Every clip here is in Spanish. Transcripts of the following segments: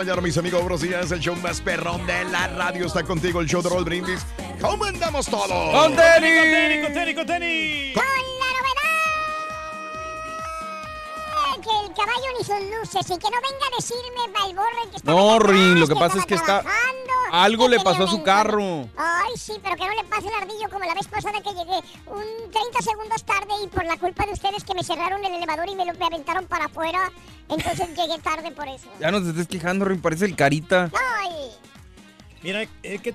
Mañana, mis amigos. Buenos días. El show más perrón de la radio está contigo. El show de Roll Brindis. ¿Cómo andamos todos? ¡Con tenis! ¡Con tenis, con tenis! Con la novedad que el caballo ni sus luces y que no venga a decirme va el borre que está No, Rin, lo que pasa estaba es que está- Algo que le pasó a su carro. Ay, sí, pero que no le pase el ardillo como la vez pasada que llegué un 30 segundos tarde y por la culpa de ustedes que me cerraron el elevador y me lo me aventaron para afuera, entonces llegué tarde por eso. Ya no te estés quejando, Rin, parece el carita. Ay, Mira, hay que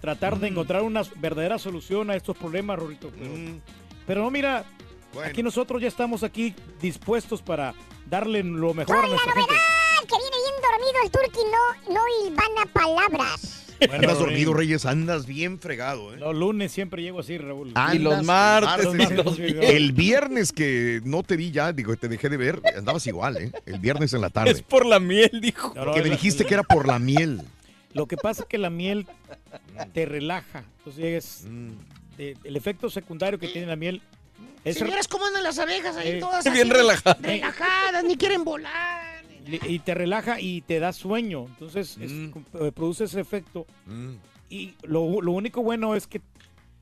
tratar de encontrar una verdadera solución a estos problemas, Rorito. Pero, Mm, pero no, mira, bueno. aquí nosotros ya estamos aquí dispuestos para darle lo mejor a la nuestra gente. novedad que viene bien dormido el turqui no, no hilvana palabras. Bueno, Andas dormido, Reyes. Andas bien fregado, ¿eh? Los lunes siempre llego así, Raúl. Ah, Y los martes, Los y martes, los sí, viernes. El viernes que no te vi ya, digo, te dejé de ver, andabas igual, ¿eh? El viernes en la Es tarde. por la miel, dijo. No, no, Que me la- dijiste que era por la miel. Lo que pasa es que la miel te relaja. Entonces es Mm. de- el efecto secundario que tiene la miel es Señoras, ¿cómo andan las abejas ahí Eh, todas Bien así, relajado. relajadas, ni quieren volar? y y te relaja y te da sueño. Entonces es- Mm. eh, produce ese efecto. Mm. Y lo, lo único bueno es que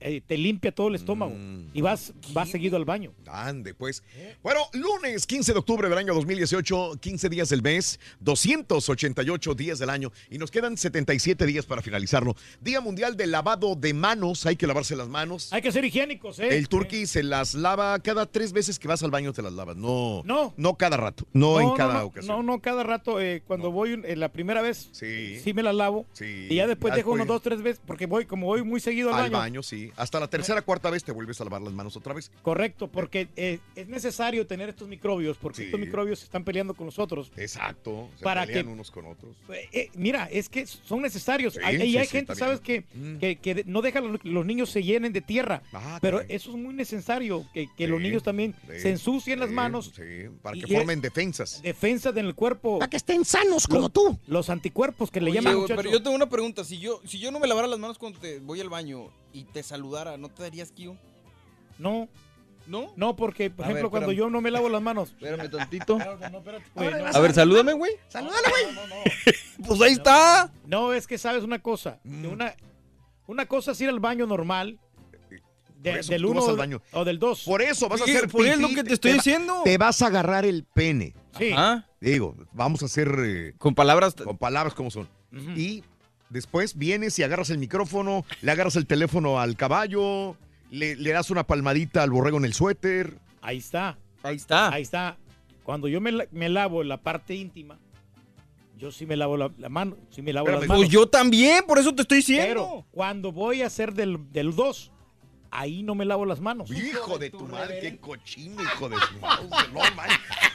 eh, te limpia todo el estómago Mm. y vas, vas seguido al baño. Ande, pues. Bueno, lunes 15 de octubre del año 2018, 15 días del mes, 288 días del año y nos quedan 77 días para finalizarlo. Día Mundial del Lavado de Manos, hay que lavarse las manos. Hay que ser higiénicos, ¿eh? El turqui se las lava cada tres veces que vas al baño te las lavas. No, No. no cada rato, no, en cada no, ocasión. No, no, cada rato. eh, cuando voy eh, la primera vez, Sí. sí me la lavo. Sí. Y ya después Ya dejo unos dos, tres veces, porque voy, como voy muy seguido al, Al baño. sí. Hasta la tercera, cuarta vez te vuelves a lavar las manos otra vez. Correcto, porque eh, es necesario tener estos microbios, porque Sí. estos microbios están peleando con nosotros. Exacto. Se Para pelean que- unos con otros. Eh, eh, mira, es que son necesarios. Sí, hay, y hay sí, gente, ¿sabes? Que, Mm. que, que no deja que los niños se llenen de tierra. Ah, pero caray. eso es muy necesario, que, que los niños también sí, se ensucien las manos, Sí, para que formen defensas. defensas en el cuerpo, Para que estén sanos como Lo- tú. los anticuerpos que le Oye, llaman pero yo tengo una pregunta. Si yo, si yo no me lavara las manos cuando te voy al baño y te saludara, ¿no te darías kiu? No, ¿No? no, porque, por A ejemplo, ver, cuando espérame. yo no me lavo las manos. Espérame tantito. No, espérate, güey, A ver, salúdame, güey. Salúdala, güey. No, no, no. Pues ahí está. No, es que sabes una cosa. que Mm. una, una cosa es ir al baño normal. de- del tú vas 1 al baño. o del 2. Por eso vas a hacer por es lo que te estoy va- diciendo. Te vas a agarrar el pene. Sí. Ajá. Digo, vamos a hacer eh, Con palabras. con palabras como son. Y después vienes y agarras el micrófono, le agarras el teléfono al caballo, le, le das una palmadita al borrego en el suéter. Ahí está. Ahí está. Ahí está. Cuando yo me, la- me lavo la parte íntima, Yo sí me lavo la, la mano, sí me lavo Espérame, las manos. Pues yo también, por eso te estoy diciendo. Pero cuando voy a hacer del 2, ahí no me lavo las manos. Hijo de tu madre, qué cochino, hijo de su madre. No, man.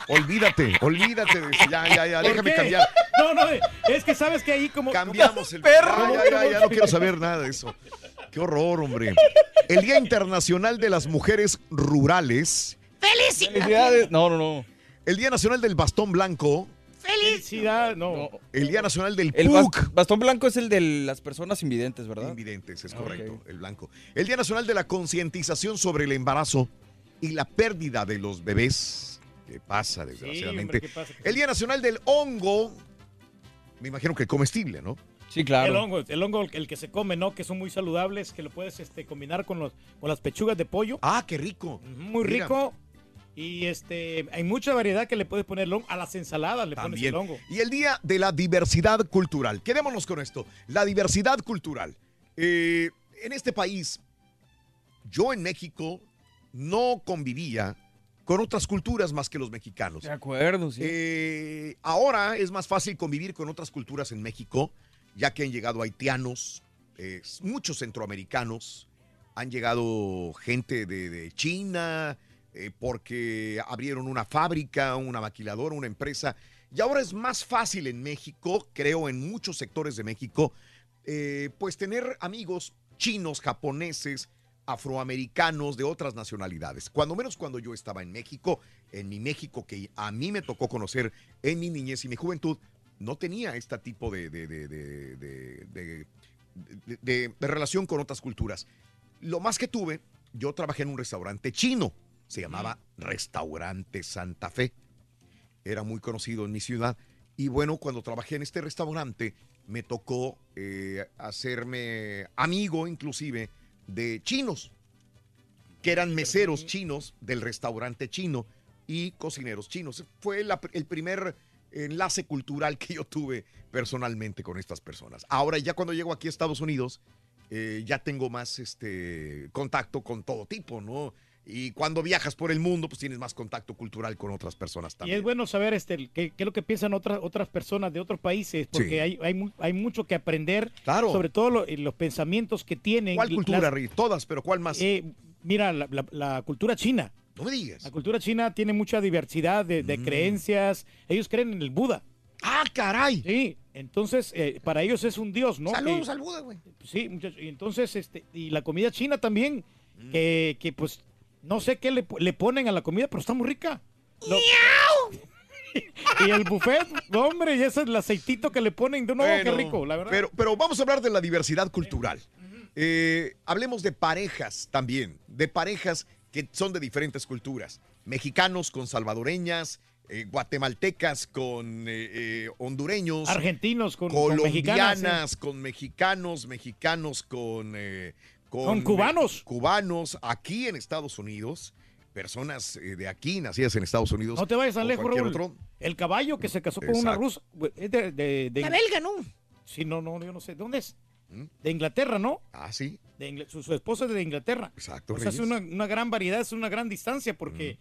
Olvídate, olvídate de eso. Ya, ya, ya, ¿Por déjame qué? cambiar. No, no, es que sabes que ahí como... Cambiamos el perro. Ya, ya, ya, ya no quiero saber nada de eso. Qué horror, hombre. El Día Internacional de las Mujeres Rurales. Felicidades. No, no, no. El Día Nacional del Bastón Blanco. Felicidad, no. El Día Nacional del El PUC. bastón blanco es el de las personas invidentes, ¿verdad? Invidentes, es Ah, correcto, el blanco. El Día Nacional de la Concientización sobre el Embarazo y la pérdida de los bebés. ¿Qué pasa, desgraciadamente? hombre, ¿qué pasa? El Día Nacional del Hongo. Me imagino que comestible, ¿no? Sí, El hongo, el hongo, el que se come, ¿no? Que son muy saludables, que lo puedes este, combinar con, los, con las pechugas de pollo. Ah, qué rico. Muy Mira. rico. Y este, hay mucha variedad que le puedes poner el hongo. A las ensaladas le pones También. el hongo. Y el Día de la Diversidad Cultural. Quedémonos con esto. La diversidad cultural. Eh, en este país, yo en México no convivía con otras culturas más que los mexicanos. De acuerdo, sí. Eh, ahora es más fácil convivir con otras culturas en México, ya que han llegado haitianos, eh, muchos centroamericanos, han llegado gente de, de China, eh, porque abrieron una fábrica, una maquiladora, una empresa. Y ahora es más fácil en México, creo en muchos sectores de México, eh, pues tener amigos chinos, japoneses, afroamericanos de otras nacionalidades. Cuando menos cuando yo estaba en México, en mi México que a mí me tocó conocer en mi niñez y mi juventud, no tenía este tipo de, de- de- de- relación con otras culturas. Lo más que tuve, yo trabajé en un restaurante chino, se llamaba Restaurante Santa Fe. Era muy conocido en mi ciudad. Y bueno, cuando trabajé en este restaurante, me tocó eh, hacerme amigo inclusive de chinos, que eran meseros chinos del restaurante chino y cocineros chinos. Fue la- el primer enlace cultural que yo tuve personalmente con estas personas. Ahora ya cuando llego aquí a Estados Unidos, eh, ya tengo más este, contacto con todo tipo, ¿no? Y cuando viajas por el mundo, pues tienes más contacto cultural con otras personas Y también. es bueno saber este, qué, es lo que piensan otras, otras personas de otros países, porque Sí. hay, hay, hay mucho que aprender, Claro. sobre todo lo- los pensamientos que tienen. ¿Cuál y cultura, las- Rick? Todas, pero ¿cuál más? eh, mira, la, la- la cultura china. no me digas. La cultura china tiene mucha diversidad de, de creencias. Ellos creen en el Buda. Mm. ¡Ah, caray! Sí, entonces eh, para ellos es un dios, ¿no? Saludos Que- al Buda, güey. Sí, muchachos. Y entonces, este, y la comida china también, Mm. que, que, pues no sé qué le, le ponen a la comida, pero está muy rica. Lo- y el buffet, no, hombre, y ese el aceitito que le ponen, no, qué Bueno, rico, la verdad. Pero, pero vamos a hablar de la diversidad cultural. Eh, hablemos de parejas también, de parejas que son de diferentes culturas. Mexicanos con salvadoreñas, eh, guatemaltecas con eh, eh, hondureños, Argentinos con, con mexicanas. colombianas con mexicanos, mexicanos con, Con cubanos. cubanos aquí en Estados Unidos, personas eh, de aquí nacidas en Estados Unidos. No te vayas o lejos, Raúl. otro. El caballo que se casó con una rusa, es de, de, de- La belga, ¿no? Sí, no, no, yo no sé. ¿Dónde es? ¿Mm? De Inglaterra, ¿no? Ah, sí, De Ingl- su, su esposa es de Inglaterra. exacto. O sea, es una, una gran variedad, es una gran distancia porque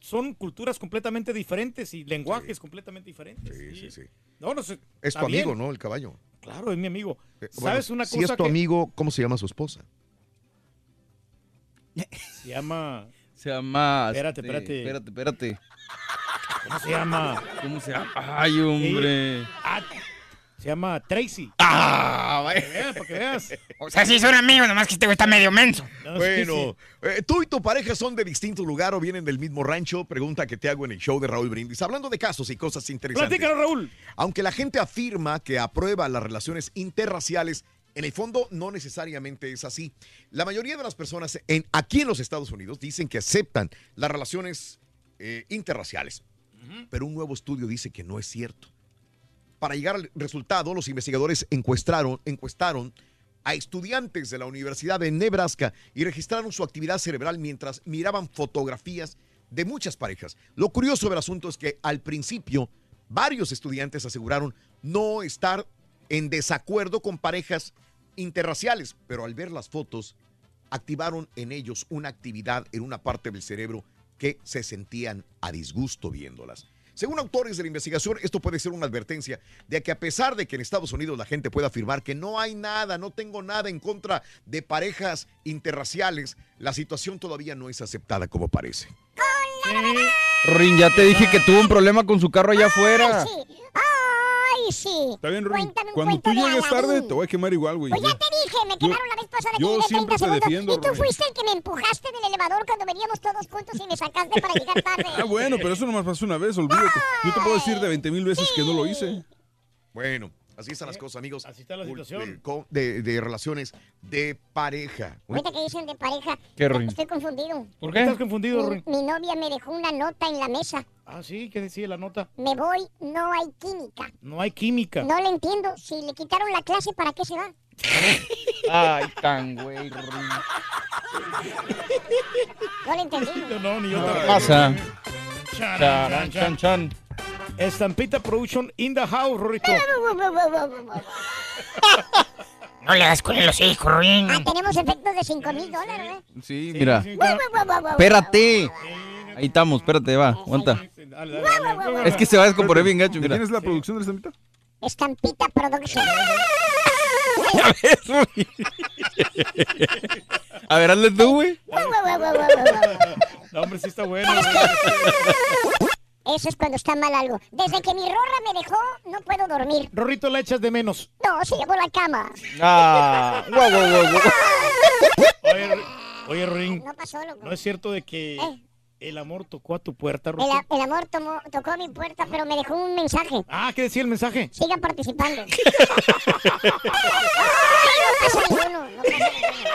son culturas completamente diferentes y lenguajes completamente diferentes. Sí, Y- sí, sí. No, no sé. Es tu bien. amigo, ¿no? El caballo. Claro, es mi amigo. Eh, ¿Sabes bueno, una Si cosa es tu que amigo, ¿cómo se llama su esposa? Se llama... Se llama. Espérate, este, espérate. Espérate, espérate. ¿Cómo se llama? ¿Cómo se llama? Ay, hombre. Ah, se llama Tracy. Ah, Para veas, para que veas. O sea, sí son amigos, nomás que este güey está medio menso. No, sí, Bueno, eh, tú y tu pareja son de distinto lugar o vienen del mismo rancho. Pregunta que te hago en el show de Raúl Brindis. Hablando de casos y cosas interesantes. Platícanos, Raúl. Aunque la gente afirma que aprueba las relaciones interraciales, en el fondo no necesariamente es así. La mayoría de las personas en, aquí en los Estados Unidos dicen que aceptan las relaciones eh, interraciales, pero un nuevo estudio dice que no es cierto. Para llegar al resultado, los investigadores encuestaron, encuestaron a estudiantes de la Universidad de Nebraska y registraron su actividad cerebral mientras miraban fotografías de muchas parejas. Lo curioso del asunto es que al principio varios estudiantes aseguraron no estar en desacuerdo con parejas interraciales, pero al ver las fotos activaron en ellos una actividad en una parte del cerebro que se sentían a disgusto viéndolas. Según autores de la investigación, esto puede ser una advertencia de que a pesar de que en Estados Unidos la gente puede afirmar que no hay nada, no tengo nada en contra de parejas interraciales, la situación todavía no es aceptada como parece. Rin, ya te dije que tuvo un problema con su carro allá afuera. Sí. Ay, sí. Está bien, Ruin. Cuéntame un Cuando tú llegues tarde, te voy a quemar igual, güey. Pues ya te dije, me quemaron la vez pasada que yo llegué 30 siempre te segundos. defiendo, y tú fuiste el que me empujaste del elevador cuando veníamos todos juntos y me sacaste para llegar tarde. Ah, bueno, pero eso nomás pasó una vez, olvídate. Yo te puedo decir de 20 mil veces que no lo hice. Bueno, así están las cosas, amigos. Así está la situación. De, co- de- de relaciones de pareja. Ahorita que dicen de pareja, ¿Qué, estoy confundido. ¿Por qué? ¿Estás confundido, Mi, Ruin? mi novia me dejó una nota en la mesa. Ah, sí, ¿qué decía la nota? Me voy, no hay química. No hay química. No le entiendo. Si le quitaron la clase, ¿para qué se va? Ay, tan güey, Rin. No le entendí. No, ni yo ¿Qué tampoco. pasa? Charan, chan, chan. Estampita Production in the house, Rorrito. No le hagas con el hocico, Ruin. Ah, tenemos efectos de 5 mil dólares, ¿eh? Sí, mira. Espérate. Ahí estamos, espérate, va, aguanta. Es que se va a descomponer bien gacho, mira. ¿Tienes la producción de la estampita? Estampita Production. A ver. A ver, hazle tú, güey. No, hombre, sí está bueno. Eso es cuando está mal algo. Desde que mi rorra me dejó, no puedo dormir. Rorrito la echas de menos. No, se llevó la cama. Ah, guau, guau, guau, guau. Oye, oye Rorín, No pasó, loco. ¿no es cierto de que Eh. El amor tocó a tu puerta, El, Rorrito? a- el amor tomó- tocó mi puerta, pero me dejó un mensaje. Ah, ¿qué decía el mensaje? Sigan participando. no pasa ninguno, no pasa ninguno.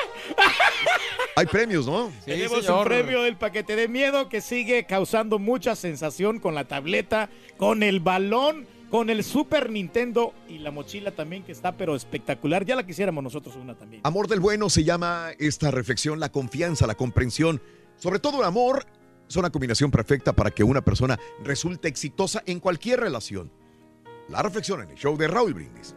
Hay premios, ¿no? Tenemos un señor. premio del paquete de miedo que sigue causando mucha sensación con la tableta, con el balón, con el Super Nintendo y la mochila también que está pero espectacular. Ya la quisiéramos nosotros una también. Amor del bueno se llama esta reflexión, la confianza, la comprensión. Sobre todo el amor es una combinación perfecta para que una persona resulte exitosa en cualquier relación. La reflexión en el show de Raúl Brindis.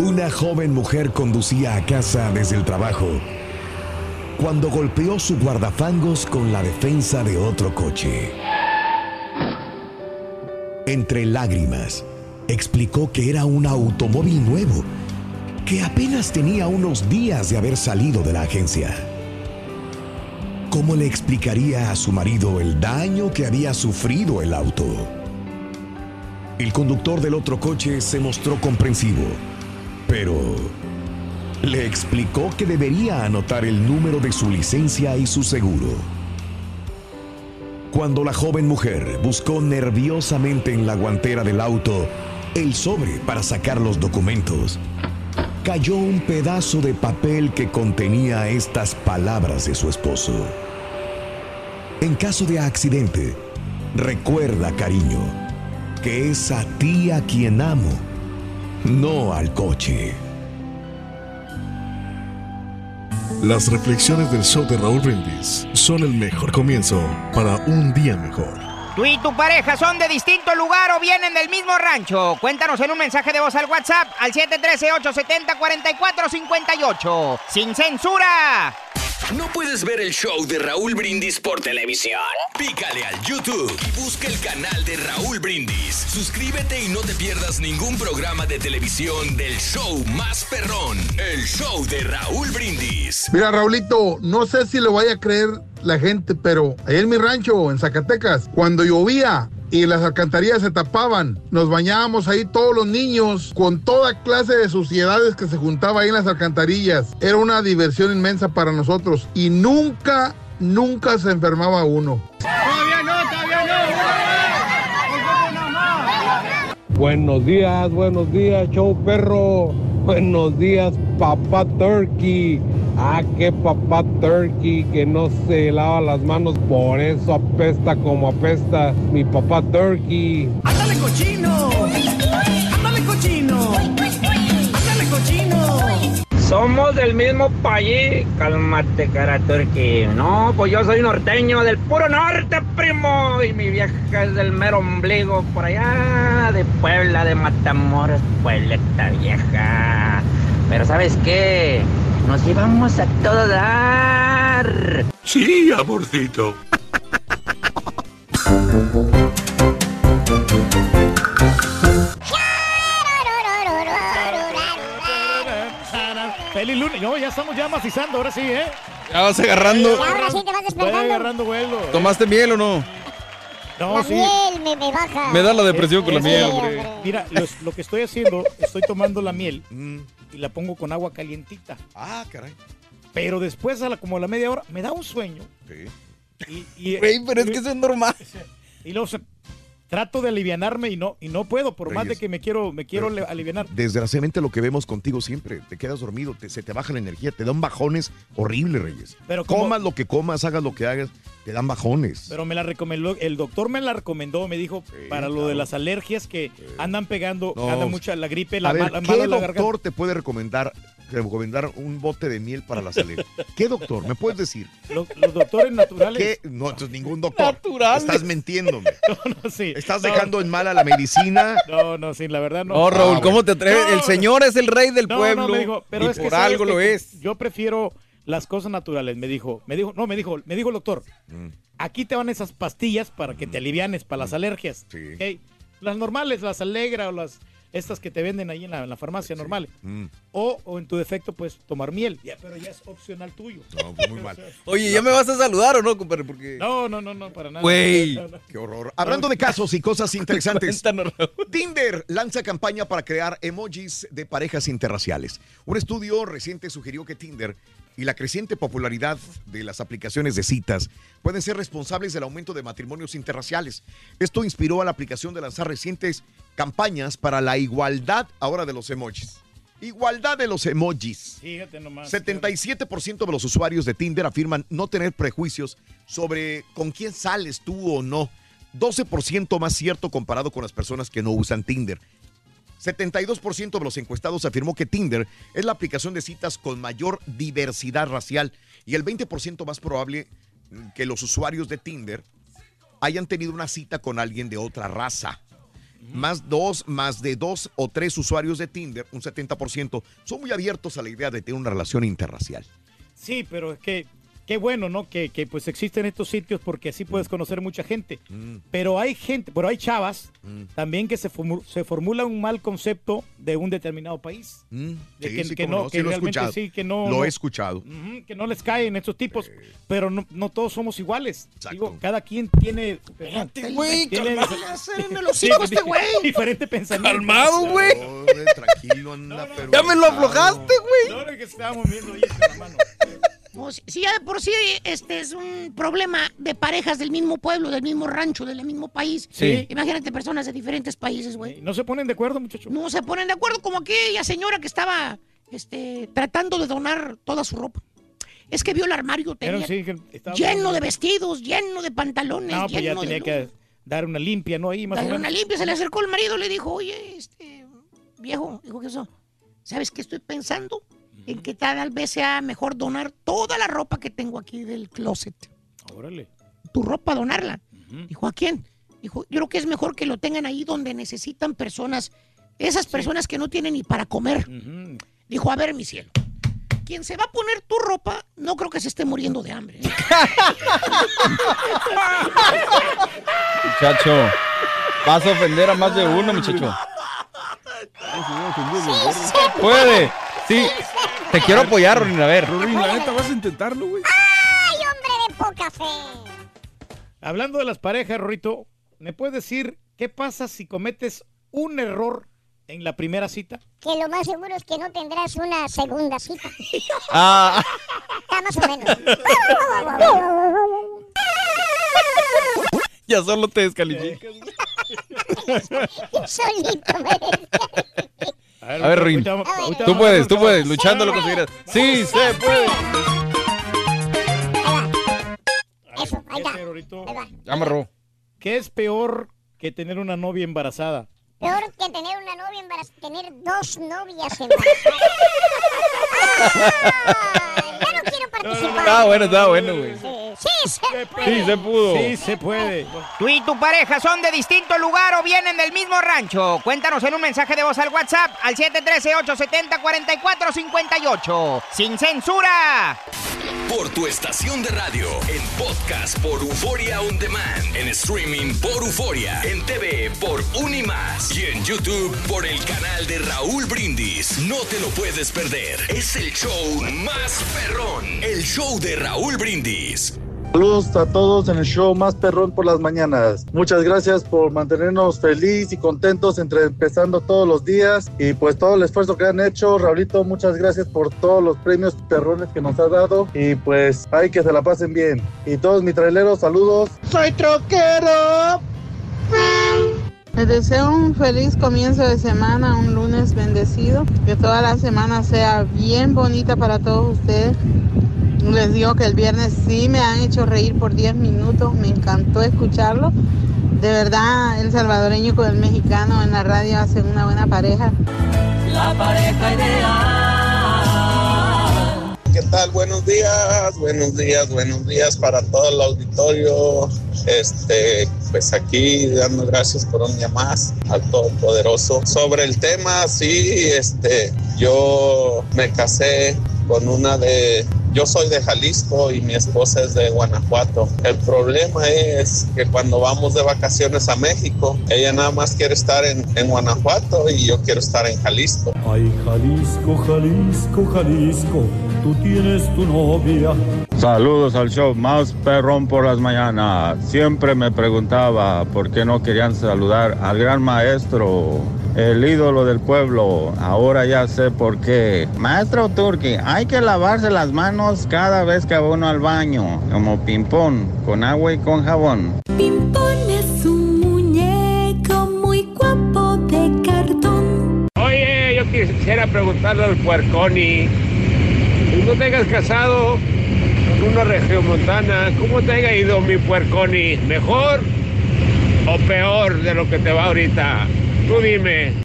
Una joven mujer conducía a casa desde el trabajo cuando golpeó su guardafangos con la defensa de otro coche. Entre lágrimas, explicó que era un automóvil nuevo, que apenas tenía unos días de haber salido de la agencia. ¿Cómo le explicaría a su marido el daño que había sufrido el auto? El conductor del otro coche se mostró comprensivo, pero le explicó que debería anotar el número de su licencia y su seguro. Cuando la joven mujer buscó nerviosamente en la guantera del auto el sobre para sacar los documentos, cayó un pedazo de papel que contenía estas palabras de su esposo. En caso de accidente, recuerda, cariño, que es a ti a quien amo, no al coche. Las reflexiones del show de Raúl Brindis son el mejor comienzo para un día mejor. ¿Tú y tu pareja son de distinto lugar o vienen del mismo rancho? Cuéntanos en un mensaje de voz al WhatsApp al 713-870-4458. ¡Sin censura! ¿No puedes ver el show de Raúl Brindis por televisión? Pícale al YouTube y busca el canal de Raúl Brindis. Suscríbete y no te pierdas ningún programa de televisión del show más perrón, el show de Raúl Brindis. Mira, Raulito, no sé si lo vaya a creer la gente, pero allá en mi rancho, en Zacatecas, cuando llovía y las alcantarillas se tapaban, nos bañábamos ahí todos los niños con toda clase de suciedades que se juntaba ahí en las alcantarillas. Era una diversión inmensa para nosotros y nunca, nunca se enfermaba uno. Todavía no, todavía Buenos días, buenos días, show perro. Buenos días, papá Turkey. Ah, qué papá Turkey que no se lava las manos, por eso apesta como apesta mi papá Turkey. ¡Ándale, cochino! Somos del mismo país. Cálmate, cara turqui. No, pues yo soy norteño del puro norte, primo. Y mi vieja es del mero ombligo por allá de Puebla, de Matamoros, Puebla esta vieja. Pero ¿sabes qué? nos llevamos a todo dar. Sí, amorcito. Feliz lunes. No, ya estamos ya macizando, ahora sí, ¿eh? Ya vas agarrando. Y ahora sí te vas Voy despertando. agarrando vuelo. ¿eh? ¿Tomaste miel o no? No, la sí. miel me, me baja. Me da la depresión con la miel, hombre. Mira, los- lo que estoy haciendo, estoy tomando la miel y la pongo con agua calientita. Ah, caray. Pero después, a la, como a la media hora, me da un sueño. Y, y- Güey, pero es que eso es normal. Y luego se- trato de alivianarme y no, y no puedo, por más de que me quiero, me quiero alivianar. Desgraciadamente lo que vemos contigo siempre, te quedas dormido, te- se te baja la energía, te dan bajones horribles, Reyes. Pero como- comas lo que comas, hagas lo que hagas, te dan bajones. Pero me la recomendó, el doctor me la recomendó, me dijo, para lo de las alergias que andan pegando, No, anda mucha la gripe, la, a ver, la ¿qué la doctor te puede recomendar, recomendar un bote de miel para la salud? ¿Qué doctor? ¿Me puedes decir? Los, los doctores naturales. ¿Qué? No, entonces ningún doctor. Naturales. Estás mintiéndome. No, sí. Estás No. dejando en mala la medicina. No, no, sí, la verdad no. No, Raúl, Ah, ¿cómo bueno. te atreves? No, el señor es el rey del No, pueblo. no, me dijo, pero y es que por sabes algo que lo es. Yo prefiero las cosas naturales, me dijo. Me dijo, no, me dijo, me dijo el doctor. Mm. Aquí te van esas pastillas para que te alivianes para las alergias. Sí. Las normales, las Alegra o las estas que te venden ahí en la, en la farmacia normales. Mm. O, o en tu defecto, pues tomar miel. Ya, pero ya es opcional tuyo. No, pues, muy mal. Oye, ¿ya me vas a saludar o no, compadre? Porque... No, no, no, no, para nada. Güey. No, no. Qué horror. Hablando de casos y cosas interesantes. Tinder lanza campaña para crear emojis de parejas interraciales. Un estudio reciente sugirió que Tinder y la creciente popularidad de las aplicaciones de citas pueden ser responsables del aumento de matrimonios interraciales. Esto inspiró a la aplicación de lanzar recientes campañas para la igualdad ahora de los emojis. Igualdad de los emojis. Fíjate nomás. 77% de los usuarios de Tinder afirman no tener prejuicios sobre con quién sales tú o no. 12% más cierto comparado con las personas que no usan Tinder. 72% de los encuestados afirmó que Tinder es la aplicación de citas con mayor diversidad racial y el 20% más probable que los usuarios de Tinder hayan tenido una cita con alguien de otra raza. Más dos, más de dos o tres usuarios de Tinder, un 70%, son muy abiertos a la idea de tener una relación interracial. Sí, pero es que qué bueno, ¿no? Que, que, pues existen estos sitios porque así puedes conocer mucha gente. Pero hay gente, pero hay chavas Mm. también que se, formu- se formula un mal concepto de un determinado país. De Mm. Sí, que, sí, que no, no, que sí lo he realmente escuchado. sí, que no. Lo he escuchado. Que no les caen estos tipos, pero no, no todos somos iguales. Exacto. Digo, cada quien tiene. güey, los hijos este güey. Diferente pensamiento. Calmado, güey. Tranquilo, anda, pero. Ya me lo aflojaste, güey. No, no, que estábamos viendo ahí con la mano. Pues, si ya de por sí este es un problema de parejas del mismo pueblo, del mismo rancho, del mismo país. Sí. Imagínate personas de diferentes países, güey. No se ponen de acuerdo, muchachos. No se ponen de acuerdo como aquella señora que estaba este, tratando de donar toda su ropa. Es que vio el armario tenía sí, lleno de vestidos, lleno de pantalones, No, pues ya de tenía que dar una limpia, ¿no? Ahí más o Darle menos. una limpia, se le acercó el marido, le dijo, oye, este, viejo, dijo que eso, ¿sabes qué estoy pensando? En que tal vez sea mejor donar toda la ropa que tengo aquí del closet. Órale. Tu ropa, donarla. Dijo, ¿a quién? Dijo, yo creo que es mejor que lo tengan ahí donde necesitan personas, esas personas que no tienen ni para comer. Dijo, a ver, mi cielo, quien se va a poner tu ropa, no creo que se esté muriendo de hambre. ¿eh? Muchacho, vas a ofender a más de uno, muchacho. Puede. Sí. Te quiero apoyar, Rorín. A ver. Rorín, la neta, vas a intentarlo, güey. ¡Ay, hombre de poca fe! Hablando de las parejas, Rorito, ¿me puedes decir qué pasa si cometes un error en la primera cita? Que lo más seguro es que no tendrás una segunda cita. Ah. Ah, más o menos. Ya solo te descalificas. Solito me A ver, Rorín. Tú puedes, tú puedes. Luchando lo conseguirás. Sí, se puede. Eso, ahí está. Ya amarró. ¿Qué es peor que tener una novia embarazada? Peor que tener una novia embarazada, tener dos novias embarazadas. Ah, ya no quiero participar. Está bueno, está bueno, güey. Sí, Sí se puede. Sí se pudo. Sí se puede. ¿Tú y tu pareja son de distinto lugar o vienen del mismo rancho? Cuéntanos en un mensaje de voz al WhatsApp al 713-870-4458. ¡Sin censura! Por tu estación de radio, en podcast por Euforia On Demand, en streaming por Euforia, en TV por Unimás y en YouTube por el canal de Raúl Brindis. No te lo puedes perder. Es el show más perrón, el show de Raúl Brindis. Saludos a todos en el show más perrón por las mañanas. Muchas gracias por mantenernos felices y contentos entre empezando todos los días y pues todo el esfuerzo que han hecho. Raulito, muchas gracias por todos los premios perrones que nos ha dado y pues hay que se la pasen bien. Y todos mis traileros, saludos. Soy troquero. Les deseo un feliz comienzo de semana, un lunes bendecido, que toda la semana sea bien bonita para todos ustedes. Les digo que el viernes sí me han hecho reír por 10 minutos, me encantó escucharlo. De verdad, el salvadoreño con el mexicano en la radio hacen una buena pareja. La pareja ideal. ¿Qué tal? Buenos días, buenos días, buenos días para todo el auditorio. Este, pues aquí dando gracias por un día más al Todopoderoso. Sobre el tema, sí, este, yo me casé con una de, yo soy de Jalisco y mi esposa es de Guanajuato. El problema es que cuando vamos de vacaciones a México, ella nada más quiere estar en, en Guanajuato y yo quiero estar en Jalisco. Ay, Jalisco, Jalisco, Jalisco, tú tienes tu novia. Saludos al show más perrón por las mañanas. Siempre me preguntaba por qué no querían saludar al gran maestro, el ídolo del pueblo. Ahora ya sé por qué. Maestro Turki, hay que lavarse las manos cada vez que va uno al baño, como ping-pong, con agua y con jabón. Pimpón es un muñeco muy guapo de cartón. Oye, yo quisiera preguntarle al puerconi. Si no te hayas casado con una regiomontana, ¿cómo te haya ido mi puerconi? ¿Mejor o peor de lo que te va ahorita? Tú dime.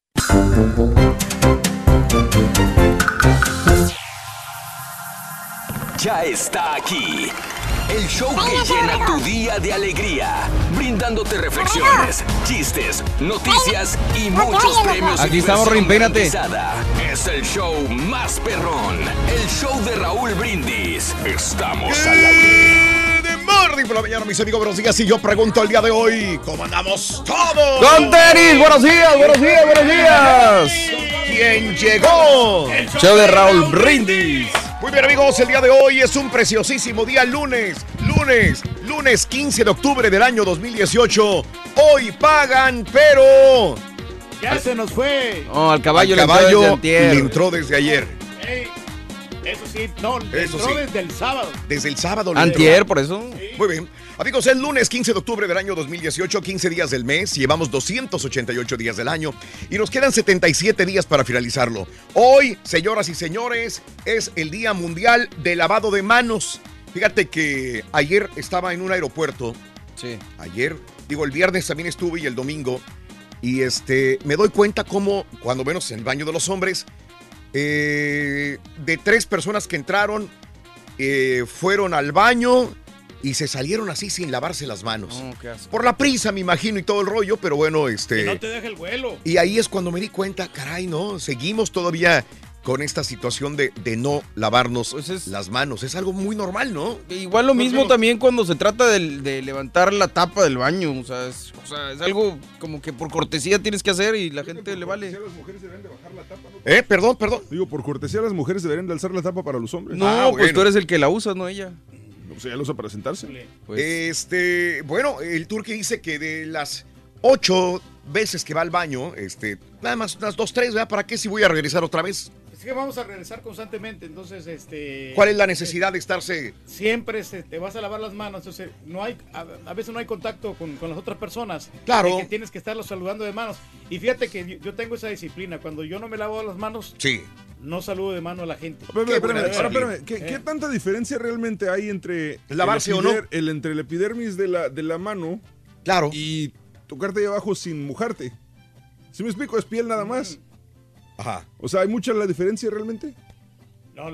Ya está aquí. El show que llena tu día de alegría, brindándote reflexiones, chistes, noticias y muchos premios. Aquí estamos, garantizada. Es el show más perrón, el show de Raúl Brindis. Estamos al aire. Morning por la mañana, mis amigos, buenos días. Y yo pregunto el día de hoy, ¿cómo andamos todos? ¡Con tenis! ¡Buenos días, buenos días, buenos días! ¿Quién llegó? Show de Raúl Brindis. Muy bien, amigos, el día de hoy es un preciosísimo día, lunes, lunes, lunes 15 de octubre del año 2018. Hoy pagan, pero... Ya se nos fue. No, al caballo, Al le entró caballo desde le entró desde ayer. Ey, eso sí, no, Eso entró sí. desde el sábado. Desde el sábado. Antier, por eso. Muy bien. Amigos, el lunes 15 de octubre del año 2018, 15 días del mes, llevamos 288 días del año y nos quedan 77 días para finalizarlo. Hoy, señoras y señores, es el Día Mundial de Lavado de Manos. Fíjate que ayer estaba en un aeropuerto. Sí. Ayer, digo, el viernes también estuve y el domingo. Y este, me doy cuenta cómo, cuando menos en el baño de los hombres, eh, de tres personas que entraron, eh, fueron al baño y se salieron así sin lavarse las manos. No, qué asco. Por la prisa, me imagino, y todo el rollo, pero bueno, Que este... no te deje el vuelo. Y ahí es cuando me di cuenta, caray, no, seguimos todavía con esta situación de, de no lavarnos las manos. Es algo muy normal, ¿no? Igual lo mismo también cuando se trata de, de levantar la tapa del baño. O sea, es, o sea, es algo como que por cortesía tienes que hacer y la gente le vale. Eh, perdón, perdón. Digo, por cortesía las mujeres deberían de alzar la tapa para los hombres. No, Ah, pues tú eres el que la usa, no ella. O sea, ya lo usa para sentarse. Pues, Este, bueno, el turque dice que de las ocho veces que va al baño, este, nada más unas dos, tres, ¿verdad? ¿Para qué si voy a regresar otra vez? Es que vamos a regresar constantemente, entonces, este... ¿Cuál es la necesidad de estarse? Siempre este, te vas a lavar las manos, entonces no hay, a, a veces no hay contacto con, con las otras personas. Claro. Que tienes que estarlos saludando de manos. Y fíjate que yo, yo tengo esa disciplina, cuando yo no me lavo las manos, Sí. no saludo de mano a la gente. Espérame, Qué espérame, ¿qué, Eh. qué tanta diferencia realmente hay entre ¿Lavarse el o no? el, entre el epidermis de la, de la mano Claro. y tocarte ahí abajo sin mojarte? Si me explico, es piel nada más. Ajá. O sea, ¿hay mucha la diferencia realmente?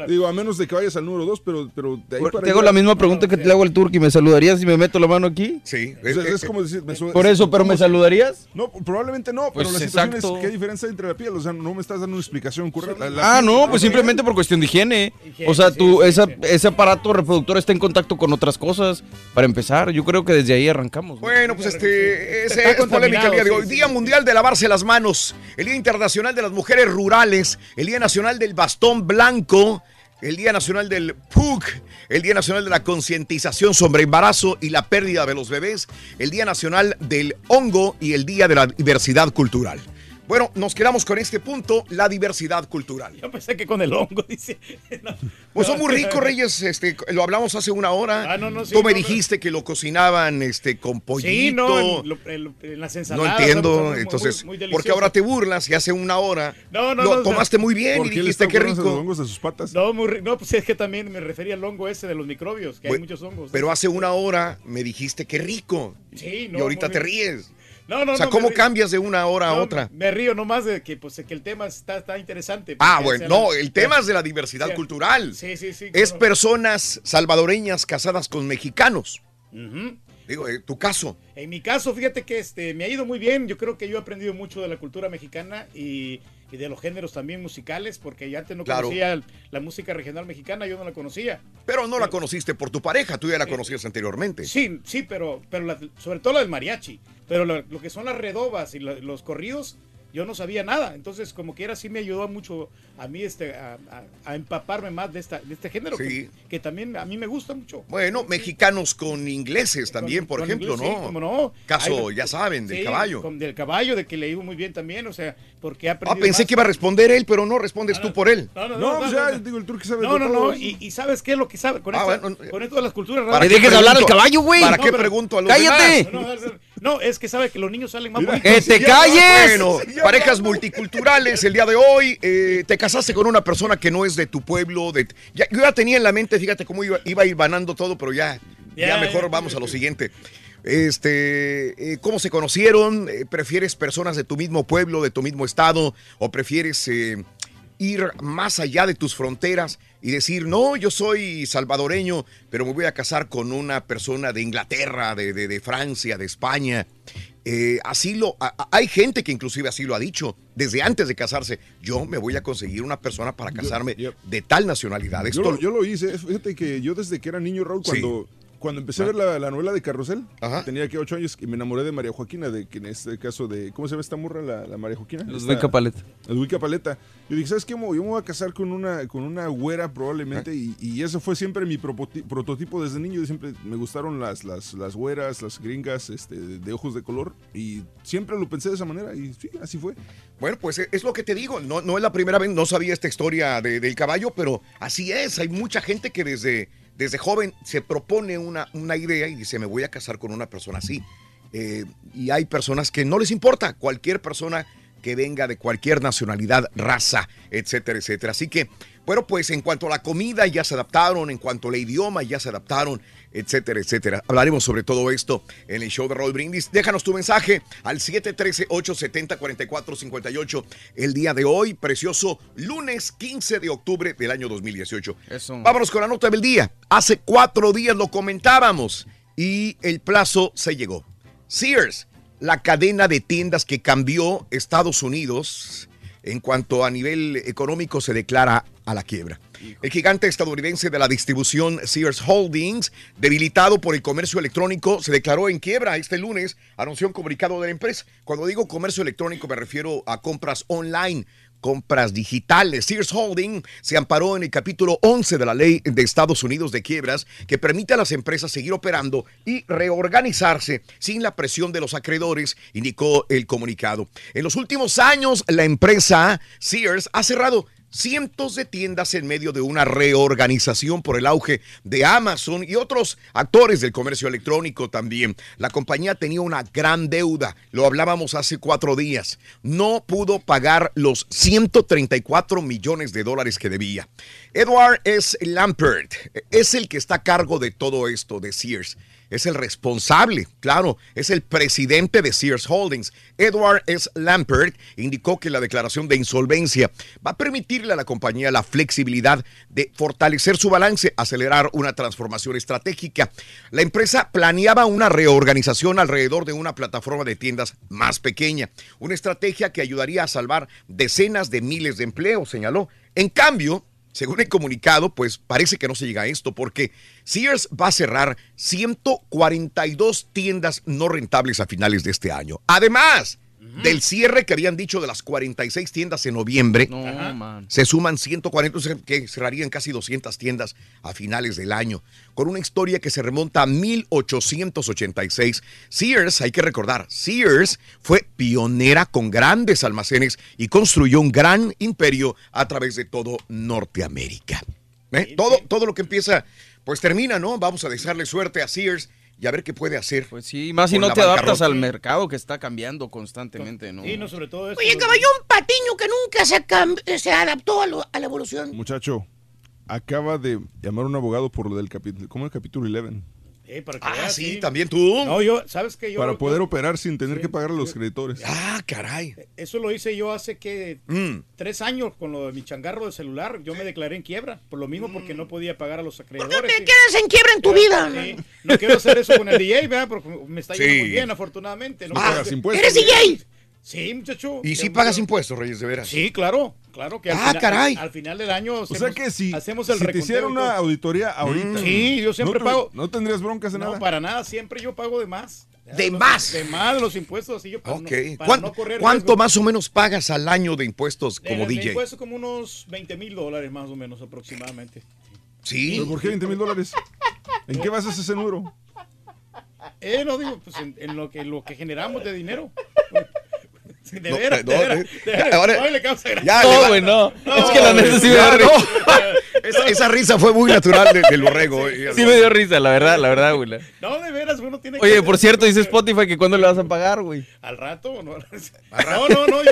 Digo, a menos de que vayas al número 2, pero, pero de ahí para Te hago la misma pregunta que te hago al Turki. ¿Me saludarías si me meto la mano aquí? Sí. O sea, es como decir, me su- Por eso, pero ¿me saludarías? No, probablemente no, pero Pues la situación exacto. es qué diferencia hay entre la piel. O sea, no me estás dando una explicación correcta. Ah, no, pues simplemente por cuestión de higiene. O sea, tu, esa- ese aparato reproductor está en contacto con otras cosas. Para empezar, yo creo que desde ahí arrancamos. Bueno, pues este ese es polémica el día de hoy. sí, Día sí. Mundial de Lavarse las Manos, el Día Internacional de las Mujeres Rurales, el Día Nacional del Bastón Blanco, el Día Nacional del PUC, el Día Nacional de la Concientización sobre Embarazo y la Pérdida de los Bebés, el Día Nacional del Hongo y el Día de la Diversidad Cultural. Bueno, nos quedamos con este punto, la diversidad cultural. Yo pensé que con el hongo, dice. No. Pues son muy ricos, Reyes. Este, lo hablamos hace una hora. Ah, no, no, sí, Tú me no, dijiste que lo cocinaban este, con pollito. Sí, no, en, lo- en lo- en las No entiendo, muy- entonces, muy porque ahora te burlas y hace una hora No, no, lo no, tomaste no. muy bien ¿Por y dijiste qué rico. los hongos de sus patas? No, muy no, pues es que también me refería al hongo ese de los microbios, que hay muchos hongos. Pero hace una hora me dijiste qué rico. Sí, no, y ahorita te ríes. No, no, o sea, no, ¿cómo cambias de una hora a otra? Me río nomás de que, pues, que el tema está, está interesante. Ah, bueno, no, la- el tema es de la diversidad Sí. cultural. Sí, sí, sí. Es claro. personas salvadoreñas casadas con mexicanos. Ujú. Digo, eh, tu caso. En mi caso, fíjate que este me ha ido muy bien. Yo creo que yo he aprendido mucho de la cultura mexicana y, y de los géneros también musicales, porque yo antes no Claro. conocía la música regional mexicana, yo no la conocía. Pero no la conociste por tu pareja, tú ya la conocías anteriormente. Sí, sí, pero, pero la- sobre todo la del mariachi. Pero lo, lo que son las redobas y lo- los corridos, yo no sabía nada. Entonces, como quiera, sí me ayudó mucho a mí este, a, a- a empaparme más de, esta, de este género, Sí. que, que también a mí me gusta mucho. Bueno, mexicanos con ingleses también, por Con ejemplo, inglés, ¿no? sí, cómo no. Caso, Hay- ya saben, del Sí, caballo. con- del caballo, de que le iba muy bien también, o sea, porque Ah, aprendido pensé más. que iba a responder él, pero no respondes tú por él. No, no, No, no, pues no, ya, no. digo, el turco sabe No, no, no, y, y ¿sabes qué es lo que sabe? Con, Ah, esta- bueno, con esto de las culturas ¿Para raras. qué dejes hablar al pregunto? caballo, güey. ¿Para No, qué pregunto a los ¡Cállate! demás? No, es que sabe que los niños salen más Mira. bonitos. ¡Que te calles! Bueno, parejas multiculturales, el día de hoy, eh, te casaste con una persona que no es de tu pueblo. De, ya, yo ya tenía en la mente, fíjate cómo iba, iba a ir banando todo, pero ya, ya, Ya, mejor ya. vamos a lo siguiente. Este, eh, ¿cómo se conocieron? Eh, ¿Prefieres personas de tu mismo pueblo, de tu mismo estado? ¿O prefieres eh, ir más allá de tus fronteras y decir, no, yo soy salvadoreño, pero me voy a casar con una persona de Inglaterra, de, de- de Francia, de España? Eh, así lo, a- hay gente que inclusive así lo ha dicho desde antes de casarse. Yo me voy a conseguir una persona para casarme de tal nacionalidad. Yo Esto, lo, yo lo hice. Fíjate que yo desde que era niño, Raúl, Sí. Cuando, empecé a ver la, la novela de Carrusel, tenía que ocho años y me enamoré de María Joaquina, de que en este caso de, ¿cómo se llama esta morra, la, la María Joaquina? Ludwika Paleta. Ludwika Paleta. Yo dije, ¿sabes qué? Yo me voy a casar con una, con una güera probablemente y, y eso fue siempre mi prototipo desde niño. Siempre me gustaron las, las, las güeras, las gringas este, de ojos de color y siempre lo pensé de esa manera y sí, así fue. Bueno, pues es lo que te digo. No, no es la primera vez, no sabía esta historia de- del caballo, pero así es. Hay mucha gente que desde, desde joven se propone una, una idea y dice, me voy a casar con una persona así. Eh, y hay personas que no les importa, cualquier persona que venga de cualquier nacionalidad, raza, etcétera, etcétera. Así que, bueno, pues en cuanto a la comida ya se adaptaron, en cuanto al idioma ya se adaptaron, etcétera, etcétera. Hablaremos sobre todo esto en el show de Roll Brindis. Déjanos tu mensaje al 713-870-4458 el día de hoy, precioso lunes 15 de octubre del año 2018. Eso. Vámonos con la nota del día. Hace cuatro días lo comentábamos y el plazo se llegó. Sears, la cadena de tiendas que cambió Estados Unidos en cuanto a nivel económico se declara a la quiebra. El gigante estadounidense de la distribución Sears Holdings, debilitado por el comercio electrónico, se declaró en quiebra este lunes, anunció un comunicado de la empresa. Cuando digo comercio electrónico me refiero a compras online, compras digitales. Sears Holding se amparó en el capítulo 11 de la ley de Estados Unidos de quiebras que permite a las empresas seguir operando y reorganizarse sin la presión de los acreedores, indicó el comunicado. En los últimos años, la empresa Sears ha cerrado cientos de tiendas en medio de una reorganización por el auge de Amazon y otros actores del comercio electrónico también. La compañía tenía una gran deuda, lo hablábamos hace cuatro días. No pudo pagar los 134 millones de dólares que debía. Edward S. Lampert es el que está a cargo de todo esto de Sears. Es el responsable, claro, es el presidente de Sears Holdings. Edward S. Lampert indicó que la declaración de insolvencia va a permitirle a la compañía la flexibilidad de fortalecer su balance, acelerar una transformación estratégica. La empresa planeaba una reorganización alrededor de una plataforma de tiendas más pequeña, una estrategia que ayudaría a salvar decenas de miles de empleos, señaló. En cambio, según el comunicado, pues parece que no se llega a esto porque Sears va a cerrar 142 tiendas no rentables a finales de este año. Además del cierre que habían dicho de las 46 tiendas en noviembre, No, se suman 140, o sea, que cerrarían casi 200 tiendas a finales del año. Con una historia que se remonta a 1886. Sears, hay que recordar, Sears fue pionera con grandes almacenes y construyó un gran imperio a través de todo Norteamérica. ¿Eh? Todo, todo lo que empieza, pues termina, ¿no? Vamos a desearle suerte a Sears y a ver qué puede hacer. Pues sí, más si no te adaptas al mercado que está cambiando constantemente, ¿no? Sí, no, sobre todo eso. Oye, caballo, un patiño que nunca se, se adaptó a, lo- a la evolución. Muchacho, acaba de llamar a un abogado por lo del capítulo, ¿cómo el capítulo 11? Eh, para que Ah, veas, sí, también tú. No, yo, ¿sabes qué? Yo Para poder operar sin tener que pagar a los creditores. Ah, caray. Eso lo hice yo hace que Mm. tres años con lo de mi changarro de celular. Yo me declaré en quiebra, por lo mismo porque no podía pagar a los acreedores. te sí. quedas en quiebra en tu vida? Sí. No quiero hacer eso con el DJ, ¿verdad? Porque me está yendo Sí. muy bien, afortunadamente. ¿no? Ah, Pagas impuestos. ¿Eres DJ? Sí, muchacho. ¿Y si pagas impuestos, Reyes, de veras? Sí, claro, claro que al, Ah, final, caray. al final del año O hacemos, sea que si, hacemos el si te hiciera una auditoría ahorita. Sí, yo siempre no, pago. ¿No tendrías broncas de No, nada? para nada, siempre yo pago de más. ¿De Los- más? De más de los impuestos, así yo para Ok. no, para ¿Cuánto, no correr cuánto más o menos pagas al año de impuestos como Eh, de DJ? impuestos como unos 20 mil dólares más o menos aproximadamente. Sí. ¿Pero por qué 20 mil dólares? ¿En qué basas ese número? Eh, no digo, pues en, en lo que lo que generamos de dinero. De No, veras, no, de veras, de veras. ahora- Ay, le causa gracia. Ya, No, güey, no. Es que la neta sí me ya, dio no. risa. esa, esa risa fue muy natural de- del borrego. eh. Sí me dio risa, la verdad, la verdad, güey. No, de veras, uno tiene que Oye, por cierto, dice Spotify que cuándo le vas a pagar, güey. ¿Al rato o no? No, no, no, yo-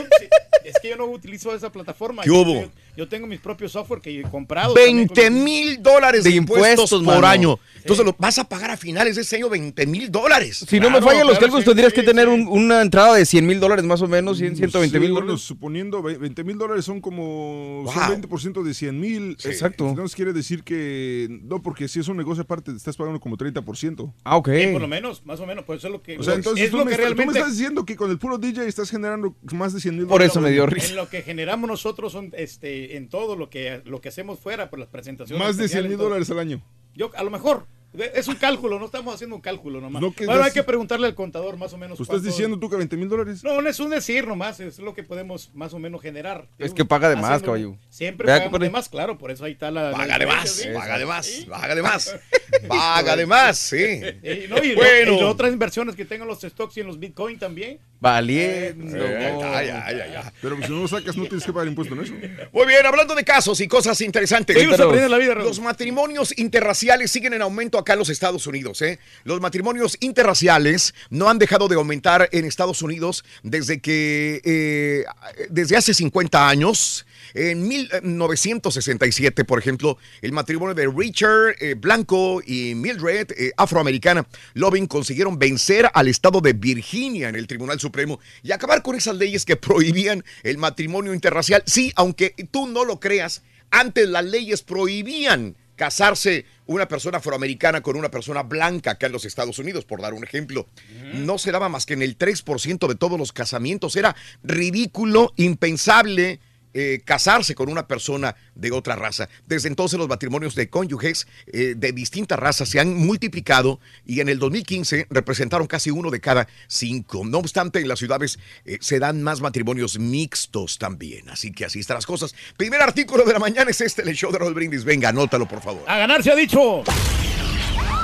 es que yo no utilizo esa plataforma. ¿Qué hubo? Yo, yo tengo mis propios software que he comprado. 20 mil dólares de impuestos, impuestos, por año. Entonces lo vas a pagar a finales de ese año 20 mil dólares. Si no me Claro, fallan los cálculos, sí, tendrías sí, que tener sí. un- una entrada de 100 mil dólares más o menos, 100, 120 mil Sí, bueno, dólares. suponiendo ve- 20 mil dólares son como Wow. son 20% de 100 mil. Exacto. Entonces quiere decir que no, porque si es un negocio aparte, te estás pagando como 30%. Ah, ok. Sí, por lo menos, más o menos, pues eso es lo que O sea, entonces es tú, lo me que estás, tú me realmente estás diciendo que con el puro DJ estás generando más de 100 mil Por dólares. eso me dio en risa. lo que generamos nosotros son este en todo lo que lo que hacemos fuera por las presentaciones. Más de 100 especiales, mil dólares al año. Yo a lo mejor es un cálculo, no estamos haciendo un cálculo nomás. No, bueno, das- hay que preguntarle al contador más o menos. Estás cuánto- diciendo tú que 20 mil dólares. No, no es un decir nomás, es lo que podemos más o menos generar. Es que paga de más, Haciendo- caballo. Siempre compadre. de más, claro, por eso ahí está la. la Paga de más, ¿sí? paga de más, Sí. paga de más. Paga de más, sí. Eh, no, y, Bueno. y otras inversiones que tengo en los stocks y en los bitcoin también. Valiendo. Eh. Pero si no lo sacas, no tienes que pagar impuesto en eso. Muy bien, hablando de casos y cosas interesantes. Sí, la vida. Los matrimonios interraciales siguen en aumento acá en los Estados Unidos. ¿eh? Los matrimonios interraciales no han dejado de aumentar en Estados Unidos desde que, eh, desde hace 50 años. En 1967, por ejemplo, el matrimonio de Richard eh, Blanco y Mildred eh, afroamericana Loving consiguieron vencer al estado de Virginia en el Tribunal Supremo y acabar con esas leyes que prohibían el matrimonio interracial. Sí, aunque tú no lo creas, antes las leyes prohibían casarse una persona afroamericana con una persona blanca acá en los Estados Unidos, por dar un ejemplo. No se daba más que en el 3% de todos los casamientos. Era ridículo, impensable eh, casarse con una persona de otra raza. Desde entonces los matrimonios de cónyuges eh, de distintas razas se han multiplicado y en el 2015 representaron casi uno de cada cinco. No obstante, en las ciudades eh, se dan más matrimonios mixtos también. Así que así están las cosas. Primer artículo de la mañana es este, el show de Raúl Brindis. Venga, anótalo, por favor. A ganar se ha dicho.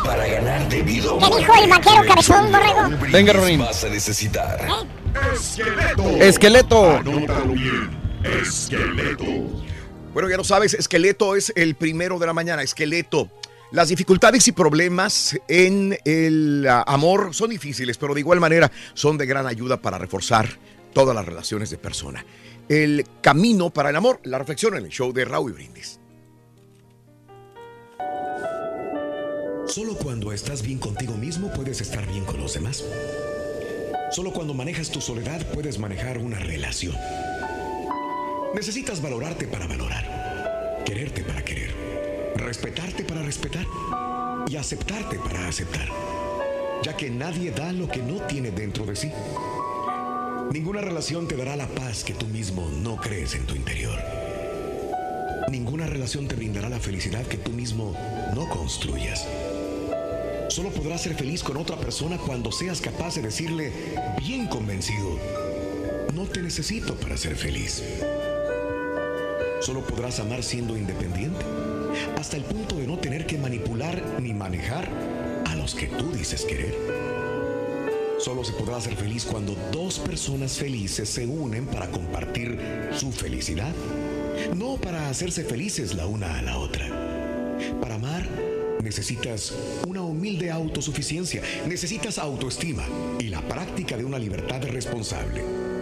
Para ganar debido ¿Qué dijo el vaquero cabezón, borrego? Venga, Ronin. vas a necesitar Esqueleto. Anótalo bien. Esqueleto. Bueno, ya lo sabes, esqueleto es el primero de la mañana, esqueleto. Las dificultades y problemas en el ah, amor son difíciles, pero de igual manera son de gran ayuda para reforzar todas las relaciones de persona. El camino para el amor, la reflexión en el show de Raúl Brindis. Solo cuando estás bien contigo mismo puedes estar bien con los demás. Solo cuando manejas tu soledad puedes manejar una relación. Necesitas valorarte para valorar, quererte para querer, respetarte para respetar y aceptarte para aceptar, ya que nadie da lo que no tiene dentro de sí. Ninguna relación te dará la paz que tú mismo no crees en tu interior. Ninguna relación te brindará la felicidad que tú mismo no construyas. Solo podrás ser feliz con otra persona cuando seas capaz de decirle, bien convencido, no te necesito para ser feliz. Solo podrás amar siendo independiente, hasta el punto de no tener que manipular ni manejar a los que tú dices querer. Solo se podrá ser feliz cuando dos personas felices se unen para compartir su felicidad, no para hacerse felices la una a la otra. Para amar necesitas una humilde autosuficiencia, necesitas autoestima y la práctica de una libertad responsable.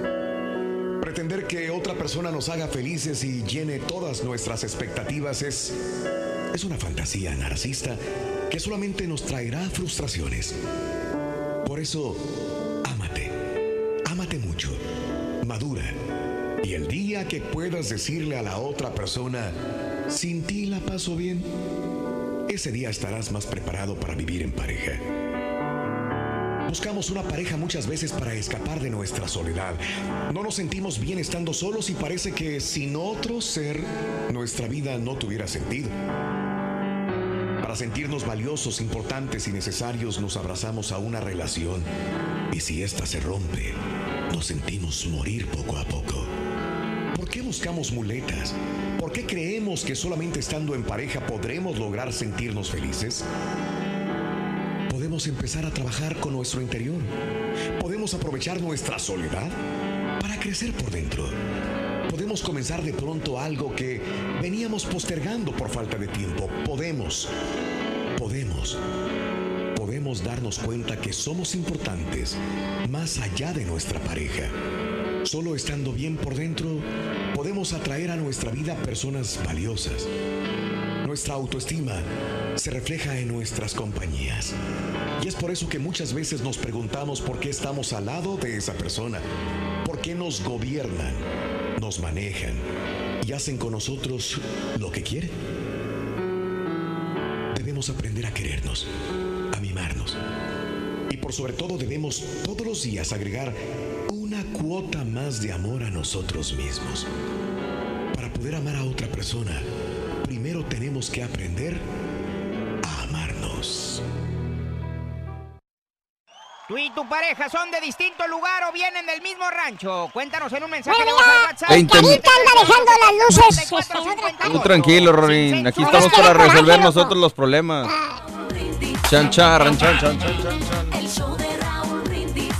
Pretender que otra persona nos haga felices y llene todas nuestras expectativas es, es una fantasía narcisista que solamente nos traerá frustraciones. Por eso, ámate, ámate mucho, madura. Y el día que puedas decirle a la otra persona, sin ti la paso bien, ese día estarás más preparado para vivir en pareja. Buscamos una pareja muchas veces para escapar de nuestra soledad. No nos sentimos bien estando solos y parece que sin otro ser nuestra vida no tuviera sentido. Para sentirnos valiosos, importantes y necesarios nos abrazamos a una relación y si ésta se rompe, nos sentimos morir poco a poco. ¿Por qué buscamos muletas? ¿Por qué creemos que solamente estando en pareja podremos lograr sentirnos felices? Podemos empezar a trabajar con nuestro interior. Podemos aprovechar nuestra soledad para crecer por dentro. Podemos comenzar de pronto algo que veníamos postergando por falta de tiempo. Podemos, podemos, podemos darnos cuenta que somos importantes más allá de nuestra pareja. Solo estando bien por dentro, podemos atraer a nuestra vida personas valiosas. Nuestra autoestima se refleja en nuestras compañías. Y es por eso que muchas veces nos preguntamos por qué estamos al lado de esa persona, por qué nos gobiernan, nos manejan y hacen con nosotros lo que quieren. Debemos aprender a querernos, a mimarnos. Y por sobre todo debemos todos los días agregar una cuota más de amor a nosotros mismos. Para poder amar a otra persona, primero tenemos que aprender ¿Tú y tu pareja son de distinto lugar o vienen del mismo rancho? Cuéntanos en un mensaje Bueno, de al WhatsApp. Carita anda dejando las luces Tú tranquilo, Rorín. Aquí estamos para resolver nosotros los problemas. Chan, chan, chan, chan, chan, chan. El show de Raúl Brindis.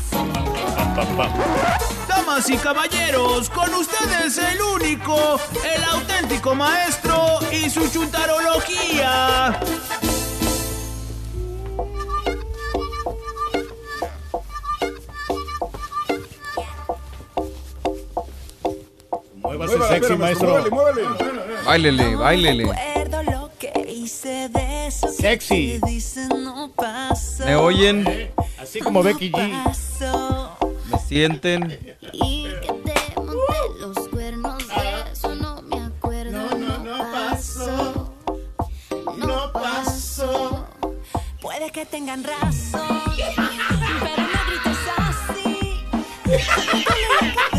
Damas y caballeros, con ustedes el único, el auténtico maestro y su chuntarología. Sexy, maestro. Báilele, báilele. De eso que Sexy. ¿Me oyen? Así como Becky G. Pasó. ¿Me sienten? Y que te monté los cuernos de eso no me acuerdo. No, no, no pasó. No pasó. Puede que tengan razón, pero no grites así.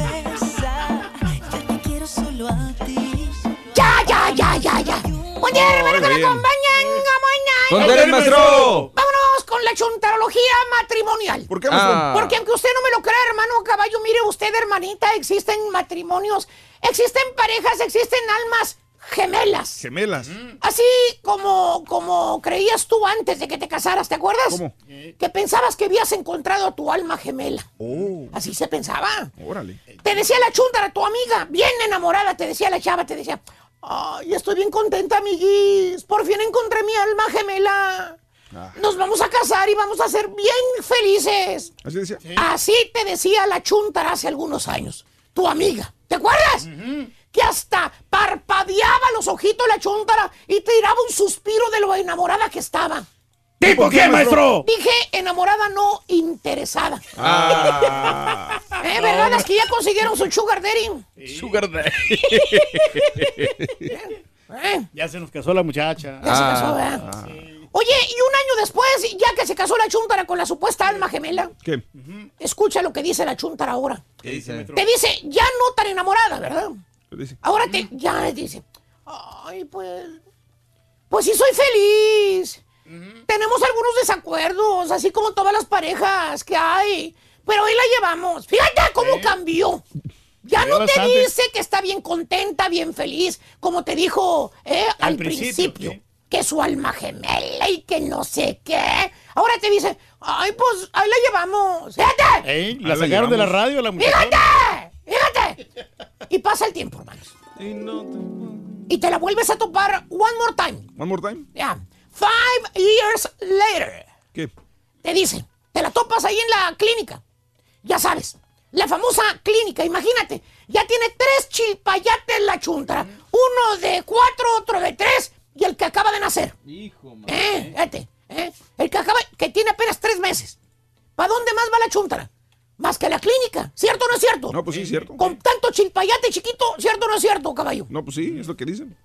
día, hermano, que me acompañan. ¡Con Tere, maestro! Vámonos con la chuntarología matrimonial. ¿Por qué? Ah. Porque aunque usted no me lo crea, hermano caballo, mire usted, hermanita, existen matrimonios, existen parejas, existen almas gemelas. Gemelas. Así como, como creías tú antes de que te casaras, ¿te acuerdas? ¿Cómo? Que pensabas que habías encontrado a tu alma gemela. Oh, Así se pensaba. órale. Te decía la chuntara, tu amiga, bien enamorada, te decía la chava, te decía, ay, estoy bien contenta, amiguis, por fin encontré mi alma gemela. Ah. Nos vamos a casar y vamos a ser bien felices. Así decía. Así te decía la chuntara hace algunos años. Tu amiga. ¿Te acuerdas? Que hasta parpadeaba los ojitos la chuntara y tiraba un suspiro de lo enamorada que estaba. ¿Tipo quién, maestro? Dije enamorada, no interesada. Ah. ¿Eh, ¿Verdad? Las que ya consiguieron su sugar daddy. Sugar daddy. ¿Eh? Ya se nos casó la muchacha. Ya se casó, ¿verdad? Oye, y un año después, ya que se casó la chuntara con la supuesta alma gemela, ¿Qué? escucha lo que dice la chuntara ahora. ¿Qué dice? Te dice, ya no tan enamorada, ¿verdad? ¿Qué dice? Ahora te, ya dice, ay, pues, pues sí soy feliz. Tenemos algunos desacuerdos, así como todas las parejas que hay, pero ahí la llevamos. Fíjate cómo cambió. Ya no te dice que está bien contenta, bien feliz, como te dijo eh, al, Al principio, principio. Que su alma gemela y que no sé qué. Ahora te dice, ay, pues ahí la llevamos. Fíjate. Ey, la Ahí la sacaron de la radio la muchacha. Fíjate, fíjate. Y pasa el tiempo, hermanos. Y te la vuelves a topar one more time. One more time. Ya. Five years later. ¿Qué? Te dice, te la topas ahí en la clínica. Ya sabes, la famosa clínica, imagínate. Ya tiene tres chilpayates la chuntara. Uno de cuatro, otro de tres y el que acaba de nacer. Hijo, man. Eh, eh. El que acaba, que tiene apenas tres meses. ¿Para dónde más va la chuntara? Más que a la clínica, ¿cierto o no es cierto? No, pues sí, cierto. Con tanto chilpayate chiquito, ¿cierto o no es cierto, caballo? No, pues sí, es lo que dicen.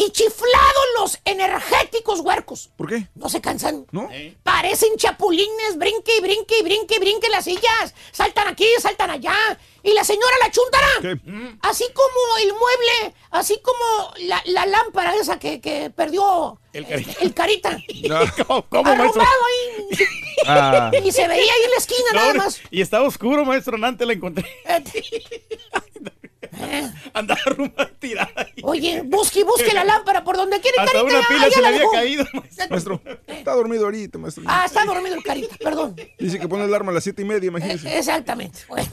Y chiflados los energéticos huercos. ¿Por qué? No se cansan. ¿No? Parecen chapulines, brinque y brinque y brinque y brinque las sillas. Saltan aquí, saltan allá. Y la señora la chuntara. ¿Qué? Así como el mueble, así como la, la lámpara esa que, que perdió El carita. el carita. ¿Cómo, cómo, maestro? Ahí. Ah. Y se veía ahí en la esquina No, nada más. Y estaba oscuro, maestro. Antes la encontré. Eh, Andaba arrumbada tirada ahí. Oye, busque busque la lámpara por donde quiere. Hasta Carita, una pila ya se le la había dejó. caído, maestro. Maestro, está dormido ahorita, maestro. Ah, está dormido el carita, perdón. Dice que pone el alarma a las siete y media, imagínese. Eh, Exactamente. Bueno.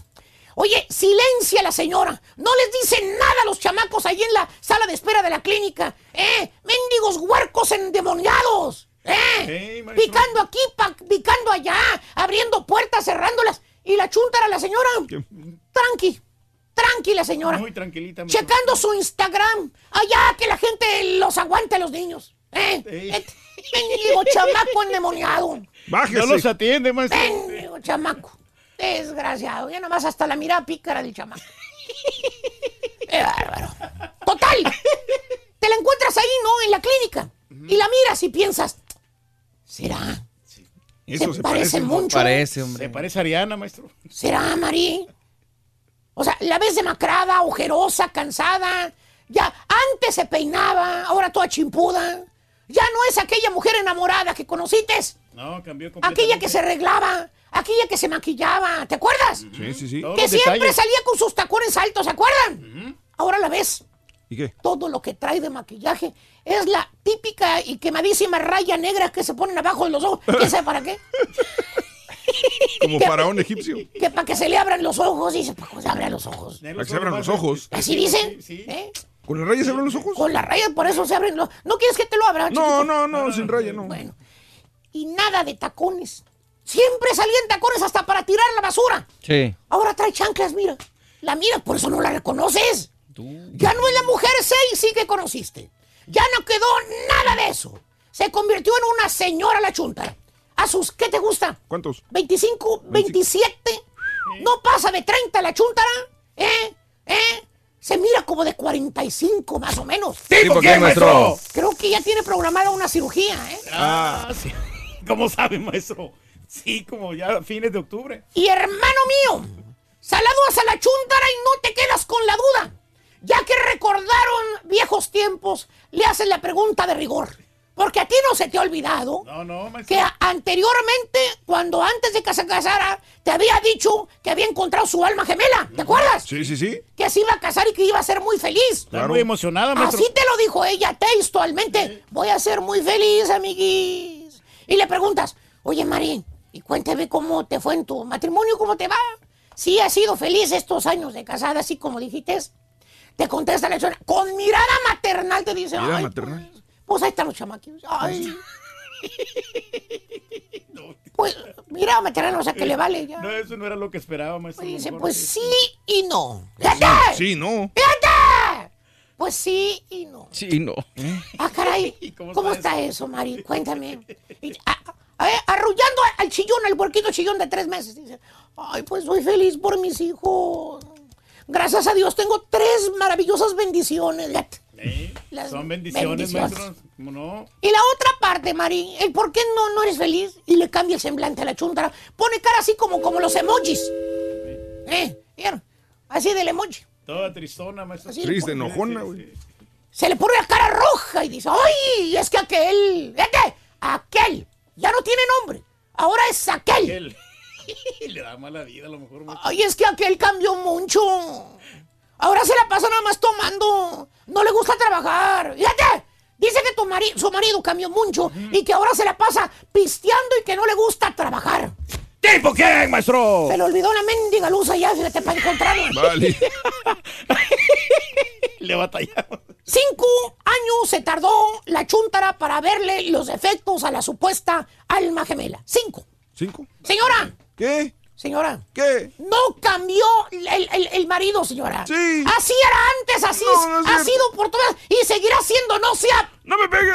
Oye, silencia la señora. No les dice nada a los chamacos ahí en la sala de espera de la clínica. ¿Eh? Mendigos huercos endemoniados. ¿Eh? Picando aquí, pa- picando allá, abriendo puertas, cerrándolas. Y la chuntara la señora. Tranqui. Tranqui la señora. Muy tranquilita. maestro. Checando su Instagram. Allá que la gente los aguante a los niños. ¿Eh? Eh, chamaco endemoniado. Bájese. No los atiende, maestro. Mendigo chamaco. Desgraciado. Ya nomás hasta la mirada pícara del chamaco. Qué bárbaro. Total. Te la encuentras ahí, ¿no? En la clínica. Y la miras y piensas, ¿será? Eso se se parece. parece mucho. Parece, Se hombre. parece a Ariana, maestro. ¿Será, Mari? O sea, la ves demacrada, ojerosa, cansada. Ya antes se peinaba, ahora toda chimpuda. Ya no es aquella mujer enamorada que conociste. No, cambió completamente. Aquella que se arreglaba, aquella que se maquillaba. ¿Te acuerdas? Sí, sí, sí. Todos Que siempre detalles. salía con sus tacones altos, ¿se acuerdan? Ahora la ves. ¿Y qué? Todo lo que trae de maquillaje es la típica y quemadísima raya negra que se ponen abajo de los ojos. ¿Quién sabe para qué? Como faraón egipcio. Que para que se le abran los ojos. Dice, para que se abran los ojos. Para que se abran los ojos. Así dicen. Sí, sí. ¿eh? ¿Con la raya se abren los ojos? Con la raya, por eso se abren los... ¿No quieres que te lo abra, No, chiquito? no, no, sin raya, no. Bueno. Y nada de tacones. Siempre salían tacones hasta para tirar la basura. Sí. Ahora trae chanclas, mira. La miras, por eso no la reconoces. Ya no es la mujer sexy que conociste. Ya no quedó nada de eso. Se convirtió en una señora la chunta. A sus, ¿qué te gusta? ¿Cuántos? 25, 27. No pasa de 30 la chuntara. ¿Eh? ¿Eh? Se mira como de 45 más o menos. ¿Tipo qué, maestro? Creo que ya tiene programada una cirugía, ¿eh? Ah, sí. ¿Cómo sabe, maestro? Sí, como ya a fines de octubre. Y hermano mío, saludos a la chuntara y no te quedas con la duda. Ya que recordaron viejos tiempos, le hacen la pregunta de rigor. Porque a ti no se te ha olvidado No, no, maestro. que anteriormente, cuando antes de que se casara, te había dicho que había encontrado su alma gemela. ¿Te acuerdas? Sí, sí, sí. Que se iba a casar y que iba a ser muy feliz. Claro. muy emocionada, maestro. Así te lo dijo ella textualmente. Voy a ser muy feliz, amiguis. Y le preguntas, oye, Marín, y cuéntame cómo te fue en tu matrimonio, cómo te va. Si has sido feliz estos años de casada, así como dijiste. Te contesta la señora, con mirada maternal te dice, Mirada "Ay, maternal. Pues, pues ahí están los chamaquillos. Ay. Pues mirada maternal, o sea que le vale ya. No, eso no era lo que esperaba, maestro. Dice, Mejor pues sí y no. ¡Fíjate! Sí, no. ¡Fíjate! Pues sí y no. Sí, no. Ah, caray. ¿Cómo, está, eso, Mari? Cuéntame. Y, a, a ver, arrullando al chillón, al huerquito chillón de tres meses. Dice, ay, pues soy feliz por mis hijos. Gracias a Dios tengo tres maravillosas bendiciones. Las Son bendiciones, bendiciones. maestro. ¿Cómo no? Y la otra parte, Mari, el por qué no, no eres feliz y le cambia el semblante a la chuntara. Pone cara así como, como los emojis. ¿Eh? ¿Vieron? Así del emoji. Toda tristona, maestro. Así, Triste, enojona, güey. Se le pone la cara roja y dice, ¡ay! Es que aquel, fíjate, aquel, ya no tiene nombre. Ahora es aquel. Le da mala vida a lo mejor. maestro. Ay, es que aquel cambió mucho. Ahora se la pasa nada más tomando. No le gusta trabajar. Fíjate. Dice que tu mari- su marido cambió mucho y que ahora se la pasa pisteando y que no le gusta trabajar. ¿Tipo quién, maestro? Se le olvidó la mendiga luz allá, fíjate, para encontrarla. Vale. Le batallamos. Cinco años se tardó la chuntara para verle los defectos a la supuesta alma gemela. Cinco. ¿Cinco? Señora. ¿Qué? Señora. ¿Qué? No cambió el, el- el marido, señora. Sí. Así era antes, así No, no es ha sido por todas y seguirá siendo, no sea. ¡No me pegue!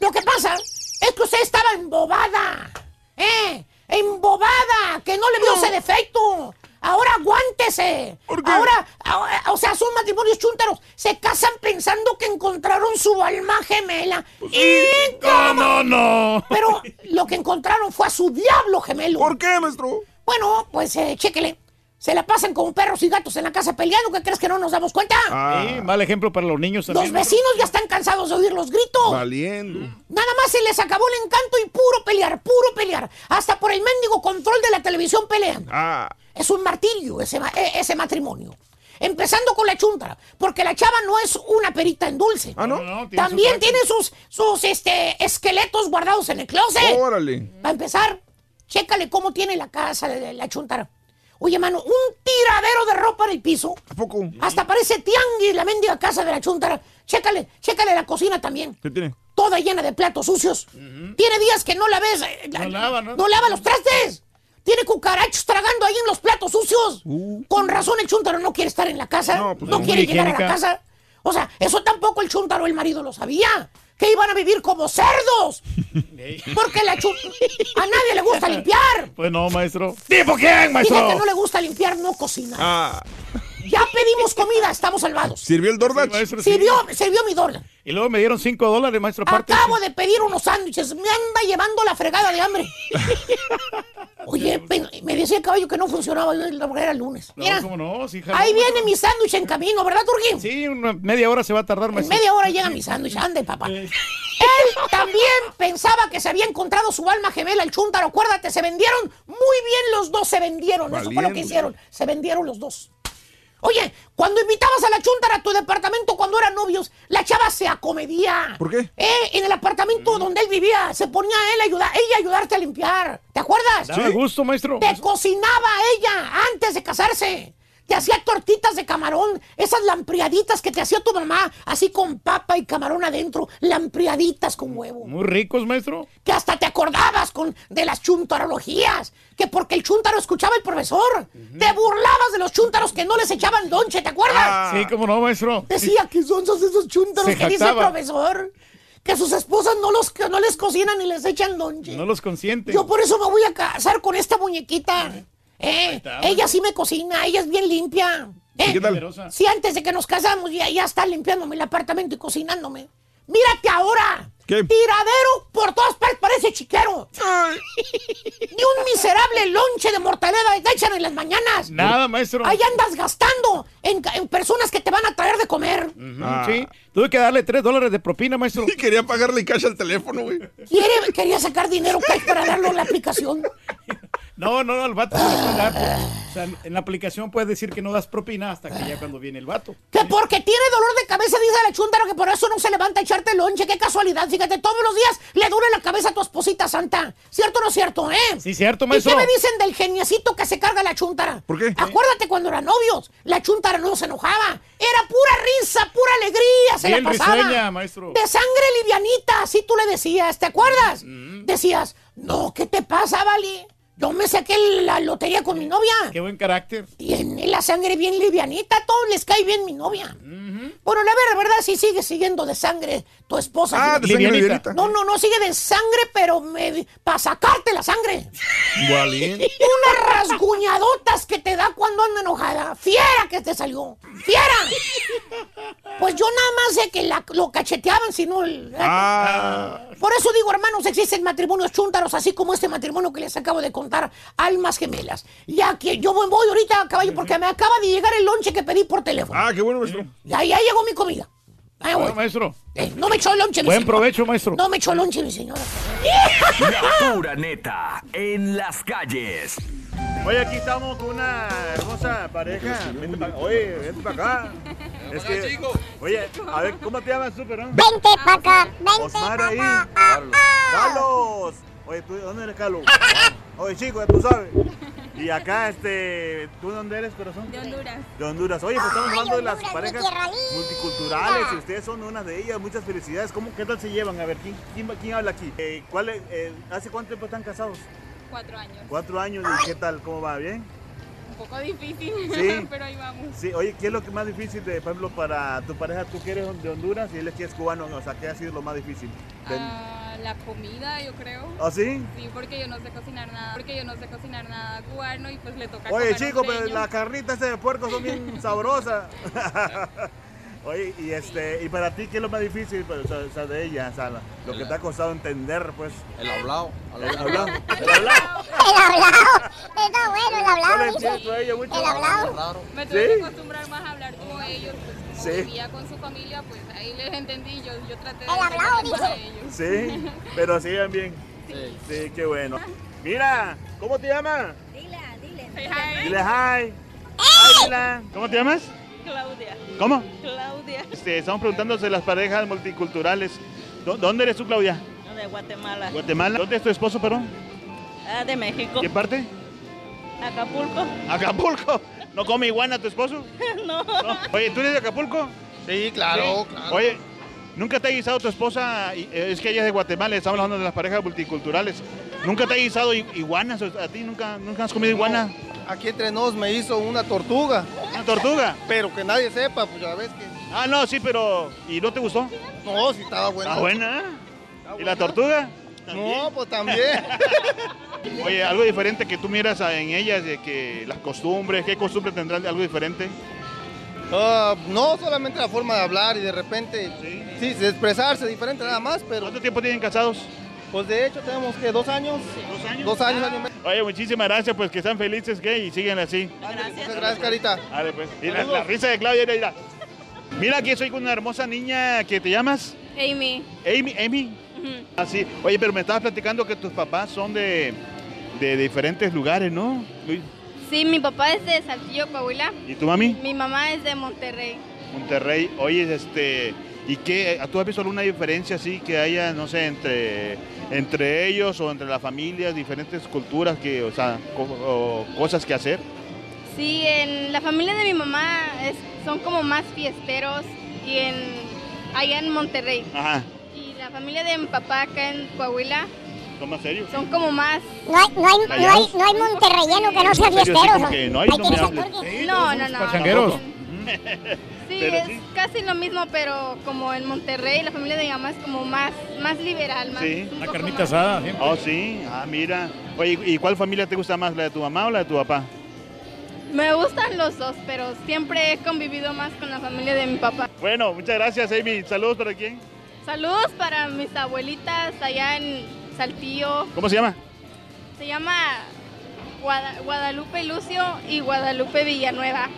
Lo que pasa es que usted estaba embobada. ¿Eh? Embobada, que no le vio ese defecto. Ahora aguántese. Ahora, ahora, o sea, son matrimonios chúntaros. Se casan pensando que encontraron su alma gemela. y ¿Cómo no? Pero lo que encontraron fue a su diablo gemelo. ¿Por qué, maestro? Bueno, pues eh, chéquele. Se la pasan como perros y gatos en la casa peleando. ¿Qué crees que no nos damos cuenta? Sí, mal ejemplo para los niños Los vecinos ya están cansados de oír los gritos. Valiendo. Nada más se les acabó el encanto y puro pelear, puro pelear. Hasta por el mendigo control de la televisión pelean. Ah. Es un martirio ese, eh, ese matrimonio. Empezando con la chuntara, porque la chava no es una perita en dulce. Ah, ¿no? No, no, tiene También su tiene sus, sus este, esqueletos guardados en el closet. Órale. Para empezar, chécale cómo tiene la casa de la chuntara. Oye, mano, un tiradero de ropa en el piso. ¿A poco? Hasta parece tianguis la mendiga casa de la chuntara. Chécale, chécale la cocina también. ¿Qué tiene? Toda llena de platos sucios. Tiene días que no la ves. eh, la- No lava, ¿no? No lava los trastes. Tiene cucarachos tragando ahí en los platos sucios. Con razón el chuntaro no quiere estar en la casa. No, Uh. pues no. quiere llegar a la casa. O sea, eso tampoco el chuntaro, el marido, lo sabía. Que iban a vivir como cerdos. Porque la chu- a nadie le gusta limpiar. Pues no, maestro. ¿Tipo quién, Dije que maestro? no le gusta limpiar, no cocinar. Ah. Ya pedimos comida, estamos salvados. ¿Sirvió el DoorDash? Sí, maestro, sí. Sirvió, sirvió mi dólar. Y luego me dieron 5 dólares, maestro, aparte. Acabo de pedir unos sándwiches. Me anda llevando la fregada de hambre. Oye, me decía el caballo que no funcionaba. Yo la era el lunes. No, Mira, ¿cómo no? Sí, jaló, ahí viene mi sándwich en camino, ¿verdad, Turquín? Sí, una media hora se va a tardar, En maestro. media hora llega mi sándwich. Ande, papá. Él también pensaba que se había encontrado su alma gemela, el chúntaro. Acuérdate, se vendieron muy bien los dos, se vendieron. Eso fue lo que hicieron. Se vendieron los dos. Oye, cuando invitabas a la chúntara a tu departamento cuando eran novios, la chava se acomedía. ¿Por qué? Eh, en el apartamento donde él vivía, se ponía él a ayudar, ella a ayudarte a limpiar. ¿Te acuerdas? Daba gusto, maestro. Te cocinaba ella antes de casarse. Te hacía tortitas de camarón, esas lampriaditas que te hacía tu mamá, así con papa y camarón adentro, lampriaditas con huevo. Muy ricos, maestro. Que hasta te acordabas con, de las chuntarologías, que porque el chuntaro escuchaba el profesor. Te burlabas de los chuntaros que no les echaban lonche, ¿te acuerdas? Sí, cómo no, maestro. Decía que son esos chuntaros que dice el profesor. Que sus esposas no, los, que no les cocinan ni les echan lonche. No los consiente. Yo por eso me voy a casar con esta muñequita. Eh, está, ella sí me cocina, ella es bien limpia. Eh, ¿Qué tal? Generosa. Si antes de que nos casamos ya, ya está limpiándome el apartamento y cocinándome. Mírate ahora. ¿Qué? Tiradero por todas partes, parece chiquero. Ni un miserable lonche de mortaleda te echan en las mañanas. Nada, maestro. Ahí andas gastando en, personas que te van a traer de comer. Ah. Sí, tuve que darle 3 dólares de propina, maestro. Y quería pagarle cash al teléfono, güey. Quiere, quería sacar dinero cash para darlo en la aplicación. No, no, no, al vato se lo puede dar. O sea, en la aplicación puedes decir que no das propina hasta que ya cuando viene el vato. Que porque tiene dolor de cabeza, dice la chuntaro, que por eso no se levanta a echarte lonche. Qué casualidad. Fíjate, todos los días le duele la cabeza a tu esposita santa. ¿Cierto o no es cierto, eh? Sí, cierto, ¿Y maestro. qué me dicen del geniecito que se carga la chuntara? ¿Por qué? Acuérdate cuando eran novios. La chuntara no se enojaba. Era pura risa, pura alegría. Se Bien la pasaba. risueña, maestro. De sangre livianita, así tú le decías. ¿Te acuerdas? Decías, no, ¿qué te pasa, Vali? Yo me saqué la lotería con mi novia. Qué buen carácter. Tiene la sangre bien livianita, a todos les cae bien mi novia. Bueno, la verdad, verdad, sí sigue siguiendo de sangre tu esposa. Ah, de sangre Livianita. livianita. No, no, no sigue de sangre, pero para sacarte la sangre. Gualín. Unas rasguñadotas que te da cuando anda enojada. Fiera que te salió. Fiera. Pues yo nada más sé que la- lo cacheteaban, si no... el- Ah. Por eso digo, hermanos, existen matrimonios chúntaros, así como este matrimonio que les acabo de contar, almas gemelas. Ya que yo voy, voy ahorita, caballo, porque me acaba de llegar el lonche que pedí por teléfono. Ah, qué bueno, maestro. Ya, ya llegó mi comida. Ahí voy. Bueno, maestro. Eh, no me echó el lonche, mi Buen señora. provecho, maestro. No me echó el lonche, mi señora. La pura neta en las calles. Oye, aquí estamos con una hermosa pareja. Vente pa- oye, vente para acá. Es que, oye, a ver, ¿cómo te llamas tú, perdón? Vente pa' acá, vente Osmar pa' ahí. acá. Carlos. Carlos. Oye, ¿tú de dónde eres, Carlos? Oye, chico, ya tú sabes. Y acá, este, ¿tú de dónde eres, corazón? De Honduras. De Honduras. Oye, pues estamos Ay, hablando de las parejas multiculturales y ustedes son una de ellas. Muchas felicidades. ¿Cómo, ¿Qué tal se llevan? A ver, ¿quién, quién, quién habla aquí? Eh, ¿cuál es, eh, ¿Hace cuánto tiempo están casados? Cuatro años. Cuatro años. ¿Y qué tal? ¿Cómo va? ¿Bien? Poco difícil, Sí. pero ahí vamos. Sí, oye, ¿qué es lo que más difícil, de, por ejemplo, para tu pareja? Tú que eres de Honduras y él es que es cubano, o sea, ¿qué ha sido lo más difícil? Ah, la comida, yo creo. ¿Ah, sí? Sí, porque yo no sé cocinar nada. Porque yo no sé cocinar nada cubano y pues le toca Oye, chico, pero las carnitas de puerco son bien sabrosas. Oye, y este, y para ti, ¿qué es lo más difícil pues, o sea, de ella? O sea, la- lo que te ha costado entender, pues. El hablado. El hablado. El hablado. El hablado. Está bueno el No hablado, a ella mucho. El hablado. Me tuve ¿Sí? que acostumbrar más a hablar como ellos, pues como Sí. vivía con su familia, pues ahí les entendí, yo, yo traté de El hablado, dice. ellos. Sí, pero siguen bien. Sí. qué bueno. Mira, ¿cómo te llamas? Dile, dile. Dile hi. Hi, Dila. ¿Cómo te llamas? Claudia. ¿Cómo? Claudia. Este, estamos preguntando de las parejas multiculturales. ¿Dó- ¿Dónde eres tú, Claudia? De Guatemala. Guatemala. ¿Dónde es tu esposo, perdón? Ah, de México. ¿Qué parte? Acapulco. Acapulco. ¿No come iguana tu esposo? no. Oye, ¿tú eres de Acapulco? Sí, claro, Sí. claro. Oye, ¿nunca te ha guisado tu esposa? Eh, Es que ella es de Guatemala, estamos hablando de las parejas multiculturales. ¿Nunca te ha guisado iguanas? ¿A ti nunca, nunca has comido iguana? Aquí entre nos me hizo una tortuga. ¿Una tortuga? Pero que nadie sepa, pues ya ves que. Ah, no, sí, pero... ¿Y no te gustó? No, sí estaba buena. ¿Está buena? ¿Y la tortuga? No, pues también. Oye, algo diferente que tú miras en ellas, de que las costumbres, ¿qué costumbres tendrán de algo diferente? Ah, no solamente la forma de hablar y de repente, sí, de expresarse diferente nada más, pero... ¿Cuánto tiempo tienen casados? Pues de hecho tenemos que dos años. ¿Dos años? Dos años, medio. Oye, muchísimas gracias, pues que están felices, ¿qué? Y siguen así. Muchas gracias, Carita. Dale, pues. Y la, la risa de Claudia, mira, mira. Mira, aquí soy con una hermosa niña que te llamas Amy. Amy. Amy. Así. Oye, pero me estabas platicando que tus papás son de, de diferentes lugares, ¿no? Sí, mi papá es de Saltillo, Coahuila. ¿Y tu mami? Mi mamá es de Monterrey. Monterrey. Oye, este. ¿Y qué? ¿Tú has visto alguna diferencia así que haya, no sé, entre, entre ellos o entre las familias, diferentes culturas que, o sea, co- o cosas que hacer? Sí, en la familia de mi mamá es- son como más fiesteros y en allá en Monterrey. Ajá. Y la familia de mi papá acá en Coahuila ¿Son más serios? son como más... No hay, no hay, no hay, no hay monterrelleno que no sea fiestero. que no hay, no que No, no, no. Pachangueros. Sí, Pero es sí. casi lo mismo, pero como en Monterrey la familia de mi mamá es como más, más liberal, más... Sí. un Una carnita más- asada. siempre. Oh, sí. Ah, mira. Oye, ¿y cuál familia te gusta más, la de tu mamá o la de tu papá? Me gustan los dos, pero siempre he convivido más con la familia de mi papá. Bueno, muchas gracias, Amy. Saludos para quién. Saludos para mis abuelitas allá en Saltillo. ¿Cómo se llama? Se llama Guada- Guadalupe Lucio y Guadalupe Villanueva.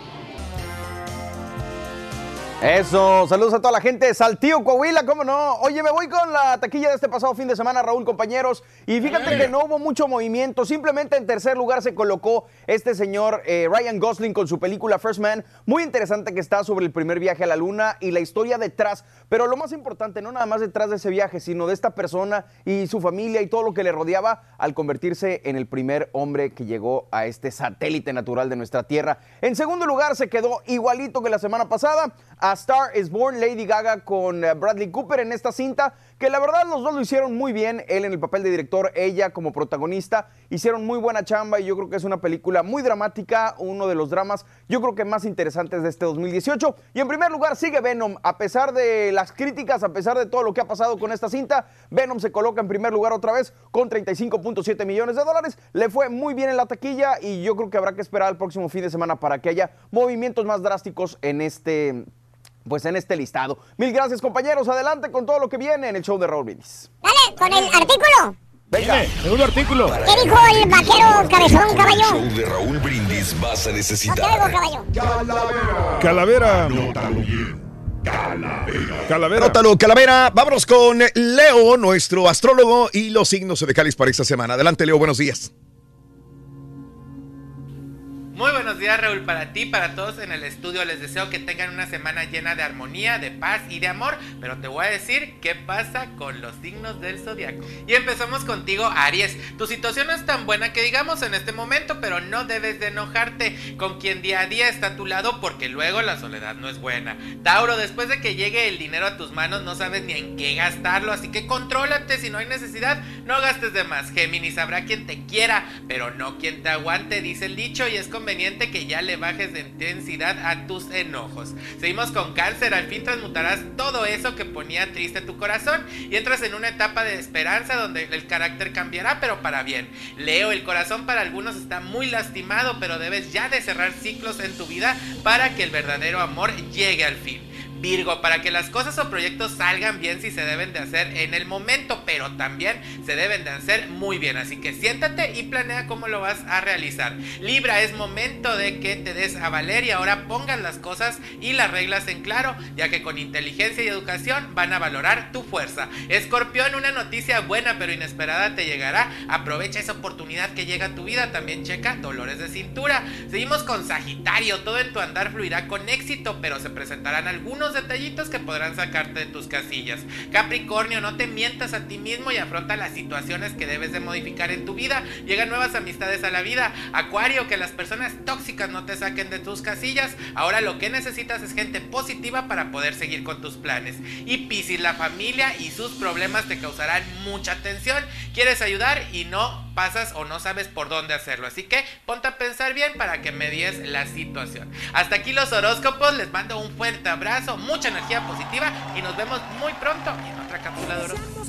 Eso, saludos a toda la gente de Saltillo, Coahuila, ¿cómo no? Oye, me voy con la taquilla de este pasado fin de semana, Raúl, compañeros. Y fíjate que no hubo mucho movimiento, simplemente en tercer lugar se colocó este señor eh, Ryan Gosling con su película First Man. Muy interesante que está sobre el primer viaje a la luna y la historia detrás. Pero lo más importante, no nada más detrás de ese viaje, sino de esta persona y su familia y todo lo que le rodeaba al convertirse en el primer hombre que llegó a este satélite natural de nuestra Tierra. En segundo lugar se quedó igualito que la semana pasada. A Star is Born, Lady Gaga con eh, Bradley Cooper en esta cinta, que la verdad los dos lo hicieron muy bien, él en el papel de director, ella como protagonista, hicieron muy buena chamba y yo creo que es una película muy dramática, uno de los dramas yo creo que más interesantes de este 2018. Y en primer lugar sigue Venom, a pesar de las críticas, a pesar de todo lo que ha pasado con esta cinta, Venom se coloca en primer lugar otra vez con 35.7 millones de dólares, le fue muy bien en la taquilla y yo creo que habrá que esperar el próximo fin de semana para que haya movimientos más drásticos en este pues en este listado. Mil gracias, compañeros. Adelante con todo lo que viene en el show de Raúl Brindis. Dale, con el artículo. Venga. Segundo artículo. ¿Qué dijo el vaquero cabezón, caballo? show de Raúl Brindis vas a ¿Qué necesitar. dijo, caballo? Calavera. Calavera. Anótalo, Calavera. Vámonos con Leo, nuestro astrólogo, y los signos de Cáliz para esta semana. Adelante, Leo, buenos días. Muy buenos días Raúl, para ti, para todos en el estudio, les deseo que tengan una semana llena de armonía, de paz y de amor, pero te voy a decir qué pasa con los signos del zodiaco. Y empezamos contigo Aries, tu situación no es tan buena que digamos en este momento, pero no debes de enojarte con quien día a día está a tu lado porque luego la soledad no es buena. Tauro, después de que llegue el dinero a tus manos no sabes ni en qué gastarlo, así que contrólate si no hay necesidad, no gastes de más. Géminis, habrá quien te quiera, pero no quien te aguante, dice el dicho y es conveniente que ya le bajes de intensidad a tus enojos. Seguimos con cáncer, al fin transmutarás todo eso que ponía triste tu corazón y entras en una etapa de esperanza donde el carácter cambiará, pero para bien. Leo, el corazón para algunos está muy lastimado, pero debes ya de cerrar ciclos en tu vida para que el verdadero amor llegue al fin. Virgo, para que las cosas o proyectos salgan bien si se deben de hacer en el momento, pero también se deben de hacer muy bien. Así que siéntate y planea cómo lo vas a realizar. Libra, es momento de que te des a valer y ahora pongan las cosas y las reglas en claro, ya que con inteligencia y educación van a valorar tu fuerza. Escorpión, una noticia buena pero inesperada te llegará. Aprovecha esa oportunidad que llega a tu vida. También checa dolores de cintura. Seguimos con Sagitario, todo en tu andar fluirá con éxito, pero se presentarán algunos detallitos que podrán sacarte de tus casillas. Capricornio, no te mientas a ti mismo y afronta las situaciones que debes de modificar en tu vida. Llegan nuevas amistades a la vida. Acuario, que las personas tóxicas no te saquen de tus casillas. Ahora lo que necesitas es gente positiva para poder seguir con tus planes. Y Piscis, la familia y sus problemas te causarán mucha tensión. Quieres ayudar y no pasas o no sabes por dónde hacerlo. Así que ponte a pensar bien para que medies la situación. Hasta aquí los horóscopos. Les mando un fuerte abrazo, mucha energía positiva y nos vemos muy pronto en otra cápsula de horóscopos.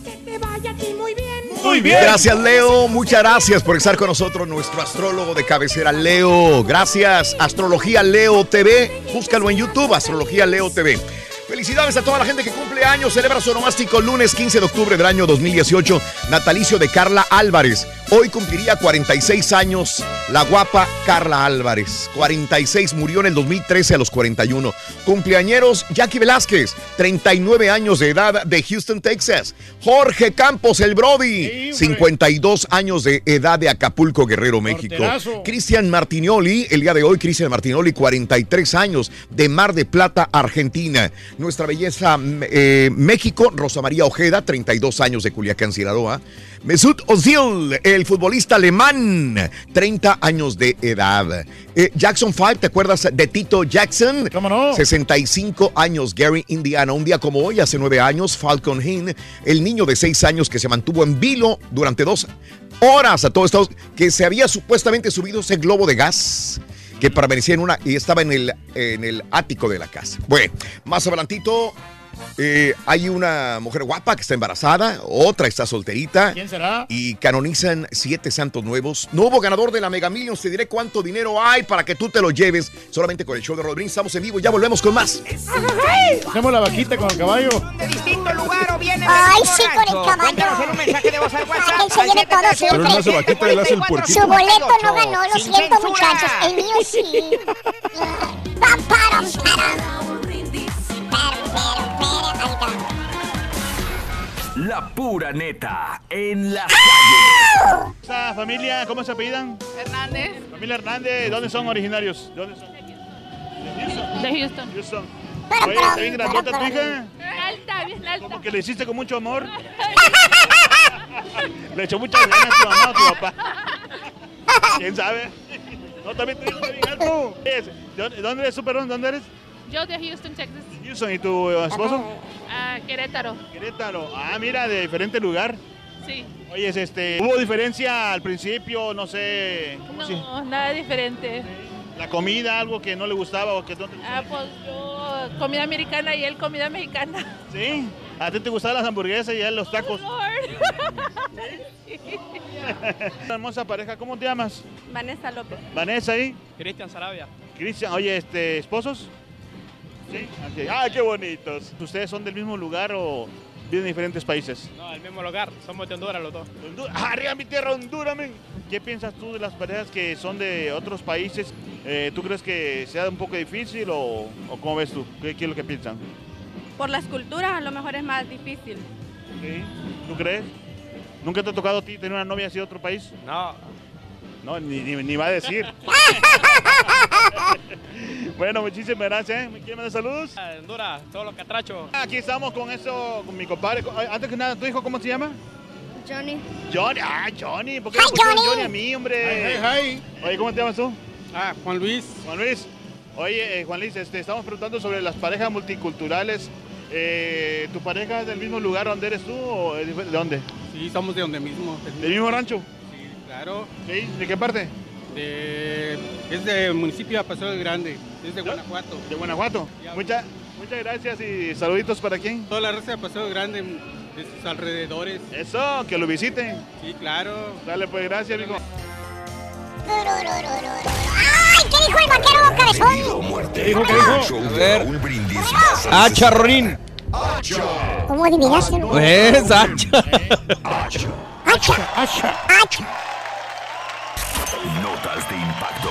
muy bien. Muy bien. Gracias, Leo. Muchas gracias por estar con nosotros, nuestro astrólogo de cabecera, Leo. Gracias, Astrología Leo TV. Búscalo en YouTube, Astrología Leo TV. Felicidades a toda la gente que cumple años. Celebra su onomástico lunes 15 de octubre del año 2018. Natalicio de Carla Álvarez. Hoy cumpliría 46 años la guapa Carla Álvarez. 46 murió en el 2013 a los 41. Cumpleañeros Jackie Velázquez. 39 años de edad de Houston, Texas. Jorge Campos, el Brody. 52 años de edad de Acapulco, Guerrero, México. Cristian Martinoli, el día de hoy, Cristian Martinoli, 43 años de Mar de Plata, Argentina. Nuestra belleza eh, México, Rosa María Ojeda, 32 años de Culiacán, Sinaloa. Mesut Ozil, el futbolista alemán, 30 años de edad. Eh, Jackson 5, ¿te acuerdas de Tito Jackson? ¿Cómo no? 65 años, Gary, Indiana. Un día como hoy, hace nueve años, Falcon Hin, el niño de seis años que se mantuvo en vilo durante dos horas a todo Estados que se había supuestamente subido ese globo de gas que permanecía en una y estaba en el, en el ático de la casa. Bueno, más adelantito eh, hay una mujer guapa que está embarazada, otra está solterita. ¿Quién será? Y canonizan siete santos nuevos. Nuevo ganador de la Mega Millions. Te diré cuánto dinero hay para que tú te lo lleves solamente con el show de Rodríguez. Estamos en vivo y ya volvemos con más. Hacemos la vaquita con el caballo. De distinto lugar o viene Ay, sí, con el caballo. Cuéntanos en un mensaje de voz al WhatsApp. Para que se lleve todo siempre. Pero no hace vaquita, él hace el puerquito. Su boleto no ganó, lo Sin siento, censura. muchachos. El mío sí. Pam, param, param. La pura neta en la calle. Esa familia, ¿cómo se apellidan? Hernández. Familia Hernández, ¿dónde son originarios? ¿De dónde son? De Houston. Houston. Pero, Oye, está bien grandota tu hija. Alta, bien alta. Como que le hiciste con mucho amor. Le echó muchas ganas a tu mamá o a tu papá. ¿Quién sabe? No, también te digo bien alto. ¿De dónde- ¿Dónde eres, Superón? ¿Dónde eres? Yo de Houston, Texas. Houston, ¿y tu esposo? A Querétaro. Querétaro. Ah, mira, de diferente lugar. Sí. Oye, es este, ¿hubo diferencia al principio? No sé. ¿cómo se- No, nada diferente. La comida, algo que no le gustaba o que no te Ah, pues yo comida americana y él comida mexicana. ¿Sí? ¿A ti te gustaban las hamburguesas y a él los tacos? Una hermosa pareja, ¿cómo te llamas? Vanessa López. Vanessa ahí. Cristian Sarabia. Cristian, oye, este, ¿esposos? Sí. Ah, qué bonitos. ¿Ustedes son del mismo lugar o viven en diferentes países? No, el mismo lugar. Somos de Honduras los dos. Honduras. Arriba mi tierra, Honduras, men. ¿Qué piensas tú de las parejas que son de otros países? Eh, ¿Tú crees que sea un poco difícil o, o cómo ves tú? ¿Qué, qué es lo que piensan? Por las culturas a lo mejor es más difícil. ¿Sí? ¿Tú crees? ¿Nunca te ha tocado a ti tener una novia así de otro país? No. No, ni, ni, ni va a decir. bueno, muchísimas gracias. ¿eh? ¿Me quieren mandar saludos? Ah, Honduras, todos los catrachos. Aquí estamos con eso, con mi compadre. Antes que nada, ¿tu hijo cómo se llama? Johnny. Johnny. Ah, Johnny. ¿Por qué me pusieron Johnny a mí, hombre? Hi, hi, Oye, ¿cómo te llamas tú? Ah, Juan Luis. Juan Luis. Oye, eh, Juan Luis, este, estamos preguntando sobre las parejas multiculturales. Eh, ¿Tu pareja es del mismo lugar donde eres tú o de dónde? Sí, somos de donde mismo. ¿Del mismo rancho? Claro. ¿Sí? ¿De qué parte? De, es del municipio de Paso del Grande. Es de Guanajuato. ¿De Guanajuato? Mucha- muchas gracias y saluditos para quién. Toda la raza de Paso del Grande, de sus alrededores. Eso, que lo visiten. Sí, claro. Dale, pues gracias, amigo. ¡Ay, qué dijo el vaquero cabezón! ¿Qué dijo? ¿Qué dijo? A ver. Raúl Brindis charronín. ¿Cómo adivinaste? no? Es hacha. Hacha. Hacha. Notas de impacto.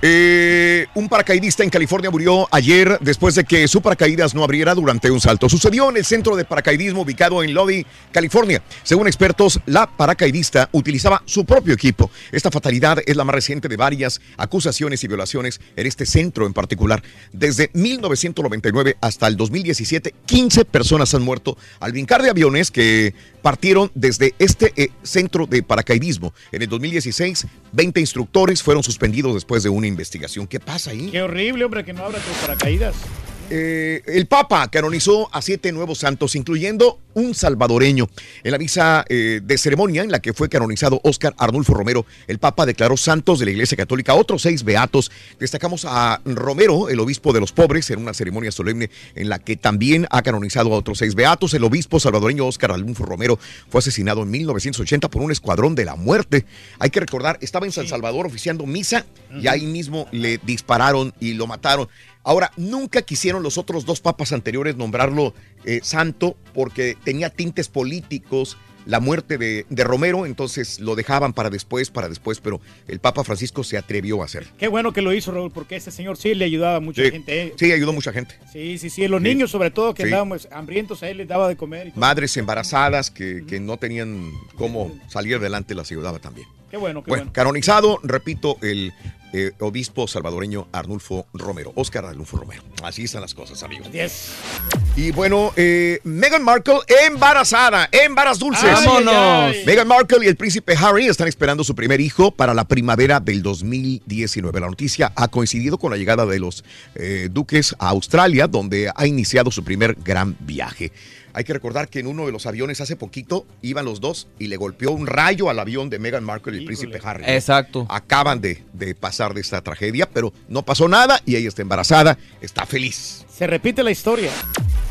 Eh, un paracaidista en California murió ayer después de que su paracaídas no abriera durante un salto. Sucedió en el centro de paracaidismo ubicado en Lodi, California. Según expertos, la paracaidista utilizaba su propio equipo. Esta fatalidad es la más reciente de varias acusaciones y violaciones en este centro en particular. Desde 1999 hasta el 2017, 15 personas han muerto al brincar de aviones que partieron desde este eh, centro de paracaidismo. En el 2016, 20 instructores fueron suspendidos después de una investigación. ¿Qué pasa ahí? Qué horrible, hombre, que no abra tus paracaídas. Eh, el Papa canonizó a siete nuevos santos, incluyendo un salvadoreño. En la misa eh, de ceremonia en la que fue canonizado Óscar Arnulfo Romero, el Papa declaró santos de la Iglesia Católica otros seis beatos. Destacamos a Romero, el obispo de los pobres, en una ceremonia solemne en la que también ha canonizado a otros seis beatos. El obispo salvadoreño Óscar Arnulfo Romero fue asesinado en 1980 por un escuadrón de la muerte. Hay que recordar, estaba en San Salvador oficiando misa y ahí mismo le dispararon y lo mataron. Ahora, nunca quisieron los otros dos papas anteriores nombrarlo eh, santo porque tenía tintes políticos la muerte de, de Romero, entonces lo dejaban para después, para después, pero el Papa Francisco se atrevió a hacer. Qué bueno que lo hizo, Raúl, porque ese señor sí le ayudaba a mucha Sí, gente. eh. sí, ayudó a mucha gente. Sí, sí, sí. Los Sí. niños, sobre todo, que Sí. andábamos hambrientos, a él les daba de comer. y todo. Madres embarazadas que, que no tenían cómo salir adelante las ayudaba también. Qué bueno, qué Bueno, bueno. canonizado, repito, el eh, obispo salvadoreño Arnulfo Romero, Óscar Arnulfo Romero. Así están las cosas, amigos. Yes. Y bueno, eh, Meghan Markle embarazada, embaraz dulces. Vámonos. Meghan Markle y el príncipe Harry están esperando su primer hijo para la primavera del 2019. La noticia ha coincidido con la llegada de los eh, duques a Australia, donde ha iniciado su primer gran viaje. Hay que recordar que en uno de los aviones hace poquito iban los dos y le golpeó un rayo al avión de Meghan Markle y el príncipe Harry. Exacto. Acaban de, de pasar de esta tragedia, pero no pasó nada y ella está embarazada, está feliz. Se repite la historia.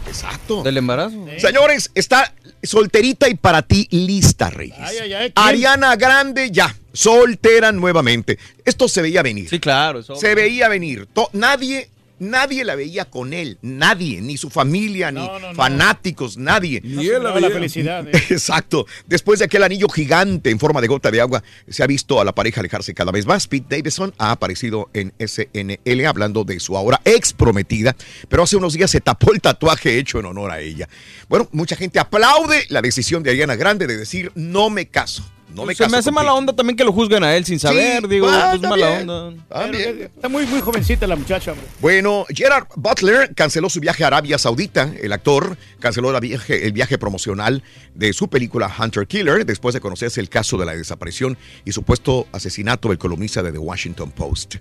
Exacto. Del embarazo. Señores, está solterita y para ti lista, Reyes. Ay, ay, ay, ¿quién? Ariana Grande ya, soltera nuevamente. Esto se veía venir. Sí, claro. eso. Se veía venir. To- nadie, nadie la veía con él. Nadie, ni su familia, ni No, no, no. fanáticos, nadie. No se miraba la felicidad. eh. Exacto. Después de aquel anillo gigante en forma de gota de agua, se ha visto a la pareja alejarse cada vez más. Pete Davidson ha aparecido en SNL hablando de su ahora ex prometida, pero hace unos días se tapó el tatuaje hecho en honor a ella. Bueno, mucha gente aplaude la decisión de Ariana Grande de decir no me caso. No me Se caso. me hace contigo". mala onda también que lo juzguen a él sin saber. Sí, digo, ah, pues mala también. onda. También. Está muy, muy jovencita la muchacha, hombre. Bueno, Gerard Butler canceló su viaje a Arabia Saudita. El actor canceló la viaje- el viaje promocional de su película Hunter Killer después de conocerse el caso de la desaparición y supuesto asesinato del columnista de The Washington Post.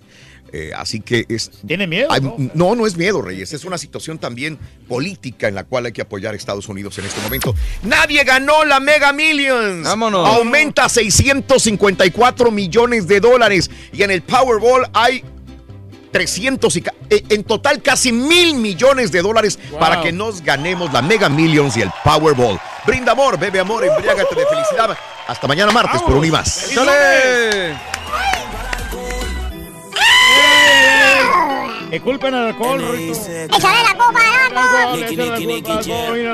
Eh, así que es... ¿Tiene miedo? Hay- no? no, no es miedo, Reyes. Es una situación también política en la cual hay que apoyar a Estados Unidos en este momento. Nadie ganó la Mega Millions. Vámonos. Aumenta a 654 millones de dólares. Y en el Powerball hay 300 y eh, en total casi mil millones de dólares Wow. para que nos ganemos la Mega Millions y el Powerball. Brinda amor, bebe amor, embriágate de felicidad. Hasta mañana martes por un y más. Que culpen al alcohol, Rito. Échale la culpa al árbol.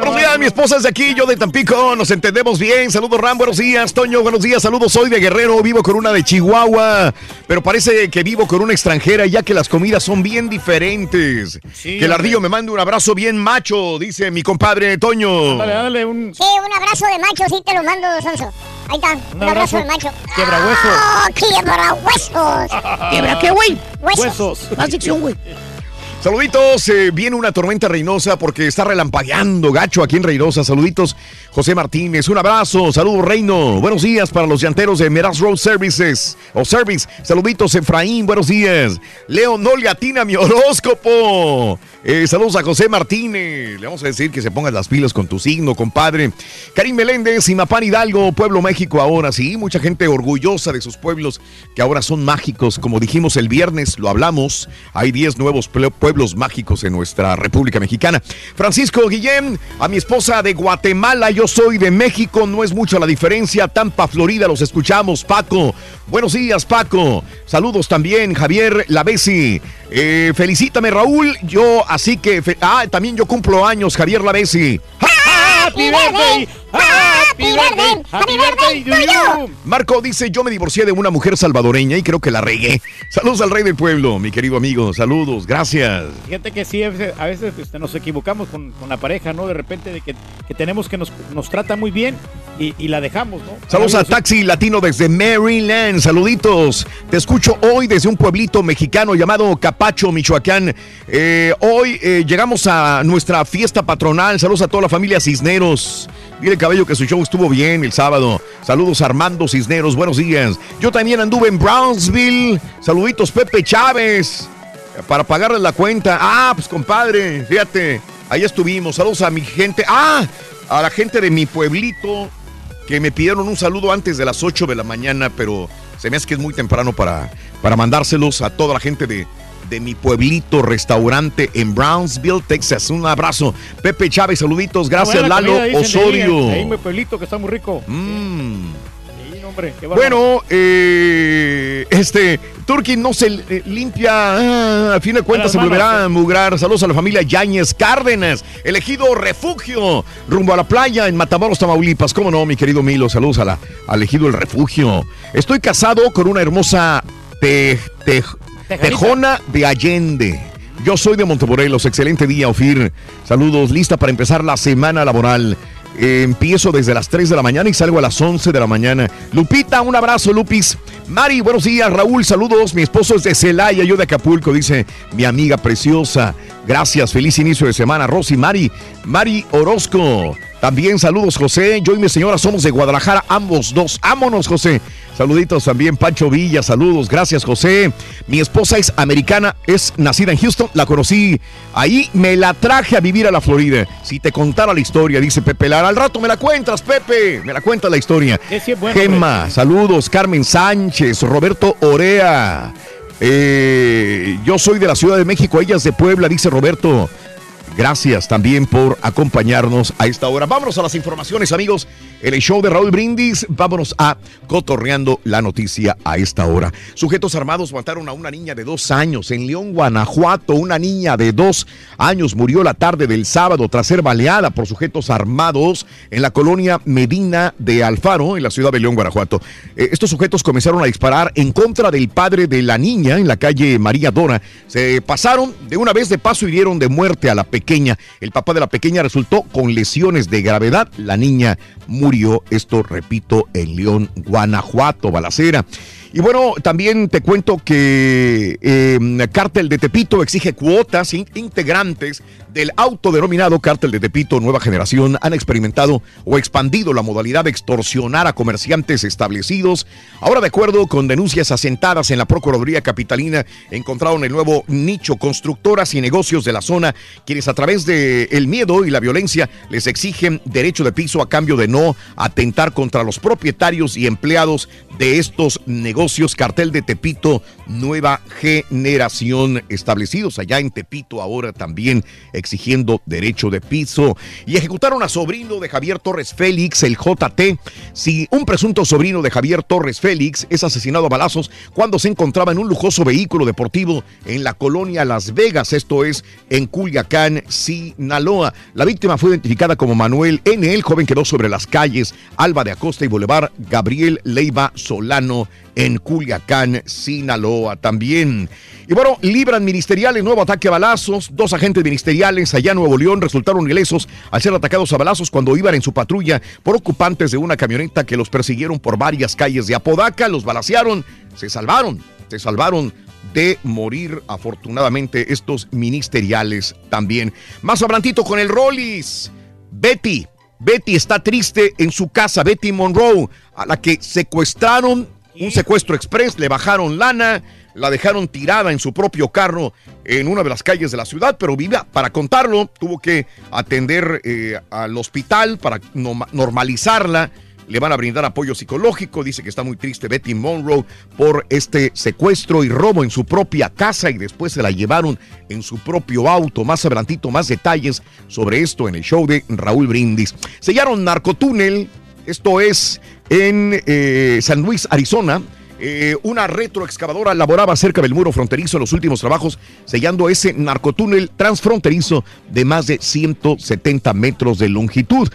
Buenos días, mi esposa es de aquí, yo de Tampico, nos entendemos bien. Saludos, Ram, buenos días. Toño, buenos días. Saludos, soy de Guerrero, vivo con una de Chihuahua, pero parece que vivo con una extranjera ya que las comidas son bien diferentes. Sí, que el ardillo me mande un abrazo bien macho, dice mi compadre Toño. Dale, dale un Sí, un abrazo de macho, sí te lo mando, Sonso. Ahí está, un, Un abrazo, abrazo de macho. quiebrahuesos. ¡Ah, quiebrahuesos! ¿Quiebra qué, güey? Huesos. Más dicción, güey. Saluditos, eh, viene una tormenta Reynosa porque está relampagueando gacho aquí en Reynosa. Saluditos, José Martínez, un abrazo, saludos Reino, buenos días para los llanteros de Meraz Road Services o Service. Saluditos, Efraín, buenos días. Leo, no le atina mi horóscopo. Eh, saludos a José Martínez. Le vamos a decir que se pongan las pilas con tu signo, compadre. Karim Meléndez, Imapán Hidalgo, Pueblo México ahora, sí. Mucha gente orgullosa de sus pueblos que ahora son mágicos. Como dijimos el viernes, lo hablamos. Hay 10 nuevos pueblos mágicos en nuestra República Mexicana. Francisco Guillén, a mi esposa de Guatemala, yo soy de México, no es mucha la diferencia. Tampa, Florida, los escuchamos. Paco, buenos días, Paco. Saludos también, Javier Lavesi. Eh, felicítame, Raúl. Yo, así que. ah, también yo cumplo años, Javier Lavesi. Happy birthday, happy birthday, happy birthday to you. Marco dice, yo me divorcié de una mujer salvadoreña y creo que la regué. Saludos al rey del pueblo, mi querido amigo. Saludos, gracias. Fíjate que sí, a veces, a veces, este, nos equivocamos con, con la pareja, ¿no? De repente de que, que tenemos que nos, nos trata muy bien y, y la dejamos, ¿no? Saludos a Amigos, Taxi Latino desde Maryland. Saluditos. Te escucho hoy desde un pueblito mexicano llamado Capacho, Michoacán. Eh, hoy eh, llegamos a nuestra fiesta patronal. Saludos a toda la familia Cisneros. Dile Cabello que su show estuvo bien el sábado. Saludos Armando Cisneros, buenos días. Yo también anduve en Brownsville. Saluditos Pepe Chávez. Para pagarles la cuenta. Ah, pues compadre, fíjate. Ahí estuvimos. Saludos a mi gente. Ah, a la gente de mi pueblito que me pidieron un saludo antes de las 8 de la mañana, pero se me hace que es muy temprano para, para mandárselos a toda la gente de, de mi pueblito restaurante en Brownsville, Texas. Un abrazo. Pepe Chávez, saluditos. Gracias, Lalo comida, Osorio. Ahí mi pueblito que está muy rico. Mm. Sí, hombre. Bueno, eh, este, Turki no se eh, limpia, ah, a fin de cuentas se manos, volverá a mugrar. Saludos a la familia Yáñez Cárdenas, elegido refugio, rumbo a la playa en Matamoros, Tamaulipas. ¿Cómo no, mi querido Milo? Saludos a la, elegido el refugio. Estoy casado con una hermosa te- te- tejona de Allende. Yo soy de Montemorelos. Excelente día, Ofir. Saludos, lista para empezar la semana laboral. Eh, empiezo desde las 3 de la mañana y salgo a las 11 de la mañana. Lupita, un abrazo, Lupis. Mari, buenos días. Raúl, saludos. Mi esposo es de Celaya, yo de Acapulco, dice mi amiga preciosa. Gracias, feliz inicio de semana. Rosy, Mari, Mari Orozco. También saludos, José. Yo y mi señora somos de Guadalajara, ambos dos. Ámonos, José. Saluditos también, Pancho Villa. Saludos, gracias, José. Mi esposa es americana, es nacida en Houston. La conocí ahí, me la traje a vivir a la Florida. Si te contara la historia, dice Pepe Lara. Al rato me la cuentas, Pepe. Me la cuentas la historia. Sí, bueno, Gemma, saludos. Carmen Sánchez, Roberto Orea. Eh, yo soy de la Ciudad de México, ella es de Puebla, dice Roberto. Gracias también por acompañarnos a esta hora. Vámonos a las informaciones, amigos. El show de Raúl Brindis, vámonos a cotorreando la noticia a esta hora. Sujetos armados mataron a una niña de dos años en León, Guanajuato. Una niña de dos años murió la tarde del sábado tras ser baleada por sujetos armados en la colonia Medina de Alfaro, en la ciudad de León, Guanajuato. Eh, estos sujetos comenzaron a disparar en contra del padre de la niña en la calle María Dora. Se pasaron de una vez de paso y dieron de muerte a la pequeña. El papá de la pequeña resultó con lesiones de gravedad. La niña murió, esto repito, en León, Guanajuato, balacera. Y bueno, también te cuento que eh, Cártel de Tepito exige cuotas in- integrantes del autodenominado Cártel de Tepito Nueva Generación han experimentado o expandido la modalidad de extorsionar a comerciantes establecidos. Ahora, de acuerdo con denuncias asentadas en la Procuraduría Capitalina, encontraron el nuevo nicho constructoras y negocios de la zona, quienes a través del el miedo y la violencia les exigen derecho de piso a cambio de no atentar contra los propietarios y empleados de estos negocios. Cartel de Tepito, nueva generación establecidos allá en Tepito ahora también exigiendo derecho de piso. Y ejecutaron a sobrino de Javier Torres Félix, el JT. Si un presunto sobrino de Javier Torres Félix es asesinado a balazos cuando se encontraba en un lujoso vehículo deportivo en la colonia Las Vegas, esto es en Culiacán, Sinaloa. La víctima fue identificada como Manuel N. El joven quedó sobre las calles Alba de Acosta y Boulevard Gabriel Leiva Solano en Culiacán, Sinaloa también. Y bueno, libran ministeriales, nuevo ataque a balazos. Dos agentes ministeriales allá en Nuevo León resultaron ilesos al ser atacados a balazos cuando iban en su patrulla por ocupantes de una camioneta que los persiguieron por varias calles de Apodaca. Los balacearon, se salvaron, se salvaron de morir afortunadamente estos ministeriales también. Más abrantito con el Rollis. Betty, Betty está triste en su casa, Betty Monroe, a la que secuestraron, un secuestro express, le bajaron lana, la dejaron tirada en su propio carro en una de las calles de la ciudad, pero viva, para contarlo, tuvo que atender eh, al hospital para no- normalizarla. Le van a brindar apoyo psicológico. Dice que está muy triste Betty Monroe por este secuestro y robo en su propia casa y después se la llevaron en su propio auto. Más adelantito, más detalles sobre esto en el show de Raúl Brindis. Sellaron narcotúnel. Esto es en eh, San Luis, Arizona. Eh, una retroexcavadora laboraba cerca del muro fronterizo en los últimos trabajos, sellando ese narcotúnel transfronterizo de más de 170 metros de longitud.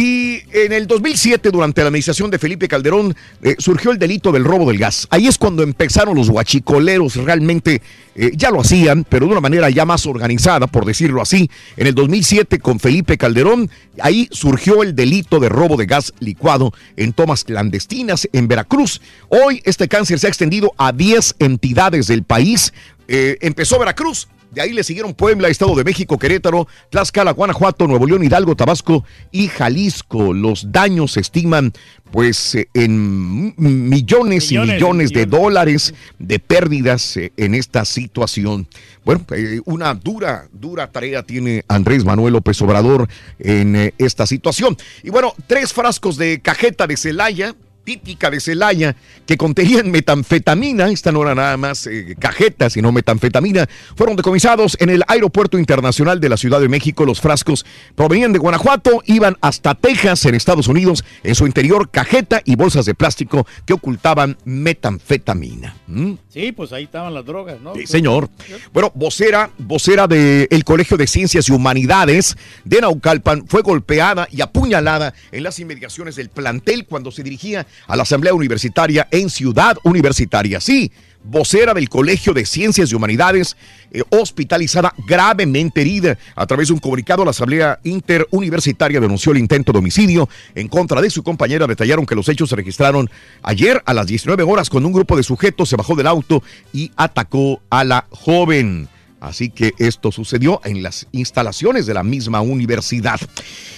Y en el 2007, durante la administración de Felipe Calderón, eh, surgió el delito del robo del gas. Ahí es cuando empezaron los guachicoleros, realmente eh, ya lo hacían, pero de una manera ya más organizada, por decirlo así. En el 2007, con Felipe Calderón, ahí surgió el delito de robo de gas licuado en tomas clandestinas en Veracruz. Hoy este cáncer se ha extendido a 10 entidades del país. Eh, empezó Veracruz, de ahí le siguieron Puebla, Estado de México, Querétaro, Tlaxcala, Guanajuato, Nuevo León, Hidalgo, Tabasco y Jalisco. Los daños se estiman pues eh, en millones, y Millones, millones de dólares de pérdidas eh, en esta situación. Bueno, eh, una dura, dura tarea tiene Andrés Manuel López Obrador en esta situación. Y bueno, tres frascos de cajeta de Celaya típica de Celaya que contenían metanfetamina, esta no era nada más eh, cajeta, sino metanfetamina, fueron decomisados en el Aeropuerto Internacional de la Ciudad de México. Los frascos provenían de Guanajuato, iban hasta Texas, en Estados Unidos, en su interior cajeta y bolsas de plástico que ocultaban metanfetamina. ¿Mm? Sí, pues ahí estaban las drogas, ¿no? Sí, señor. Bueno, vocera, vocera del Colegio de Ciencias y Humanidades de Naucalpan fue golpeada y apuñalada en las inmediaciones del plantel cuando se dirigía a la Asamblea Universitaria en Ciudad Universitaria. Sí, vocera del Colegio de Ciencias y Humanidades, eh, hospitalizada gravemente herida. A través de un comunicado, la Asamblea Interuniversitaria denunció el intento de homicidio en contra de su compañera. Detallaron que los hechos se registraron ayer a las 19 horas cuando un grupo de sujetos se bajó del auto y atacó a la joven. Así que esto sucedió en las instalaciones de la misma universidad.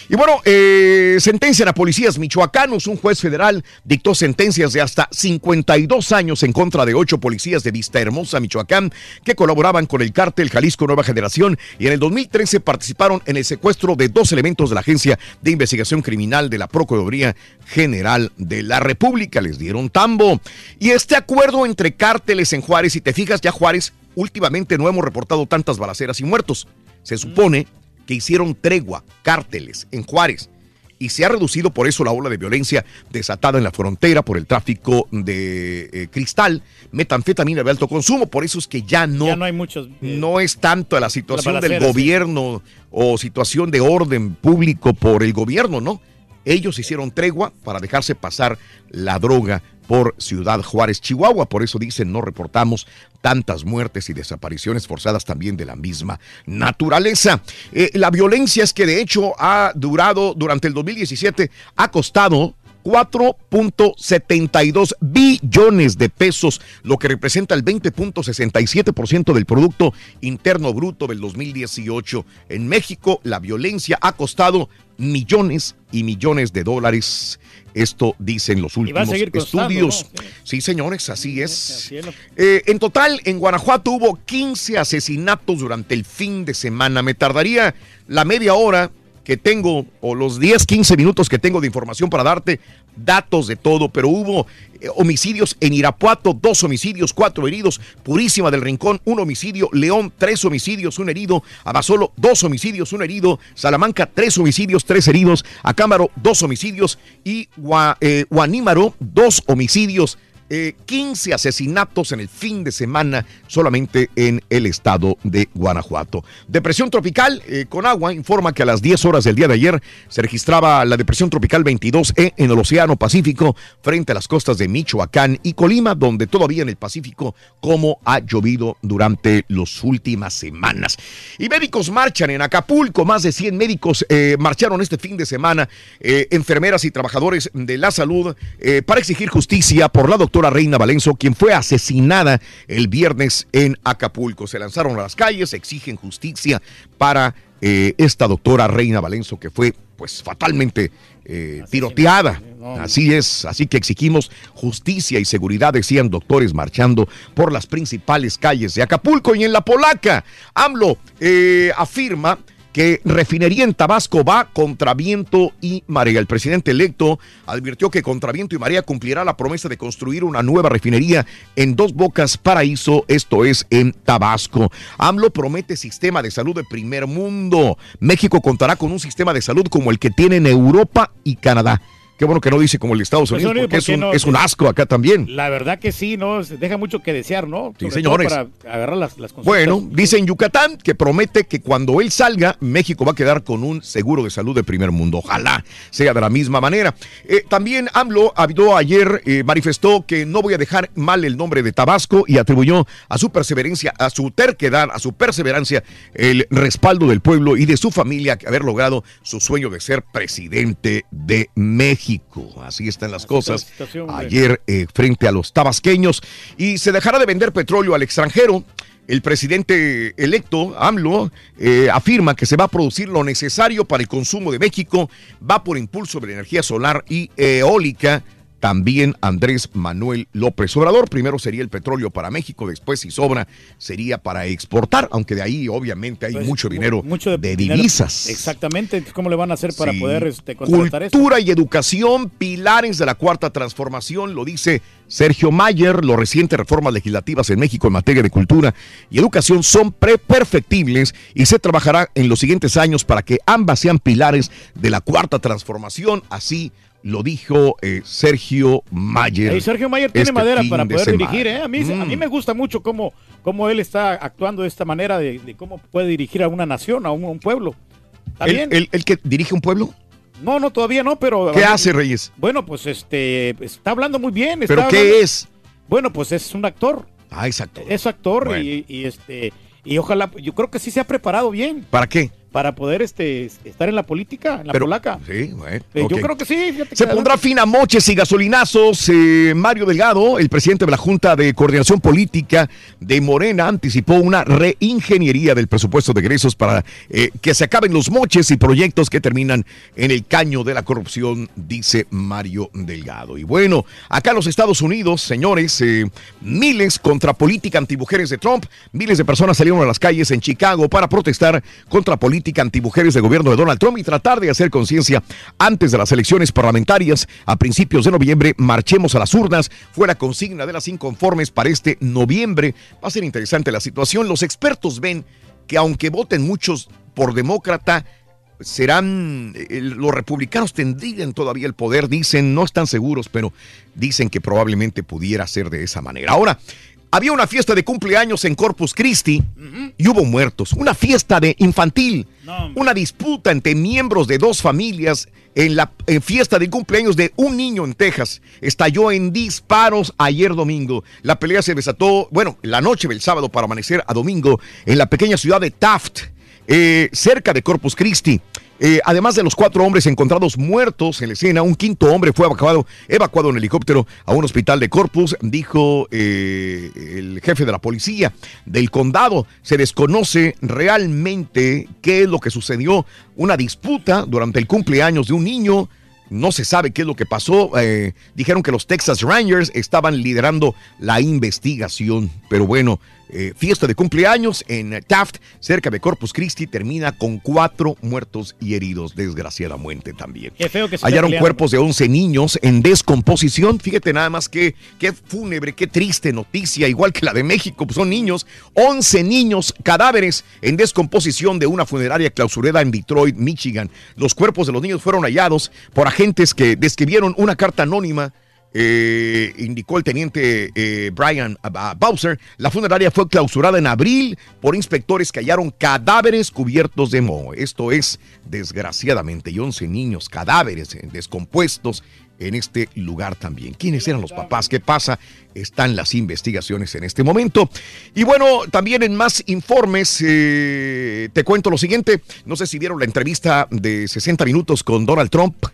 Y bueno, eh, sentencian a policías michoacanos. Un juez federal dictó sentencias de hasta 52 años en contra de ocho policías de Vista Hermosa, Michoacán, que colaboraban con el cártel Jalisco Nueva Generación y en el 2013 participaron en el secuestro de dos elementos de la Agencia de Investigación Criminal de la Procuraduría General de la República. Les dieron tambo. Y este acuerdo entre cárteles en Juárez, si te fijas, ya Juárez últimamente no hemos reportado tantas balaceras y muertos. Se supone que hicieron tregua, cárteles en Juárez. Y se ha reducido por eso la ola de violencia desatada en la frontera por el tráfico de eh, cristal, metanfetamina de alto consumo. Por eso es que ya no, Ya no hay muchos. eh, no es tanto la situación del sí. gobierno o situación de orden público por el gobierno, ¿no? Ellos hicieron tregua para dejarse pasar la droga por Ciudad Juárez, Chihuahua. Por eso dicen, no reportamos tantas muertes y desapariciones forzadas también de la misma naturaleza. Eh, la violencia es que de hecho ha durado durante el 2017, ha costado 4.72 billones de pesos, lo que representa el 20.67% del Producto Interno Bruto del 2018. En México, la violencia ha costado millones y millones de dólares. Esto dicen los últimos estudios. ¿no? Sí, señores, así es. Eh, en total, en Guanajuato hubo 15 asesinatos durante el fin de semana. Me tardaría la media hora que tengo, o los 10, 15 minutos que tengo de información para darte datos de todo, pero hubo eh, homicidios en Irapuato, dos homicidios, cuatro heridos, Purísima del Rincón, un homicidio, León, tres homicidios, un herido, Abasolo, dos homicidios, un herido, Salamanca, tres homicidios, tres heridos, Acámaro, dos homicidios y Gua- eh, Guanímaro, dos homicidios. Eh, 15 asesinatos en el fin de semana solamente en el estado de Guanajuato. Depresión tropical eh, con agua informa que a las 10 horas del día de ayer se registraba la depresión tropical 22E en el Océano Pacífico frente a las costas de Michoacán y Colima, donde todavía en el Pacífico como ha llovido durante las últimas semanas. Y médicos marchan en Acapulco, más de 100 médicos eh, marcharon este fin de semana, eh, enfermeras y trabajadores de la salud, eh, para exigir justicia por la doctora Reina Valenzo, quien fue asesinada el viernes en Acapulco. Se lanzaron a las calles, exigen justicia para eh, esta doctora Reina Valenzo, que fue pues fatalmente eh, tiroteada. Así es, así que exigimos justicia y seguridad, decían doctores marchando por las principales calles de Acapulco y en la Polaca. AMLO eh, afirma que refinería en Tabasco va contra viento y marea. El presidente electo advirtió que contra viento y marea cumplirá la promesa de construir una nueva refinería en Dos Bocas Paraíso, esto es en Tabasco. AMLO promete sistema de salud de primer mundo. México contará con un sistema de salud como el que tienen Europa y Canadá. Qué bueno que no dice como el de Estados Pues, Unidos, porque ¿por es un, no? es un asco acá también. La verdad que sí, ¿no? Deja mucho que desear, ¿no? Sí, señores. Para agarrar las, las. Bueno, dice en Yucatán que promete que cuando él salga, México va a quedar con un seguro de salud de primer mundo. Ojalá sea de la misma manera. Eh, también AMLO habló ayer, eh, manifestó que no voy a dejar mal el nombre de Tabasco y atribuyó a su perseverancia, a su terquedad, a su perseverancia, el respaldo del pueblo y de su familia que haber logrado su sueño de ser presidente de México. Así están las cosas. Ayer eh, frente a los tabasqueños y se dejará de vender petróleo al extranjero. El presidente electo, AMLO, eh, afirma que se va a producir lo necesario para el consumo de México, va por impulso de la energía solar y eólica. También Andrés Manuel López Obrador. Primero sería el petróleo para México, después, si sobra, sería para exportar, aunque de ahí obviamente hay Pues, mucho mu- dinero mucho de dinero. divisas. Exactamente. ¿Cómo le van a hacer para Sí. poder este, contratar eso? Cultura y educación, pilares de la cuarta transformación, lo dice Sergio Mayer. Los recientes reformas legislativas en México en materia de cultura y educación son pre perfectibles y se trabajará en los siguientes años para que ambas sean pilares de la cuarta transformación. Así lo dijo eh, Sergio Mayer. Ahí Sergio Mayer tiene este madera para de poder dirigir, ¿eh? A mí, a mí Mm. me gusta mucho cómo, cómo él está actuando de esta manera, de, de cómo puede dirigir a una nación, a un, a un pueblo. ¿Está ¿El, el- el que dirige un pueblo? No, no, todavía no, pero... ¿Qué hace, Reyes? Bueno, pues este, está hablando muy bien. ¿Pero está qué hablando- es? Bueno, pues es un actor. Ah, exacto. Es actor Bueno. y, y, este... Y ojalá, yo creo que sí se ha preparado bien ¿Para qué? Para poder este, estar en la política, en la Pero- polaca. Sí, bueno. Eh. Yo creo que sí. Se que pondrá fin a moches y gasolinazos. Eh, Mario Delgado, el presidente de la Junta de Coordinación Política de Morena, anticipó una reingeniería del presupuesto de egresos para eh, que se acaben los moches y proyectos que terminan en el caño de la corrupción, dice Mario Delgado. Y bueno, acá en los Estados Unidos, señores, eh, miles contra política antimujeres de Trump, miles de personas salieron a las calles en Chicago para protestar contra política antimujeres del gobierno de Donald Trump y tratar de hacer conciencia antes de las elecciones parlamentarias. A principios de noviembre, marchemos a las urnas. Fue la consigna de las inconformes para este noviembre. Va a ser interesante la situación. Los expertos ven que aunque voten muchos por demócrata, serán, eh, los republicanos tendrían todavía el poder, dicen, no están seguros, pero dicen que probablemente pudiera ser de esa manera. Ahora, había una fiesta de cumpleaños en Corpus Christi y hubo muertos, una fiesta de infantil, una disputa entre miembros de dos familias en la en fiesta de cumpleaños de un niño en Texas. Estalló en disparos ayer domingo. La pelea se desató, bueno, la noche del sábado para amanecer a domingo en la pequeña ciudad de Taft eh, cerca de Corpus Christi. Eh, además de los cuatro hombres encontrados muertos en la escena, un quinto hombre fue evacuado, en helicóptero a un hospital de Corpus, dijo eh, el jefe de la policía del condado. Se desconoce realmente qué es lo que sucedió, una disputa durante el cumpleaños de un niño. No se sabe qué es lo que pasó. Eh, dijeron que los Texas Rangers estaban liderando la investigación. Pero bueno, eh, fiesta de cumpleaños en Taft, cerca de Corpus Christi, termina con cuatro muertos y heridos, desgraciadamente también. Qué feo que se Hallaron peleando. cuerpos de 11 niños en descomposición. Fíjate nada más que qué fúnebre, qué triste noticia, igual que la de México, pues son niños. 11 niños cadáveres en descomposición de una funeraria clausurada en Detroit, Michigan. Los cuerpos de los niños fueron hallados por agentes que describieron una carta anónima. Eh, indicó el teniente eh, Brian ah, Bowser, la funeraria fue clausurada en abril por inspectores que hallaron cadáveres cubiertos de moho. Esto es, desgraciadamente, y 11 niños, cadáveres eh, descompuestos en este lugar también. ¿Quiénes eran los papás? ¿Qué pasa? Están las investigaciones en este momento. Y bueno, también en más informes, te cuento lo siguiente. No sé si vieron la entrevista de 60 minutos con Donald Trump.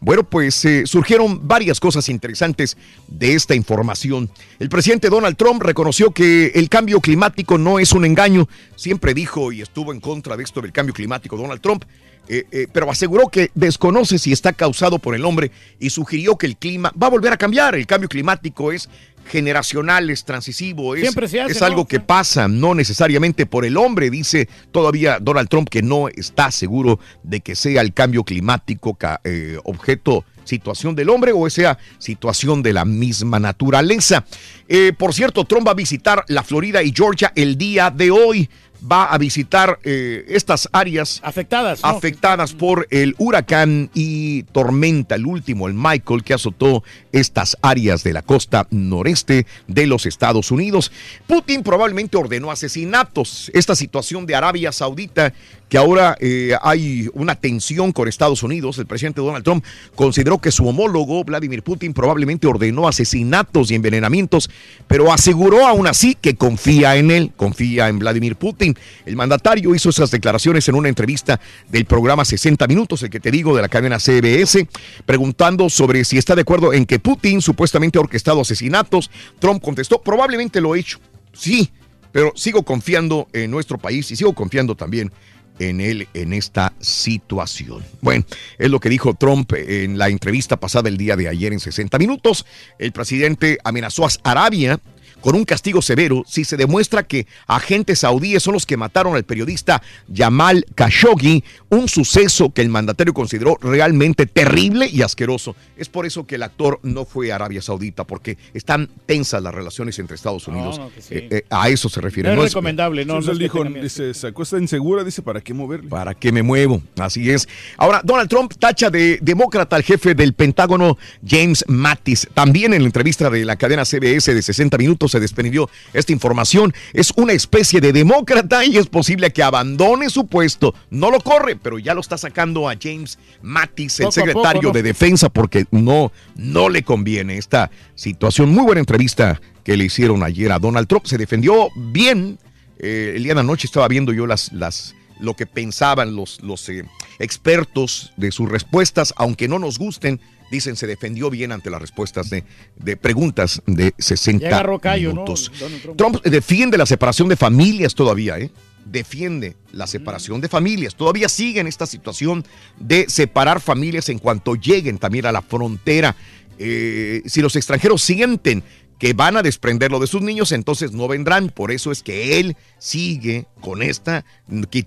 Bueno, pues eh, surgieron varias cosas interesantes de esta información. El presidente Donald Trump reconoció que el cambio climático no es un engaño. Siempre dijo y estuvo en contra de esto del cambio climático Donald Trump. eh, eh, pero aseguró que desconoce si está causado por el hombre y sugirió que el clima va a volver a cambiar. El cambio climático es generacional, es transisivo, es, Siempre se hace, es algo ¿no? que pasa, no necesariamente por el hombre, dice todavía Donald Trump que no está seguro de que sea el cambio climático eh, objeto, situación del hombre o sea situación de la misma naturaleza. Eh, por cierto, Trump va a visitar la Florida y Georgia el día de hoy. Va a visitar eh, estas áreas afectadas, ¿no? afectadas por el huracán y tormenta, el último, el Michael, que azotó estas áreas de la costa noreste de los Estados Unidos. Putin probablemente ordenó asesinatos. Esta situación de Arabia Saudita, que ahora eh, hay una tensión con Estados Unidos, el presidente Donald Trump consideró que su homólogo, Vladimir Putin, probablemente ordenó asesinatos y envenenamientos, pero aseguró aún así que confía en él, confía en Vladimir Putin. El mandatario hizo esas declaraciones en una entrevista del programa 60 Minutos, el que te digo, de la cadena CBS, preguntando sobre si está de acuerdo en que Putin supuestamente ha orquestado asesinatos. Trump contestó, probablemente lo he hecho. Sí, pero sigo confiando en nuestro país y sigo confiando también en él en esta situación. Bueno, es lo que dijo Trump en la entrevista pasada el día de ayer en 60 minutos. El presidente amenazó a Arabia con un castigo severo si se demuestra que agentes saudíes son los que mataron al periodista Jamal Khashoggi, un suceso que el mandatario consideró realmente terrible y asqueroso. Es por eso que el actor no fue a Arabia Saudita, porque están tensas las relaciones entre Estados Unidos. no, que sí. Eh, eh, a eso se refiere. No es recomendable, no, él dijo, se acuesta insegura, dice, ¿para qué moverle? ¿Para qué me muevo? Así es. Ahora, Donald Trump tacha de demócrata al jefe del Pentágono, James Mattis. También en la entrevista de la cadena CBS de 60 minutos se desprendió esta información. Es una especie de demócrata y es posible que abandone su puesto. No lo corre, pero ya lo está sacando a James Mattis, el Poco a poco, secretario ¿no? de Defensa, porque no, no le conviene esta situación. Muy buena entrevista que le hicieron ayer a Donald Trump. Se defendió bien. Eh, el día de anoche estaba viendo yo las, las, lo que pensaban los, los eh, expertos de sus respuestas, aunque no nos gusten, dicen se defendió bien ante las respuestas de, de preguntas de 60 Ya agarró callo, ¿no? minutos. Trump. Trump defiende la separación de familias todavía, ¿eh? Defiende la separación de familias. Todavía sigue en esta situación de separar familias en cuanto lleguen también a la frontera. Eh, si los extranjeros sienten que van a desprenderlo de sus niños, entonces no vendrán. Por eso es que él sigue con esta,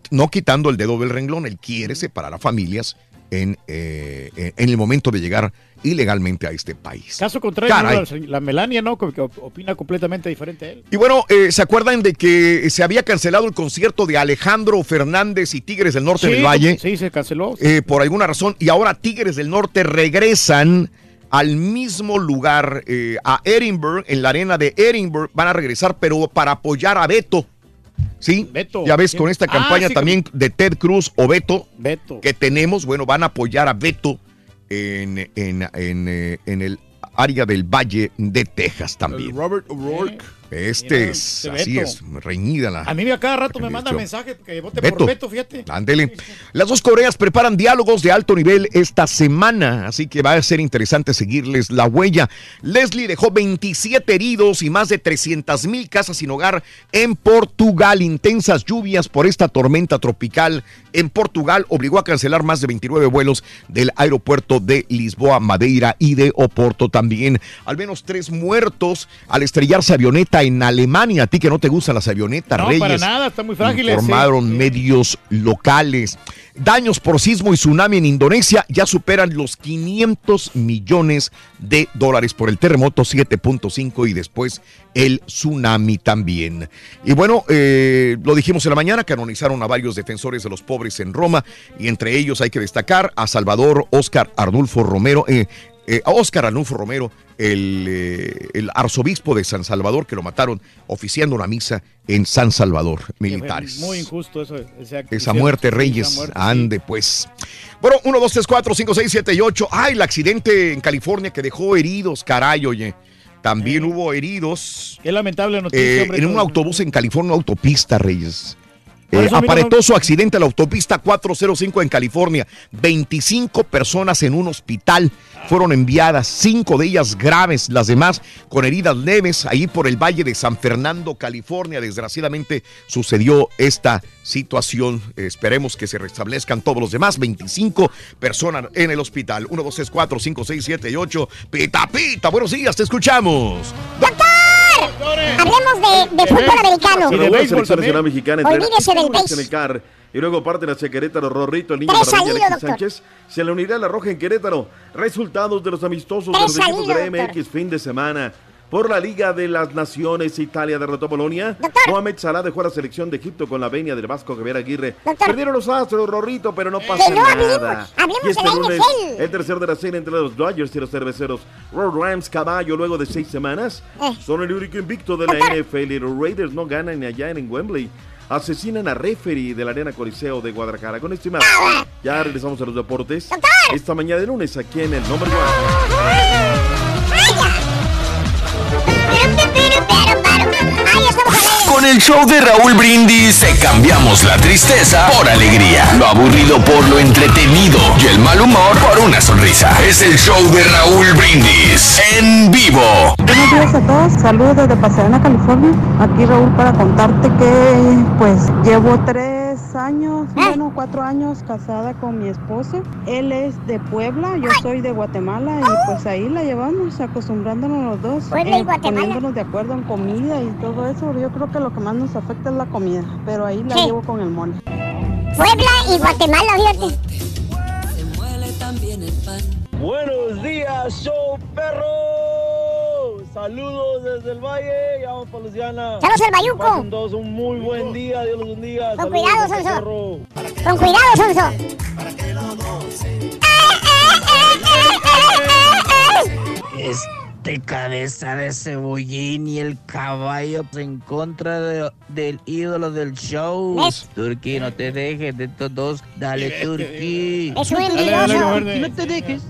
no quitando el dedo del renglón, él quiere separar a familias en, eh, en el momento de llegar ilegalmente a este país. Caso contrario, la, la Melania, ¿no? Que opina completamente diferente a él. Y bueno, eh, ¿se acuerdan de que se había cancelado el concierto de Alejandro Fernández y Tigres del Norte Sí, del Valle? Sí, se canceló. eh, por alguna razón. Y ahora Tigres del Norte regresan al mismo lugar, eh, a Edinburgh, en la arena de Edinburgh. Van a regresar, pero para apoyar a Beto. ¿Sí? Beto. Ya ves, ¿Quién? con esta Ah, campaña sí, también de Ted Cruz o Beto, Beto. que tenemos, bueno, van a apoyar a Beto en, en, en, eh, en el área del Valle de Texas El también. Robert O'Rourke. Este es, Mira, así Beto. es, reñida la. A mí a cada rato me manda Yo. mensajes que vote Beto. por Beto, fíjate. Ándele. Las dos Coreas preparan diálogos de alto nivel esta semana, así que va a ser interesante seguirles la huella. Leslie dejó 27 heridos y más de 300 mil casas sin hogar en Portugal. Intensas lluvias por esta tormenta tropical en Portugal obligó a cancelar más de 29 vuelos del aeropuerto de Lisboa, Madeira y de Oporto también. Al menos tres muertos al estrellarse avioneta en Alemania. A ti que no te gustan las avionetas, No, Reyes. para nada, están muy frágiles. sí. Informaron medios locales. Daños por sismo y tsunami en Indonesia ya superan los 500 millones de dólares por el terremoto 7.5 y después el tsunami también. Y bueno, eh, lo dijimos en la mañana, canonizaron a varios defensores de los pobres en Roma y entre ellos hay que destacar a Salvador Oscar Arnulfo Romero, eh, eh, a Oscar Arnulfo Romero, el, eh, el arzobispo de San Salvador, que lo mataron oficiando una misa en San Salvador, militares. Muy injusto eso. ese acto. Esa Hicieron- muerte, Reyes. esa muerte, Ande, pues. Bueno, 1, 2, 3, 4, 5, 6, 7 y 8. Ay, el accidente en California que dejó heridos, caray, oye. También hubo heridos Qué lamentable noticia, eh, hombre. en un autobús en California, autopista, Reyes. Eh, aparatoso accidente en la autopista 405 en California. 25 personas en un hospital fueron enviadas, cinco de ellas graves, las demás con heridas leves, ahí por el Valle de San Fernando, California. Desgraciadamente sucedió esta situación. Esperemos que se restablezcan todos los demás. 25 personas en el hospital. 1, 2, 3, 4, 5, 6, 7 y 8. Pita, pita, buenos días, te escuchamos. Hablemos de, de fútbol americano. Pero la selección nacional mexicana entrena Olvídese del en béis. el CAR y luego parten hacia Querétaro. Rorrito, el niño Tres maravilla Alexis doctor. Sánchez se le unirá a la roja en Querétaro. Resultados de los amistosos Tres de los equipos de. MX fin de semana. Por la Liga de las Naciones, Italia derrotó a Polonia. Mohamed Salah dejó a la selección de Egipto con la venia del Vasco Javier Aguirre. Perdieron los astros, Rorrito, pero no pasa no nada. hablemos y este de la lunes, NFL. el tercer de la serie entre los Dodgers y los cerveceros. Road Rams Caballo, luego de seis semanas, Eh. son el único invicto de la NFL y los Raiders no ganan allá en Wembley. Asesinan a referee de la Arena Coliseo de Guadalajara. Con esto y más, ya regresamos a los deportes. Esta mañana de lunes aquí en el Number One. Con el show de Raúl Brindis te cambiamos la tristeza por alegría, lo aburrido por lo entretenido y el mal humor por una sonrisa. Es el show de Raúl Brindis en vivo. Buenos días a todos, saludos desde Pasadena, California. Aquí Raúl para contarte que pues llevo tres años, bueno cuatro años casada con mi esposo. Él es de Puebla, yo soy de Guatemala y pues ahí la llevamos acostumbrándonos los dos, Puebla y Guatemala. poniéndonos de acuerdo en comida y todo eso. Yo creo que lo que más nos afecta es la comida, pero ahí la Sí. llevo con el mole. Puebla y Guatemala, fíjate. Buenos días, show perro. Saludos desde el valle, ya vamos para Luciana. Saludos al Bayuco. Pasen todos un muy buen día, Dios los bendiga. Con Saludos, cuidado, Sonso. Con cuidado, Sonso. Este cabeza de cebollín y el caballo en contra de- del ídolo del show. ¿Ves? Turquí, no te dejes de estos dos. Dale, Turquí. Es un envidioso. No te dejes.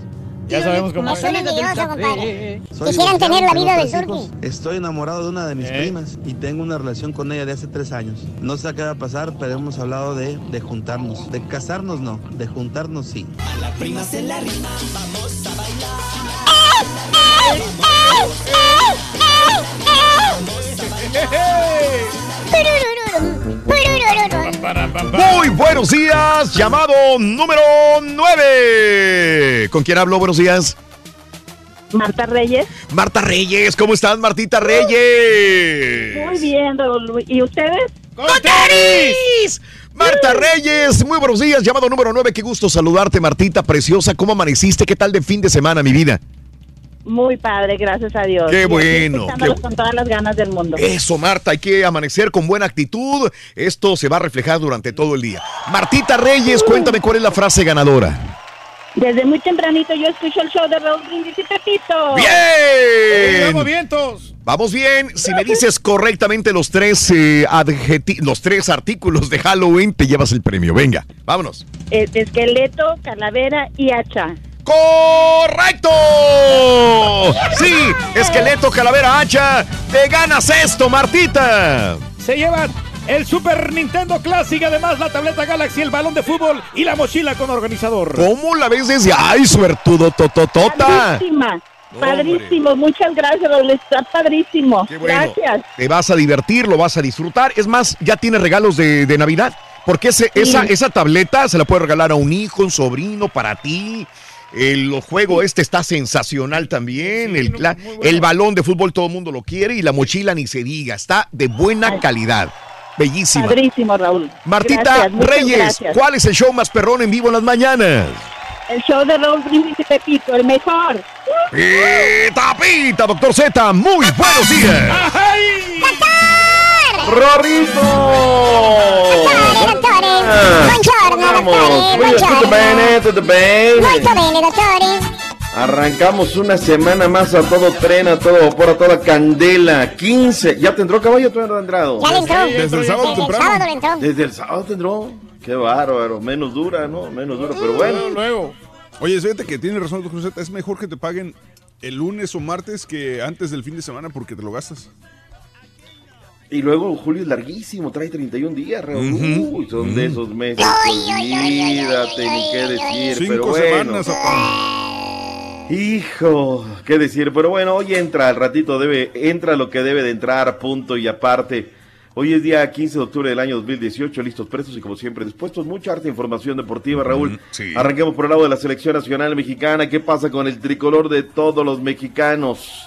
Ya sabemos cómo Es un envidioso, compadre. Soy Quisieran divorciado, tener la vida del turqui. Estoy enamorado de una de mis Eh. primas y tengo una relación con ella de hace tres años. No sé qué va a pasar, pero hemos hablado de, de juntarnos. De casarnos no, de juntarnos sí. La prima se la rima, vamos a bailar. Muy buenos días, llamado número 9. ¿Con quién hablo? Buenos días. Marta Reyes. Marta Reyes, ¿cómo estás, Martita Reyes? Muy bien, Raúl. ¿Y ustedes? ¡Con tenis! Marta Reyes, muy buenos días, llamado número 9. Qué gusto saludarte, Martita preciosa. ¿Cómo amaneciste? ¿Qué tal de fin de semana, mi vida? Muy padre, gracias a Dios. Qué bueno, qué- con todas las ganas del mundo. Eso, Marta, hay que amanecer con buena actitud. Esto se va a reflejar durante todo el día. Martita Reyes, cuéntame cuál es la frase ganadora. Desde muy tempranito yo escucho el show de Raúl Brindis y Pepito. ¡Bien! ¡Vamos vientos! Vamos bien, si me dices correctamente los tres eh, adjeti- los tres artículos de Halloween, te llevas el premio. Venga, vámonos. Eh, esqueleto, calavera y hacha. ¡Correcto! Sí, esqueleto, calavera, hacha. Te ganas esto, Martita. Se llevan el Super Nintendo Classic, además la tableta Galaxy, el balón de fútbol y la mochila con organizador. ¿Cómo la ves desde ay, suertudo tototota? Padrísima. Padrísimo, muchas gracias, Raúl. Está padrísimo. bueno. Gracias. Te vas a divertir, lo vas a disfrutar. Es más, ya tienes regalos de, de Navidad. Porque ese- esa, esa tableta se la puede regalar a un hijo, un sobrino, para ti. El juego este está sensacional también. el, el balón de fútbol todo el mundo lo quiere y la mochila ni se diga. Está de buena calidad. Bellísima. Padrísimo, Raúl. Martita Gracias, Reyes, gracias. ¿cuál es el show más perrón en vivo en las mañanas? El show de Raúl Brindis y Pepito, el mejor. Pita, pita, doctor Z, muy buenos días. Vamos, muy bien, tutto bene, tutto bene. Molto bene, dottore. Arrancamos una semana más a todo tren, a todo vapor, a toda candela. 15. ¿Ya te entró caballo? ¿Todavía no entrado? Ya le entró. Desde el sábado Desde el temprano. sábado le entró. Desde el sábado te entró. Qué bárbaro. Menos dura, ¿no? Menos dura, pero bueno. Luego. Oye, fíjate que tiene razón, Z. Es mejor que te paguen el lunes o martes que antes del fin de semana porque te lo gastas. Y luego julio es larguísimo, trae 31 días, Raúl. Ujú. Uy, son de esos meses. Olvídate ni qué decir, Cinco pero bueno. semanas, Hijo, qué decir, pero bueno, hoy entra, al ratito debe, entra lo que debe de entrar, punto y aparte. Hoy es día 15 de octubre del año 2018, listos, prestos y como siempre dispuestos. Mucha arte e información deportiva, Raúl. sí. Arranquemos por el lado de la selección nacional mexicana. ¿Qué pasa con el tricolor de todos los mexicanos?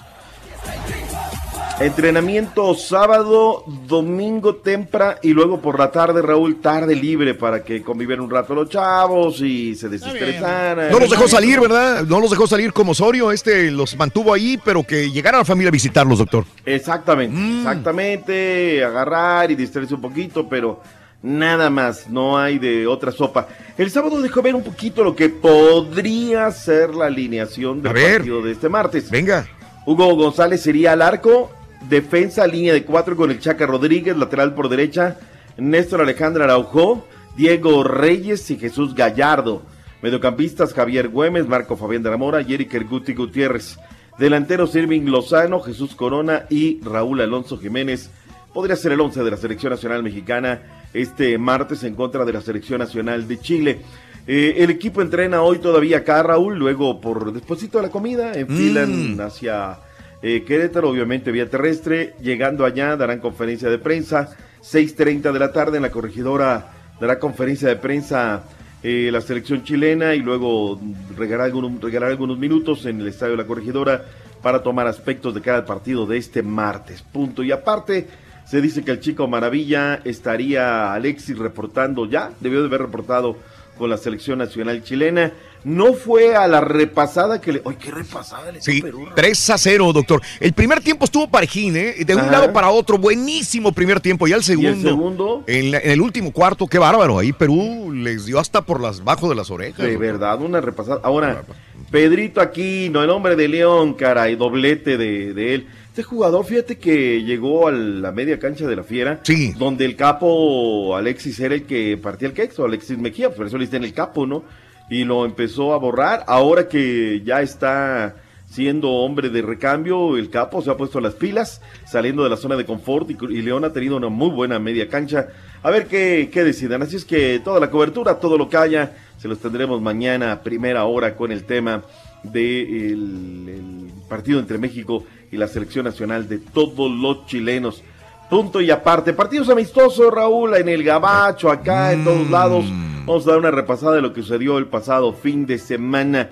Entrenamiento sábado, domingo tempra y luego por la tarde, Raúl, tarde libre para que convivieran un rato los chavos y se desestresaran. No los dejó salir, ¿verdad? No los dejó salir como Osorio. Este los mantuvo ahí, pero que llegara la familia a visitarlos, doctor. Exactamente, Mm. exactamente, agarrar y distraerse un poquito, pero nada más, no hay de otra sopa. El sábado dejó ver un poquito lo que podría ser la alineación del A ver. partido de este martes. Venga. Hugo González sería al arco, defensa, línea de cuatro con el Chaca Rodríguez, lateral por derecha, Néstor Alejandro Araujo, Diego Reyes y Jesús Gallardo. Mediocampistas Javier Güemes, Marco Fabián de la Mora y Eric Erguti Gutiérrez. Delanteros Irving Lozano, Jesús Corona y Raúl Alonso Jiménez. Podría ser el 11 de la Selección Nacional Mexicana este martes en contra de la Selección Nacional de Chile. Eh, el equipo entrena hoy todavía acá, Raúl, luego por despuésito de la comida, enfilan Mm. hacia eh, Querétaro, obviamente vía terrestre. Llegando allá darán conferencia de prensa, 6.30 de la tarde en la corregidora dará conferencia de prensa eh, la selección chilena y luego regalará algunos, regalará algunos minutos en el estadio de la corregidora para tomar aspectos de cada partido de este martes. Punto. Y aparte, se dice que el chico Maravilla estaría Alexis reportando ya, debió de haber reportado con la selección nacional chilena. No fue a la repasada que le. ¡Ay, qué repasada le Sí, Perú! 3 a 0, doctor. El primer tiempo estuvo parejín, ¿eh? De un Ajá. lado para otro, buenísimo primer tiempo. Y al segundo. segundo? En, la- en el último cuarto, qué bárbaro. Ahí Perú les dio hasta por las bajo de las orejas. De doctor. verdad, una repasada. Ahora, Pedrito Aquino, el hombre de León, caray, doblete de, de él. Este jugador, fíjate que llegó a la media cancha de la Fiera, donde el capo Alexis era el que partía el quexo, Alexis Mejía, por eso le dicen el capo, ¿no? Y lo empezó a borrar. Ahora que ya está siendo hombre de recambio, el capo se ha puesto las pilas, saliendo de la zona de confort y, León ha tenido una muy buena media cancha. A ver qué, qué decidan. Así es que toda la cobertura, todo lo que haya, se los tendremos mañana primera hora con el tema del el partido entre México y la selección nacional de todos los chilenos. Punto y aparte. Partidos amistosos, Raúl, en el Gabacho, acá, en todos lados. Vamos a dar una repasada de lo que sucedió el pasado fin de semana.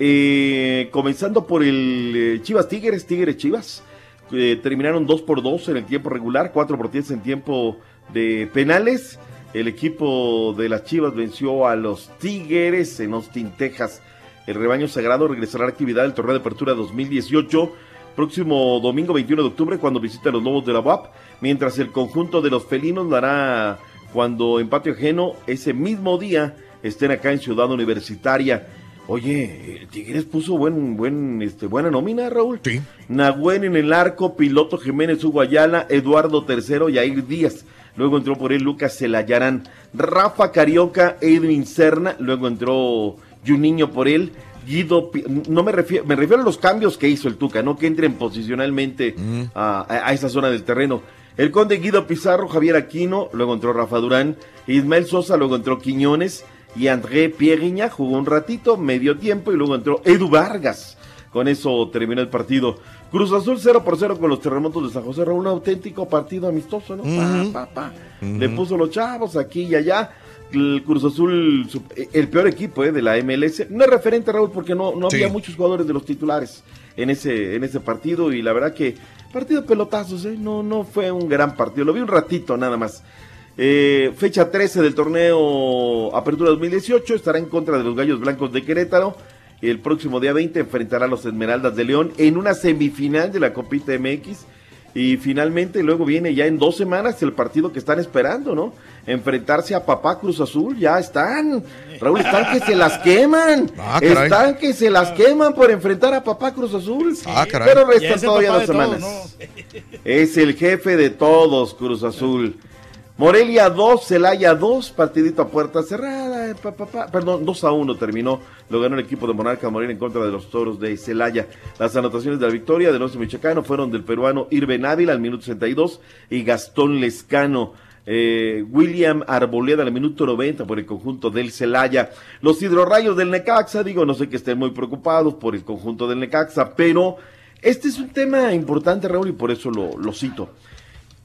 Eh, comenzando por el eh, Chivas Tigres, Tigres Chivas. Eh, terminaron 2 por 2 en el tiempo regular, 4 por 10 en tiempo de penales. El equipo de las Chivas venció a los Tigres en Austin, Texas. El rebaño sagrado regresará a la actividad del torneo de apertura 2018 próximo domingo 21 de octubre cuando visite a los Lobos de la UAP, mientras el conjunto de los felinos lo hará cuando en patio ajeno ese mismo día estén acá en Ciudad Universitaria. Oye, Tigres puso buen, buen, este, buena nómina, Raúl. Sí. Nahuen en el arco, Piloto Jiménez Hugo Ayala, Eduardo III, Yair Díaz. Luego entró por él Lucas Celayarán, Rafa Carioca, Edwin Serna. Luego entró Juninho por él, Guido, no me refiero, me refiero a los cambios que hizo el Tuca, no que entren posicionalmente a, a- a esa zona del terreno. El conde Guido Pizarro, Javier Aquino, luego entró Rafa Durán, Ismael Sosa, luego entró Quiñones y André Pierriña jugó un ratito, medio tiempo y luego entró Edu Vargas. Con eso terminó el partido. Cruz Azul 0 por 0 con los terremotos de San José, Raúl, un auténtico partido amistoso, ¿no? Pa, pa, pa. Le puso los chavos aquí y allá. El Cruz Azul, el peor equipo eh, de la MLS. No es referente, Raúl, porque no, no había muchos jugadores de los titulares en ese, en ese partido. Y la verdad que partido de pelotazos, ¿eh? no, no fue un gran partido. Lo vi un ratito nada más. Eh, fecha 13 del torneo Apertura 2018 estará en contra de los Gallos Blancos de Querétaro. El próximo día 20 enfrentará a los Esmeraldas de León en una semifinal de la Copita MX. Y finalmente luego viene ya en dos semanas el partido que están esperando, ¿no? Enfrentarse a Papá Cruz Azul, ya están. Raúl, están que se las queman. Ah, están que se las queman por enfrentar a Papá Cruz Azul. Ah, caray. Pero restan todavía dos todos, semanas. Es el jefe de todos, Cruz Azul. Morelia 2, Celaya 2, partidito a puerta cerrada, eh, pa, pa, pa. perdón, 2 a 1 terminó, lo ganó el equipo de Monarca Morelia en contra de los toros de Celaya. Las anotaciones de la victoria del once michoacano fueron del peruano Irben Ávila al minuto 62 y Gastón Lescano. Eh, William Arboleda al minuto 90 por el conjunto del Celaya. Los hidrorrayos del Necaxa, digo, no sé que estén muy preocupados por el conjunto del Necaxa, pero este es un tema importante, Raúl, y por eso lo, cito.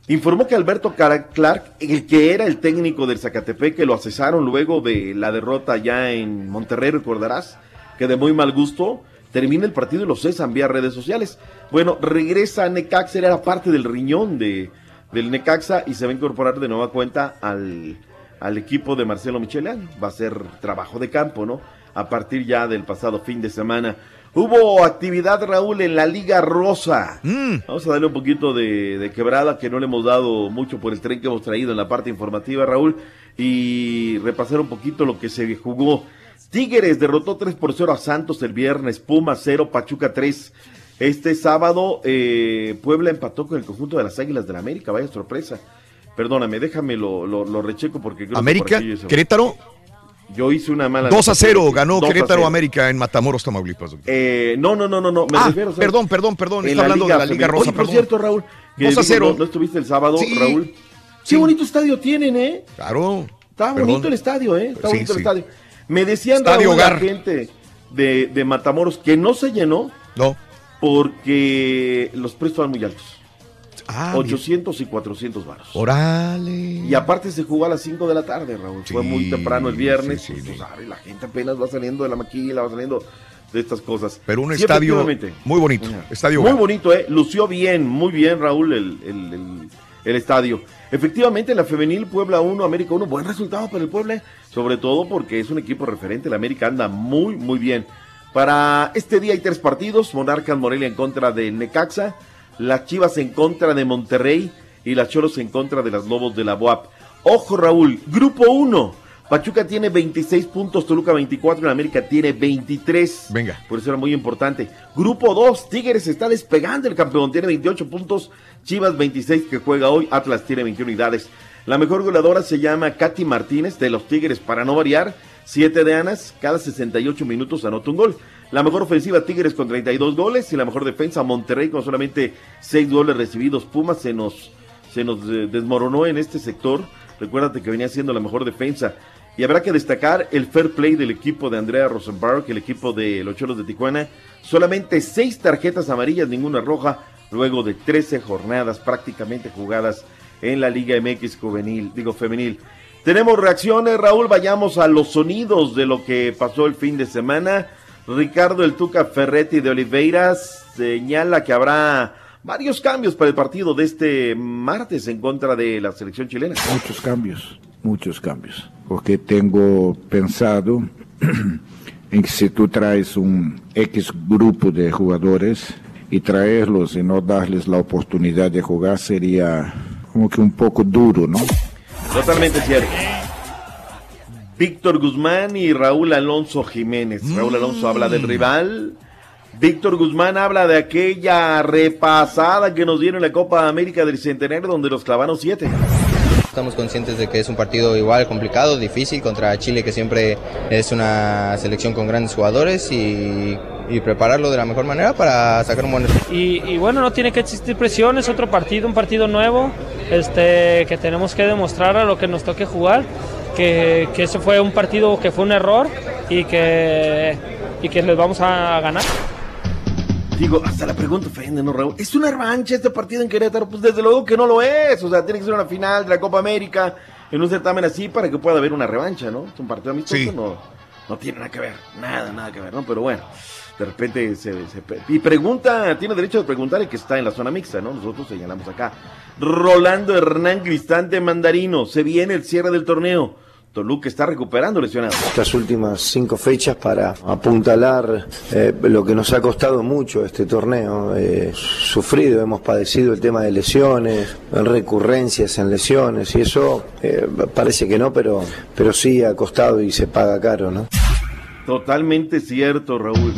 Informó que Alberto Clark, el que era el técnico del Zacatepec, que lo cesaron luego de la derrota ya en Monterrey, recordarás, que de muy mal gusto termina el partido y lo cesan vía redes sociales. Bueno, regresa a Necaxa, era parte del riñón de, del Necaxa y se va a incorporar de nueva cuenta al, al equipo de Marcelo Micheleano. Va a ser trabajo de campo, ¿no? A partir ya del pasado fin de semana. Hubo actividad, Raúl, en la Liga Rosa. Vamos a darle un poquito de, de quebrada que no le hemos dado mucho por el tren que hemos traído en la parte informativa, Raúl, y repasar un poquito lo que se jugó. Tigres derrotó 3 por 0 a Santos el viernes, Puma 0, Pachuca 3. Este sábado eh, Puebla empató con el conjunto de las Águilas del América, vaya sorpresa. Perdóname, déjame lo, lo, lo recheco porque creo que América, por aquí se- Querétaro, Yo hice una mala 2 a 0 ganó 2 a Querétaro 0. América en Matamoros, Tamaulipas. Eh, no, no, no, no, no. Me Ah, refiero, perdón, perdón, perdón, está hablando de la Liga. Rosa, Oye, por cierto, Raúl, que 2 a digo, 0. No, no estuviste el sábado, Sí. Raúl. Qué bonito estadio tienen, ¿eh? Claro. Está Perdón. bonito el estadio, ¿eh? Está Sí, bonito el sí. estadio. Me decían Estadio Raúl, la gente de, de Matamoros que no se llenó. No. Porque los precios estaban muy altos. Ah, 800 y 400 varos. Órale. Y aparte se jugó a las 5 de la tarde, Raúl. Fue muy temprano el viernes. pues, tú sabes, la gente apenas va saliendo de la maquila, va saliendo de estas cosas. Pero un Sí, estadio muy bonito. Estadio Muy bonito, ¿eh? Lució bien, muy bien, Raúl, el, el- el- el estadio. Efectivamente, la femenil Puebla 1, América 1, buen resultado para el Puebla, sobre todo porque es un equipo referente. La América anda muy, muy bien. Para este día hay tres partidos: Monarcas Morelia en contra de Necaxa, las Chivas en contra de Monterrey y las Choros en contra de las Lobos de la BOAP. Ojo, Raúl, grupo 1. Pachuca tiene 26 puntos, Toluca 24, y América tiene 23. Venga. Por eso era muy importante. Grupo 2, Tigres está despegando el campeón, tiene 28 puntos, Chivas 26 que juega hoy, Atlas tiene 21 unidades. La mejor goleadora se llama Katy Martínez de los Tigres, para no variar, 7 de Anas, cada 68 minutos anota un gol. La mejor ofensiva Tigres con 32 goles y la mejor defensa Monterrey con solamente 6 goles recibidos. Pumas se nos, se nos eh, desmoronó en este sector. Recuérdate que venía siendo la mejor defensa. Y habrá que destacar el fair play del equipo de Andrea Rosenberg, el equipo de los Cholos de Tijuana. Solamente 6 tarjetas amarillas, ninguna roja, luego de 13 jornadas prácticamente jugadas en la Liga MX juvenil, digo femenil. Tenemos reacciones, Raúl, vayamos a los sonidos de lo que pasó el fin de semana. Ricardo El Tuca Ferretti de Oliveiras señala que habrá varios cambios para el partido de este martes en contra de la selección chilena. Muchos cambios, muchos cambios. Porque tengo pensado en que si tú traes un X grupo de jugadores y traerlos y no darles la oportunidad de jugar sería como que un poco duro, ¿no? Totalmente cierto. Víctor Guzmán y Raúl Alonso Jiménez. Raúl Alonso habla del rival. Víctor Guzmán habla de aquella repasada que nos dieron en la Copa América del Centenario donde los clavaron siete. Estamos conscientes de que es un partido igual complicado, difícil contra Chile, que siempre es una selección con grandes jugadores y, y prepararlo de la mejor manera para sacar un buen resultado. Y, y bueno, no tiene que existir presión, es otro partido, un partido nuevo, este, que tenemos que demostrar a lo que nos toque jugar, que, que eso fue un partido que fue un error y que, y que les vamos a ganar. Digo, hasta la pregunta ofende, ¿no, Raúl? ¿Es una revancha este partido en Querétaro? Pues desde luego que no lo es. O sea, tiene que ser una final de la Copa América en un certamen así para que pueda haber una revancha, ¿no? Es un partido amistoso, Sí. no, no tiene nada que ver. Nada, nada que ver, ¿no? Pero bueno, de repente se, se- Y pregunta, tiene derecho de preguntar el que está en la zona mixta, ¿no? Nosotros señalamos acá. Rolando Hernán Cristante Mandarino, se viene el cierre del torneo. Toluca está recuperando lesionado. estas últimas cinco fechas para apuntalar eh, lo que nos ha costado mucho este torneo. Eh, sufrido, hemos padecido el tema de lesiones, recurrencias en lesiones y eso eh, parece que no, pero, pero sí ha costado y se paga caro, ¿no? Totalmente cierto, Raúl.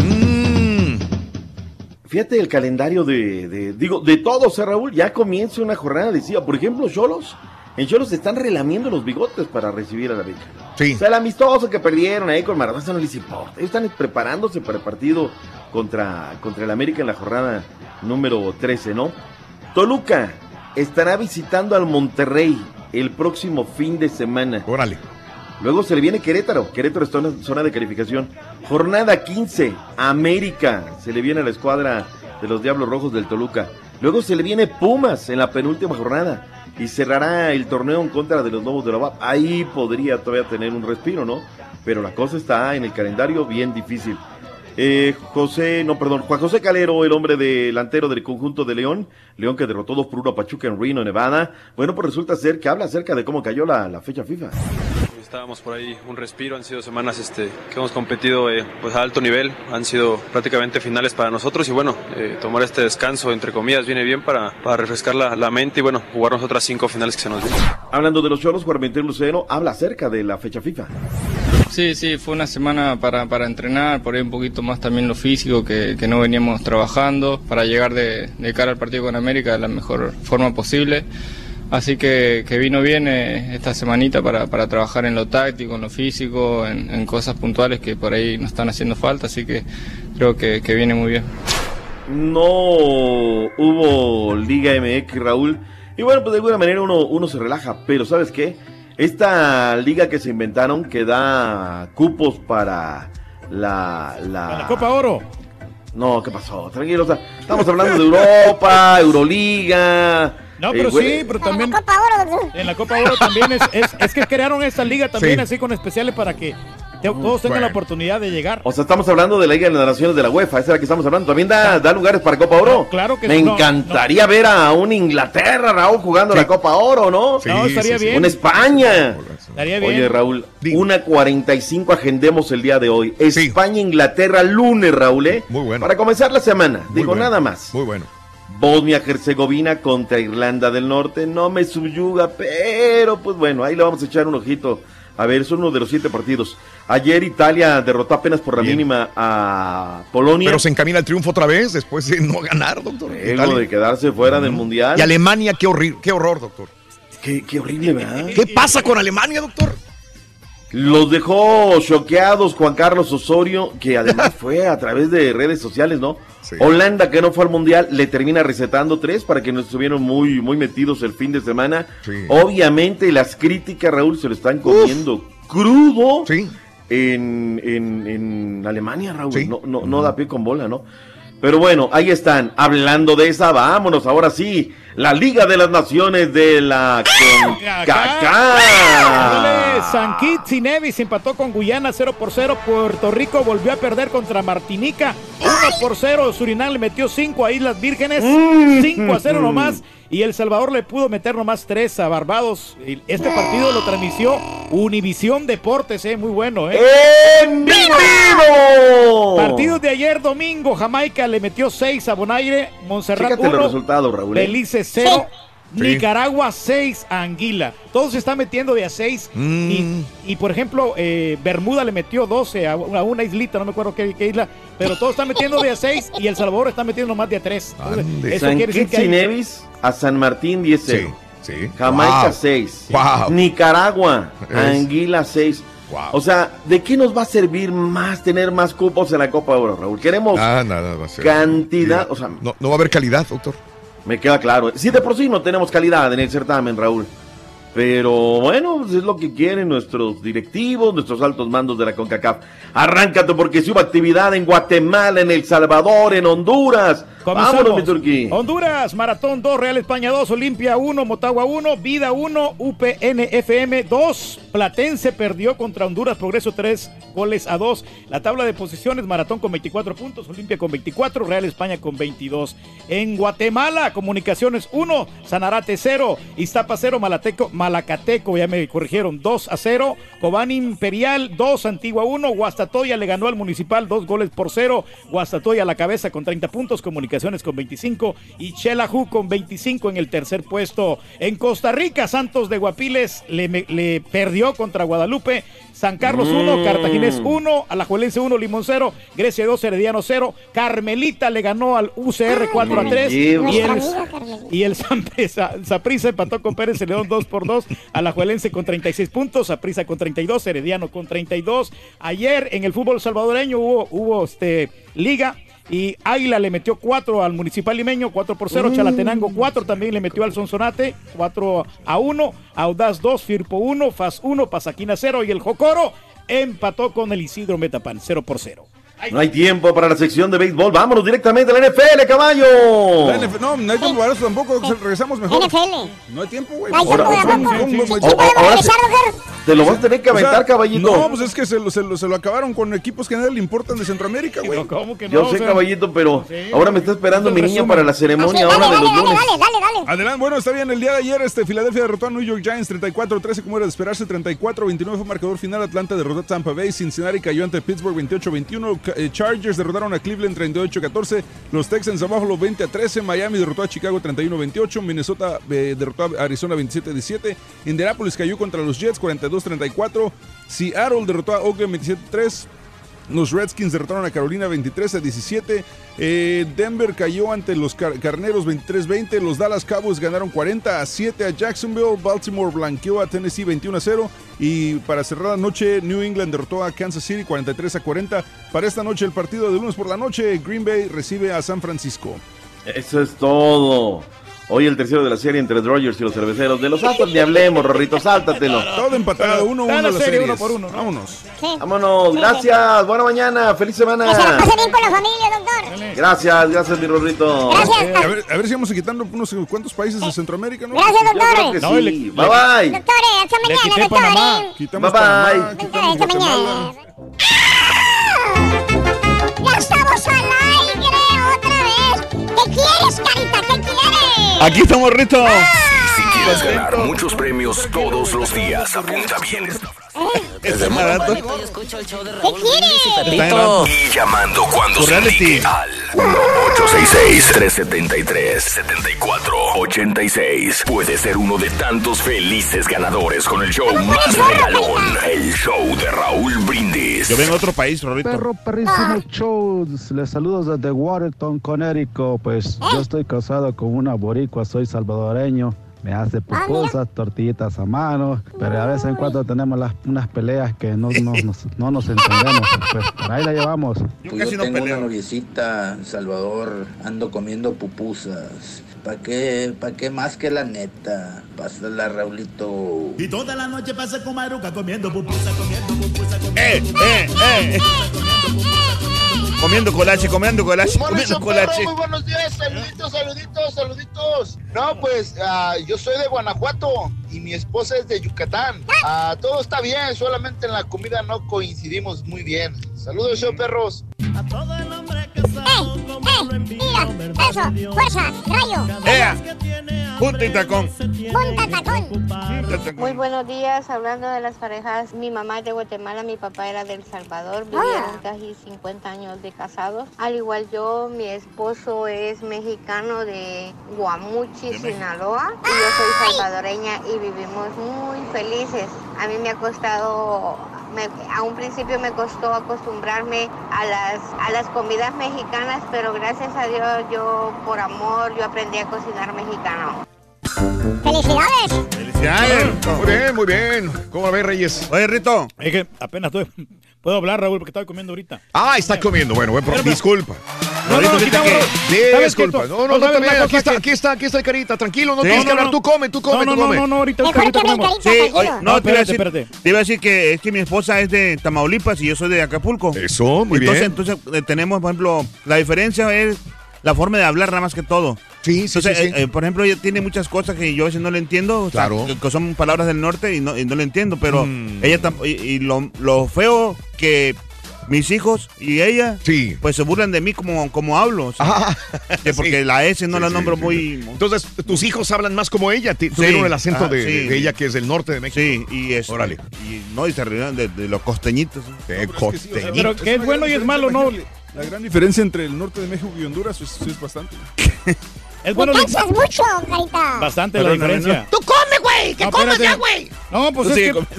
Fíjate el calendario de, de- digo, de todos, ¿eh, Raúl? Ya comienza una jornada decía, por ejemplo, Cholos. En Cholos se están relamiendo los bigotes para recibir a la beca. Sí. O sea, el amistoso que perdieron ahí con Maradona no les importa. Ellos están preparándose para el partido contra, contra el América en la jornada número 13, ¿no? Toluca estará visitando al Monterrey el próximo fin de semana. Órale. Luego se le viene Querétaro. Querétaro está en zona de calificación. Jornada 15. América. Se le viene a la escuadra de los Diablos Rojos del Toluca. Luego se le viene Pumas en la penúltima jornada. Y cerrará el torneo en contra de los Lobos de la UAP. Ahí podría todavía tener un respiro, ¿no? Pero la cosa está en el calendario bien difícil. Eh, José, no, perdón, Juan José Calero, el hombre delantero del conjunto de León, León que derrotó 2 por 1 a Pachuca en Reno, Nevada. Bueno, pues resulta ser que habla acerca de cómo cayó la, la fecha FIFA. Estábamos por ahí un respiro, han sido semanas este, que hemos competido eh, pues a alto nivel, han sido prácticamente finales para nosotros y bueno, eh, tomar este descanso entre comillas viene bien para, para refrescar la, la mente y bueno, jugarnos otras cinco finales que se nos vienen. Hablando de los choros, Juan Ventura Lucero habla acerca de la fecha FIFA. Sí, sí, fue una semana para, para entrenar, por ahí un poquito más también lo físico que, que no veníamos trabajando, para llegar de, de cara al partido con América de la mejor forma posible. Así que, que vino bien eh, esta semanita para, para trabajar en lo táctico, en lo físico, en, en cosas puntuales que por ahí nos están haciendo falta, así que creo que, que viene muy bien. No hubo Liga MX, Raúl. Y bueno, pues de alguna manera uno, uno se relaja. Pero ¿sabes qué? Esta liga que se inventaron que da cupos para la... La, La Copa Oro. No, ¿qué pasó? Tranquilo, o sea, estamos hablando de Europa, Euroliga. No, pero sí, pero también. En la Copa Oro también es, es, es que crearon esta liga también Sí. así con especiales para que te- todos tengan la oportunidad de llegar. O sea, estamos hablando de la Liga de las Naciones de la UEFA, esa es la que estamos hablando. También da, da lugares para Copa Oro. claro que Me no, encantaría ver a un Inglaterra, Raúl, jugando la Copa Oro, ¿no? Sí, No, estaría sí, bien. Una España. Estaría bien. Oye, Raúl, una 45 agendemos el día de hoy. España, Inglaterra, lunes, Raúl, ¿eh? Muy bueno. Para comenzar la semana. Digo, bueno. nada más. Muy bueno. Bosnia-Herzegovina contra Irlanda del Norte. No me subyuga, pero pues bueno, ahí le vamos a echar un ojito. A ver, son uno de los siete partidos. Ayer Italia derrotó apenas por la mínima a Polonia. Pero se encamina al triunfo otra vez después de no ganar, doctor. Luego de quedarse fuera del Mundial. Y Alemania, qué, horri- qué horror, doctor. Qué, qué horrible, ¿verdad? ¿Qué pasa con Alemania, doctor? Los dejó choqueados Juan Carlos Osorio, que además fue a través de redes sociales, ¿no? Holanda, que no fue al Mundial, le termina recetando tres para que no estuvieron muy, muy metidos el fin de semana. Obviamente las críticas, Raúl, se lo están comiendo crudo en, en, en Alemania, Raúl. No, no, no da pie con bola, ¿no? Pero bueno, ahí están. Hablando de esa, vámonos ahora sí. La Liga de las Naciones de la CONCACAF. San Kitts y Nevis empató con Guyana 0 por 0. Puerto Rico volvió a perder contra Martinica 1 por 0. Surinam le metió 5 a Islas Vírgenes, 5 a 0 nomás. Y El Salvador le pudo meter nomás 3 a Barbados. Este partido lo transmitió Univisión Deportes, eh, muy bueno. Eh. ¡En vivo! Partidos de ayer domingo, Jamaica le metió 6 a Bonaire, Montserrat Fíjate los 1, resultados, Raúl. ¿eh? Belice 0, Sí. Nicaragua 6 a Anguila. Todos se están metiendo de a 6. Mm. Y, y, por ejemplo, eh, Bermuda le metió 12 a, una- a una islita, no me acuerdo qué, qué isla. Pero todos están metiendo de a 6 y El Salvador está metiendo más de a 3. Eso San quiere decir que hay- Nevis a San Martín 10-0. Sí. Jamaica Wow. 6. Wow. Nicaragua, Es- Anguila 6. O sea, ¿de qué nos va a servir más tener más cupos en la Copa Oro, Raúl? Queremos Nada, nada va a ser. cantidad, o sea, No, no va a haber calidad, doctor. Me queda claro. Si de por sí no tenemos calidad en el certamen, Raúl. Pero bueno, pues es lo que quieren nuestros directivos, nuestros altos mandos de la CONCACAF. Arráncate porque si hubo actividad en Guatemala, en El Salvador, en Honduras. Comenzamos. Vámonos, mi Turquí. Honduras, Maratón 2, Real España 2, Olimpia 1, Motagua 1, Vida 1, UPN FM 2. Platense perdió contra Honduras, Progreso 3 goles a 2. La tabla de posiciones, Maratón con 24 puntos, Olimpia con 24, Real España con 22. En Guatemala, Comunicaciones 1, Sanarate 0, Iztapa 0, Malateco, Malacateco, ya me corrigieron, 2 a 0. Cobán Imperial 2, Antigua 1, Guastatoya le ganó al Municipal 2 goles por 0. Guastatoya a la cabeza con 30 puntos, Comunicaciones con 25 y Chelajú con 25 en el tercer puesto. En Costa Rica, Santos de Guapiles le, le perdió contra Guadalupe. San Carlos 1, Mm. Cartaginés 1, Alajuelense 1, Limón 0, Grecia 2, Herediano 0, Carmelita le ganó al UCR 4 a 3 y el, y Saprisa empató con Pérez Celedón 2 por 2, Alajuelense con 36 puntos, Saprisa con 32, Herediano con 32. Ayer en el fútbol salvadoreño hubo, hubo este, liga y Águila le metió 4 al Municipal Limeño, 4 por 0, Mm. Chalatenango 4 también le metió al Sonsonate, 4 a 1, Audaz 2, Firpo 1, Faz 1, Pasaquina 0 y el Jocoro empató con el Isidro Metapan 0 por 0. No hay tiempo para la sección de béisbol. Vámonos directamente a la NFL, caballo. La NF no, no hay tiempo para eso tampoco. Regresamos mejor. NFL. No hay tiempo, güey. No hay tiempo Ahora, tampoco. ¿cómo- cómo- Sí, cómo- podemos ahora regresar, sí. doctor. Te lo vas a tener que O sea, aventar, caballito. No, pues es que se lo, se lo- se lo acabaron con equipos que a nadie le importan de Centroamérica, güey. ¿Cómo que Yo sé, caballito, pero ahora me está esperando mi niña para la ceremonia ahora de los lunes. Adelante, bueno, está bien. El día de ayer, este, Filadelfia derrotó a New York Giants 34-13, como era de esperarse. 34-29 fue marcador final. Atlanta derrotó a Tampa Bay. Cincinnati cayó ante Pittsburgh 28-21. Eh, Chargers derrotaron a Cleveland 38-14. Los Texans a Buffalo 20-13. Miami derrotó a Chicago 31-28. Minnesota eh, derrotó a Arizona 27-17. Indianapolis cayó contra los Jets 42-34. Seattle derrotó a Oakland 27-3. Los Redskins derrotaron a Carolina 23 a 17. Eh, Denver cayó ante los Car- Carneros 23-20. Los Dallas Cowboys ganaron 40 a 7 a Jacksonville. Baltimore blanqueó a Tennessee 21 a 0. Y para cerrar la noche, New England derrotó a Kansas City 43 a 40. Para esta noche, el partido de lunes por la noche, Green Bay recibe a San Francisco. Eso es todo. Hoy el tercero de la serie entre Dodgers y los cerveceros de los Astros. Ni hablemos, Rorrito, sáltatelo. Todo empatado, 1-1 Está la las serie, series. uno por uno, ¿no? Vámonos. Vámonos, gracias. Buena mañana, feliz semana. Que se la pase bien con la familia, doctor. Gracias, gracias, mi Rorrito. Gracias. A ver, a ver si vamos quitando unos cuantos países de Centroamérica, ¿no? Gracias, doctor. No, sí. le- bye le- bye. Doctores, hasta Le mañana, quité Panamá, doctores. quitamos Bye, Panamá, bye. quitamos Hasta Guatemala. Ya estamos al aire otra vez. ¿Qué quieres, carita? Aquí estamos, Rito. Si quieres ganar muchos premios todos los días, apunta bien esta frase. Es barato. ¿Qué quieres? Y llamando cuando se indique al 1-866-373-7486. Puede ser uno de tantos felices ganadores con el show más regalón. El show de Raúl Brindis. Yo vengo a otro país, Rorito. Perro perrísimo show, les saludos desde Watertown, Connecticut. Pues yo estoy casado con una boricua, soy salvadoreño. Me hace pupusas, tortillitas a mano, pero a veces en cuando tenemos las, unas peleas que no, no, nos- no nos entendemos. Pues por ahí la llevamos. Pues yo tengo una noviecita en Salvador, ando comiendo pupusas. ¿Para qué, pa' qué más que la neta? Pásala, Raulito. Y toda la noche pasa con Maruca comiendo pupusa, comiendo pupusa, comiendo eh, eh, eh. Comiendo colache, comiendo colache, comiendo perro, colache. muy buenos días, saluditos, saluditos, saluditos. No, pues ah, yo soy de Guanajuato y mi esposa es de Yucatán. Ah, todo está bien, solamente en la comida no coincidimos muy bien. Saludos, show perros. Mira, eso, fuerza, rayo. ¡Ea! Punta y tacón. Punta tacón. Muy buenos días, hablando de las parejas, mi mamá es de Guatemala, mi papá era del Salvador, vivieron casi 50 años de casados. Al igual yo, mi esposo es mexicano de Guamuchi, Sinaloa, y yo soy salvadoreña y vivimos muy felices. A mí me ha costado, a un principio me costó acostumbrarme a las, a las comidas mexicanas, pero gracias a Dios yo, por amor, yo aprendí a cocinar mexicano. ¡Felicidades! Felicidades. Muy bien, muy bien. ¿Cómo ves, Reyes? Oye, Rito. Es que apenas estoy. Puedo hablar, Raúl, porque estaba comiendo ahorita. Ah, está comiendo. Bueno, buen pro- disculpa. No, no. ¿Sabes qué? Disculpa. No, no, No no, también. Aquí está, que- aquí está, aquí está el carita. Tranquilo, no Sí. tienes que No, no, hablar. no. Tú come, tú come, No, tú no, come. no, no, ahorita, que comemos. carita, Sí, oye, no, te iba, a espérate, decir, espérate. te iba a decir que es que mi esposa es de Tamaulipas y yo soy de Acapulco. Eso, muy entonces, bien. Entonces, eh, tenemos, por ejemplo, la diferencia es la forma de hablar nada más que todo. Sí, sí, Entonces, sí, sí. eh, eh, por ejemplo, ella tiene muchas cosas que yo a veces no le entiendo, o sea, Claro. que, que son palabras del norte y no, y no le entiendo, pero Mm. ella y, y lo, lo feo que mis hijos y ella Sí. pues se burlan de mí como, como hablo, o sea, Ah, que porque sí. la S no Sí, la nombro sí, muy... Entonces, tus hijos hablan más como ella. Tuvieron el acento ah, de, sí. de ella, que es del norte de México. Sí, y eso. Órale. Y no, y se rieron de, de los costeñitos. De No, pero es que sí, o sea, costeñito. Pero que es bueno y es malo, ¿no? La gran diferencia entre el norte de México y Honduras es, es bastante. Es bueno. cansas mucho, carita. Bastante la Perdóname, diferencia. ¡Tú come, güey! ¡Que No, comas espérate. ya, güey! No, pues Tú es que. comiendo.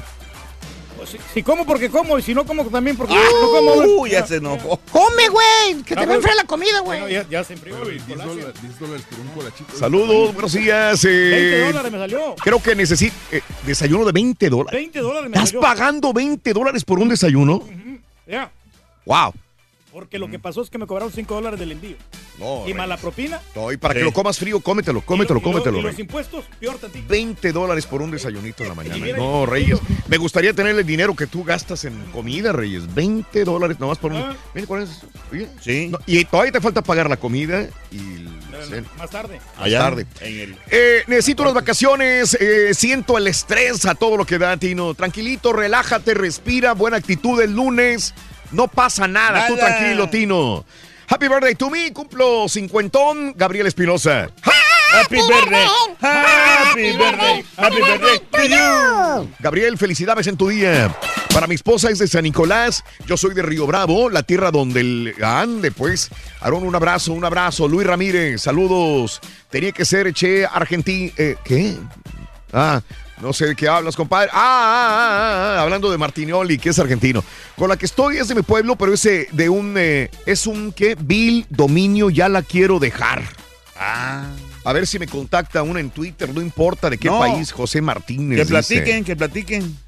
pues, si, si como porque como y si no como también porque no como. güey. Uh, ya se enojó. ¡Come, güey! ¡Que te No, va a pero- enfriar la comida, Bueno, güey! ya, ya se güey, 10 Colacio. dólares, 10 dólares por un colachito. Saludos, buenos días. 20 eh, dólares me salió. creo que necesito eh, desayuno de 20 dólares. 20 dólares me ¿Estás salió. pagando 20 dólares por un desayuno? Ya. ¡Wow! Porque lo que pasó es que me cobraron 5 dólares del envío. No, Y más la Reyes. propina. No, y para Sí. que lo comas frío, cómetelo, cómetelo, y lo- y lo- cómetelo, Y los Reyes. impuestos, peor tantito. 20 dólares por un desayunito en la mañana. mira, No, Reyes. Me gustaría tener el dinero que tú gastas en comida, Reyes. 20 dólares nomás por un. Ah. Mira, ¿cuál es? Oye, Sí. no, y todavía te falta pagar la comida y el. Más tarde. Más tarde. En el... Eh, necesito unas vacaciones, eh, siento el estrés a todo lo que da, Tino. Tranquilito, relájate, respira, buena actitud el lunes. No pasa nada, tú tranquilo, Tino. Happy birthday to me, cumplo cincuentón, Gabriel Espinosa. Happy birthday, happy birthday, happy birthday to you. Gabriel, felicidades en tu día. Para mi esposa es de San Nicolás, yo soy de Río Bravo, la tierra donde el ande, pues. Aarón, un abrazo, un abrazo. Luis Ramírez, saludos. Tenía que ser Che Argentina. ¿Qué? Ah, no sé de qué hablas, compadre. Ah, ah, ah, ah, hablando de Martinioli, que es argentino. Con la que estoy es de mi pueblo, pero ese de un. eh, es un qué? Bill dominio, ya la quiero dejar. Ah. A ver si me contacta una en Twitter, no importa de qué No. país, José Martínez. Que dice. platiquen, que platiquen. Que platiquen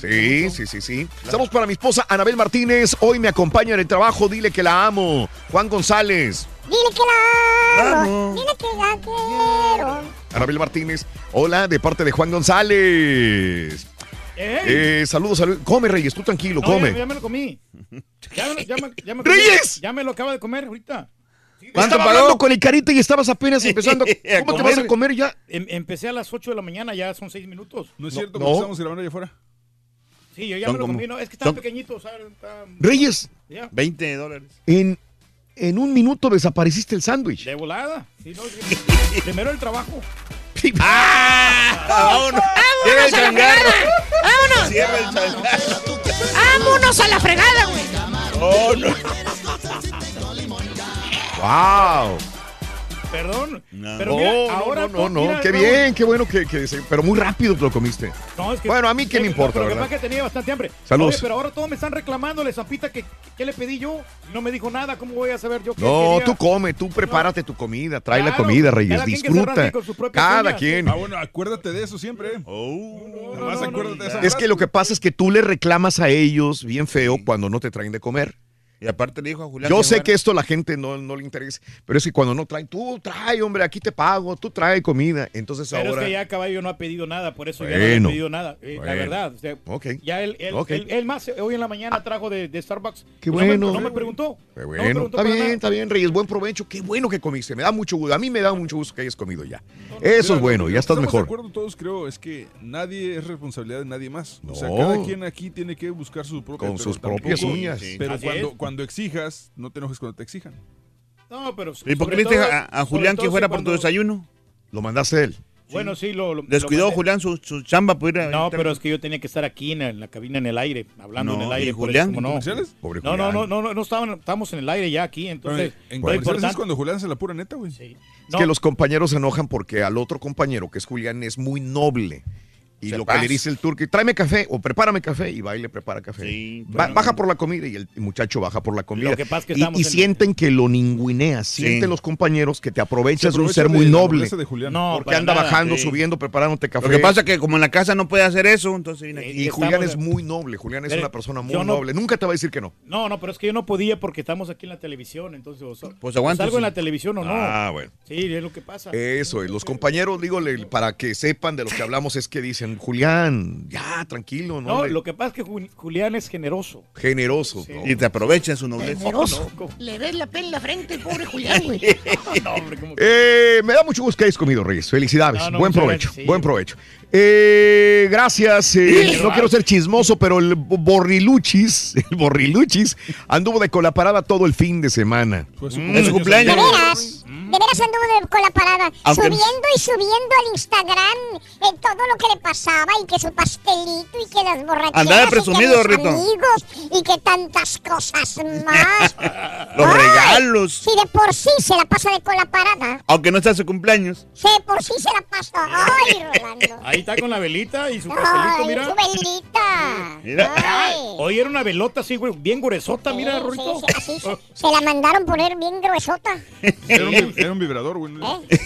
Sí, sí, sí, sí. Estamos para mi esposa Anabel Martínez. Hoy me acompaña en el trabajo. Dile que la amo. Juan González. Dile que la amo. Dile que la quiero. Anabel Martínez. Hola, de parte de Juan González. Eh, saludos, saludos. Come, Reyes, tú tranquilo, No, come. Ya, ya me lo comí. Ya, me- ya, me- ya me ¡Reyes! Ya me lo acaba de comer ahorita. ¿Cuánto Estaba pagó? hablando con el carita y estabas apenas empezando. ¿Cómo te vas a comer. ya? Em- empecé a las 8 de la mañana, ya son 6 minutos. No es No, cierto, no. estamos grabando allá afuera. Sí, yo ya Son me lo como- comí. No, es que estaba son- pequeñito, ¿sabes? Está- Reyes, Ya, 20 dólares. en, en un minuto desapareciste el sándwich. de volada. Sí, no, primero el trabajo. ¡Ah! ¡Vámonos! ¡Cierra el changarro! ¡Vámonos! ¡Cierra el changarro! ¡Vámonos a la fregada, güey! ¡Oh, no! ¡Wow! Perdón. No. Pero mira, no, ahora no, no, tú- no, mira, qué bien, qué bueno que, que pero muy rápido te lo comiste. No, es que, Bueno, a mí qué me importa, pero lo que ¿verdad? pasa es que tenía bastante hambre. Saludos. Oye, pero ahora todos me están reclamándole, Zampita, que qué le pedí yo. No me dijo nada. ¿Cómo voy a saber yo qué No, quería? tú come, tú prepárate tu comida, trae la comida, Reyes, cada quien disfruta. propias Cada uñas. quien. Ah, bueno, acuérdate de eso siempre. Oh. Acuérdate de esa Es que lo que pasa es que tú le reclamas a ellos bien feo cuando no te traen de comer. Y aparte le dijo a Julián. Yo sé que esto a la gente no, no le interesa, pero es que cuando no traen, tú trae, hombre, aquí te pago, tú trae comida. Entonces Pero ahora. es que ya Caballo no ha pedido nada, por eso ya no le Bueno, ha pedido nada. eh, La bueno. verdad. o sea, Ok. Ya él, él, él- él más, hoy en la mañana trajo de, de Starbucks. Qué No me- bueno. No me, preguntó. Qué No me bueno, preguntó está bien, nada. está bien, Reyes, buen provecho, qué bueno que comiste, me da mucho gusto, a mí me da mucho gusto que hayas comido ya. Eso Mira, es bueno, ya estás mejor. de acuerdo todos, creo, es que nadie es responsabilidad de nadie más. O sea, No. cada quien aquí tiene que buscar su propia Con pero sus propias uñas. Pero cuando. Cuando exijas, no te enojes cuando te exijan. No, pero. ¿Y por qué le a, Julián que si fuera por tu desayuno? Lo mandaste a él. Bueno, sí, lo. lo- Descuidó lo. Julián su, su chamba por ir a- No, pero es que yo tenía que estar aquí en, en la cabina en el aire, hablando No, en el ¿y aire. por Julián? eso, ¿cómo no? No, no, no, no, no, no estaban, estábamos en el aire ya aquí, Pero entonces. en lo comerciales es cuando Julián se la pura neta, güey. Sí. Es que los compañeros se enojan porque al otro compañero, que es Julián, es muy noble. Y Se lo pasa. que le dice el turco, tráeme café o prepárame café y va y le prepara café. Ba- baja por la comida y el muchacho baja por la comida. Lo que pasa es que y y en- sienten que lo ninguneas, sienten los compañeros que te aprovechas Se de un ser muy noble. de. No, porque anda nada, bajando, sí. subiendo, preparándote café. Lo que pasa es que como en la casa no puede hacer eso, entonces viene aquí. y Julián es muy noble, Julián es una persona muy no- noble. Nunca te va a decir que no. No, no, pero es que yo no podía porque estamos aquí en la televisión, entonces o so- Pues aguanta, ¿Salgo sí. en la televisión o no? Ah, bueno. Sí, es lo que pasa. Eso, y los compañeros, digo, para que sepan de lo que hablamos, es que dicen, Julián, ya, tranquilo, ¿no? No, Le- lo que pasa es que Ju- Julián es generoso. Generoso. ¿no? Y te aprovecha su nobleza. Generoso. Le ves la pena en la frente, pobre Julián, güey. Eh, me da mucho gusto que hayas comido, Reyes. Felicidades. No, no, buen provecho. gracias, sí. Buen provecho. Eh, gracias. eh, Sí. no quiero ser chismoso, pero el Borriluchis, el Borriluchis, anduvo de colaparada todo el fin de semana. Mm, es su cumpleaños. De veras, de veras anduvo de- con la parada, Aunque- subiendo y subiendo al Instagram eh, todo lo que le pasaba y que su pastelito y que las borracheras Andaba y que presumido, los amigos y que tantas cosas más. Los Ay, regalos. Si de por sí se la pasa de con la parada, Aunque no sea su cumpleaños. si de por sí se la pasa. Ay, Rolando. Ahí está con la velita y su pastelito, Ay, mira. su velita. Mira. Ay. Hoy era una velota así, güey, bien gruesota, mira, Sí, Rorito. sí, así se, la mandaron poner bien gruesota. Era un, vi- era un vibrador, güey. ¿Eh?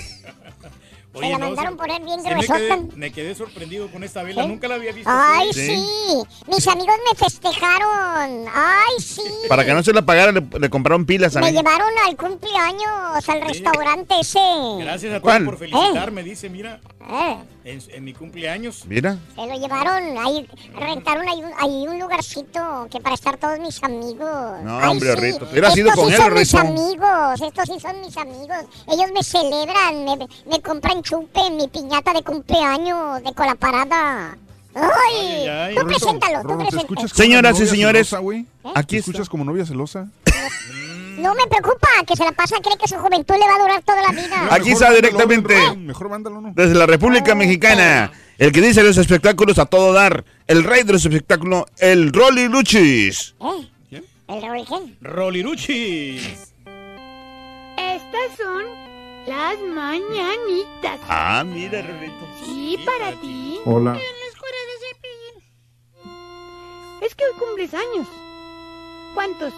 Oye, se la no, mandaron sí- poner bien sí me, gruesota. quedé, me quedé sorprendido con esta vela, ¿Sí? nunca la había visto. Ay, así. sí. Mis amigos me festejaron. Ay, sí. Para que no se la pagara, le, le compraron pilas a Me mí. llevaron al cumpleaños, al restaurante ese. Gracias a ¿Cuál? por felicitarme, dice, mira, Eh, en, en mi cumpleaños. Mira. se lo llevaron, ahí rentaron ahí un, ahí un lugarcito que para estar todos mis amigos. No, Ay, hombre, sí. Rito, te hubieras ido Estos con sí él, son mis Rito. amigos, estos sí son mis amigos. Ellos me celebran, me, me compran chupe en mi piñata de cumpleaños de colaparada. Ay, ay. tú Rorrito, preséntalo, tú Rorro, ¿te preséntalo. Señoras y señores, celosa, güey? aquí ¿Te escuchas como novia celosa? No me preocupa, que se la pasa, cree que su juventud le va a durar toda la vida. Aquí está directamente Mejor mándalo, ¿no? desde la República Mexicana. El que dice los espectáculos a todo dar. El rey de los espectáculos, el Rolly Luchis. ¿Eh? ¿El Raúl qué? Roliruchi. Estas son las mañanitas. Ah, mira, Rolito. Sí, para ti. Hola. En la escuela de Cepillín. Es que hoy cumples años. ¿Cuántos?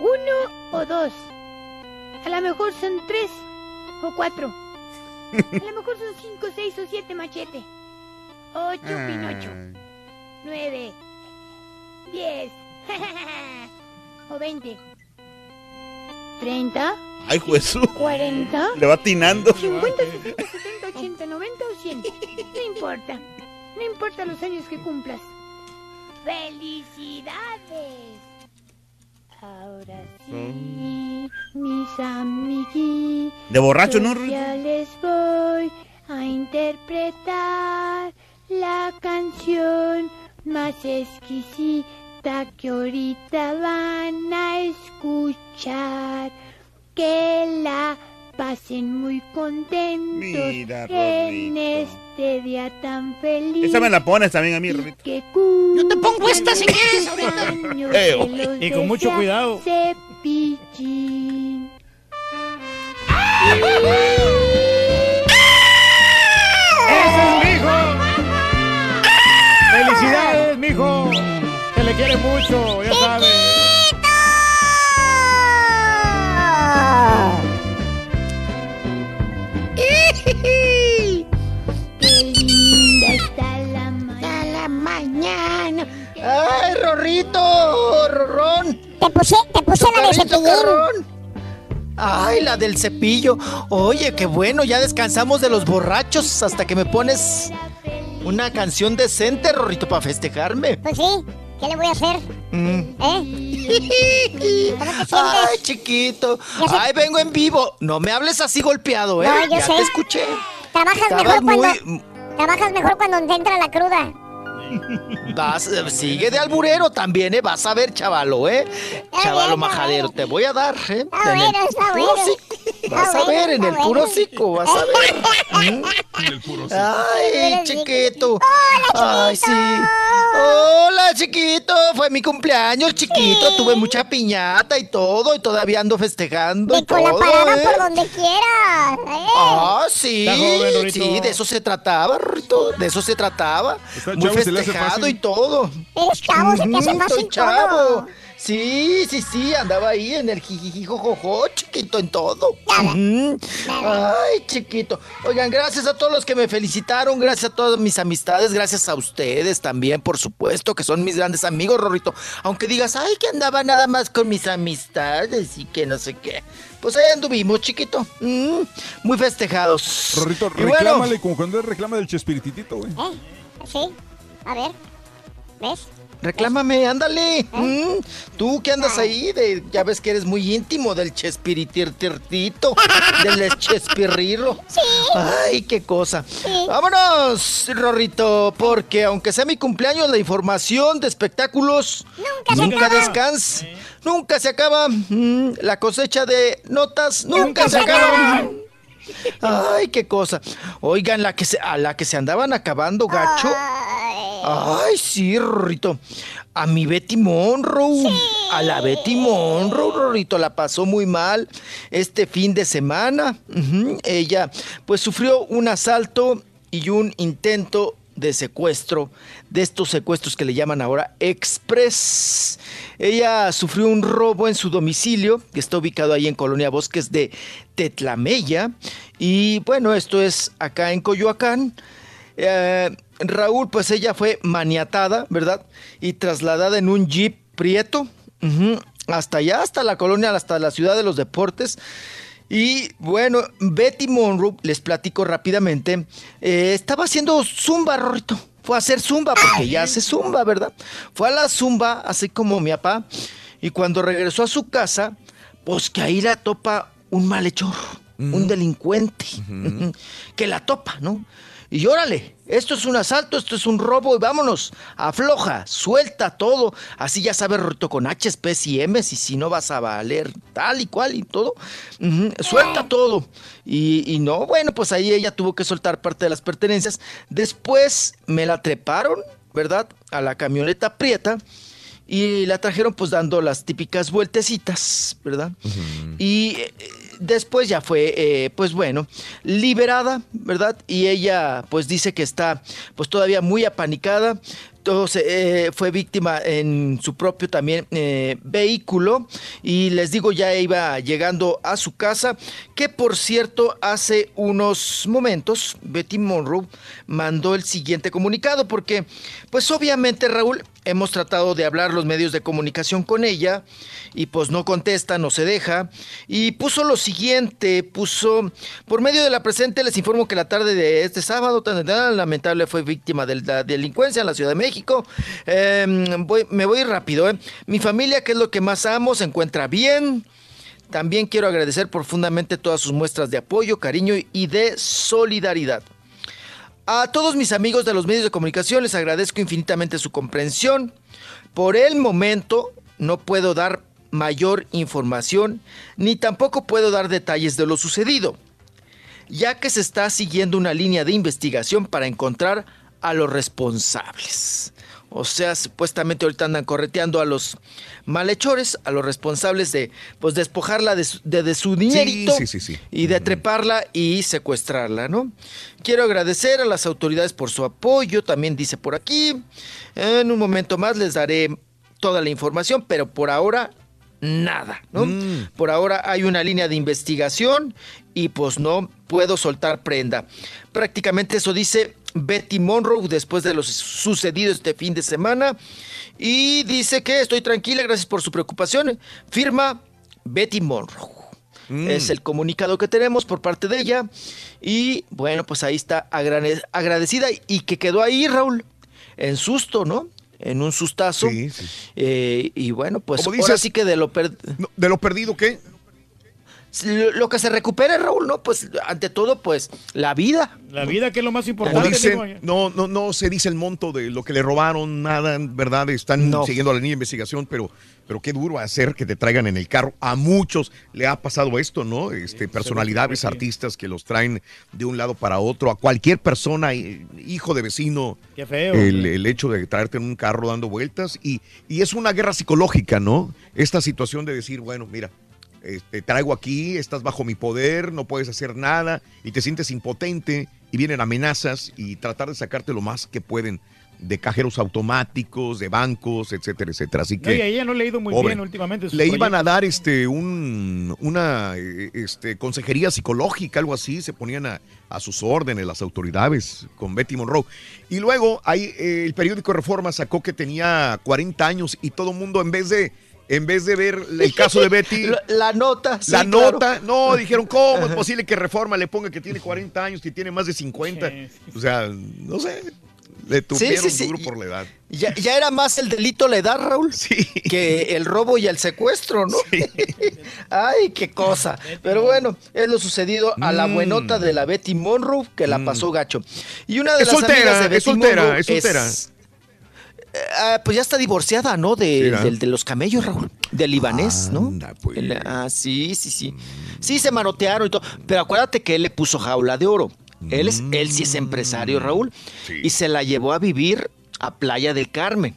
¿Uno o dos? A lo mejor son tres o cuatro. A lo mejor son cinco, seis o siete machete. Ocho pinocho. Nueve. Diez. o veinte. ¿Treinta? Ay, juez. ¿Cuarenta? Le va atinando. 50, 60, 70, 80, 90 o 100. No importa. No importa los años que cumplas. ¡Felicidades! Ahora sí, mis amiguitos. De borracho, ¿no, Ya les voy a interpretar la canción más exquisita que ahorita van a escuchar. Que la pasen muy contentos Mira, en este día tan feliz. Esa me la pones también a mí, Rolito. Que Yo te pongo esta si quieres ahorita. Eh, Y con mucho cuidado. Cepillín. ¡Ese es mi hijo! ¡Felicidades, mijo! Se le quiere mucho, ya sabes. ¡Ay, Rorrito! ¡Rorrón! Te puse, te puse la de cepillín. ¡Ay, la del cepillo! Oye, qué bueno, ya descansamos de los borrachos hasta que me pones una canción decente, Rorrito, para festejarme. Pues sí, ¿qué le voy a hacer? Mm. ¿Eh? Ay, chiquito. Ay, vengo en vivo. No me hables así golpeado, ¿eh? No, yo ya sé. te escuché. Trabajas Estabas mejor cuando muy- trabajas mejor cuando te entra la cruda. Vas, eh, sigue de alburero también, ¿eh? Vas a ver, chavalo, ¿eh? Chavalo majadero, te voy a dar, ¿eh? Está En el bueno, está puro. Vas a ver, en el puro hocico, vas a ver. Mm. el puro sí. Ay, chiquito. Hola, Ay, sí. Hola, chiquito. Fue mi cumpleaños, chiquito. Tuve mucha piñata y todo. Y todavía ando festejando y Y con la todo. parada ¿eh? por donde quieras. ¿eh? Ah, sí. Sí, de eso se trataba, Rorrito. De eso se trataba. Está Muy fácil. y todo. Eres chavo, se te hace fácil chavo. todo. Sí, sí, sí, andaba ahí en el jijijijojojo, chiquito, en todo. Ay, chiquito. Oigan, gracias a todos los que me felicitaron, gracias a todas mis amistades, gracias a ustedes también, por supuesto, que son mis grandes amigos, Rorrito. Aunque digas, ay, que andaba nada más con mis amistades y que no sé qué. Pues ahí anduvimos, chiquito. Mm, muy festejados. Rorrito, Y bueno, reclámale como cuando reclama del Chespirititito, güey. ¿Eh? Sí. A ver. ¿Ves? Reclámame, ándale. Mm, tú que andas ahí, de, ya ves que eres muy íntimo del chespiritirtirtito, del chespirriro. Sí. Ay, qué cosa. Vámonos, Rorrito, porque aunque sea mi cumpleaños, la información de espectáculos Nunca se nunca descansa. Nunca se acaba. Mm, la cosecha de notas nunca, Nunca se se acaba. acaba. Ay, qué cosa. Oigan, la que se, a la que se andaban acabando, gacho. Ay, sí, Rorrito. A mi Betty Monroe. A la Betty Monroe, Rorrito, la pasó muy mal este fin de semana. Ella, pues, sufrió un asalto y un intento de secuestro, de estos secuestros que le llaman ahora Express. Ella sufrió un robo en su domicilio, que está ubicado ahí en Colonia Bosques de Tetlamella. Y bueno, esto es acá en Coyoacán. Eh, Raúl, pues ella fue maniatada, ¿verdad? Y trasladada en un jeep prieto hasta allá, hasta la colonia, hasta la ciudad de los deportes. Y bueno, Betty Monroe, les platico rápidamente, eh, estaba haciendo zumba, Rorrito. Fue a hacer zumba, porque ya hace zumba, ¿verdad? Fue a la zumba, así como mi papá. Y cuando regresó a su casa, pues que ahí la topa un malhechor, un delincuente, que la topa, ¿no? Y órale, esto es un asalto, esto es un robo y vámonos, afloja, suelta todo. Así ya sabes, Rorrito, con H's, P's y M's y si no vas a valer tal y cual y todo. Suelta todo. Y, y no, bueno, pues ahí ella tuvo que soltar parte de las pertenencias. Después me la treparon, ¿verdad? A la camioneta prieta y la trajeron pues dando las típicas vueltecitas, ¿verdad? Y eh, después ya fue, eh, pues bueno, liberada, ¿verdad? Y ella pues dice que está pues todavía muy apanicada. Eh, fue víctima en su propio también eh, vehículo y les digo ya iba llegando a su casa que por cierto hace unos momentos Betty Monroe mandó el siguiente comunicado porque pues obviamente Raúl hemos tratado de hablar los medios de comunicación con ella y pues no contesta, no se deja y puso lo siguiente, puso por medio de la presente les informo que la tarde de este sábado tan, lamentable fue víctima de la delincuencia en la Ciudad de México. Voy- me voy rápido, ¿eh? Mi familia, que es lo que más amo, se encuentra bien. También quiero agradecer profundamente todas sus muestras de apoyo, cariño y de solidaridad. A todos mis amigos de los medios de comunicación les agradezco infinitamente su comprensión. Por el momento no puedo dar mayor información ni tampoco puedo dar detalles de lo sucedido, ya que se está siguiendo una línea de investigación para encontrar a los responsables. O sea, supuestamente ahorita andan correteando a los malhechores, a los responsables de pues despojarla de su, de- de su dinerito sí, sí, sí. y de treparla y secuestrarla, ¿no? Quiero agradecer a las autoridades por su apoyo, también dice por aquí. En un momento más les daré toda la información, pero por ahora nada, ¿no? Por ahora hay una línea de investigación y pues no puedo soltar prenda. Prácticamente eso dice Betty Monroe después de lo sucedido este fin de semana y dice que estoy tranquila, gracias por su preocupación. Firma Betty Monroe. Es el comunicado que tenemos por parte de ella. Y bueno, pues ahí está agradecida y que quedó ahí, Raúl, en susto, ¿no? En un sustazo. Eh, y bueno, pues Como ahora dices, sí que de lo per- ¿De lo perdido qué? Lo, que se recupere, Raúl, ¿no? Pues ante todo, pues la vida. La vida que es lo más Como importante. dicen, eh. no, no, no se dice el monto de lo que le robaron, nada, ¿verdad? Están No. siguiendo la línea de investigación, pero, pero qué duro hacer que te traigan en el carro. A muchos le ha pasado esto, ¿no? Este, personalidades, artistas que los traen de un lado para otro. A cualquier persona, eh, hijo de vecino, Qué feo. el, el hecho de traerte en un carro dando vueltas. Y, y es una guerra psicológica, ¿no? Esta situación de decir, bueno, mira, eh, te traigo aquí, estás bajo mi poder, no puedes hacer nada y te sientes impotente y vienen amenazas y tratar de sacarte lo más que pueden de cajeros automáticos, de bancos, etcétera, etcétera. Así No, que y a ella no le ha ido muy pobre. bien últimamente. le iban a dar este un, una eh, este, consejería psicológica, algo así, se ponían a, a sus órdenes las autoridades con Betty Monroe. Y luego ahí, eh, el periódico Reforma sacó que tenía 40 años y todo el mundo en vez de en vez de ver el caso de Betty, La, la nota, sí, la claro. nota, no, dijeron, ¿cómo es posible que Reforma le ponga que tiene 40 años y tiene más de 50? O sea, no sé, le tupieron sí, sí. duro por la edad. Ya, ya era más el delito la edad, Raúl, que el robo y el secuestro, ¿no? Ay, qué cosa. Pero bueno, es lo sucedido a la Mm. buenota de la Betty Monroe, que la pasó gacho. Y una de Es las soltera, amigas de es Betty soltera, Monroe es soltera. eh, ah, pues ya está divorciada, ¿no? De, del- de los camellos, Raúl. Del libanés, ¿no? El- ah, sí, sí, sí. Sí, se manotearon y todo. Pero acuérdate que él le puso jaula de oro. Él, es, él sí es empresario, Raúl. Y se la llevó a vivir a Playa del Carmen.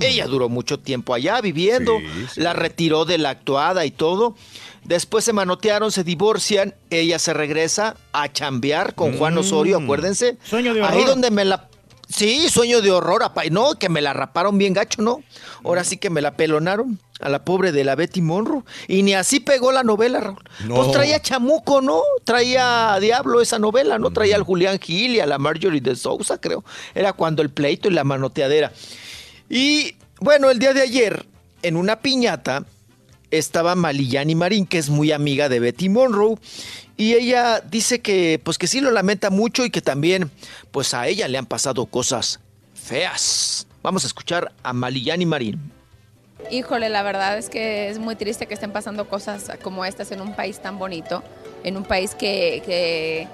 Ella duró mucho tiempo allá viviendo. La retiró de la actuada y todo. Después se manotearon, se divorcian. Ella se regresa a chambear con Juan Osorio, acuérdense. Sueño de Ahí donde me la... Sí, sueño de horror, no, que me la raparon bien gacho, ¿no? Ahora sí que me la pelonaron a la pobre de la Betty Monroe. Y ni así pegó la novela, Raúl. No. Pues traía chamuco, ¿no? Traía a Diablo esa novela, ¿no? Traía al Julián Gil y a la Marjorie de Sousa, creo. Era cuando el pleito y la manoteadera. Y bueno, el día de ayer, en una piñata, estaba Malillani Marín, que es muy amiga de Betty Monroe, y ella dice que pues que sí lo lamenta mucho y que también pues a ella le han pasado cosas feas. Vamos a escuchar a Malillani Marín. Híjole, la verdad es que es muy triste que estén pasando cosas como estas en un país tan bonito, en un país que,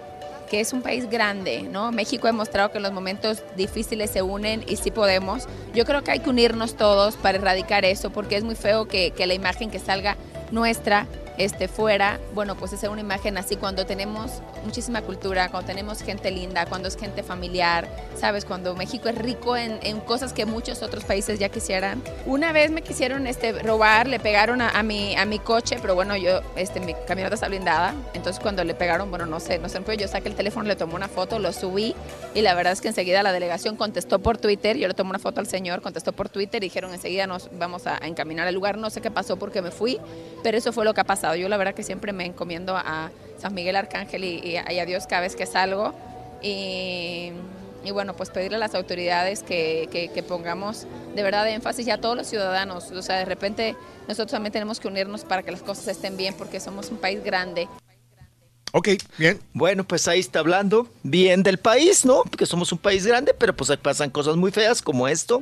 que es un país grande, ¿no? México ha demostrado que en los momentos difíciles se unen y sí podemos. Yo creo que hay que unirnos todos para erradicar eso, porque es muy feo que, que la imagen que salga nuestra este, fuera, bueno, pues es una imagen así cuando tenemos muchísima cultura, cuando tenemos gente linda, cuando es gente familiar, ¿sabes? Cuando México es rico en, cosas que muchos otros países ya quisieran. Una vez me quisieron este, robar, le pegaron a, a mi, a mi coche, pero bueno, yo, este, mi camioneta está blindada, entonces cuando le pegaron, bueno, no sé, no sé, yo saqué el teléfono, le tomé una foto, lo subí y la verdad es que enseguida la delegación contestó por Twitter, yo le tomé una foto al señor, contestó por Twitter y dijeron enseguida nos vamos a, a encaminar al lugar, no sé qué pasó porque me fui, pero eso fue lo que ha pasado. Yo la verdad que siempre me encomiendo a San Miguel Arcángel y, a Dios cada vez que salgo. Y, bueno, pues pedirle a las autoridades que, pongamos de verdad énfasis y a todos los ciudadanos. O sea, de repente nosotros también tenemos que unirnos para que las cosas estén bien porque somos un país grande. Ok, bien. Bueno, pues ahí está hablando bien del país, ¿no? Porque somos un país grande, pero pues ahí pasan cosas muy feas como esto.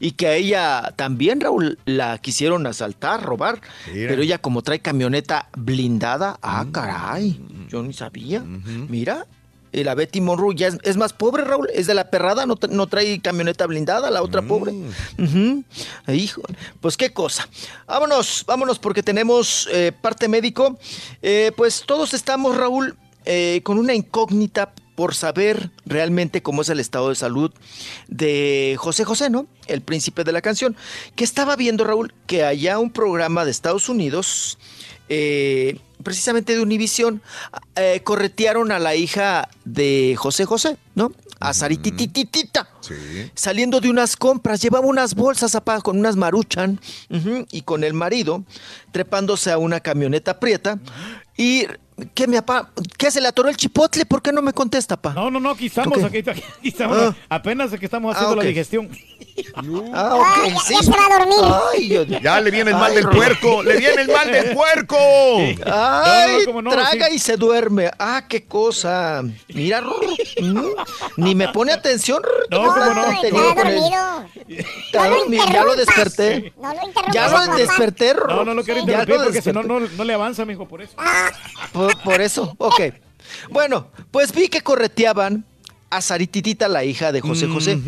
Y que a ella también, Raúl, la quisieron asaltar, robar. Mira. Pero ella como trae camioneta blindada, ah, caray, yo ni sabía. Mira, y la Betty Monroe ya es, es más pobre, Raúl, es de la perrada, no, no trae camioneta blindada, la otra pobre. Ujú. Hijo, pues qué cosa. Vámonos, vámonos porque tenemos eh, parte médico. Eh, pues todos estamos, Raúl, eh, con una incógnita por saber realmente cómo es el estado de salud de José José, ¿no? El príncipe de la canción. Que estaba viendo, Raúl, que allá un programa de Estados Unidos, eh, precisamente de Univisión, eh, corretearon a la hija de José José, ¿no? A Saritititita. Saliendo de unas compras, llevaba unas bolsas apa, con unas maruchan y con el marido trepándose a una camioneta prieta y ¿Qué, me apa ¿Qué se le atoró el chipotle? ¿Por qué no me contesta, pa? No, no, no, aquí estamos, aquí, aquí estamos, Ah. apenas que estamos haciendo Ah, la digestión. Ah, ok, Ay, ya- sí. ya se va a dormir. Ay, yo- Ya le viene el mal Ay, del puerco, le viene el mal del puerco. Ay, cómo no, traga sí. y se duerme. Ah, qué cosa. Mira, Rorro, ni me pone atención. No, cómo no. Él. dormido. Está No lo dormido, ya lo desperté. No lo. Ya papá. lo desperté, Rorro. No, no lo quiero interrumpir porque si no, no, no le avanza, mijo, por eso. Por, por eso, ok. Bueno, pues vi que correteaban a Sarititita, la hija de José José.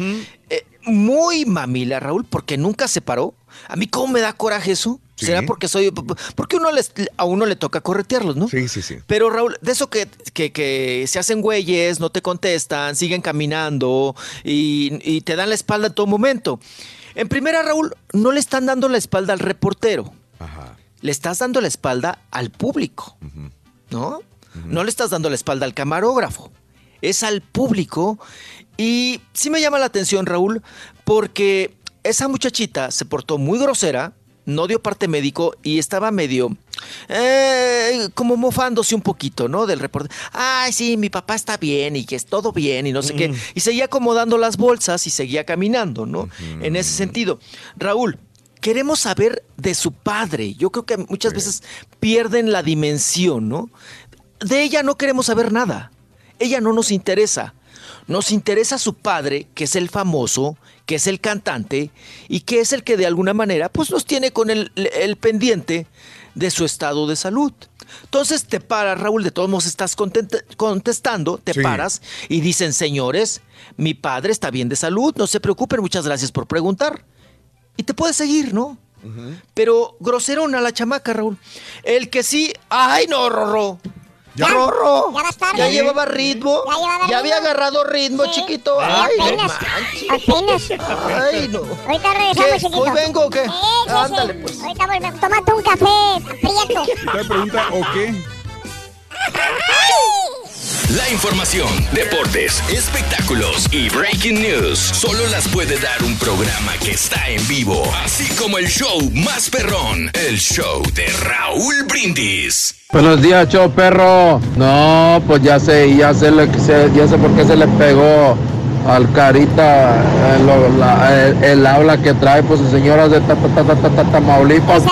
Eh, muy mamila, Raúl, porque nunca se paró. A mí, ¿cómo me da coraje eso? Sí. ¿Será porque soy.? Porque uno les, a uno le toca corretearlos, ¿no? Sí, sí, sí. Pero Raúl, de eso que, que, que se hacen güeyes, no te contestan, siguen caminando y, y te dan la espalda en todo momento. En primera, Raúl, no le están dando la espalda al reportero. Le estás dando la espalda al público. ¿No? No le estás dando la espalda al camarógrafo. Es al público. Y sí me llama la atención, Raúl, porque esa muchachita se portó muy grosera, no dio parte médico y estaba medio eh, como mofándose un poquito, ¿no? Del reporte. Ay, sí, mi papá está bien y que es todo bien y no sé qué. Y seguía acomodando las bolsas y seguía caminando, ¿no? En ese sentido. Raúl, queremos saber de su padre. Yo creo que muchas veces pierden la dimensión, ¿no? De ella no queremos saber nada. Ella no nos interesa. Nos interesa su padre, que es el famoso, que es el cantante y que es el que de alguna manera pues nos tiene con el, el pendiente de su estado de salud. Entonces te paras, Raúl, de todos modos estás contestando, te Sí. paras y dicen, señores, mi padre está bien de salud, no se preocupen, muchas gracias por preguntar. Y te puedes seguir, ¿no? Pero groserona la chamaca, Raúl. El que sí, ay no, Rorro. Ya, Rorro. ya tarde. Ya llevaba ritmo. Ya llevaba Ya había ritmo. agarrado ritmo, Sí. chiquito. Ay, no apenas. Apenas. Ay, no. Ahorita regresamos, ¿Qué? chiquito. ¿Hoy vengo o qué? Sí, sí, sí. Ándale, pues. Ahorita volvemos. Tómate un café, prieto. Usted pregunta, ¿o qué? La información, deportes, espectáculos y breaking news solo las puede dar un programa que está en vivo, así como el show más perrón, el show de Raúl Brindis. Buenos días, show perro. No, pues ya sé, ya sé, ya sé por qué se le pegó al carita eh, lo- la- el, el habla que trae, pues señoras de ta- ta- ta- ta- ta- ta- Tamaulipas.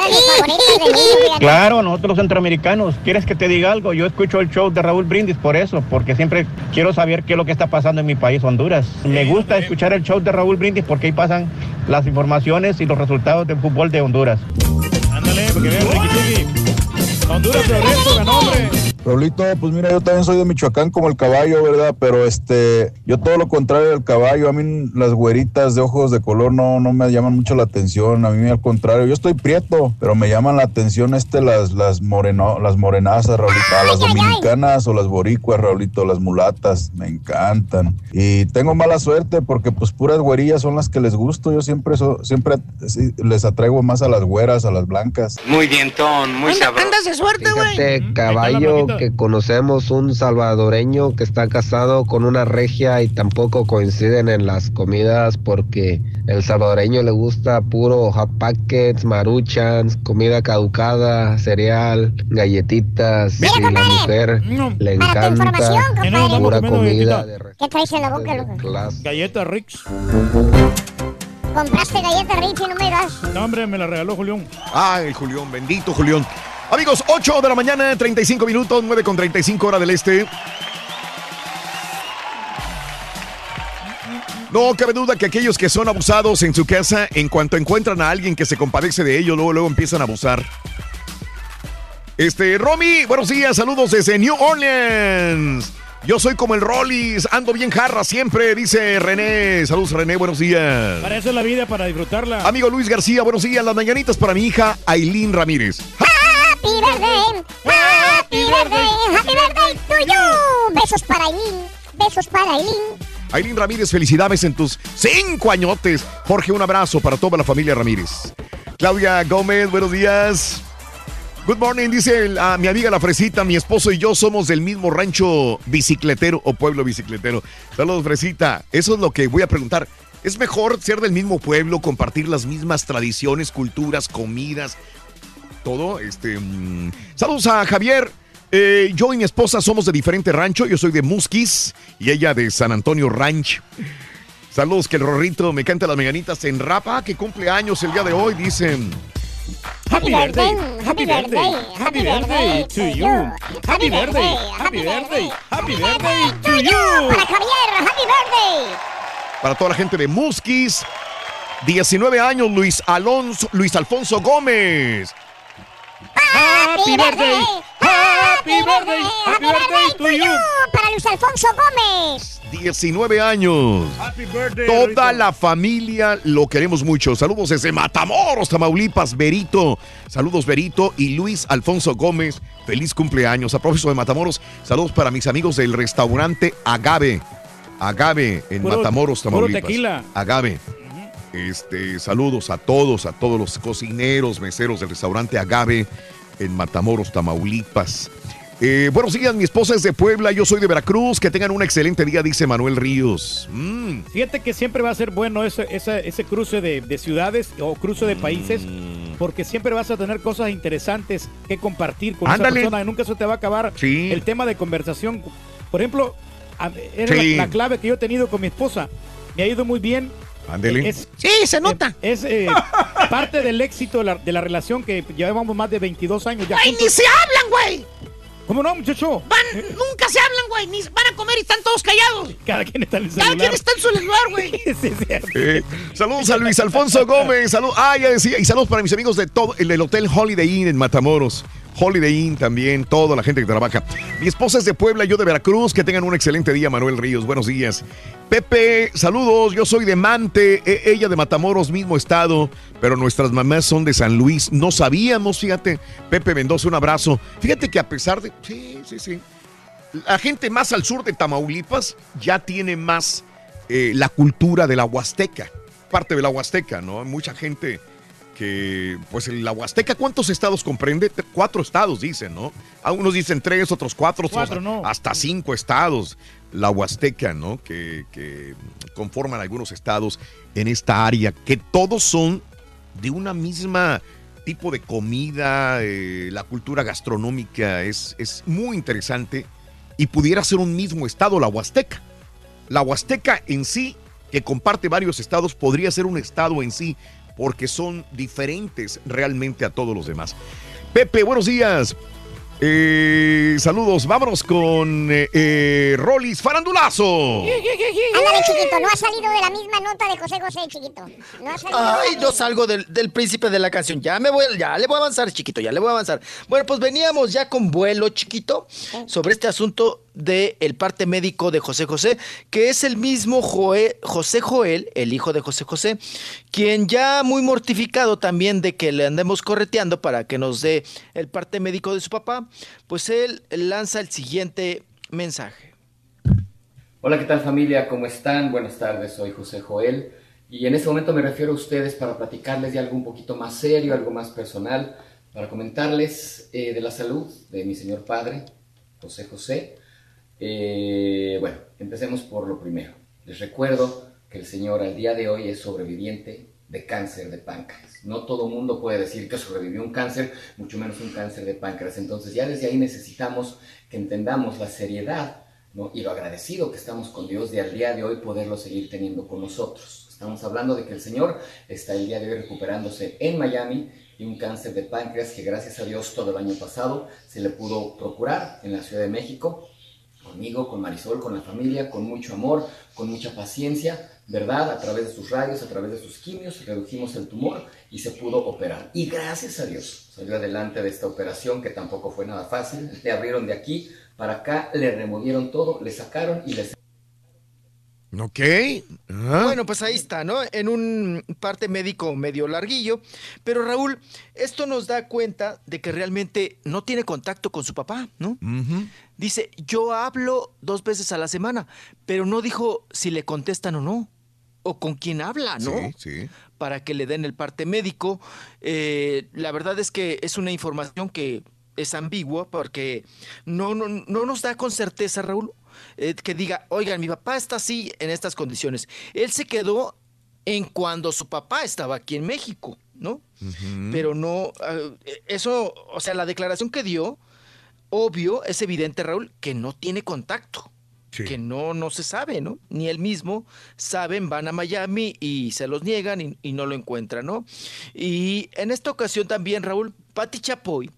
Claro, nosotros los centroamericanos. ¿Quieres que te diga algo? Yo escucho el show de Raúl Brindis por eso, porque siempre quiero saber qué es lo que está pasando en mi país, Honduras. Me gusta escuchar el show de Raúl Brindis porque ahí pasan las informaciones y los resultados del fútbol de Honduras. Ándale, porque vean. Honduras Progreso ganó, hombre. Raulito, pues mira, yo también soy de Michoacán como el caballo, ¿verdad? Pero este, yo todo lo contrario del caballo, a mí las güeritas de ojos de color no, no me llaman mucho la atención, a mí al contrario, yo estoy prieto, pero me llaman la atención este las las moreno, las morenazas, Raulito, a las dominicanas o las boricuas, Raulito, las mulatas, me encantan. Y tengo mala suerte porque pues puras güerillas son las que les gusto, yo siempre so- siempre les atraigo más a las güeras, a las blancas. Muy bien, Ton, muy sabroso. Andas de suerte, güey. Fíjate, caballo, que conocemos un salvadoreño que está casado con una regia y tampoco coinciden en las comidas porque el salvadoreño le gusta puro hot packets, maruchans, comida caducada, cereal, galletitas y la mujer le encanta pura comida de ¿Qué traes en la boca, loco? clase. Galleta Rix. ¿Compraste galletas Rich y no me das? No, hombre, me la regaló Julián. Ay, Julián, bendito Julián. Amigos, 8 de la mañana, 35 minutos, 9 con 35 hora del este. No cabe duda que aquellos que son abusados en su casa, en cuanto encuentran a alguien que se compadece de ellos, luego, luego empiezan a abusar. Este, Romy, buenos días, saludos desde New Orleans. Yo soy como el Rollis, ando bien jarra siempre, dice René. Saludos, René, buenos días. Para eso es la vida, para disfrutarla. Amigo Luis García, buenos días. Las mañanitas para mi hija Aileen Ramírez. Happy birthday, happy birthday, happy birthday to you. Besos para Aileen, besos para Aileen. Aileen Ramírez, felicidades en tus cinco añotes. Jorge, un abrazo para toda la familia Ramírez. Claudia Gómez, buenos días. Good morning, dice a mi amiga La Fresita, mi esposo y yo somos del mismo rancho bicicletero o pueblo bicicletero. Saludos, Fresita. Eso es lo que voy a preguntar. ¿Es mejor ser del mismo pueblo, compartir las mismas tradiciones, culturas, comidas, todo? Este, mm, Saludos a Javier. Eh, yo y mi esposa somos de diferente rancho. Yo soy de Musquis y ella de San Antonio Ranch. Saludos, que el Rorrito me canta las meganitas en rapa, que cumple años el día de hoy, dicen. Happy birthday, happy birthday, happy birthday to you. Happy birthday, happy birthday, happy birthday to you. Para Javier, happy birthday. Para toda la gente de Musquis, 19 años, Luis Alonso, Luis Alfonso Gómez. Happy birthday, happy birthday, happy birthday to you. Para Luis Alfonso Gómez. 19 años. Happy birthday. Toda la familia lo queremos mucho. Saludos desde Matamoros, Tamaulipas, Berito. Saludos, Berito y Luis Alfonso Gómez. Feliz cumpleaños. A propósito de Matamoros, saludos para mis amigos del restaurante Agave. Agave en Puro- Matamoros, puro Tamaulipas. tequila. Agave. Este, saludos a todos, a todos los cocineros, meseros del restaurante Agave en Matamoros, Tamaulipas. Eh, buenos días, mi esposa es de Puebla, yo soy de Veracruz. Que tengan un excelente día, dice Manuel Ríos. Mm. Fíjate que siempre va a ser bueno ese, ese, ese cruce de, de ciudades o cruce de países, Mm. porque siempre vas a tener cosas interesantes que compartir con Ándale. esa persona. Nunca se te va a acabar Sí. el tema de conversación. Por ejemplo, era Sí. la, la clave que yo he tenido con mi esposa. Me ha ido muy bien. Ándele. Es, sí, se nota. Es eh, parte del éxito de la, de la relación que llevamos más de 22 años ya ¡Ay, juntos. ni se hablan, güey! ¿Cómo no, muchacho? Van, nunca se hablan, güey. Ni van a comer y están todos callados. Cada quien está en el Cada celular. quien está en su celular, güey. Sí. Eh, saludos a Luis Alfonso Gómez. Salud, ah, ya decía. Y saludos para mis amigos de todo el del Hotel Holiday Inn en Matamoros. Holiday Inn también, toda la gente que trabaja. Mi esposa es de Puebla, yo de Veracruz. Que tengan un excelente día, Manuel Ríos. Buenos días. Pepe, saludos. Yo soy de Mante, e- ella de Matamoros, mismo estado, pero nuestras mamás son de San Luis. No sabíamos, fíjate. Pepe Mendoza, un abrazo. Fíjate que a pesar de. Sí, sí, sí. La gente más al sur de Tamaulipas ya tiene más eh, la cultura de la Huasteca, parte de la Huasteca, ¿no? Mucha gente que, pues la Huasteca, ¿cuántos estados comprende? Cuatro estados dicen, ¿no? Algunos dicen tres, otros cuatro, Cuatro, otros no. hasta cinco estados. La Huasteca, ¿no? Que, que conforman algunos estados en esta área, que todos son de una misma tipo de comida, eh, la cultura gastronómica es, es muy interesante y pudiera ser un mismo estado, la Huasteca. La Huasteca en sí, que comparte varios estados, podría ser un estado en sí, porque son diferentes realmente a todos los demás. Pepe, buenos días. Eh, saludos, vámonos con eh, eh, Rolis Farandulazo. Ándale, chiquito, no ha salido de la misma nota de José José, chiquito. No ha salido. Ay, no salgo del, del príncipe de la canción. Ya me voy, ya le voy a avanzar, chiquito, ya le voy a avanzar. Bueno, pues veníamos ya con vuelo, chiquito, sobre este asunto del el parte médico de José José, que es el mismo Joe- José Joel, el hijo de José José, quien ya muy mortificado también de que le andemos correteando para que nos dé el parte médico de su papá, pues él lanza el siguiente mensaje. Hola, ¿qué tal familia? ¿Cómo están? Buenas tardes, soy José Joel y en este momento me refiero a ustedes para platicarles de algo un poquito más serio, algo más personal, para comentarles eh, de la salud de mi señor padre, José José. Eh, bueno, empecemos por lo primero. Les recuerdo que el señor al día de hoy es sobreviviente de cáncer de páncreas. No todo mundo puede decir que sobrevivió un cáncer, mucho menos un cáncer de páncreas. Entonces ya desde ahí necesitamos que entendamos la seriedad y lo agradecido que estamos con Dios de al día de hoy poderlo seguir teniendo con nosotros. Estamos hablando de que el Señor está el día de hoy recuperándose en Miami y un cáncer de páncreas que gracias a Dios todo el año pasado se le pudo procurar en la Ciudad de México conmigo, con Marisol, con la familia, con mucho amor, con mucha paciencia, ¿verdad? A través de sus rayos, a través de sus quimios, redujimos el tumor y se pudo operar. Y gracias a Dios salió adelante de esta operación que tampoco fue nada fácil. Le abrieron de aquí para acá, le removieron todo, le sacaron y le Ok. Ah. Bueno, pues ahí está, ¿no? En un parte médico medio larguillo. Pero Raúl, esto nos da cuenta de que realmente no tiene contacto con su papá, ¿no? Dice, yo hablo dos veces a la semana, pero no dijo si le contestan o no. O con quién habla, ¿no? Sí, sí. Para que le den el parte médico. Eh, la verdad es que es una información que es ambigua porque no, no, no nos da con certeza, Raúl, eh, que diga, oigan, mi papá está así en estas condiciones. Él se quedó en cuando su papá estaba aquí en México, ¿no? Pero no, eh, eso, o sea, la declaración que dio obvio, es evidente, Raúl, que no tiene contacto. Que no, no se sabe, ¿no? Ni él mismo saben, van a Miami y se los niegan y, y no lo encuentran, ¿no? Y en esta ocasión también, Raúl, Pati Chapoy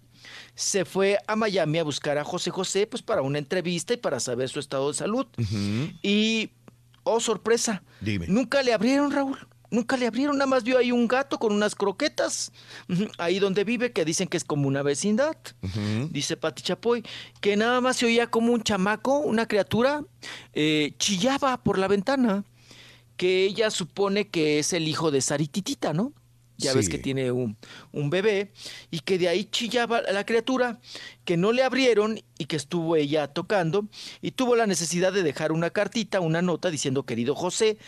se fue a Miami a buscar a José José, pues para una entrevista y para saber su estado de salud. Y, oh sorpresa, Dime. nunca le abrieron, Raúl. Nunca le abrieron, nada más vio ahí un gato con unas croquetas, ahí donde vive, que dicen que es como una vecindad, dice Pati Chapoy, que nada más se oía como un chamaco, una criatura, eh, chillaba por la ventana, que ella supone que es el hijo de Sarititita, ¿no? Ya ves que tiene un, un bebé y que de ahí chillaba la criatura, que no le abrieron y que estuvo ella tocando y tuvo la necesidad de dejar una cartita, una nota diciendo, querido José,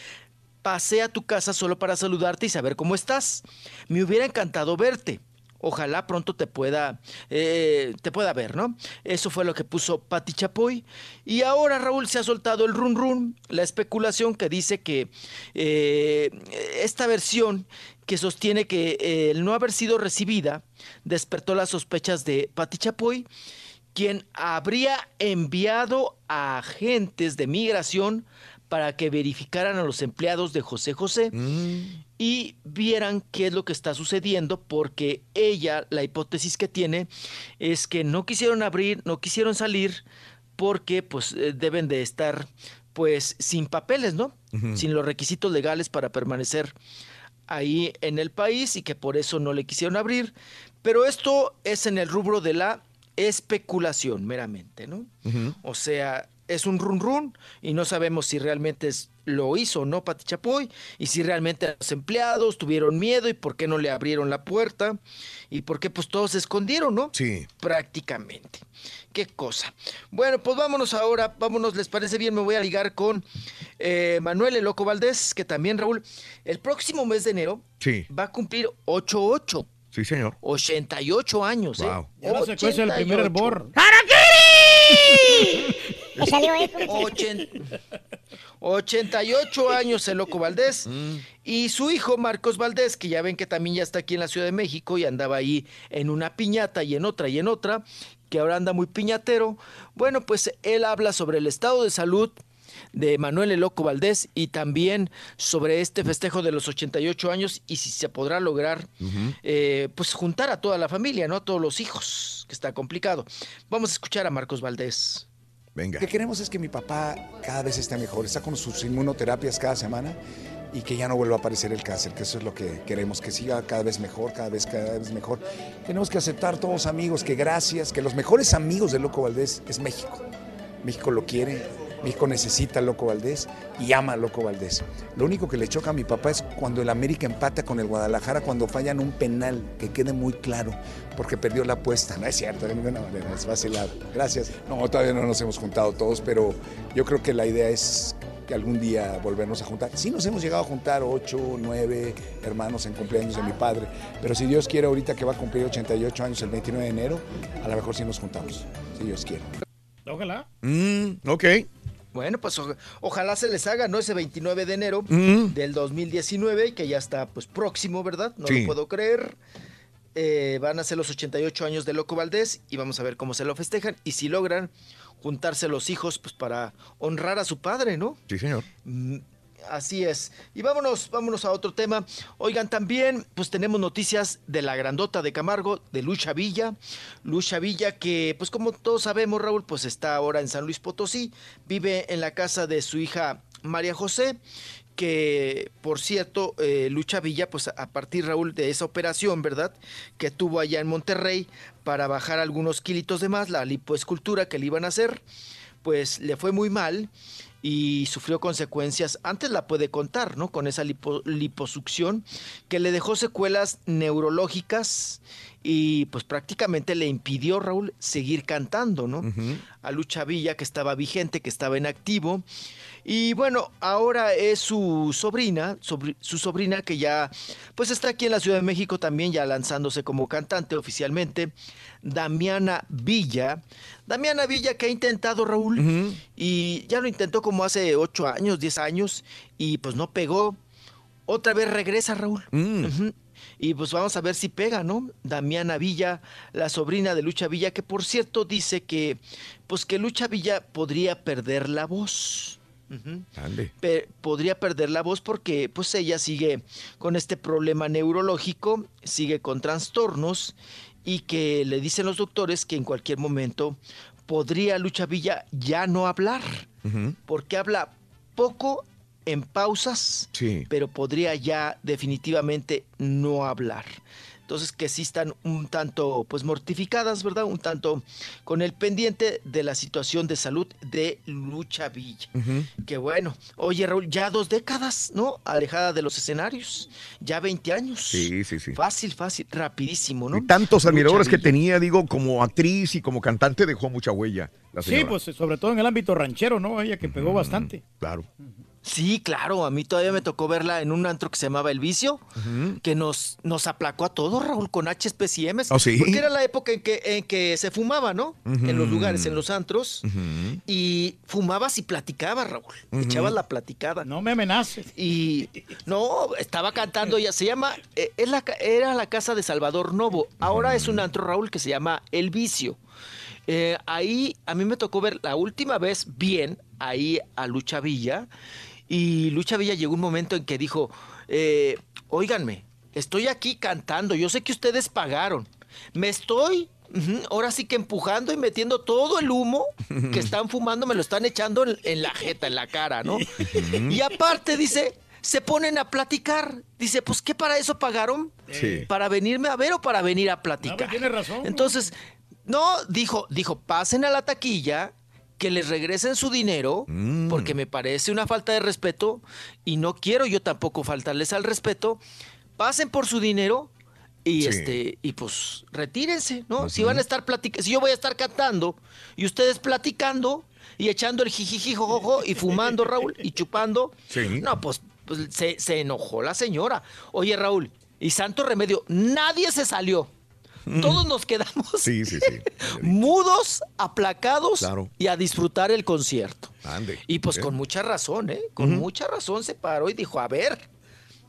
pasé a tu casa solo para saludarte y saber cómo estás. Me hubiera encantado verte. Ojalá pronto te pueda, eh, te pueda ver, ¿no? Eso fue lo que puso Pati Chapoy. Y ahora Raúl se ha soltado el run run, la especulación que dice que eh, esta versión que sostiene que eh, el no haber sido recibida despertó las sospechas de Pati Chapoy, quien habría enviado a agentes de migración para que verificaran a los empleados de José José y vieran qué es lo que está sucediendo, porque ella, la hipótesis que tiene, es que no quisieron abrir, no quisieron salir, porque pues eh, deben de estar pues sin papeles, ¿no? Sin los requisitos legales para permanecer ahí en el país y que por eso no le quisieron abrir. Pero esto es en el rubro de la especulación meramente, ¿no? O sea, es un run run y no sabemos si realmente es- lo hizo o no Pati Chapoy y si realmente los empleados tuvieron miedo y por qué no le abrieron la puerta y por qué pues todos se escondieron, ¿no? Sí. Prácticamente. Qué cosa. Bueno, pues vámonos ahora, vámonos, ¿les parece bien? Me voy a ligar con eh, Manuel El Loco Valdés, que también, Raúl, el próximo mes de enero Sí. va a cumplir 88. Sí, señor. 88 años, ¿eh? Wow. Ya no se el primer 88. hervor. Me salió eco. Ochen- 88 años el Loco Valdés y su hijo Marcos Valdés, que ya ven que también ya está aquí en la Ciudad de México y andaba ahí en una piñata y en otra y en otra, que ahora anda muy piñatero. Bueno, pues él habla sobre el estado de salud de Manuel El Loco Valdés y también sobre este festejo de los 88 años y si se podrá lograr eh, pues juntar a toda la familia, ¿no? A todos los hijos, que está complicado. Vamos a escuchar a Marcos Valdés. Venga. Lo que queremos es que mi papá cada vez esté mejor, está con sus inmunoterapias cada semana y que ya no vuelva a aparecer el cáncer, que eso es lo que queremos, que siga cada vez mejor, cada vez, cada vez mejor. Tenemos que aceptar todos amigos, que gracias, que los mejores amigos de Loco Valdés es México. México lo quiere, México necesita a Loco Valdés y ama a Loco Valdés. Lo único que le choca a mi papá es cuando el América empata con el Guadalajara, cuando fallan un penal, que quede muy claro, porque perdió la apuesta. No es cierto, de ninguna manera, es vacilado. Gracias. No, todavía no nos hemos juntado todos, pero yo creo que la idea es que algún día volvernos a juntar. Sí nos hemos llegado a juntar ocho, nueve hermanos en cumpleaños de mi padre, pero si Dios quiere ahorita que va a cumplir 88 años el 29 de enero, a lo mejor sí nos juntamos, si Dios quiere. Ojalá. Mm, ok. Bueno, pues o- ojalá se les haga, ¿no? Ese 29 de enero Mm. del 2019, que ya está pues próximo, ¿verdad? No Sí. lo puedo creer. Eh, van a ser los 88 años de Loco Valdés y vamos a ver cómo se lo festejan y si logran juntarse los hijos pues para honrar a su padre, ¿no? Sí, señor. Así es. Y vámonos, vámonos a otro tema. Oigan, también, pues tenemos noticias de la grandota de Camargo, de Lucha Villa. Lucha Villa que, pues como todos sabemos, Raúl, pues está ahora en San Luis Potosí. Vive en la casa de su hija María José. Que, por cierto, eh, Lucha Villa, pues a partir, Raúl, de esa operación, ¿verdad? Que tuvo allá en Monterrey para bajar algunos kilitos de más, la lipoescultura que le iban a hacer, pues le fue muy mal y sufrió consecuencias, antes la puede contar, ¿no? Con esa lipo- liposucción que le dejó secuelas neurológicas y pues prácticamente le impidió, Raúl, seguir cantando, ¿no? A Lucha Villa, que estaba vigente, que estaba en activo. Y bueno, ahora es su sobrina, sobri- su sobrina que ya pues está aquí en la Ciudad de México también, ya lanzándose como cantante oficialmente, Damiana Villa. Damiana Villa que ha intentado, Raúl, y ya lo intentó como hace 8 años, 10 años, y pues no pegó. Otra vez regresa, Raúl. Ujú. Y pues vamos a ver si pega, ¿no? Damiana Villa, la sobrina de Lucha Villa, que por cierto dice que, pues que Lucha Villa podría perder la voz. Pe- podría perder la voz porque pues ella sigue con este problema neurológico, sigue con trastornos y que le dicen los doctores que en cualquier momento podría Lucha Villa ya no hablar, porque habla poco en pausas, Sí. pero podría ya definitivamente no hablar. Entonces que sí están un tanto pues mortificadas, ¿verdad? Un tanto con el pendiente de la situación de salud de Lucha Villa. Que bueno, oye Raúl, ya dos décadas, ¿no? Alejada de los escenarios, ya 20 años. Sí, sí, sí. Fácil, fácil, rapidísimo, ¿no? Y tantos Lucha admiradores que tenía, digo, como actriz y como cantante dejó mucha huella la Sí, pues sobre todo en el ámbito ranchero, ¿no? Ella que pegó bastante. Claro. Sí, claro, a mí todavía me tocó verla en un antro que se llamaba El Vicio, que nos, nos aplacó a todos, Raúl, con HPs y Ms. ¿Oh, sí? Porque era la época en que, en que se fumaba, ¿no? En los lugares, en los antros. Y fumabas y platicabas, Raúl. Echabas la platicada. No me amenaces. Y no, estaba cantando ella. Se llama, eh, es la era la casa de Salvador Novo. Ahora es un antro, Raúl, que se llama El Vicio. Eh, ahí a mí me tocó ver la última vez bien ahí a Lucha Villa. Y Lucha Villa llegó un momento en que dijo, eh, óiganme, estoy aquí cantando, yo sé que ustedes pagaron. Me estoy ahora sí que empujando y metiendo todo el humo que están fumando, me lo están echando en, en la jeta, en la cara, ¿no? Y aparte dice, se ponen a platicar. Dice, pues ¿qué para eso pagaron? Sí. ¿Para venirme a ver o para venir a platicar? tiene razón. Entonces, no, dijo, dijo, pasen a la taquilla, que les regresen su dinero, Mm. porque me parece una falta de respeto y no quiero yo tampoco faltarles al respeto. Pasen por su dinero y Sí. este y pues retírense, ¿no? Si van a estar platicando, si yo voy a estar cantando y ustedes platicando y echando el jijiji jojojo y fumando Raúl y chupando, Sí. no, pues, pues, se, se enojó la señora. Oye Raúl, y santo remedio, nadie se salió. Todos nos quedamos Sí, sí, sí. mudos, aplacados Claro. y a disfrutar el concierto. Ande. Y pues Bien. con mucha razón, ¿eh? Con mucha razón se paró y dijo, a ver,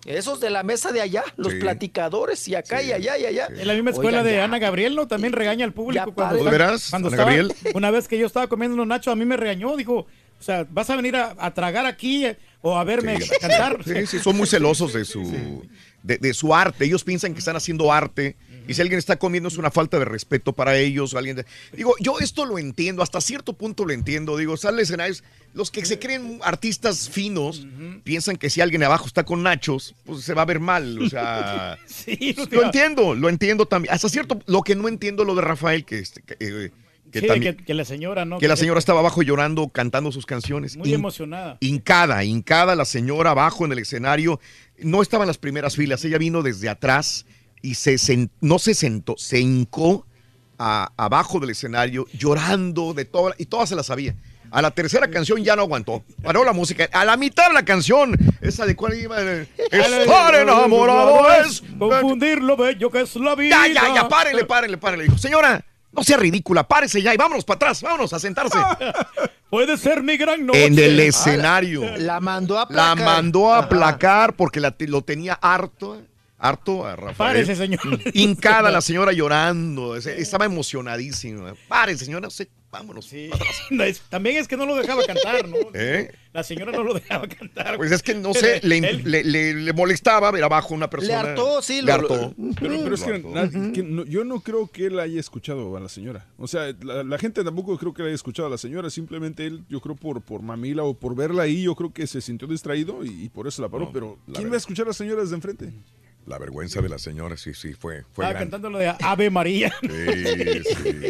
esos de la mesa de allá, los Sí. platicadores, y acá y allá y allá. En la misma escuela Oigan, de ya. Ana Gabriel, ¿no? También regaña al público. Ya cuando pare. está- ¿De veras, Cuando Ana estaba- Gabriel? Una vez que yo estaba comiendo unos nachos, a mí me regañó, dijo, o sea, vas a venir a, a tragar aquí eh, o a verme cantar. Sí, sí, son muy celosos de su, de, de su arte. Ellos piensan que están haciendo arte. Y si alguien está comiendo es una falta de respeto para ellos. o alguien de- Digo, yo esto lo entiendo, hasta cierto punto lo entiendo. Digo, sale escenarios, los que se creen artistas finos piensan que si alguien abajo está con nachos, pues se va a ver mal. O sea, Sí, lo entiendo, lo entiendo también. Hasta cierto, lo que no entiendo lo de Rafael, que, este, que, eh, que Sí, también- que, que la señora, ¿no? que la señora estaba abajo llorando, cantando sus canciones. Muy In- emocionada. Hincada, hincada la señora abajo en el escenario. No estaba en las primeras filas, ella vino desde atrás y se sen- no se sentó, se hincó a- abajo del escenario llorando de todo, y todas se la sabía. A la tercera canción ya no aguantó. Paró la música. A la mitad de la canción, esa de cuál iba. Estar enamorado es. Confundir lo bello que es la vida. Ya, ya, ya, párenle, párenle, párenle. Dijo, señora, no sea ridícula, párese ya y vámonos para atrás, vámonos a sentarse. Puede ser mi gran noche. en el escenario. La mandó a La aplacar. mandó a aplacar porque la te- lo tenía harto, harto a Rafael. Párese, señor. Hincada la señora llorando, estaba emocionadísima. Párese, señora, sí, vámonos. atrás. No, es- también es que no lo dejaba cantar, ¿no? ¿Eh? La señora no lo dejaba cantar. Pues es que no sé, le, le- le- le molestaba ver abajo una persona. hartó, sí, Le lo- hartó. Pero, pero es que, hartó. nadie- que no- yo no creo que él haya escuchado a la señora. O sea, la, la gente tampoco creo que le haya escuchado a la señora. Simplemente él, yo creo por, por mamila o por verla ahí, yo creo que se sintió distraído y, y por eso la paró. pero la ¿quién va a escuchar a la señora desde enfrente? La vergüenza de la señora, sí, sí, fue, fue Estaba cantando lo de Ave María. Sí, sí.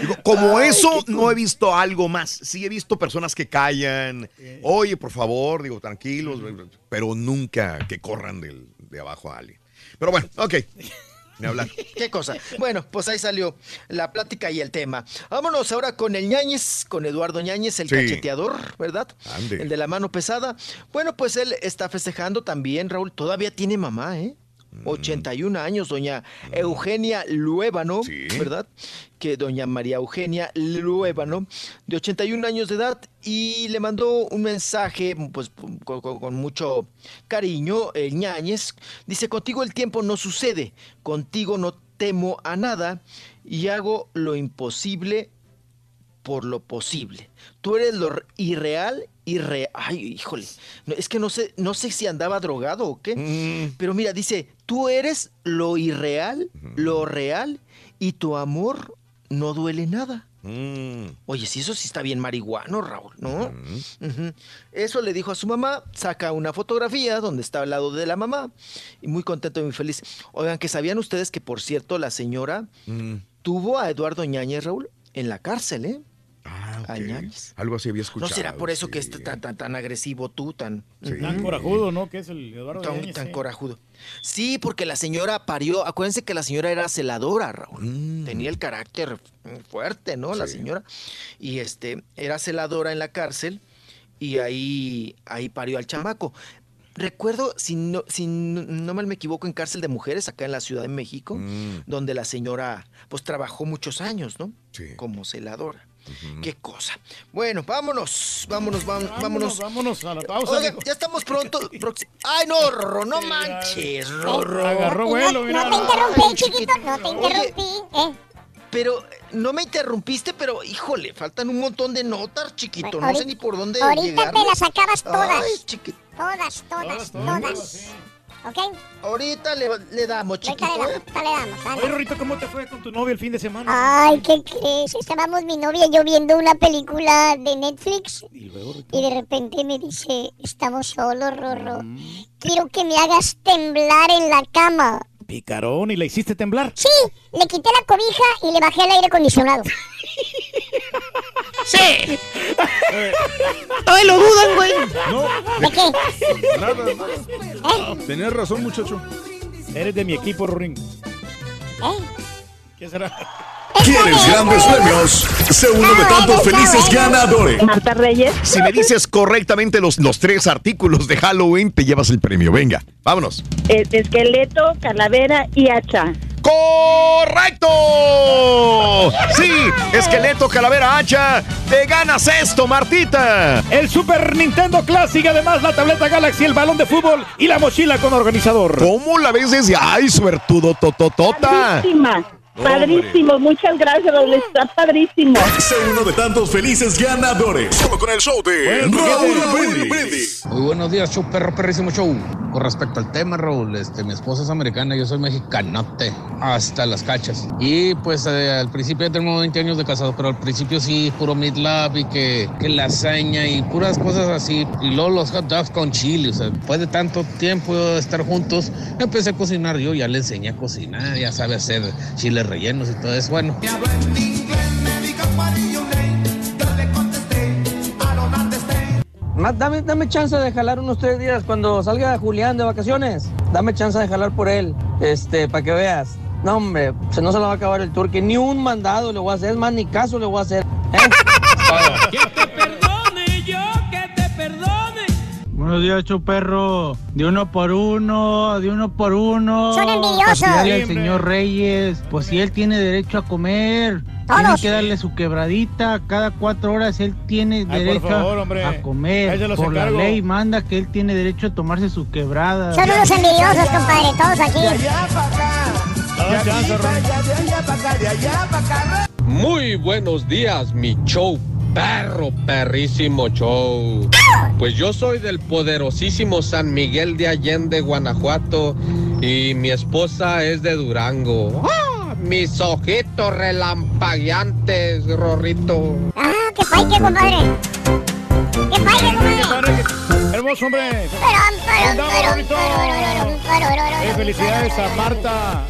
Digo, como eso, no he visto algo más. Sí he visto personas que callan. Oye, por favor, digo, tranquilos, pero nunca que corran del- de abajo a alguien. Pero bueno, ok. Me hablan. ¿Qué cosa? Bueno, pues ahí salió la plática y el tema. Vámonos ahora con el Ñañez, con Eduardo Ñañez, el Sí. cacheteador, ¿verdad? Ande. El de la mano pesada. Bueno, pues él está festejando también, Raúl. Todavía tiene mamá, ¿eh? 81 años, doña Eugenia Luébano, ¿verdad? Que doña María Eugenia Luébano, de 81 años de edad, y le mandó un mensaje, pues con, mucho cariño, el ñañez. Dice, contigo el tiempo no sucede, contigo no temo a nada, y hago lo imposible por lo posible. Tú eres lo r- irreal, irre... Ay, híjole. No, es que no sé, no sé si andaba drogado o qué. Pero mira, dice, tú eres lo irreal, lo real, y tu amor no duele nada. Oye, si eso sí está bien marihuano, Raúl, ¿no? Eso le dijo a su mamá, saca una fotografía donde está al lado de la mamá, y muy contento y muy feliz. Oigan, que sabían ustedes que, por cierto, la señora tuvo a Eduardo Ñañez, Raúl, en la cárcel, ¿eh? A Ñañez. Algo así había ¿No escuchado. será por eso que es tan, tan, tan agresivo tú, tan... Tan corajudo, ¿no? Que es el Eduardo Tan, tan sí. corajudo. Sí, porque la señora parió. Acuérdense que la señora era celadora, Raúl. Tenía el carácter fuerte, ¿no? La señora. Y este, era celadora en la cárcel y ahí, ahí parió al chamaco. Recuerdo, si no, si no no mal me equivoco, en cárcel de mujeres acá en la Ciudad de México, donde la señora pues trabajó muchos años, ¿no? Como celadora. Qué cosa. Bueno, vámonos, vámonos, vam- vámonos. Vámonos a la pausa. Oiga, mijo. ya estamos pronto. Ay, no, Rorro, no manches, Rorro. Agarró vuelo, mira. No te interrumpí, Ay, chiquito, no te Oye, interrumpí. ¿eh? Pero no me interrumpiste, pero híjole, faltan un montón de notas, chiquito. No sé ni por dónde Ahorita te las acabas todas. Ay, chiquito. Todas, todas, todas. ¿Ok? Ahorita le, le damos, Ahorita chiquito. le ¿eh? damos, ahorita le damos. anda. Oye, Rorito, ¿cómo te fue con tu novio el fin de semana? Ay, ¿qué crees? Estábamos mi novia y yo viendo una película de Netflix Y luego, y de repente me dice, estamos solos, Rorro. Quiero que me hagas temblar en la cama. Picarón, ¿y le hiciste temblar? Sí, le quité la cobija y le bajé el aire acondicionado. Sí. Ay, lo dudan, güey. No. ¿De qué? Nada, nada. Tenías razón, muchacho. Eres de mi equipo, Rorín. ¿Eh? ¿Qué será? ¿Quieres grandes premios? Sé uno de tantos felices ganadores. Marta Reyes. Si me dices correctamente los, los tres artículos de Halloween, te llevas el premio. Venga, vámonos. Es esqueleto, calavera y hacha. ¡Correcto! Sí, esqueleto, calavera, hacha. Te ganas esto, Martita. El Super Nintendo Classic, además la tableta Galaxy, el balón de fútbol y la mochila con organizador. ¿Cómo la ves desde ay, suertudo tototota? Padrísimo. Muchas gracias, Raúl. Está padrísimo. Sé uno de tantos felices ganadores. Solo con el show de Raúl Brindis. Muy buenos días, show perro, perrísimo show. Con respecto al tema, Raúl, este, mi esposa es americana, yo soy mexicanote, hasta las cachas. Y pues eh, al principio ya tenemos 20 años de casado, pero al principio sí, puro meat love y que, que lasaña y puras cosas así. Y luego los hot dogs con chile, o sea, después de tanto tiempo de estar juntos, empecé a cocinar yo, ya le enseñé a cocinar, ya sabe hacer rellenos y todo eso. Bueno, Matt, dame, dame chance de jalar unos tres días cuando salga Julián de vacaciones. Dame chance de jalar por él, este, para que veas. No, hombre, se no se lo va a acabar el tour, que ni un mandado le voy a hacer, es más, ni caso le voy a hacer. ¿eh? Buenos días, chuperro. De uno por uno, de uno por uno. Son envidiosos. Tirarle al Siempre. señor Reyes. Pues si él tiene derecho a comer. Tiene Todos. que darle su quebradita. Cada cuatro horas él tiene Ay, por derecho favor, a comer. Por la ley manda que él tiene derecho a tomarse su quebrada. Son unos envidiosos, compadre, todos aquí. Muy buenos días, mi show, perro, perrísimo show. Pues yo soy del poderosísimo San Miguel de Allende, Guanajuato, y mi esposa es de Durango. ¡Ah! Mis ojitos relampagueantes, Rorrito. Ah, qué paique, compadre. Qué paique, compadre. Hermoso, hombre. Pero, pero, Eh, felicidades a Marta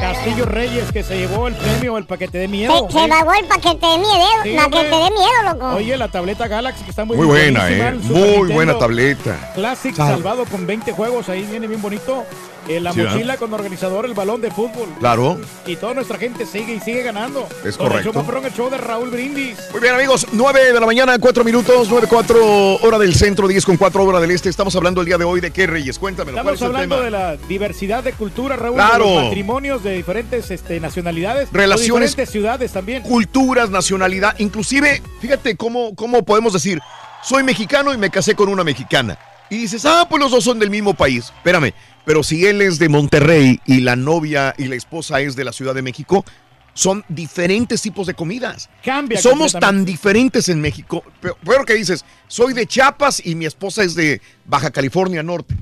Castillo Reyes que se llevó el premio, el paquete de miedo. Se, se pagó el paquete de miedo, Sí, paquete de miedo, loco. Oye, la tableta Galaxy que está muy, Muy buena, ¿eh? Muy Nintendo buena tableta. Classic Sal- salvado con 20 juegos, ahí viene bien bonito. Eh, la Sí, ¿verdad? mochila con organizador, el balón de fútbol. Claro. Y toda nuestra gente sigue y sigue ganando. Es Con el correcto. show el show de Raúl Brindis. Muy bien, amigos, 9 de la mañana, 4 minutos, 9, 4 hora del centro, 10 con 4 hora del este. Estamos hablando el día de hoy de qué, Reyes. Cuéntamelo, ¿cuál Estamos es el hablando tema? de la diversidad de cultura, Raúl, Claro. de los matrimonios de diferentes este, nacionalidades, Relaciones- diferentes ciudades también. Culturas, nacionalidad, inclusive, fíjate cómo, cómo podemos decir, soy mexicano y me casé con una mexicana. Y dices, ah, pues los dos son del mismo país. Espérame, pero si él es de Monterrey y la novia y la esposa es de la Ciudad de México, son diferentes tipos de comidas. Cambia Somos tan diferentes en México. Pero, pero que dices, soy de Chiapas y mi esposa es de Baja California Norte.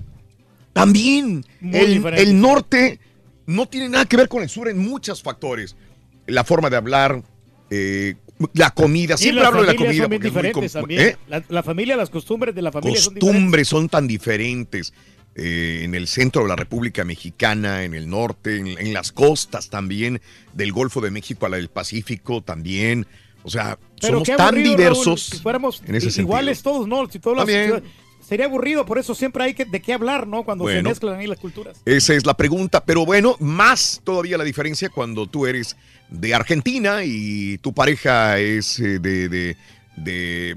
También el, norte no tiene nada que ver con el sur en muchos factores. La forma de hablar, eh, la comida. Siempre hablo de la comida. porque es muy. ¿eh? La, la familia, las costumbres de la familia son diferentes. Costumbres son tan diferentes. Eh, en el centro de la República Mexicana, en el norte, en, en las costas también, del Golfo de México a la del Pacífico también. O sea, Pero somos tan diversos Raúl, si fuéramos en ese i- sentido. iguales todos, ¿no? Si todos los- También. sería aburrido, por eso siempre hay que, de qué hablar, ¿no? Cuando se mezclan ahí las culturas. Esa es la pregunta, pero bueno, más todavía la diferencia cuando tú eres de Argentina y tu pareja es eh, de, de- de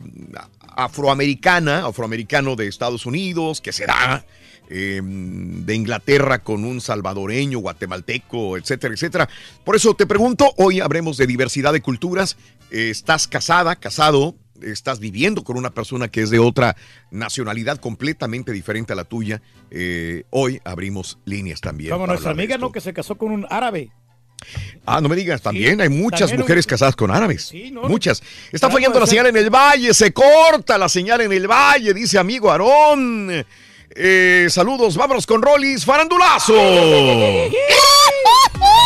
afroamericana, afroamericano de Estados Unidos, que será eh, de Inglaterra con un salvadoreño, guatemalteco, etcétera, etcétera. Por eso te pregunto, hoy habremos de diversidad de culturas. Eh, ¿Estás casada, casado? estás viviendo con una persona que es de otra nacionalidad completamente diferente a la tuya, eh, hoy abrimos líneas también. Como nuestra amiga. ¿no? Que se casó con un árabe. Ah, no me digas, también hay muchas también mujeres un- casadas con árabes. Sí, no, muchas. Está fallando la señal en el valle, se corta la señal en el valle, dice amigo Aarón. Eh, saludos, vámonos con Rollis, farandulazo.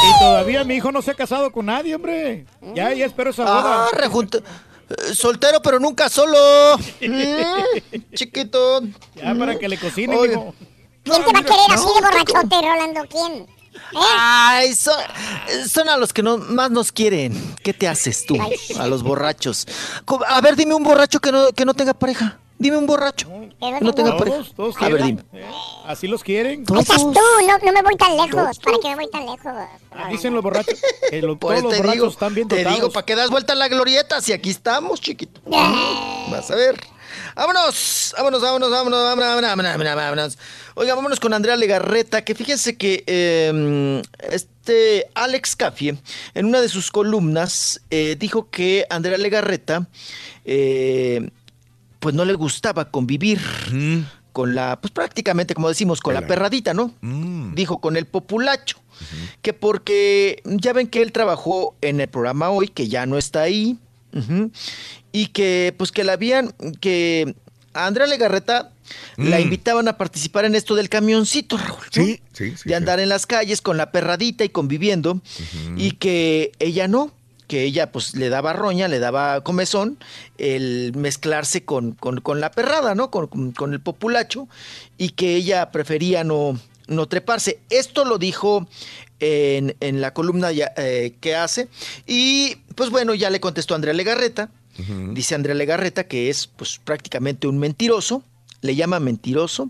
Y todavía mi hijo no se ha casado con nadie, hombre. Ya, ya espero esa boda. Ah, eh, Soltero, pero nunca solo. Mm, chiquito. Ya, para que le cocine, Oye. mijo. ¿Quién te va a querer así de borrachote, Rolando? ¿Quién? Ay, son, son a los que no, más nos quieren. ¿Qué te haces tú? A los borrachos. A ver, dime un borracho que no, que no tenga pareja. Dime un borracho. No tenga pareja. Todos, A ver, dime. Eh, así los quieren. ¿Todos? Estás tú, no, me voy tan lejos. ¿Todos? ¿Para qué me voy tan lejos? Ah, dicen los borrachos. Que todos los borrachos digo, están bien. Te digo, ¿para qué das vuelta a la glorieta? Si aquí estamos, chiquito. Vas a ver. Vámonos, vámonos, vámonos, vámonos, vámonos, Oiga, vámonos con Andrea Legarreta, que fíjense que em, este Alex Cafie, en una de sus columnas, eh, dijo que Andrea Legarreta eh, pues no le gustaba convivir con la, pues prácticamente, como decimos, con la perradita, ¿no? Dijo con el populacho. Que porque ya ven que él trabajó en el programa hoy, que ya no está ahí. y que pues que la habían, que a Andrea Legarreta la Mm. invitaban a participar en esto del camioncito, Raúl. ¿no? Sí, sí, sí. de andar en las calles con la perradita y conviviendo. Y que ella no, que ella pues le daba roña, le daba comezón el mezclarse con, con- con la perrada, ¿no? Con, con- el populacho. Y que ella prefería no, no treparse. Esto lo dijo en, en la columna ya, eh, que hace. Y pues bueno, ya le contestó Andrea Legarreta. Dice Andrea Legarreta que es pues prácticamente un mentiroso, le llama mentiroso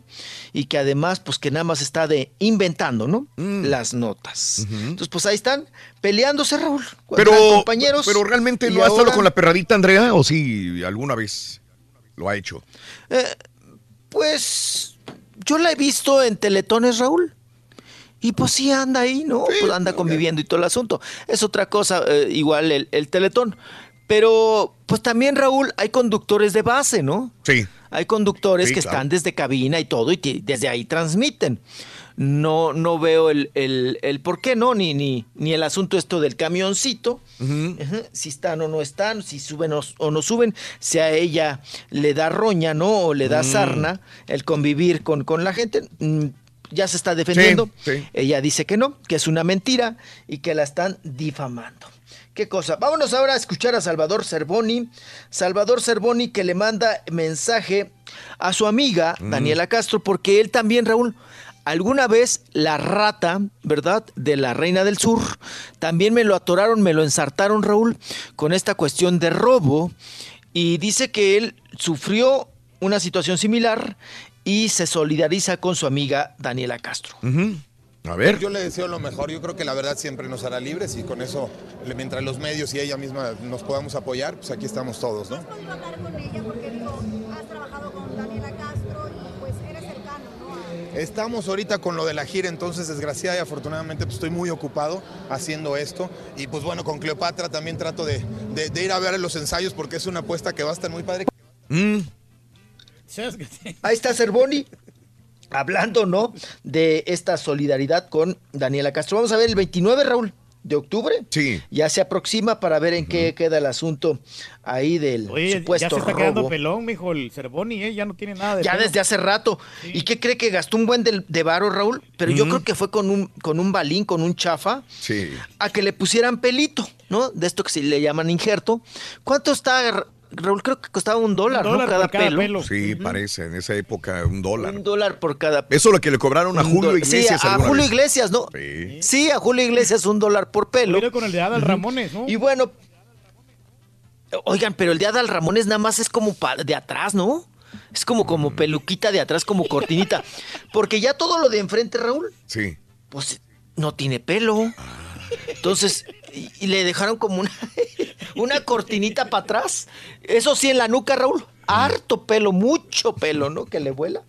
y que además pues que nada más está de inventando, ¿no? Mm. Las notas. Entonces pues ahí están peleándose Raúl. Pero, compañeros. pero realmente no ha estado ahora, con la perradita, Andrea, o sí, alguna vez lo ha hecho. eh, pues yo la he visto en teletones Raúl. Y pues sí anda ahí, ¿no? Pues anda conviviendo y todo el asunto. Es otra cosa, eh, igual el, el teletón. Pero pues también Raúl hay conductores de base, ¿no? Sí. Hay conductores Sí, que claro. están desde cabina y todo y ti- desde ahí transmiten. No, no veo el, el, el por qué, ¿no? Ni, ni, ni el asunto esto del camioncito. Ajá, Si están o no están, si suben o, o no suben, si a ella le da roña, ¿no? O le da Mm. sarna el convivir con, con la gente. mm, Ya se está defendiendo. Sí, sí. Ella dice que no, que es una mentira y que la están difamando. Qué cosa. Vámonos ahora a escuchar a Salvador Cervoni. Salvador Cervoni que le manda mensaje a su amiga Mm. Daniela Castro, porque él también, Raúl, alguna vez la rata, ¿verdad? De la Reina del Sur, también me lo atoraron, me lo ensartaron, Raúl, con esta cuestión de robo. Y dice que él sufrió una situación similar y se solidariza con su amiga Daniela Castro. A ver. Yo le deseo lo mejor. Yo creo que la verdad siempre nos hará libres y con eso, mientras los medios y ella misma nos podamos apoyar, pues aquí estamos todos, ¿no? Estamos ahorita con lo de la gira, entonces desgraciada y afortunadamente pues, estoy muy ocupado haciendo esto. Y pues bueno, con Cleopatra también trato de, de- de ir a ver los ensayos porque es una apuesta que va a estar muy padre. Ahí está Cervoni. Hablando, ¿no? De esta solidaridad con Daniela Castro. Vamos a ver el 29, Raúl, de octubre. Sí. Ya se aproxima para ver en qué queda el asunto ahí del Oye, supuesto ya se está quedando robo. pelón, mijo, el Cervoni, ¿eh? Ya no tiene nada de Ya pelo. desde hace rato. ¿Y qué cree que gastó un buen de, de varo, Raúl? Pero yo creo que fue con un, con un balín, con un chafa, Sí. a que le pusieran pelito, ¿no? De esto que se le llaman injerto. ¿Cuánto está, Raúl? Creo que costaba un dólar, ¿no? Cada, pelo. Sí, parece, en esa época un dólar. Un dólar por cada Eso es lo que le cobraron a un Julio Iglesias Sí, a Julio vez. Iglesias, ¿no? Sí. Sí, a Julio Iglesias un dólar por pelo. Mira con el de Adal Ramones, ¿no? Y bueno, oigan, pero el de Adal Ramones nada más es como de atrás, ¿no? Es como, Mm. como peluquita de atrás, como cortinita. Porque ya todo lo de enfrente, Raúl, Sí. pues no tiene pelo. Entonces, y, y le dejaron como una, una cortinita para atrás. Eso sí, en la nuca, Raúl. Harto pelo, mucho pelo, ¿no? Que le vuela.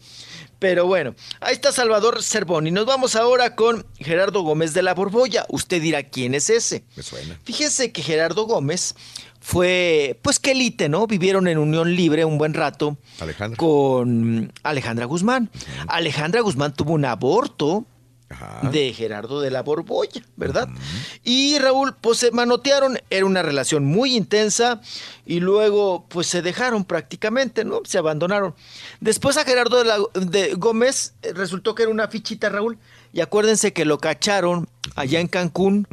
Pero bueno, ahí está Salvador Cervoni. Nos vamos ahora con Gerardo Gómez de la Borbolla. Usted dirá quién es ese. Me suena. Fíjese que Gerardo Gómez fue, pues que elite, ¿no? Vivieron en unión libre un buen rato Alejandra. con Alejandra Guzmán. Alejandra Guzmán tuvo un aborto de Gerardo de la Borbolla, ¿verdad? Y Raúl, pues se manotearon, era una relación muy intensa y luego pues se dejaron prácticamente, ¿no? Se abandonaron. Después a Gerardo de, la- de Gómez eh, resultó que era una fichita, Raúl, y acuérdense que lo cacharon allá en Cancún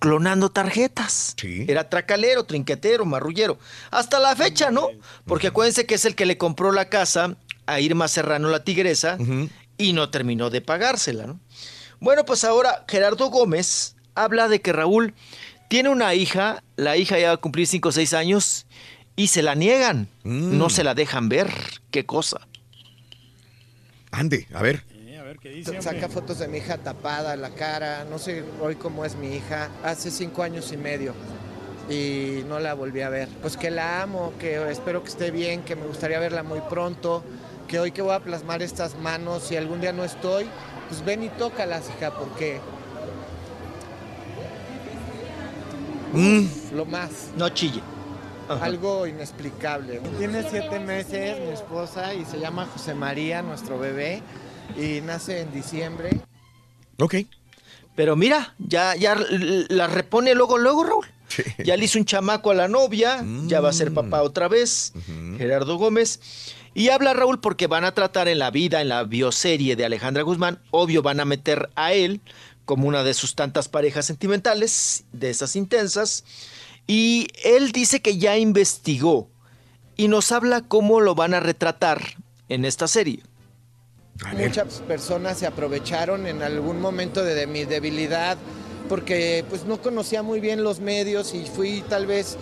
clonando tarjetas. Era tracalero, trinquetero, marrullero. Hasta la fecha, ¿no? Porque acuérdense que es el que le compró la casa a Irma Serrano, la tigresa, y no terminó de pagársela, ¿no? Bueno, pues ahora Gerardo Gómez habla de que Raúl tiene una hija, la hija ya va a cumplir 5 o 6 años, y se la niegan, no se la dejan ver. ¿Qué cosa? Ande, a ver. Saca fotos de mi hija tapada, la cara, no sé hoy cómo es mi hija, hace cinco años y medio y no la volví a ver. Pues que la amo, que espero que esté bien, que me gustaría verla muy pronto, que hoy que voy a plasmar estas manos, si algún día no estoy, pues ven y tócalas, hija, porque uf, lo más. No chille. Algo inexplicable. Tiene siete meses mi esposa y se llama José María, nuestro bebé, y nace en diciembre. Ok. Pero mira, ya, ya la repone luego, luego, Raúl. Ya le hizo un chamaco a la novia, ya va a ser papá otra vez, Gerardo Gómez. Y habla Raúl porque van a tratar en la vida, en la bioserie de Alejandra Guzmán, obvio van a meter a él como una de sus tantas parejas sentimentales, de esas intensas. Y él dice que ya investigó y nos habla cómo lo van a retratar en esta serie. Muchas personas se aprovecharon en algún momento de, de mi debilidad porque pues no conocía muy bien los medios y fui tal vez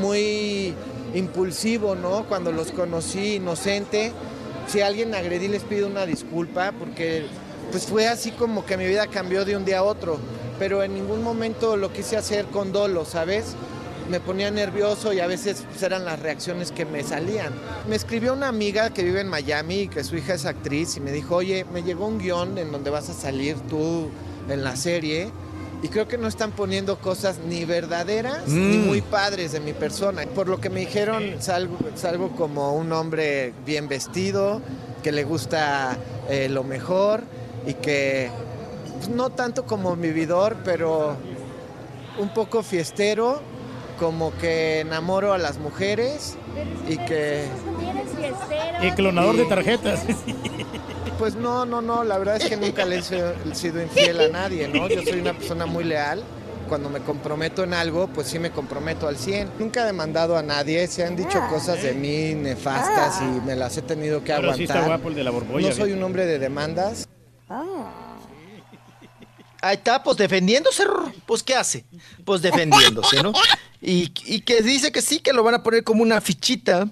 muy impulsivo, ¿no? Cuando los conocí inocente. Si a alguien agredí les pido una disculpa porque pues fue así como que mi vida cambió de un día a otro, pero en ningún momento lo quise hacer con dolo, ¿sabes? me ponía nervioso y a veces pues, eran las reacciones que me salían. Me escribió una amiga que vive en Miami y que su hija es actriz y me dijo, oye, me llegó un guion en donde vas a salir tú en la serie y creo que no están poniendo cosas ni verdaderas ni Mm. muy padres de mi persona. Por lo que me dijeron, salgo, salgo como un hombre bien vestido, que le gusta eh, lo mejor y que pues, no tanto como vividor, pero un poco fiestero, como que enamoro a las mujeres y que... Y clonador de tarjetas. Pues no, no, no, la verdad es que nunca le he sido- infiel a nadie, ¿no? Yo soy una persona muy leal. Cuando me comprometo en algo, pues sí me comprometo al 100. Nunca he demandado a nadie, se han dicho cosas de mí nefastas y me las he tenido que sí aguantar. está guapo el de la borbolla, No soy un hombre de demandas. Ahí está, pues defendiéndose, pues ¿qué hace? Pues defendiéndose, ¿no? Y, y que dice que sí, que lo van a poner como una fichita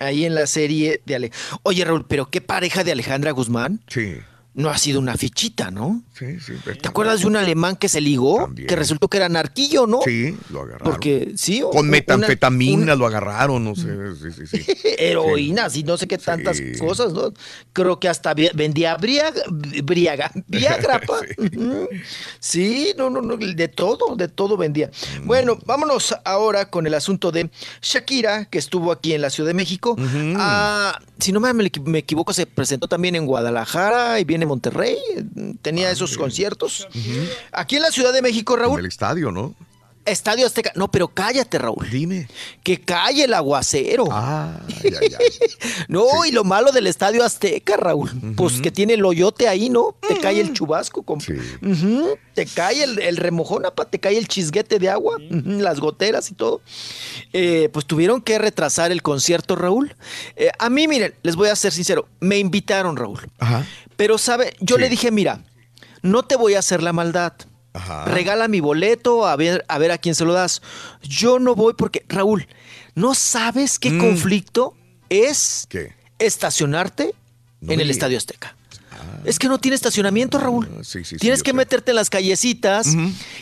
ahí en la serie de Ale. Oye, Raúl, pero qué pareja de Alejandra Guzmán. Sí. No ha sido una fichita, ¿no? Sí, sí. ¿Te acuerdas de un alemán que se ligó? Que resultó que era narquillo, ¿no? Sí, lo agarraron. Porque, sí. o- Con metanfetamina una- lo agarraron, no sé. Sí, sí, sí. heroínas y no sé qué tantas cosas, ¿no? Creo que hasta vendía briaga, briaga, Viagra. Sí, no, no, no, de todo, de todo vendía. Bueno, vámonos ahora con el asunto de Shakira, que estuvo aquí en la Ciudad de México. Ah, si no me, me equivoco, se presentó también en Guadalajara y viene Monterrey. Tenía esos conciertos. Aquí en la Ciudad de México, En Raúl. el estadio, ¿no? Estadio Azteca. No, pero cállate, Raúl. Dime. Que calle el aguacero. Ah, ya, ya. No, y lo malo del Estadio Azteca, Raúl, pues que tiene el hoyote ahí, ¿no? Te cae el chubasco, compa. Te cae el, el remojón, apa, te cae el chisguete de agua, las goteras y todo. Eh, pues tuvieron que retrasar el concierto, Raúl. Eh, a mí, miren, les voy a ser sincero, me invitaron, Raúl. Ajá. Pero, ¿sabe? Yo le dije, mira, no te voy a hacer la maldad. Ajá. Regala mi boleto, a ver, a ver a quién se lo das. Yo no voy porque, Raúl, ¿no sabes qué Mm. conflicto es ¿Qué? estacionarte No en el. Estadio Azteca? Es que no tiene estacionamiento, Raúl. Ah, Sí, sí, sí, Tienes que sé. meterte en las callecitas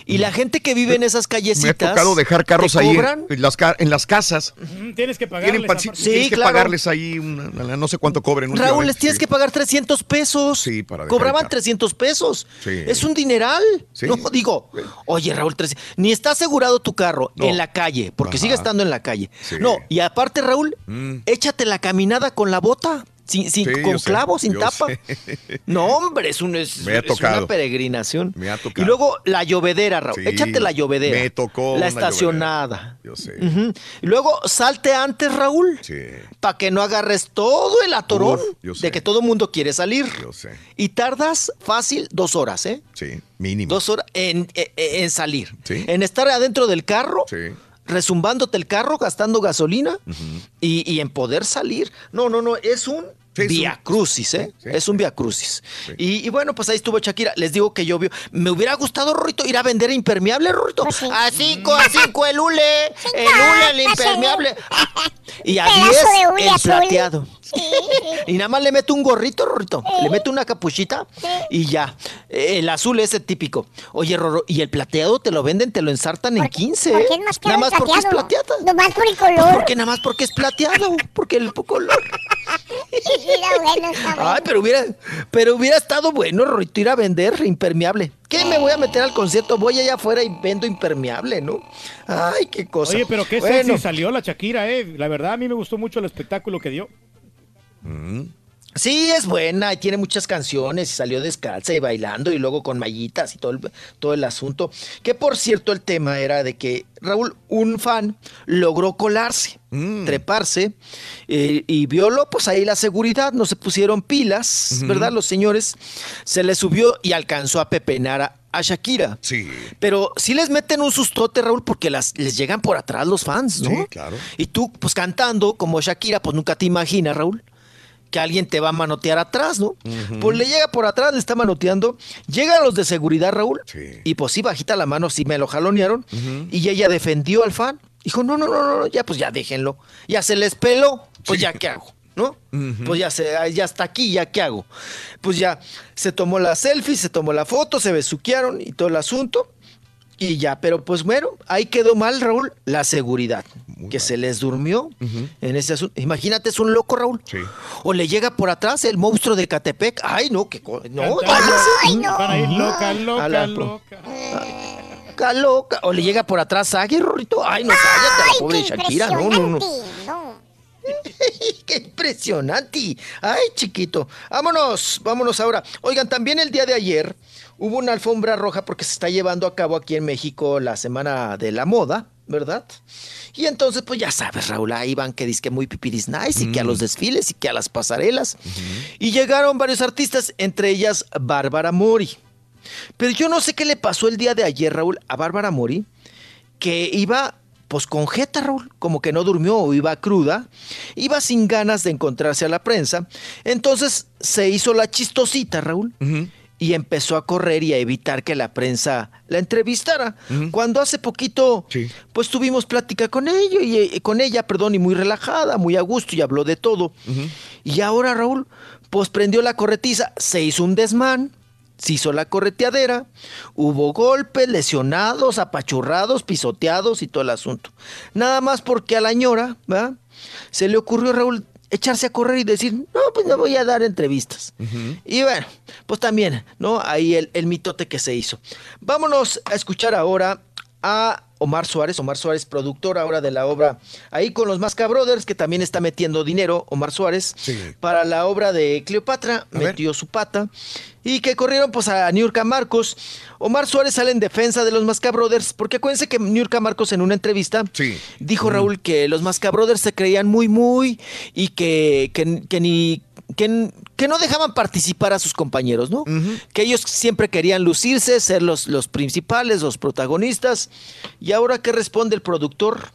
y la gente que vive en esas Me ha callecitas. tocado dejar carros te ahí cobran. en las, en las casas. Mm, Tienes que pagarles. Aparte. tienes que pagarles ahí, una- no sé cuánto cobren. Raúl, últimamente, les tienes sí. que pagar 300 pesos. Sí, para dejar Cobraban el carro. 300 pesos. Sí. Es un dineral. Sí. No, digo, oye, Raúl, 300 ni está asegurado tu carro No. en la calle, porque Ajá. sigue estando en la calle. Sí. No, y aparte, Raúl, Mm. échate la caminada con la bota. Sin, sin- Sí, con sé, clavo, sin tapa. sé. No, hombre, es, un, es, Me ha es una peregrinación. Me ha Y tocado. luego la llovedera, Raúl. Sí, Échate la llovedera. me tocó La estacionada. Yo sé. Y luego salte antes, Raúl. Sí, Para que no agarres todo el atorón Uf, yo sé. de que todo el mundo quiere salir. yo sé. Y tardas fácil dos horas, ¿eh? Sí, mínimo. Dos horas en, en- en salir. Sí. En estar adentro del carro, Sí. Resumbándote el carro, gastando gasolina y, y en poder salir. No, no, no, es un Sí, via crucis, ¿eh? sí. Es un via crucis. Sí. Y, y bueno, pues ahí estuvo Shakira. Les digo que llovió. Me hubiera gustado, Rorrito, ir a vender impermeable, Rorrito. Pues sí. A cinco, a cinco el hule. El hule, el impermeable. Y a Pedazo diez de hule el azul. plateado. Y nada más le meto un gorrito, Rorrito. Le meto una capuchita y ya. Eh, El azul es el típico. Oye, Rorro, y el plateado te lo venden, te lo ensartan en 15. ¿Por qué es más caro Nada más porque es plateado? Nomás por el Pues color. porque nada más porque es plateado. Porque el color. Bueno, está bueno. Ay, pero hubiera, pero hubiera estado bueno, ir a vender impermeable. ¿Qué me voy a meter al concierto? Voy allá afuera y vendo impermeable, ¿no? Ay, qué cosa. Oye, pero qué Bueno, sexy salió la Shakira, eh. La verdad, a mí me gustó mucho el espectáculo que dio. Mm. Sí, es buena y tiene muchas canciones y salió descalza y bailando y luego con mallitas y todo el, todo el asunto. Que por cierto el tema era de que Raúl, un fan, logró colarse, Mm. treparse eh, y violó pues ahí la seguridad, no se pusieron pilas. ¿verdad? Los señores, se le subió y alcanzó a pepenar a, a Shakira. Sí. Pero sí les meten un sustote, Raúl, porque las, les llegan por atrás los fans, ¿no? Sí, claro. Y tú, pues cantando como Shakira, pues nunca te imaginas, Raúl, que alguien te va a manotear atrás, ¿no? Pues le llega por atrás, le está manoteando. Llegan los de seguridad, Raúl. Sí. Y pues sí, bajita la mano, sí me lo jalonearon. Y ella defendió al fan. Dijo, no, no, no, no, no, ya pues ya déjenlo. Ya se les peló, pues Sí. ya qué hago, ¿no? Pues ya, se, ya está aquí, ya qué hago. Pues ya se tomó la selfie, se tomó la foto, se besuquearon y todo el asunto. Y ya, pero pues bueno, ahí quedó mal, Raúl, la seguridad. que se les durmió en ese asunto. Imagínate, es un loco, Raúl. Sí. O le llega por atrás el monstruo de Catepec. Ay, no, que co- no, ay, no. Van a ir loca, A loca, la- loca. Loca, loca. O le llega por atrás Agui, Rorrito. Ay, no, cállate, la pobre qué Shakira. No, no. No. ¡Qué impresionante! ¡Ay, chiquito! Vámonos, vámonos ahora. Oigan, también el día de ayer hubo una alfombra roja porque se está llevando a cabo aquí en México la Semana de la Moda, ¿verdad? Y entonces, pues ya sabes, Raúl, ahí van que disque muy pipiris nice y que a los desfiles y que a las pasarelas. Y llegaron varios artistas, entre ellas Bárbara Mori. Pero yo no sé qué le pasó el día de ayer, Raúl, a Bárbara Mori, que iba pues con jeta, Raúl, como que no durmió o iba cruda, iba sin ganas de encontrarse a la prensa, entonces se hizo la chistosita, Raúl, y empezó a correr y a evitar que la prensa la entrevistara. Cuando hace poquito, pues tuvimos plática con ella, y, eh, con ella, perdón, y muy relajada, muy a gusto, y habló de todo. Y ahora, Raúl, pues prendió la corretiza, se hizo un desmán, se hizo la correteadera, hubo golpes, lesionados, apachurrados, pisoteados y todo el asunto. Nada más porque a la ñora, ¿verdad? Se le ocurrió a Raúl echarse a correr y decir, no, pues no voy a dar entrevistas. Y bueno, pues también, ¿no? Ahí el, el mitote que se hizo. Vámonos a escuchar ahora a Omar Suárez, Omar Suárez, productor ahora de la obra, ahí con los Masca Brothers, que también está metiendo dinero, Omar Suárez, para la obra de Cleopatra, metió su pata, y que corrieron pues a Niurka Marcos. Omar Suárez sale en defensa de los Masca Brothers, porque acuérdense que Niurka Marcos en una entrevista dijo Raúl que los Masca Brothers se creían muy, muy, y que, que, que ni que, que, no dejaban participar a sus compañeros, ¿no? Que ellos siempre querían lucirse, ser los, los principales, los protagonistas. Y ahora que responde el productor,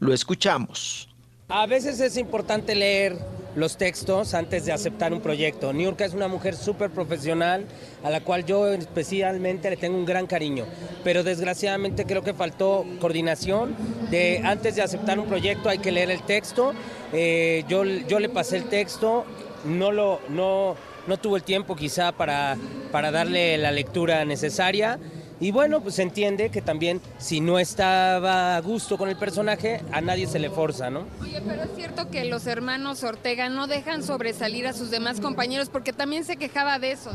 lo escuchamos. A veces es importante leer los textos antes de aceptar un proyecto. Niurka es una mujer súper profesional a la cual yo especialmente le tengo un gran cariño, pero desgraciadamente creo que faltó coordinación de antes de aceptar un proyecto hay que leer el texto. Eh, yo, yo le pasé el texto, no, lo, no, no tuvo el tiempo quizá para, para darle la lectura necesaria. Y bueno, pues se entiende que también si no estaba a gusto con el personaje, a nadie se le forza, ¿no? Oye, pero es cierto que los hermanos Ortega no dejan sobresalir a sus demás compañeros porque también se quejaba de eso.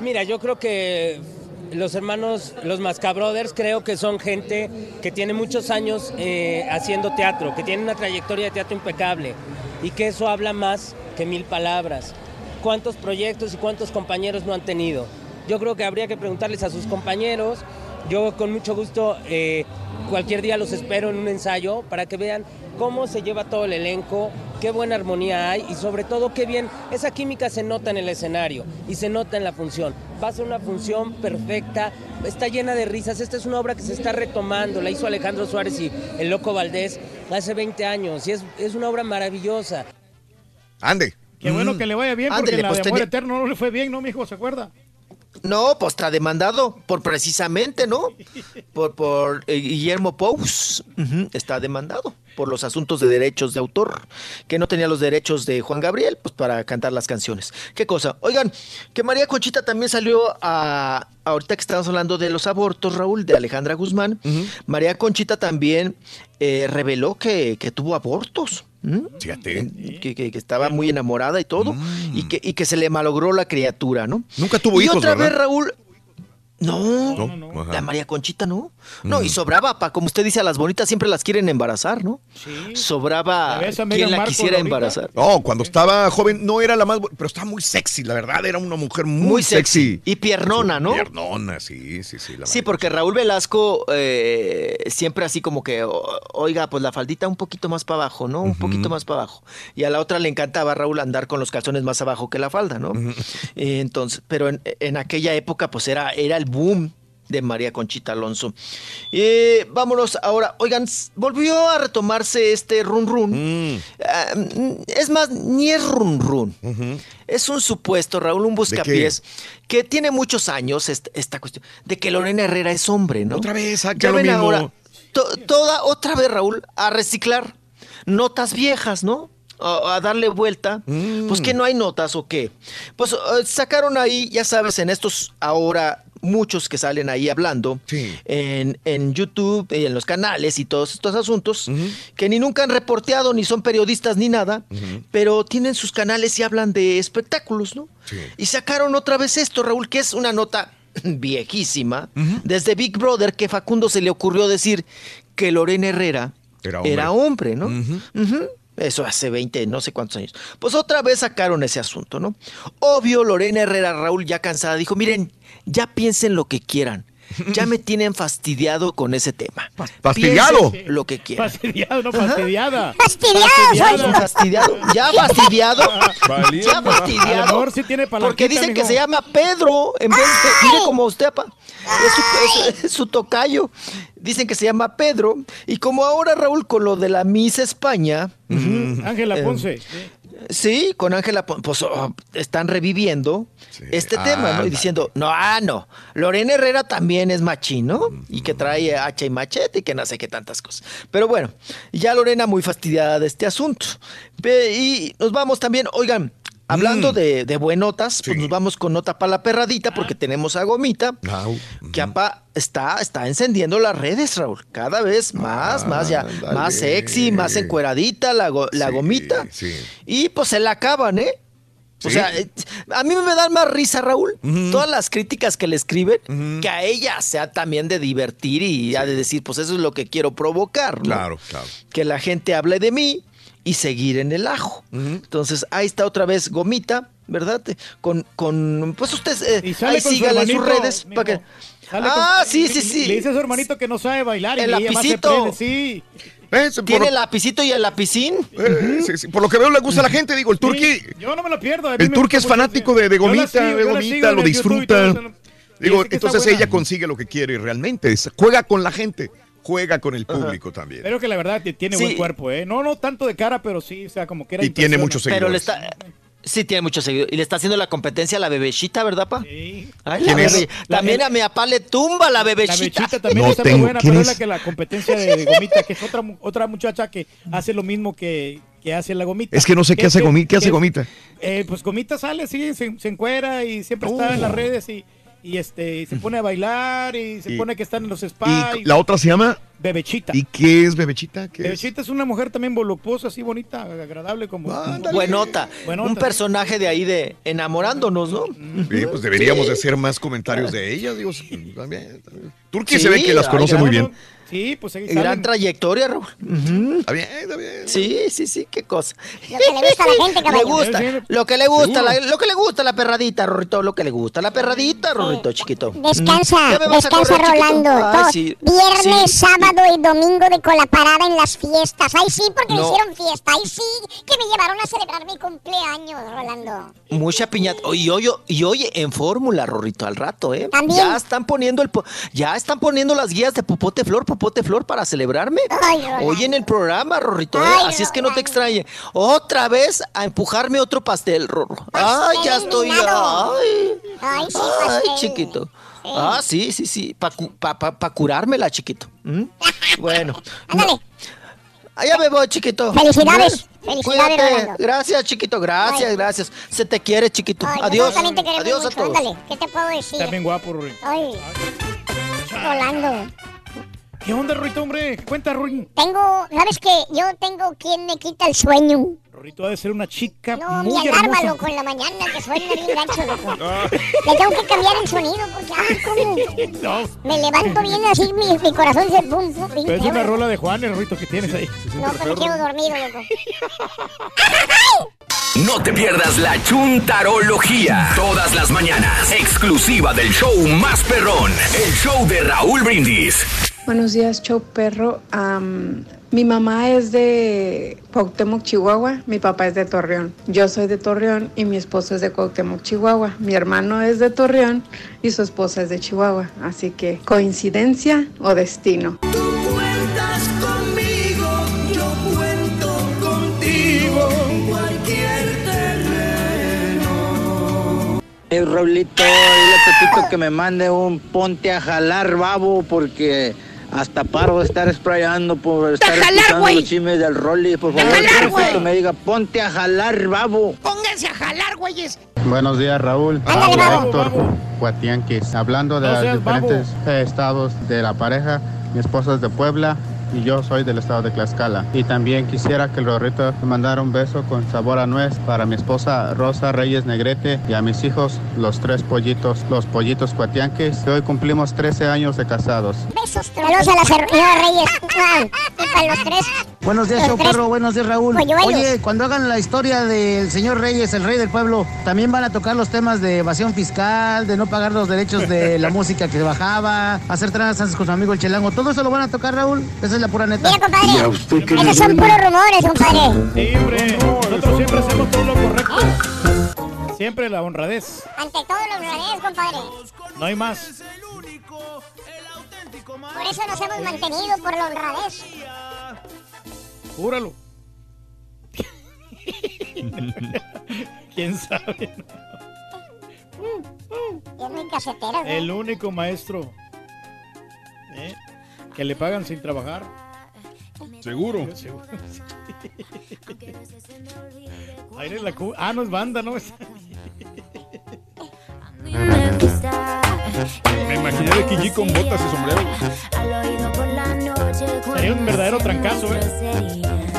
Mira, yo creo que los hermanos, los Mascabrothers, creo que son gente que tiene muchos años eh, haciendo teatro, que tiene una trayectoria de teatro impecable y que eso habla más mil palabras. ¿Cuántos proyectos y cuántos compañeros no han tenido? Yo creo que habría que preguntarles a sus compañeros. Yo con mucho gusto eh, cualquier día los espero en un ensayo para que vean cómo se lleva todo el elenco, qué buena armonía hay y sobre todo qué bien, esa química se nota en el escenario y se nota en la función. Va a ser una función perfecta, está llena de risas, esta es una obra que se está retomando, la hizo Alejandro Suárez y el Loco Valdés hace 20 años y es, es una obra maravillosa. Ande. Qué bueno que le vaya bien, porque la pues de Amor Eterno no le fue bien, ¿no, mijo? ¿Se acuerda? No, pues está demandado por precisamente, ¿no? Por, por eh, Guillermo Pous. Está demandado por los asuntos de derechos de autor, que no tenía los derechos de Juan Gabriel, pues para cantar las canciones. ¿Qué cosa? Oigan, que María Conchita también salió a, ahorita que estamos hablando de los abortos, Raúl, de Alejandra Guzmán, María Conchita también eh, reveló que, que tuvo abortos. ¿M? Que, que- que estaba muy enamorada y todo, y, que, y que se le malogró la criatura, ¿no? Nunca tuvo y hijos, otra vez. Raúl. No, No, ajá. la María Conchita no. No, y sobraba, pa, como usted dice, a las bonitas siempre las quieren embarazar, ¿no? Sobraba ¿Ya ves a quien la quisiera ahorita? embarazar. No, cuando estaba joven no era la más, pero estaba muy sexy, la verdad, era una mujer muy, Muy sexy. sexy. Y piernona, ¿no? Piernona, sí, sí, sí. la Sí, porque Raúl Velasco eh, siempre así como que, oiga, pues la faldita un poquito más para abajo, ¿no? Un poquito más para abajo. Y a la otra le encantaba a Raúl andar con los calzones más abajo que la falda, ¿no? Entonces, pero en, en aquella época pues era, era el boom de María Conchita Alonso. Eh, vámonos ahora. Oigan, volvió a retomarse este run run. Ah, mm, es más, ni es run run. Es un supuesto, Raúl, un buscapiés que tiene muchos años est- esta cuestión de que Lorena Herrera es hombre, ¿no? Otra vez, saca Ya lo ven mismo. ahora, to- toda, otra vez, Raúl, a reciclar notas viejas, ¿no? A, a darle vuelta. Pues que no hay notas o qué. Pues eh, sacaron ahí, ya sabes, en estos ahora muchos que salen ahí hablando en, en YouTube y en los canales y todos estos asuntos que ni nunca han reporteado ni son periodistas ni nada, pero tienen sus canales y hablan de espectáculos, ¿no? Y sacaron otra vez esto, Raúl, que es una nota viejísima, desde Big Brother, que Facundo se le ocurrió decir que Lorena Herrera Era era hombre. hombre, ¿no? Eso hace 20, no sé cuántos años. Pues otra vez sacaron ese asunto, ¿no? Obvio, Lorena Herrera, Raúl, ya cansada, dijo, miren, ya piensen lo que quieran. Ya me tienen fastidiado con ese tema. ¿Fastidiado? Piensen lo que quieran. Fastidiado, no fastidiada. Fastidiado. Fastidiado. Ya fastidiado. Ya A fastidiado. lo mejor sí tiene palanquita, Porque dicen que se llama Pedro en vez de. Mire como usted, pa. Es su, es- es su tocayo. Dicen que se llama Pedro. Y como ahora, Raúl, con lo de la Miss España. Ángela eh, Ponce. Sí, con Ángela, Pon- pues oh, están reviviendo este Ah, tema, ¿no? Y diciendo, no, ah, no, Lorena Herrera también es machín, ¿no? Y que trae hacha y machete y que no sé qué tantas cosas. Pero bueno, ya Lorena muy fastidiada de este asunto. Y nos vamos también, oigan, Hablando de, de buenotas, pues nos vamos con nota para la perradita porque tenemos a Gomita, que apa, está, está encendiendo las redes, Raúl. Cada vez más, más ya, más sexy, más encueradita la, go- la Gomita. Sí. Y pues se la acaban, ¿eh? O sea, eh, a mí me dan más risa, Raúl, todas las críticas que le escriben, que a ella sea también de divertir y ya de decir, pues eso es lo que quiero provocar, ¿no? Claro, claro. Que la gente hable de mí y seguir en el ajo. Entonces, ahí está otra vez Gomita, ¿verdad? Con, con pues usted, eh, ahí sígala en sus redes. para que... Ah, con- sí, sí, sí. Le dice a su hermanito que no sabe bailar y El lapicito. sí. Tiene el lapicito y el lapicín. Eh, sí, sí. Por lo que veo le gusta a la gente, digo, el turqui. Yo no me lo pierdo. El turqui es fanático de, gomita, sigo, de gomita, lo disfruta. Digo, entonces ella consigue lo que quiere realmente. es- juega con la gente, juega con el público también. Pero que la verdad que tiene Sí. buen cuerpo, ¿eh? No, no tanto de cara, pero sí, o sea, como que era Y tiene muchos Pero le está. Sí, tiene muchos seguidores. Y le está haciendo la competencia a la bebecita, ¿verdad, pa? Sí. Ay, ¿Quién la bebe- También a mi papá le tumba la La bebecita. también No está muy buena, ¿quién pero es la que la competencia de Gomita, que es otra, mu- otra muchacha que hace lo mismo que, que hace la Gomita. Es que no sé qué hace Gomita. ¿Qué hace Gomita? Eh, pues Gomita sale, sí, se, se encuera y siempre está en las redes y, y, este, se pone a bailar y se Y- pone que está en los spas. Y la otra se llama. Bebechita. ¿Y qué es Bebechita? ¿Qué es? Bebechita es una mujer también voluptuosa, así bonita, agradable como... como- Buenota. Buenota. Un personaje de ahí de enamorándonos, ¿no? Sí, pues deberíamos Sí. hacer más comentarios de ella. Digo, también. Sí, se ve que las conoce ay, muy bien. Sí, pues ahí Gran salen. trayectoria, Raúl. Está bien, está bien. Sí, sí, sí, qué cosa. Lo que le gusta a la gente, Le caballo. gusta, lo que le gusta, la- lo que le gusta a la perradita, Rorrito, lo que le gusta, la perradita, Rorrito, chiquito. Descansa, Mm. ¿Ya me vas a descansa correr? Rolando. Ay, sí. Viernes, Sí. sábado y domingo de colaparada en las fiestas. Ay, sí, porque me No. hicieron fiesta. Ay, sí, que me llevaron a celebrar mi cumpleaños, Rolando. Mucha piñata. Y oye, y oye, en fórmula, Rorrito, al rato, ¿eh? También. Ya están poniendo el po- ya están poniendo las guías de Popote Flor, Popote Flor para celebrarme. Ay. Hoy en el programa, Rorrito, ¿eh? Ay, Así es que no te extrañe. Otra vez a empujarme otro pastel, Rorro. Ay, ya estoy. Ay, Ay, sí, ay, pastel. chiquito. Ah, sí, sí, sí. Para pa, pa- pa curármela, chiquito. ¿Mm? Bueno. Ándale. Allá me voy, chiquito. Felicidades. Felicidades, Cuídate. Rolando. Gracias, chiquito. Gracias, Ay. gracias. Se te quiere, chiquito. Ay, Adiós. también te Adiós a todos. Ándale, ¿qué te puedo decir? Está bien guapo, Rui. Ay, Rolando. ¿Qué onda, Ruito, hombre? Cuenta, Rui. Tengo, ¿sabes qué? Yo tengo quien me quita el sueño. Rorrito ha de ser una chica No, muy mi alarma, hermosa. loco, en la mañana que suena bien gancho, loco. Le tengo que cambiar el sonido porque, ay, cómo. Me levanto bien así, mi, mi corazón se pum, pum, Pero es una rola de Juanes, Rorito, que tienes ahí. No, pero me quedo dormido, loco. No te pierdas la chuntarología. Todas las mañanas. Exclusiva del show más perrón. El show de Raúl Brindis. Buenos días, show perro. Mi mamá es de Cuauhtémoc, Chihuahua. Mi papá es de Torreón. Yo soy de Torreón y mi esposo es de Cuauhtémoc, Chihuahua. Mi hermano es de Torreón y su esposa es de Chihuahua. Así que, ¿coincidencia o destino? Cuentas conmigo, yo cuento contigo en cualquier terreno. Eh, Raulito, dile a Pepito que me mande un ponte a jalar babo porque hasta paro de estar sprayando por estar jalar, escuchando los chismes del Rolly. Por ¡De favor, jalar, que me diga ponte a jalar babo. Pónganse a jalar, güeyes. Buenos días, Raúl. Ándale, Habla babo, Héctor Guatianquis. Hablando de No los diferentes estados de la pareja, mi esposa es de Puebla y yo soy del estado de Tlaxcala. Y también quisiera que el Rorrito me mandara un beso con sabor a nuez para mi esposa Rosa Reyes Negrete y a mis hijos, los tres pollitos, los pollitos Guatianquis, que hoy cumplimos 13 años de casados. Besos, a la señora Reyes. Ah, Y para los tres. Buenos días, tres perro. Buenos días, Raúl. Oye, cuando hagan la historia del señor Reyes, el rey del pueblo, también van a tocar los temas de evasión fiscal, de no pagar los derechos de la música que bajaba, hacer tranzas con su amigo el Chelango. ¿Todo eso lo van a tocar, Raúl? Esa es la pura neta. Mira, compadre. Esos son puros rumores, compadre. Sí, hombre. Nosotros siempre hacemos todo lo correcto. Siempre la honradez. Ante todo los honradez, compadre. No hay más. Por eso nos hemos mantenido por la honradez. Júralo. ¿Quién sabe? El único maestro ¿eh? que le pagan sin trabajar. Seguro. La cu- Ah, no es banda, ¿no? Me imaginé de Kiji con botas y sombrero. Sería un verdadero trancazo, ¿eh?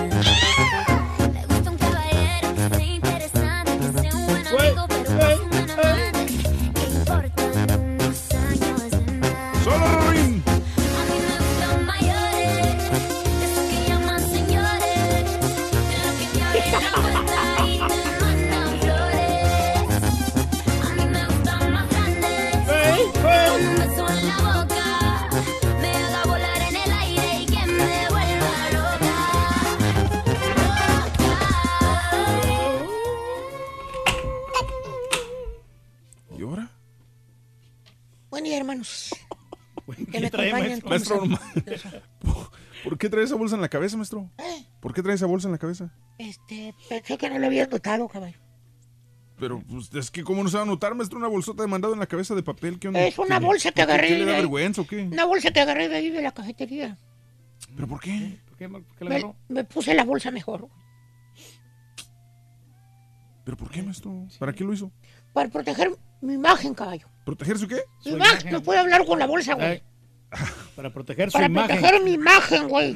Maestro? no- ¿Por qué trae esa bolsa en la cabeza, maestro? ¿Eh? ¿Por qué trae esa bolsa en la cabeza? Este, pensé que no lo habías notado, caballo. Pero, pues, es que, ¿cómo no se va a notar, maestro? Una bolsota de mandado en la cabeza de papel. ¿Qué onda? Es una ¿Qué- bolsa que agarré ¿Qué le da vergüenza o qué? Una bolsa que agarré de ahí de la cafetería. ¿Pero por qué? ¿Por qué, por qué la Me, agarró? me puse la bolsa mejor. ¿Pero por qué, maestro? ¿Para qué lo hizo? Para proteger mi imagen, caballo. ¿Proteger su qué? Mi imagen. No puedo hablar con la bolsa, güey. Para proteger su Para imagen. proteger mi imagen, güey.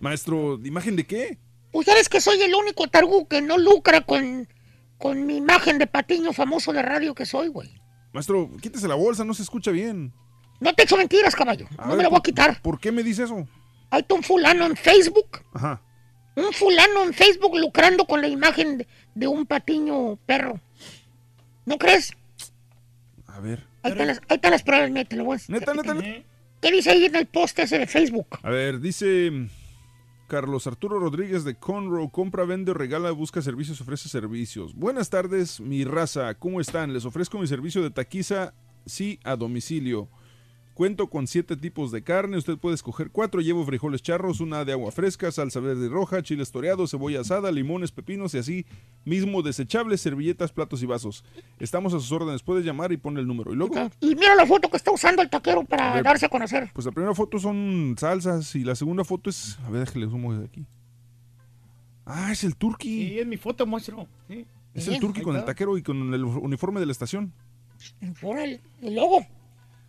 Maestro, ¿imagen de qué? Pues sabes que soy el único targu que no lucra con, con mi imagen de patiño famoso de radio que soy, güey. Maestro, quítese la bolsa, no se escucha bien. No te echo mentiras, caballo. A no ver, me la voy a ¿por- quitar. ¿Por qué me dice eso? Hay un fulano en Facebook. Ajá. Un fulano en Facebook lucrando con la imagen de, de un patiño perro. ¿No crees? A ver. Ahí están las, ahí están las pruebas, te lo voy a Neta, neta, neta. ¿Qué dice ahí en el post de Facebook? A ver, dice Carlos Arturo Rodríguez de Conroe, compra, vende, regala, busca servicios, ofrece servicios. Buenas tardes, mi raza, ¿cómo están? Les ofrezco mi servicio de taquiza, sí, a domicilio. Cuento con siete tipos de carne, usted puede escoger cuatro, llevo frijoles charros, una de agua fresca, salsa verde y roja, chiles toreados, cebolla asada, limones, pepinos y así mismo desechables, servilletas, platos y vasos. Estamos a sus órdenes, puedes llamar y pon el número. Y luego, Y mira la foto que está usando el taquero para A ver. darse a conocer. pues la primera foto son salsas y la segunda foto es, a ver, déjale sumo de aquí. Ah, es el turqui. Sí, es mi foto, maestro. Sí. Es Sí, el turqui con el taquero y con el uniforme de la estación. Por el, el logo.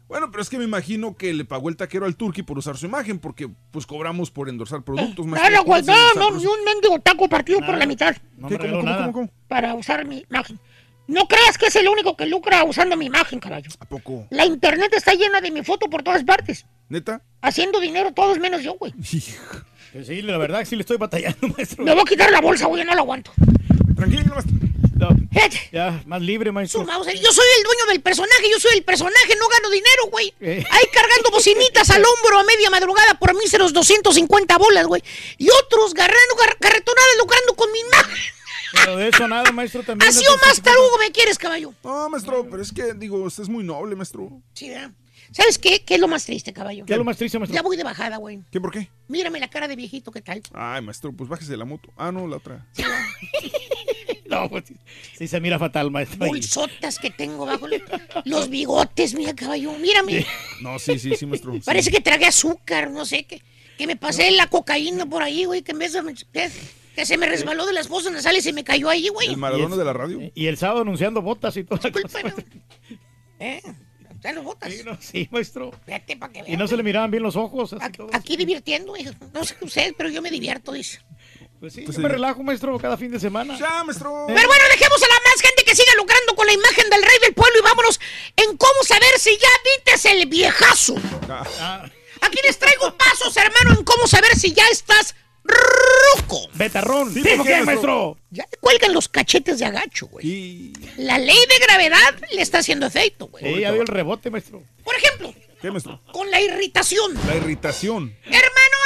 Bueno, pero es que me imagino que le pagó el taquero al turqui por usar su imagen, porque pues cobramos por endorsar productos. maestro. Nada, güey, ¿Cómo no, se no, ni un mendigo taco partido por la mitad. ¿Cómo, cómo, cómo, cómo? Para usar mi imagen. No creas que es el único que lucra usando mi imagen, caballo. ¿A poco? La internet está llena de mi foto por todas partes. ¿Neta? Haciendo dinero todos menos yo, güey. Pues sí, la verdad que sí le estoy batallando, maestro. Me voy a quitar la bolsa, güey, no la aguanto. Tranquilo, maestro. No, ya, más libre, maestro. Yo soy el dueño del personaje, yo soy el personaje, no gano dinero, güey. Eh. Ahí cargando bocinitas al hombro a media madrugada por míseros 250 bolas, güey. Y otros garrando gar- carretonadas lucrando con mi imagen. Pero de eso nada, maestro, también. Así o más tarugo me quieres, caballo. No, maestro, pero es que, digo, usted es muy noble, maestro. Sí, ¿verdad? ¿Sabes qué? ¿Qué es lo más triste, caballo? ¿Qué es lo más triste, maestro? Ya voy de bajada, güey. ¿Qué, por qué? Mírame la cara de viejito, ¿qué tal? Ay, maestro, pues bájese de la moto. Ah, no, la otra. No, pues sí, se mira fatal, maestro. Bolsotas que tengo bajo los bigotes, mira, caballo. Mírame. No, sí, sí, sí, maestro. sí. Parece que tragué azúcar, no sé, que, que me pasé la cocaína por ahí, güey, que en vez de... Que, que se me resbaló de las fosas nasales y se me cayó ahí, güey. El Maradona de la radio. Y el sábado anunciando botas y todo. ¿Eh? ¿Están los botas? Sí, no, sí, maestro. Fíjate para que Y vean. no se le miraban bien los ojos. así Aquí, todo. aquí divirtiendo, hijo. No sé ustedes, pero yo me divierto, dice. Pues sí, Pues yo sí. me relajo, maestro, cada fin de semana. Ya, maestro. Pero bueno, dejemos a la más gente que siga lucrando con la imagen del rey del pueblo y vámonos en cómo saber si ya vites el viejazo. Ah, Aquí les traigo pasos, hermano, en cómo saber si ya estás ruco. betarrón. Sí, ¿Tipo ¿por qué, maestro? Ya le cuelgan los cachetes de agacho, güey. Y... La ley de gravedad le está haciendo efecto, güey. Sí, ya dio el rebote, maestro. Por ejemplo, ¿Qué, maestro? con la irritación. La irritación. Hermano,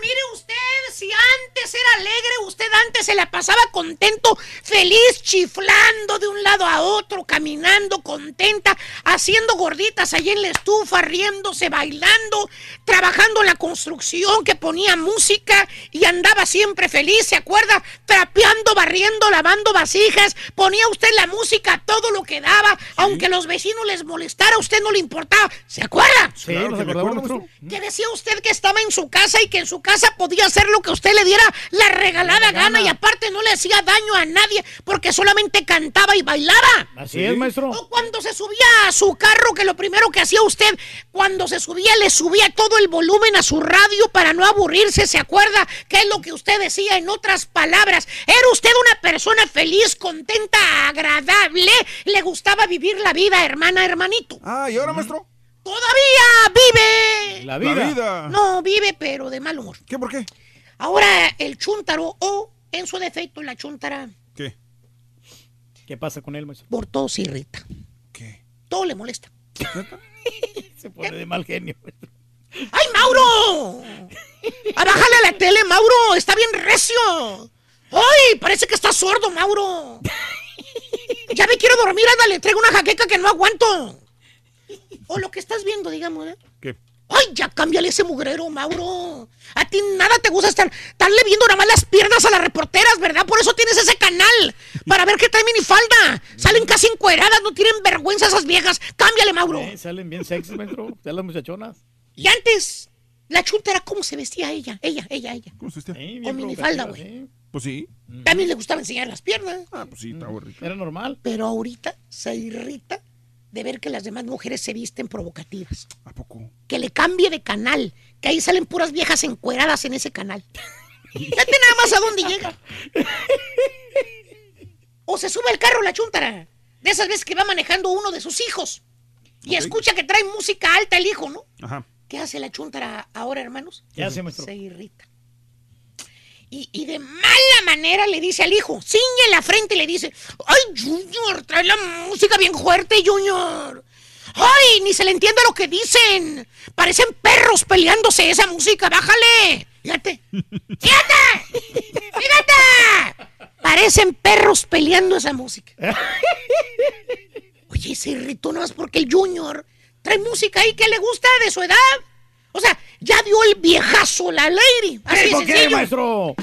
mire usted, si antes era alegre, usted antes se la pasaba contento, feliz, chiflando de un lado a otro, caminando contenta, haciendo gorditas allí en la estufa, riéndose, bailando, trabajando en la construcción, que ponía música y andaba siempre feliz, ¿se acuerda? Trapeando, barriendo, lavando vasijas, ponía usted la música a todo lo que daba, aunque los vecinos les molestara, a usted no le importaba, ¿se acuerda? Sí, nos acordamos. Que decía usted que estaba en su casa y que en su casa podía hacer lo que usted le diera la regalada gana y aparte no le hacía daño a nadie porque solamente cantaba y bailaba. Así es, maestro. O cuando se subía a su carro, que lo primero que hacía usted, cuando se subía, le subía todo el volumen a su radio para no aburrirse, ¿se acuerda? ¿Qué es lo que usted decía? En otras palabras, era usted una persona feliz, contenta, agradable, le gustaba vivir la vida, hermana, hermanito. Ah, ¿y ahora, maestro? Todavía vive. La vida. La vida. No, vive, pero de mal humor. ¿Qué, por qué? Ahora el chúntaro, o en su defecto la chúntara, ¿Qué? ¿Qué pasa con él, maestro? por todo se irrita. ¿Qué? Todo le molesta. Se pone de mal genio. ¡Ay, Mauro! ¡A bájale a la tele, Mauro! ¡Está bien recio! ¡Ay! Parece que está sordo, Mauro. Ya me quiero dormir, ándale, traigo una jaqueca que no aguanto. O lo que estás viendo, digamos, ¿eh? ¿Qué? ¡Ay, ya cámbiale ese mugrero, Mauro! A ti nada te gusta estar, estarle viendo nada más las piernas a las reporteras, ¿verdad? Por eso tienes ese canal, para ver que traen minifalda. Salen casi encueradas, no tienen vergüenza esas viejas. ¡Cámbiale, Mauro! Eh, salen bien sexy, maestro. Ya las muchachonas. Y antes, la chunta era cómo se vestía ella, ella, ella, ella. ¿Cómo se vestía? Con minifalda, güey. Pues sí. También le gustaba enseñar las piernas. Ah, pues sí, está bonito. Era normal. Pero ahorita se irrita de ver que las demás mujeres se visten provocativas. ¿A poco? Que le cambie de canal. Que ahí salen puras viejas encueradas en ese canal. Fíjate nada más a dónde llega. O se sube al carro la chuntara. De esas veces que va manejando uno de sus hijos. Y escucha que trae música alta el hijo, ¿no? Ajá. ¿Qué hace la chuntara ahora, hermanos? ¿Qué hace, maestro? Se irrita. Y, y de mala manera le dice al hijo, ciñe la frente y le dice, ¡ay, Junior, trae la música bien fuerte, Junior! ¡Ay, ni se le entiende lo que dicen! Parecen perros peleándose esa música, bájale. Fíjate. ¡Fíjate! ¡Fíjate! Parecen perros peleando esa música. Oye, se irritó nada más porque el Junior trae música ahí que le gusta de su edad. O sea, ya dio el viejazo la lady. Así ¿Tipo qué, sencillo. maestro?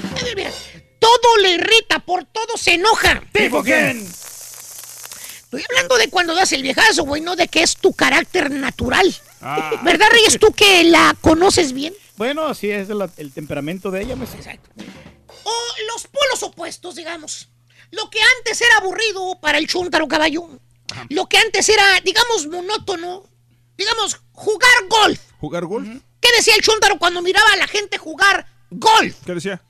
Todo le irrita, por todo se enoja. ¿Tipo quién? Estoy hablando de cuando das el viejazo, güey, no de que es tu carácter natural. Ah. ¿Verdad, Reyes? Tú que la conoces bien. Bueno, así es el, el temperamento de ella, maestro. Exacto. O los polos opuestos, digamos. Lo que antes era aburrido para el chuntaro caballo. Lo que antes era, digamos, monótono. Digamos, jugar golf. ¿Jugar golf? ¿Qué decía el chuntaro cuando miraba a la gente jugar golf? ¿Qué decía?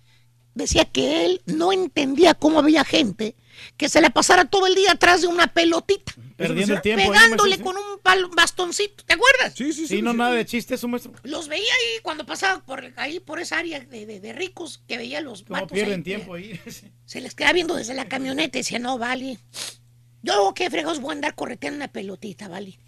Decía que él no entendía cómo había gente que se le pasara todo el día atrás de una pelotita. Perdiendo el tiempo. Pegándole con un bastoncito. ¿Te acuerdas? Sí, sí, Sí, no nada de chiste eso, maestro. Los veía ahí cuando pasaba por ahí por esa área de, de- de ricos que veía los Cómo vatos pierden ahí, tiempo ahí. Se les queda viendo desde la camioneta y decía, no, vale. Yo qué fregados voy a andar correteando una pelotita, vale.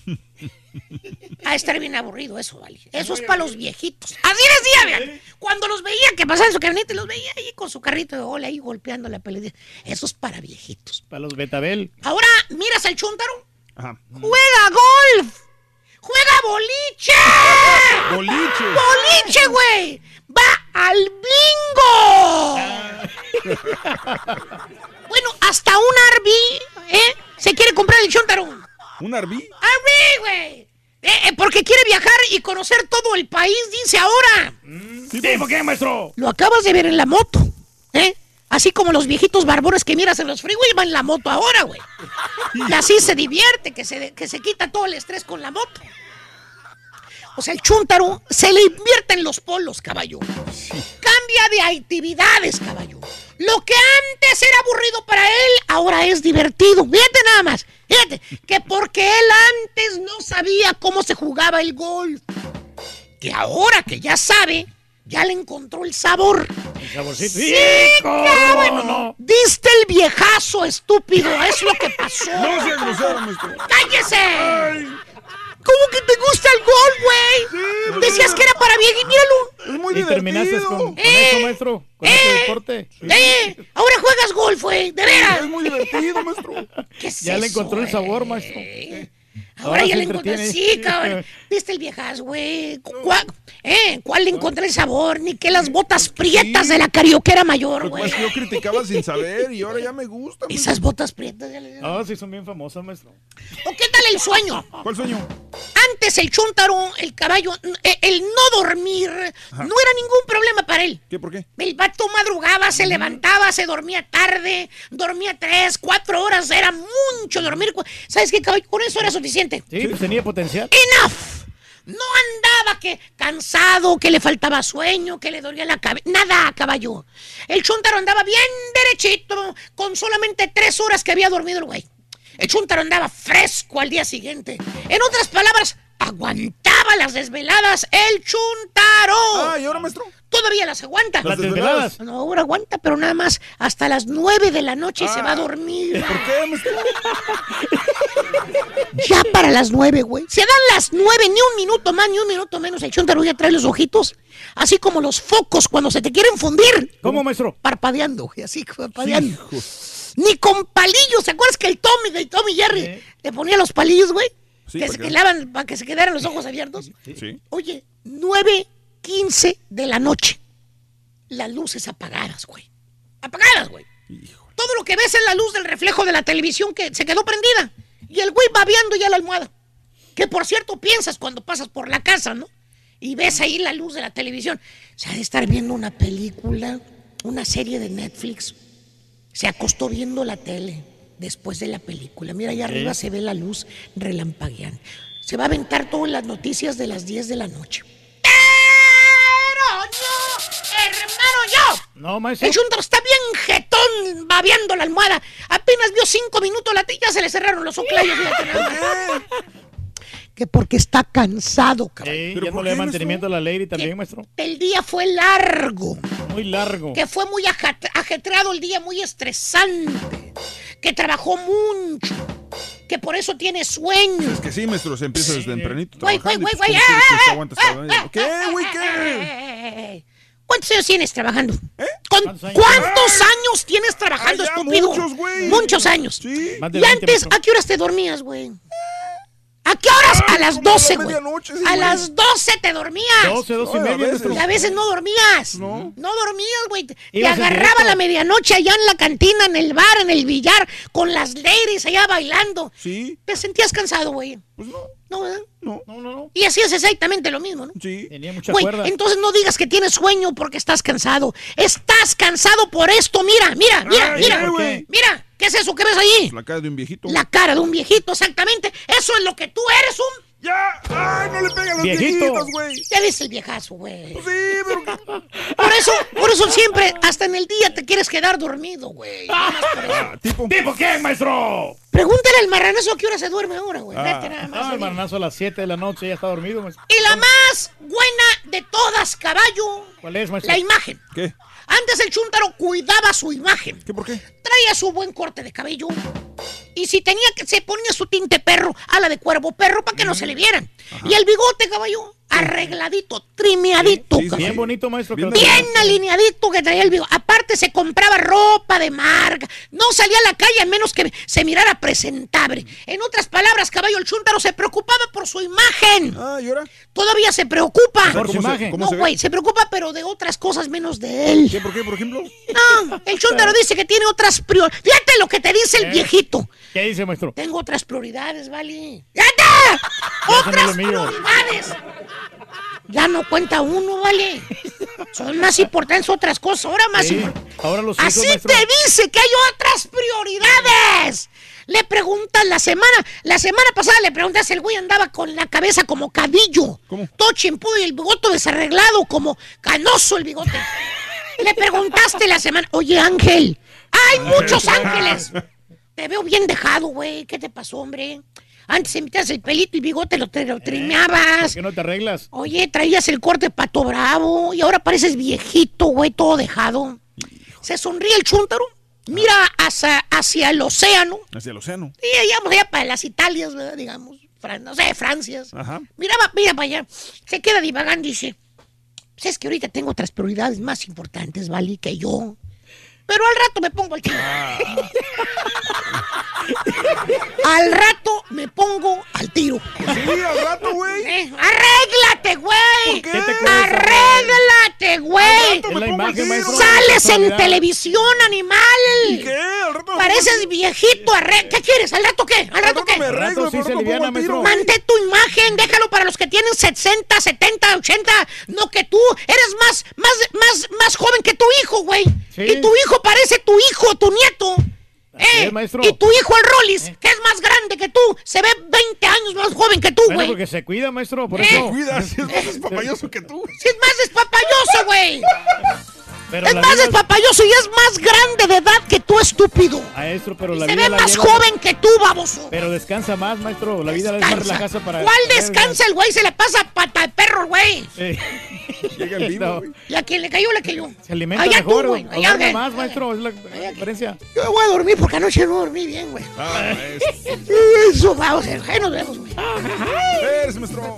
A estar bien aburrido eso, vale. Eso es para los viejitos. Así decía, vean. Cuando los veía que pasaban en su camioneta, los veía ahí con su carrito de bola ahí golpeando la pelotita. Eso es para viejitos. Para los Betabel. Ahora, miras al chúntaro. Ajá. ¡Juega golf! ¡Juega boliche! Boliche. ¡Boliche, güey! ¡Va al bingo! bueno, hasta un RV, ¿eh? Se quiere comprar el chúntaro. ¿Un Arby? ¡RV, güey! Eh, eh, porque quiere viajar y conocer todo el país, dice ahora. ¿Tipo qué, maestro? Lo acabas de ver en la moto, ¿eh? Así como los viejitos barbones que miras en los freeways van en la moto ahora, güey. Y así se divierte, que se, que se quita todo el estrés con la moto. O sea, el chúntaro se le invierte en los polos, caballo. Cambia de actividades, caballo. Lo que antes era aburrido para él, ahora es divertido. Fíjate nada más. Fíjate, que porque él antes no sabía cómo se jugaba el golf. Que ahora que ya sabe, ya le encontró el sabor. El saborcito. Sí, ¿cómo cabrón. no? Diste el viejazo, estúpido. Es lo que pasó. No seas grosero, maestro. ¡Cállese! ¿Cómo que te gusta el golf, güey? Decías que era para viejitos. Míralo. muy Y terminaste divertido. con, con eso, maestro. Con ese deporte. ¡Eh! Ahora juegas golf, güey. De veras. Es muy divertido, maestro. ¿Qué es Ya le encontró el sabor, maestro. Ahora, ya le encontré. Sí, cabrón. ¿Viste el viejas, güey? ¿Cuál, eh, ¿Cuál le encontré el sabor? Ni que las botas prietas de la carioquera mayor, Lo que güey. pasa es que yo criticaba sin saber y ahora ya me gusta. Esas botas prietas. ya le- Ah, sí, son bien famosas, maestro. ¿O qué tal el sueño? ¿Cuál sueño? Antes el chuntaro, el caballo, eh, el no dormir, no era ningún problema para él. ¿Qué? ¿Por qué? El vato madrugaba, se levantaba, se dormía tarde, dormía tres, cuatro horas, era mucho dormir. ¿Sabes qué, caballo? Con eso era suficiente. Sí, pues tenía potencial. ¡Enough! No andaba que cansado, que le faltaba sueño, que le dolía la cabeza. Nada, caballo. El chuntaro andaba bien derechito, con solamente tres horas que había dormido el güey. El chuntaro andaba fresco al día siguiente. En otras palabras, aguantaba las desveladas el chuntaro. Ah, ¿y ahora, maestro? Todavía las aguanta. Las desveladas. No, ahora aguanta, pero nada más hasta las nueve de la noche se va a dormir. ¿Por qué? Ya para las nueve, güey. Se dan las nueve, ni un minuto más, ni un minuto menos. El chuntaro ya trae los ojitos, así como los focos cuando se te quieren fundir. ¿Cómo, maestro? Parpadeando, güey, así, parpadeando. Ni con palillos. ¿Se acuerdas que el Tommy, el Tommy Jerry, le ponía los palillos, güey? Sí, que ¿para se quedaban, para que se quedaran los ojos abiertos. Sí. Oye, 9.15 de la noche. Las luces apagadas, güey. Apagadas, güey. Todo lo que ves es la luz del reflejo de la televisión que se quedó prendida. Y el güey babeando ya la almohada. Que por cierto piensas cuando pasas por la casa, ¿no? Y ves ahí la luz de la televisión. Se ha de estar viendo una película, una serie de Netflix. Se acostó viendo la tele después de la película. Mira, allá arriba se ve la luz relampagueando. Se va a aventar todas las noticias de las 10 de la noche. Yo, yo. No, maestro. El chuntaro está bien jetón, babeando la almohada. Apenas vio cinco minutos la tía, se le cerraron los oclayos. Que porque está cansado, cabrón. Sí, ¿Pero ya no le da mantenimiento a la lady también, maestro. El día fue largo. Muy largo. Que fue muy ajet- ajetreado el día, muy estresante. Que trabajó mucho. Que por eso tiene sueño. Es que sí, maestro, se empieza desde tempranito Güey, güey, trabajando. güey, güey. pues, ¿cómo quieres que se ¡eh, eh, eh, la- eh, ¿Qué, güey, qué? Eh, eh. ¿Cuántos años tienes trabajando? ¿Con ¿Cuántos años? ¿Cuántos años tienes trabajando, Ay, ya, estúpido? muchos, güey. Muchos años. Sí. ¿Y 20, antes a qué horas te dormías, güey? ¿A qué horas? a las como a la 12, güey. sí, a las 12 te dormías. 12, 12 y No, a media, veces. Y a veces no dormías. No. No dormías, güey. Te agarraba directo. la medianoche allá en la cantina, en el bar, en el billar, con las ladies allá bailando. Sí, Te sentías cansado, güey. Pues no, No, ¿verdad? no, No, no, no. Y así es exactamente lo mismo, ¿no? sí. Tenía mucha Güey, cuerda. entonces no digas que tienes sueño porque estás cansado. Estás cansado por esto. Mira, mira, mira, Ay, mira. Mira, ¿qué es eso que ves allí? La cara de un viejito. La cara de un viejito, exactamente. Eso es lo que tú eres, un... ¡Ya! ¡Ay, no le pegan a los Viejito. viejitos, güey! Ya viste el viejazo, güey. Pues Sí, pero... Por eso, por eso siempre, hasta en el día te quieres quedar dormido, güey. Ah, tipo... ¿Tipo qué, maestro? Pregúntale al marranazo a qué hora se duerme ahora, güey. Vete nada más. Ah, el ahí. maranazo a las 7 de la noche ya está dormido, maestro. Y la más buena de todas, caballo, ¿Cuál es, maestro? la imagen. ¿Qué? Antes el chúntaro cuidaba su imagen. ¿Qué por qué? Traía su buen corte de cabello. Y si tenía que, se ponía su tinte perro, ala de cuervo perro, para que no se le vieran. Y el bigote, caballo, arregladito, trimeadito. Sí. Bien bonito, maestro. Bien alineadito que traía el bigote. Aparte se compraba ropa de marca. No salía a la calle a menos que se mirara presentable. En otras palabras, caballo, el chúntaro se preocupaba por su imagen. Ah, ¿y ahora? Todavía se preocupa. Por ¿Cómo su imagen. No, güey, se preocupa pero de otras cosas menos de él. ¿Qué por qué, por ejemplo? No, el chúntaro dice que tiene otras prioridades. Fíjate lo que te dice el ¿Eh? viejito. ¿Qué dice, maestro? Tengo otras prioridades, ¿vale? ¡Fíjate! ¡Otras prioridades! Ya no cuenta uno, ¿vale? Son más importantes otras cosas. Ahora más Sí, ahora los Así te dice que hay otras prioridades. Le preguntas la semana, la semana pasada le preguntas, el güey andaba con la cabeza como cadillo. ¿Cómo? Todo chimpudo y el bigote desarreglado, como canoso el bigote. Le preguntaste la semana, oye Ángel, hay muchos ángeles. Te veo bien dejado, güey. ¿Qué te pasó, hombre? Antes emitías el pelito y bigote, lo, te, lo ¿Por trimeabas. qué no te arreglas? Oye, traías el corte pato bravo y ahora pareces viejito, güey, todo dejado. Se sonríe el chúntaro, mira hacia, hacia el océano. Hacia el océano. Y allá, allá para las Italias, ¿verdad? digamos. Fran- no sé, Francias. Ajá. Miraba, mira para allá. Se queda divagando y dice: Pues es que ahorita tengo otras prioridades más importantes, ¿vale? Que yo. Pero al rato me pongo al tiro. al rato me pongo al tiro. Sí, al rato, güey. Eh, ¡Arréglate, güey! ¿Por qué? ¡Arréglate, güey! ¡Sales en televisión, animal! ¿Y qué? Rato Pareces viejito. arre- ¿Qué quieres? ¿Al rato qué? ¿Al rato qué? me arreglo, rato sí se rato maestro. Mantén tu imagen, déjalo para los que tienen 60, 70, 80. No que tú eres más, más, más, más joven que tu hijo, güey. Sí. Y tu hijo parece tu hijo, tu nieto. Eh, es, maestro. y tu hijo el Rollis, que es más grande que tú, se ve 20 años más joven que tú, Bueno, güey. porque se cuida, maestro, por Eh. eso. Cuida, si es más despapayoso que tú. Si es más despapayoso, güey. Pero Es más vida- despapayoso y es más grande de edad que tú, estúpido. Maestro, pero la Se vida ve la más lleva- joven que tú, baboso. Pero descansa más, maestro. La vida es más Descansa. relajada para. ¿Cuál descansa el güey? Se le pasa pata de perro, güey. Eh, Llega el vivo, no, güey. Y a quien le cayó, le cayó. se alimenta Allá tú, mejor. güey. o Allá, más, maestro. Es la, diferencia. Yo voy a dormir porque anoche no dormí bien, güey. Ah, es. Eso, vamos, ahí nos vemos, güey. Eres, maestro.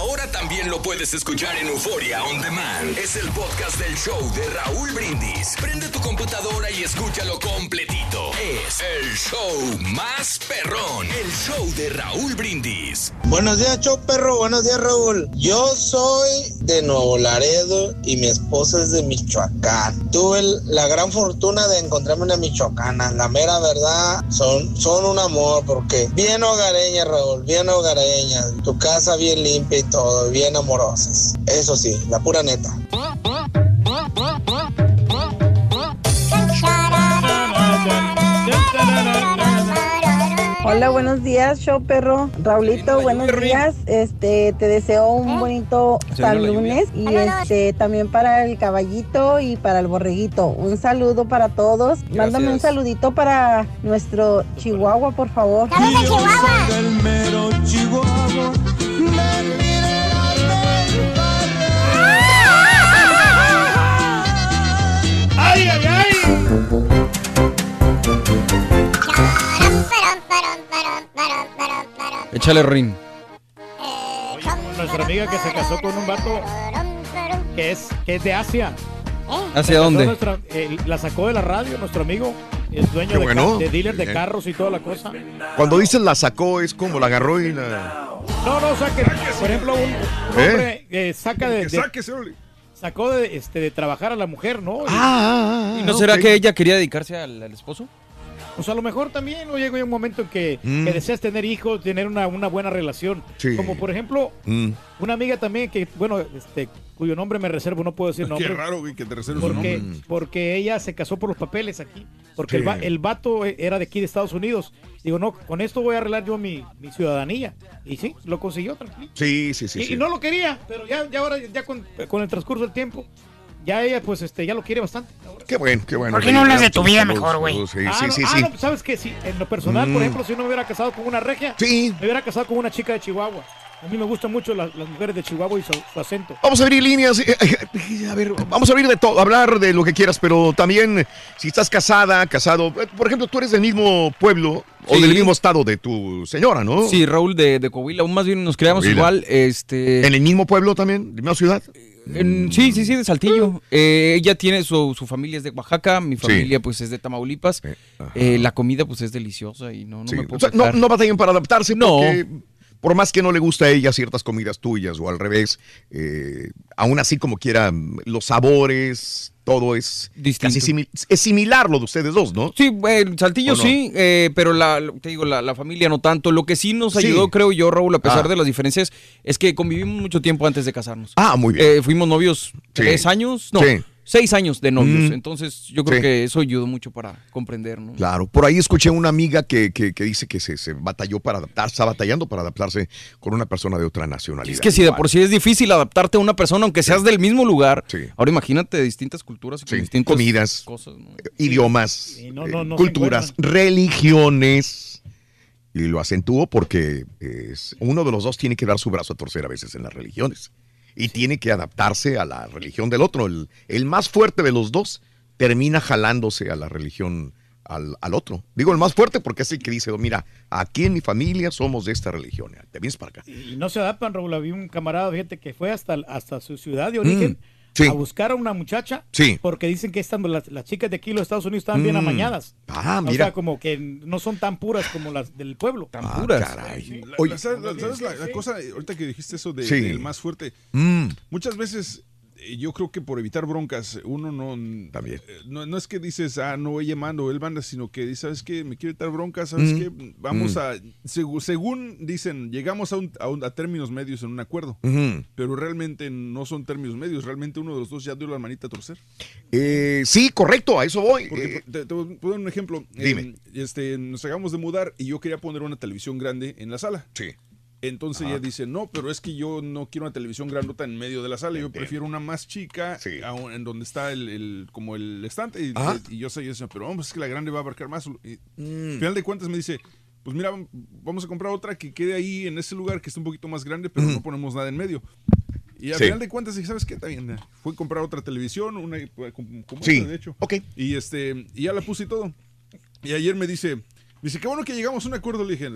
Ahora también lo puedes escuchar en Euforia On Demand. Es el podcast del show de Raúl Brindis. Prende tu computadora y escúchalo completito. Es el show más perrón. El show de Raúl Brindis. Buenos días, show perro. Buenos días, Raúl. Yo soy de Nuevo Laredo y mi esposa es de Michoacán. Tuve la gran fortuna de encontrarme una michoacana. La mera verdad, son, son un amor porque bien hogareña, Raúl, bien hogareña. Tu casa bien limpia y todo, bien amorosas. Eso sí, la pura neta. Hola, buenos días, show perro. Raulito, buenos días. Este, te deseo un bonito Se vino San lunes y este también para el caballito y para el borreguito. Un saludo para todos. Mándame un saludito para nuestro Chihuahua, por favor. ¡Saludos a Chihuahua! Échale rin. Nuestra amiga que se casó con un vato que es, que es de Asia. ¿Hacia Se casó dónde? nuestra- eh, la sacó de la radio, nuestro amigo. Es dueño de, bueno. de dealer de carros y toda la cosa. Cuando dices la sacó, es como la agarró y la. No, no, o sea que, por ejemplo, un, un ¿Eh? hombre eh, saca de, sacó de, este, de trabajar a la mujer, ¿no? Y- Ah, ¿Y no será que ella quería dedicarse al, al esposo? Pues a lo mejor también ¿no? llega un momento en que, Mm. que deseas tener hijos, tener una, una buena relación. Sí. Como por ejemplo, Mm. una amiga también que, bueno, este, cuyo nombre me reservo, no puedo decir Qué nombre. raro, güey, que te reserves Porque, nombre. porque ella se casó por los papeles aquí. Porque el, va- el vato era de aquí de Estados Unidos. Digo, no, con esto voy a arreglar yo mi, mi ciudadanía. Y sí, lo consiguió tranquilo. Sí, sí, sí. y, sí. y no lo quería, pero ya, ya ahora, ya con, con el transcurso del tiempo, ya ella, pues, este, ya lo quiere bastante. Qué bueno, qué bueno. ¿Por qué no hablas de tu vida mejor, güey? Sí, Ah, sí, no, sí, ah, sí. no, ¿sabes qué? Sí, en lo personal, por Mm. ejemplo, si no me hubiera casado con una regia, Sí. me hubiera casado con una chica de Chihuahua. A mí me gustan mucho las, las mujeres de Chihuahua y su, su acento. Vamos a abrir líneas. eh, eh, A ver, vamos a abrir de todo, hablar de lo que quieras, pero también si estás casada, casado, eh, por ejemplo, tú eres del mismo pueblo o del mismo estado de tu señora, ¿no? Sí, Raúl de, de Coahuila. Aún más bien nos creamos Coahuila. igual. Este, ¿En el mismo pueblo también? ¿De la misma ciudad? En- sí, sí, sí, de Saltillo. Eh, ella tiene su, su familia es de Oaxaca, mi Sí. familia pues es de Tamaulipas. Eh, la comida pues es deliciosa y no, no Sí, me puedo o sea, no, no batallan para adaptarse No. porque por más que no le gusta a ella ciertas comidas tuyas o al revés, eh, aún así como quiera, los sabores, todo es casi simi- es similar lo de ustedes dos, ¿no? Sí, el Saltillo sí, eh, pero la, te digo, la, la familia no tanto. Lo que sí nos Sí. ayudó, creo yo, Raúl, a pesar Ah. de las diferencias, es que convivimos mucho tiempo antes de casarnos. Ah, muy bien. Eh, fuimos novios Sí. tres años, no, Sí. Seis años de novios. Mm. Entonces, yo creo Sí. que eso ayudó mucho para comprender, ¿no? Claro, por ahí escuché una amiga que, que- que dice que se, se batalló para adaptarse, está batallando para adaptarse con una persona de otra nacionalidad. Es que si de por sí es difícil adaptarte a una persona, aunque seas del mismo lugar, ahora imagínate de distintas culturas y con Sí, distintas comidas, cosas. ¿no? idiomas, no, eh, no, no se culturas, religiones. Y lo acentúo porque es, uno de los dos tiene que dar su brazo a torcer a veces en las religiones. Y tiene que adaptarse a la religión del otro. El, el más fuerte de los dos termina jalándose a la religión al, al otro. Digo el más fuerte porque es el que dice, mira, aquí en mi familia somos de esta religión. Te vienes para acá. Y no se adaptan, Raúl. Había un camarada, fíjate, que fue hasta, hasta su ciudad de origen Mm, sí. a buscar a una muchacha. Sí. Porque dicen que estando las, las chicas de aquí, los Estados Unidos, estaban bien Mm. amañadas. Ah, O mira. sea, como que no son tan puras como las del pueblo. Tan Ah, caray. La- Oye. la- ¿Sabes, la, sabes la- la cosa, ahorita que dijiste eso de, Sí. del más fuerte? Mm. Muchas veces yo creo que por evitar broncas, uno no... También. No, no es que dices, ah, no voy llamando, él manda, sino que dices, ¿sabes qué? Me quiero evitar broncas, ¿sabes Mm. qué? Vamos Mm. a... segu- según dicen, llegamos a, un- a un- a términos medios en un acuerdo. Pero realmente no son términos medios, realmente uno de los dos ya dio la manita a torcer. Eh, sí, correcto, a eso voy. Porque Eh, te, te voy a poner un ejemplo. Dime. Eh, este, nos acabamos de mudar y yo quería poner una televisión grande en la sala. Sí. Entonces ella dice, no, pero es que yo no quiero una televisión grandota en medio de la sala, yo prefiero una más chica a un- en donde está el, el- como el estante. Y, y yo sé, yo decía, pero vamos, es que la grande va a abarcar más. Y Mm. al final de cuentas me dice, pues mira, vamos a comprar otra que quede ahí en ese lugar que esté un poquito más grande, pero no ponemos nada en medio. Y al Sí. final de cuentas ¿sabes qué? Está bien. Fui a comprar otra televisión, una como, como Sí. esta, de hecho. Ok. Y este, y ya la puse y todo. Y ayer me dice, dice, qué bueno que llegamos a un acuerdo. Le dije,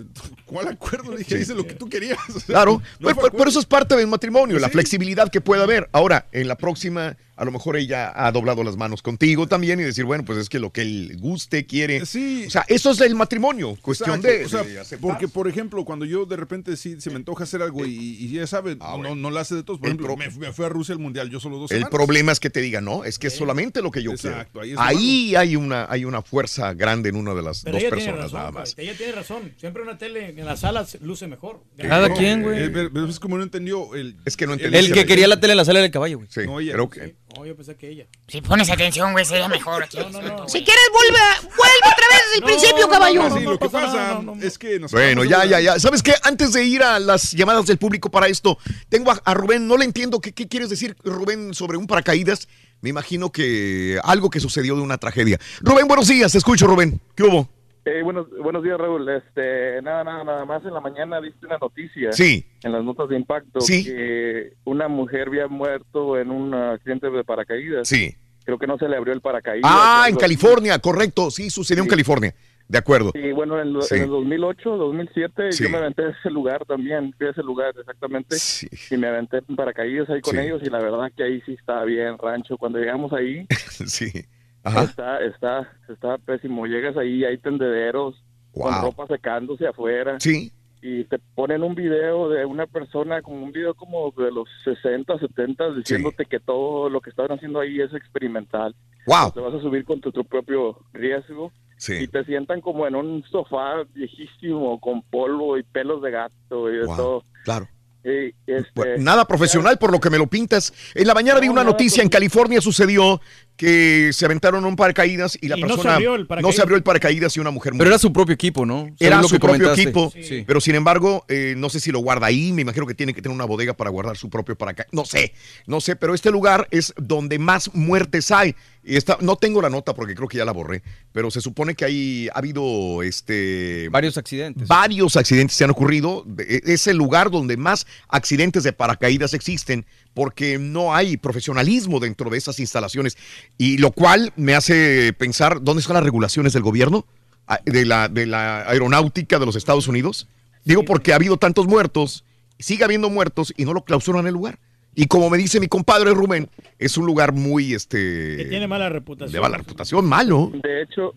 ¿cuál acuerdo? Le dije, Sí. dice lo que tú querías. Claro, no pero, fue pero- eso es parte del matrimonio, la Sí. flexibilidad que puede haber. Ahora, en la próxima, a lo mejor ella ha doblado las manos contigo también y decir, bueno, pues es que lo que él guste, quiere. O sea, eso es el matrimonio, cuestión Exacto, de, o sea, de aceptar. porque por ejemplo cuando yo de repente sí se me antoja hacer algo y, y ya sabe no, no la hace de todos por El ejemplo pro- me, me fui a Rusia al mundial yo solo dos El semanas. problema es que te diga, no, es que es solamente lo que yo Exacto, ahí quiero. lo Ahí hay una, hay una fuerza grande en una de las Pero dos personas, razón, nada más. Ella tiene razón. Siempre una tele en la sala se- luce mejor. No, eh, pero- pero es como no entendió el es que no El que quería la tele en la sala del caballo, güey. Sí, No, ella. creo que. No, yo pensé que ella. Si pones atención, güey, sería mejor aquí. No, no, no. Si quieres, vuelve, a- vuelve otra vez desde el principio, caballo. Sí, lo que pasa es que nos Bueno, ya, ya, ya. ¿Sabes qué? Antes de ir a las llamadas del público para esto, tengo a, a Rubén. No le entiendo. ¿Qué, qué quieres decir, Rubén, sobre un paracaídas? Me imagino que algo que sucedió de una tragedia. Rubén, buenos días. Te escucho, Rubén. ¿Qué hubo? Eh, buenos, buenos días, Raúl. Este, nada, nada, nada más en la mañana viste una noticia. Sí. En las notas de impacto. Sí. Que una mujer había muerto en un accidente de paracaídas. Sí. Creo que no se le abrió el paracaídas. Ah, en California, correcto. Sí, sucedió en Sí. California. De acuerdo. Sí, bueno, en, lo- Sí. en el 2008, 2007, Sí. yo me aventé a ese lugar también. Fui a ese lugar exactamente. Y me aventé en paracaídas ahí con Sí. ellos. Y la verdad que ahí sí estaba bien, rancho. Cuando llegamos ahí, sí. Ajá. está, está, está pésimo. Llegas ahí, hay tendederos con Wow. ropa secándose afuera. Sí. Y te ponen un video de una persona, como un video como de los 60, 70, diciéndote que todo lo que estaban haciendo ahí es experimental. Wow. Te vas a subir con tu, tu propio riesgo. Sí. Y te sientan como en un sofá viejísimo, con polvo y pelos de gato y de Wow. todo. Claro. Este, Bueno, nada profesional por lo que me lo pintas. En la mañana vi una noticia en California sucedió que se aventaron un paracaídas y la Y no se persona no se abrió el paracaídas y una mujer Pero murió. era su propio equipo, ¿no? Era lo su que propio comentaste. equipo, Sí. pero sin embargo, eh, no sé si lo guarda ahí, me imagino que tiene que tener una bodega para guardar su propio paracaídas. No sé, no sé, pero este lugar es donde más muertes hay. Y está, no tengo la nota porque creo que ya la borré, pero se supone que hay, ha habido este, Varios accidentes. varios accidentes se han ocurrido. E- Es el lugar donde más accidentes de paracaídas existen porque no hay profesionalismo dentro de esas instalaciones. Y lo cual me hace pensar, ¿dónde están las regulaciones del gobierno? De la, de la aeronáutica de los Estados Unidos. Digo porque ha habido tantos muertos, sigue habiendo muertos y no lo clausuran el lugar. Y como me dice mi compadre Rubén, es un lugar muy, Que este, tiene mala reputación. de mala reputación, malo. De hecho,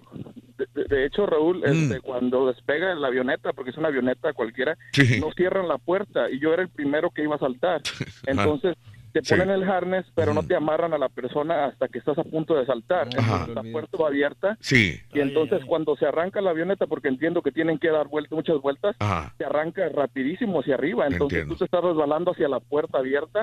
de, de- de hecho, Raúl, Mm. este, cuando despega la avioneta, porque es una avioneta cualquiera, Sí. no cierran la puerta y yo era el primero que iba a saltar. Entonces te Sí. ponen el harness, pero no te amarran a la persona hasta que estás a punto de saltar. Ajá. Entonces, la puerta va abierta Sí. y entonces cuando se arranca la avioneta, porque entiendo que tienen que dar vueltas, muchas vueltas, Ajá. se arranca rapidísimo hacia arriba. Entonces Entiendo. tú te estás resbalando hacia la puerta abierta.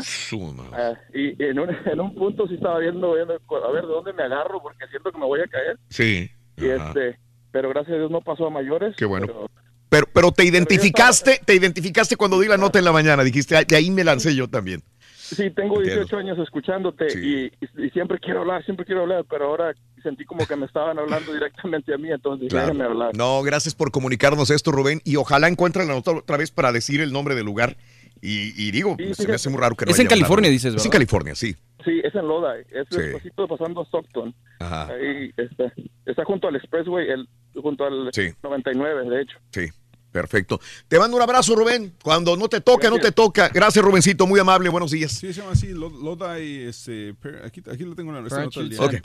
Ah, y en un, en un punto sí estaba viendo, viendo, a ver de dónde me agarro porque siento que me voy a caer. Sí. Y este, pero gracias a Dios no pasó a mayores. Qué bueno. pero- Pero, pero te identificaste, te identificaste cuando di la nota en la mañana, dijiste, "Ay, de ahí me lancé yo también. Sí, tengo Entiendo. 18 años escuchándote y, y- y siempre quiero hablar, siempre quiero hablar, pero ahora sentí como que me estaban hablando directamente a mí, entonces Claro. déjame hablar. No, gracias por comunicarnos esto, Rubén, y ojalá encuentren la nota otra vez para decir el nombre del lugar. Y, y digo, se me hace muy raro que no Es en hablado. California, dices, Es en. California, sí. Sí, es en Loda, es Sí. despacito pasando a Stockton. Ajá. Ahí está, está junto al Expressway, el, junto al Sí. 99, de hecho. Sí, perfecto. Te mando un abrazo, Rubén. Cuando no te toca, no te toca. Gracias, Rubencito. Muy amable. Buenos días. Sí, se llama así, Lo- Loda y este, aquí, aquí lo tengo en la nota del día. Ok. Sí,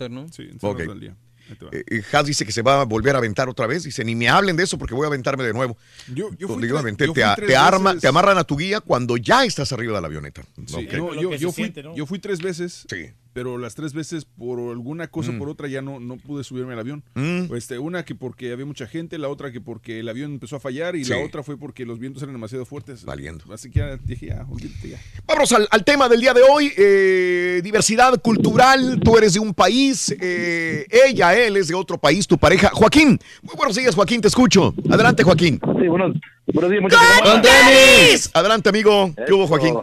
esta Ok. nota del día. Te. Eh, eh, Has dice que se va a volver a aventar otra vez. Dice, ni me hablen de eso porque voy a aventarme de nuevo. Yo, yo fui Digo, tres- aventé, yo te, fui te arma, te amarran a tu guía cuando ya estás arriba de la avioneta. Sí, Ok. no, yo, yo fui, yo fui tres veces, pero las tres veces por alguna cosa o Mm. por otra ya no, no pude subirme al avión. Mm. Este, una que porque había mucha gente, la otra que porque el avión empezó a fallar y Sí. la otra fue porque los vientos eran demasiado fuertes. Valiendo. Así que ya dije, ya, olvídate ya. Vamos al, al tema del día de hoy. eh, diversidad cultural. Tú eres de un país. eh, ella, él es de otro país, tu pareja. Joaquín. Muy buenos días, Joaquín. Te escucho. Adelante, Joaquín. Sí, buenos, buenos días, ¡Con tenis! Adelante, amigo. ¿Qué hubo, Joaquín?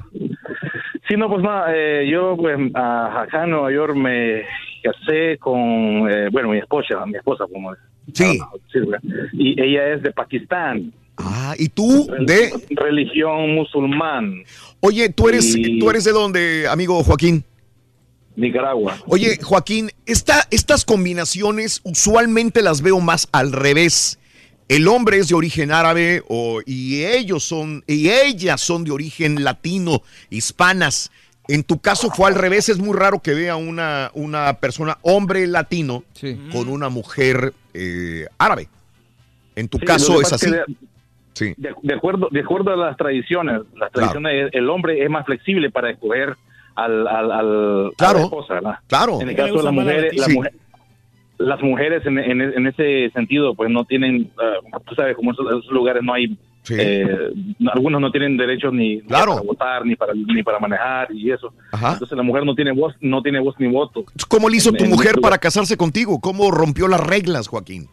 Sí, no, pues nada, eh, yo pues a- acá en Nueva York me casé con, eh, bueno, mi esposa, mi esposa, como Sí. ¿verdad? y ella es de Pakistán. Ah, ¿y tú de? Religión musulmán. Oye, ¿tú eres, Y- ¿tú eres de dónde, amigo Joaquín? Nicaragua. Oye, Joaquín, esta, estas combinaciones usualmente las veo más al revés. El hombre es de origen árabe o, y ellos son, y ellas son de origen latino, hispanas. En tu caso fue al revés, es muy raro que vea una, una persona, hombre latino, con una mujer eh, árabe. En tu Sí, caso es así. de- Sí. De, de acuerdo, de acuerdo a las tradiciones, las tradiciones, el hombre es más flexible para escoger al, al, al- a la esposa, ¿verdad? Claro. En el caso de las más la mujeres, latina. Las mujeres- en, en- en ese sentido, pues no tienen, ah, tú sabes, como en esos, esos lugares no hay, eh, algunos no tienen derechos ni, ni para votar, ni para, ni para manejar y eso. Entonces la mujer no tiene voz, no tiene voz ni voto. ¿Cómo le hizo En- tu mujer para casarse contigo? ¿Cómo rompió las reglas, Joaquín?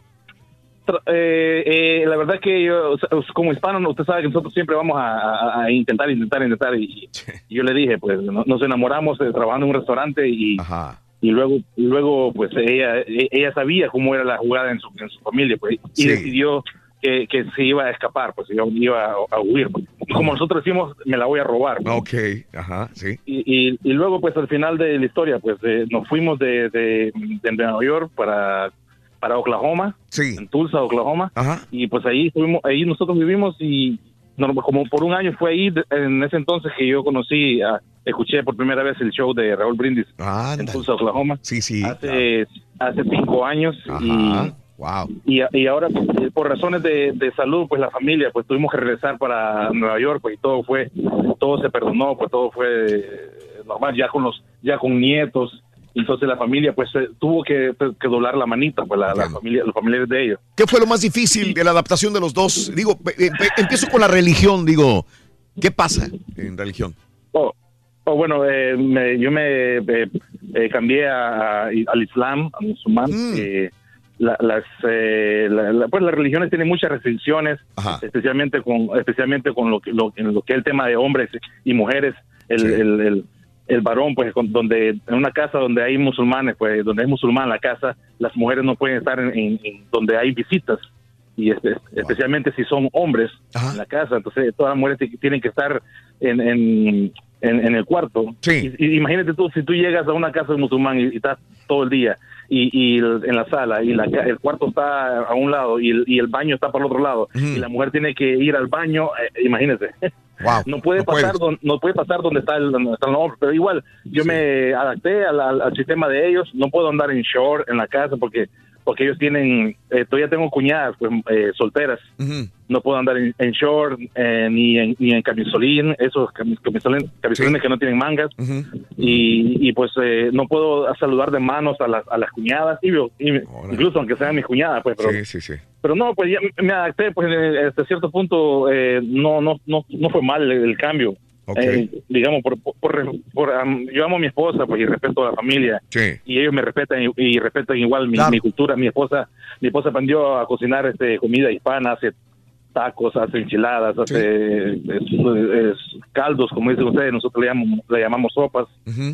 Eh, eh, la verdad que yo, o sea, como hispano, usted sabe que nosotros siempre vamos a, intentar, intentar, intentar. Y, y yo le dije, pues no- nos enamoramos eh, trabajando en un restaurante y, y luego, luego pues ella, ella sabía cómo era la jugada en su, en su familia, pues, y Sí. decidió que, que se iba a escapar, pues iba, iba a, a huir. pues. Como nosotros decimos, me la voy a robar. pues. Ok, ajá, sí. Y, y, y luego, pues al final de la historia, pues eh, nos fuimos de, de, de Nueva York para, para Oklahoma, en Tulsa, Oklahoma, y pues ahí fuimos, ahí nosotros vivimos y como por un año fue ahí, en ese entonces que yo conocí, a- escuché por primera vez el show de Raúl Brindis en Tulsa, Oklahoma. Sí, sí. Hace, hace cinco años y Wow. y, y ahora pues, por razones de, de salud pues la familia pues tuvimos que regresar para Nueva York pues y todo fue todo se perdonó pues todo fue normal ya con los ya con nietos entonces la familia pues eh, tuvo que, que doblar la manita pues la, la familia los familiares de ellos ¿Qué fue lo más difícil de la adaptación de los dos? Digo, eh, empiezo con la religión, digo, ¿qué pasa en religión? Oh, oh, bueno, eh, me- yo me eh, eh, cambié a- a- al Islam, al musulmán. eh, la- las, eh, la- la- pues las religiones tienen muchas restricciones, especialmente con especialmente con lo que, lo, en lo que es el tema de hombres y mujeres. El, el, el, el varón, pues, con- donde en una casa donde hay musulmanes, pues, donde hay musulmán la casa, las mujeres no pueden estar en, en- en donde hay visitas. Y espe- especialmente si son hombres en la casa, entonces todas las mujeres tienen que estar en, en, en- en el cuarto. Y, y imagínate tú, si tú llegas a una casa de musulmán y, y estás todo el día y, y el- en la sala y la, el cuarto está a un lado y el, y el baño está para el otro lado y la mujer tiene que ir al baño, eh, imagínate. No puede no pasar don- no puede pasar donde está el donde hombres, pero igual yo me adapté al, al- al sistema de ellos, no puedo andar en short en la casa porque porque ellos tienen, eh, todavía tengo cuñadas pues, eh, solteras, no puedo andar en, en short eh, ni en ni en camisolín, esos camis- camisolín- camisolines que no tienen mangas. Y, y, pues eh, no puedo saludar de manos a las, a las cuñadas, y, y- incluso aunque sean mis cuñadas, pues, pero, Sí, sí, sí. pero no, pues ya me adapté, pues hasta cierto punto eh, no, no, no, no fue mal el, el cambio. Eh, digamos, por, por, por- por, am, yo amo a mi esposa pues, y respeto a la familia. Y ellos me respetan y, y respetan igual mi, mi cultura. Mi esposa mi esposa aprendió a cocinar este comida hispana, hace tacos, hace enchiladas, hace es- es caldos, como dicen ustedes, nosotros le llamamos, le llamamos sopas.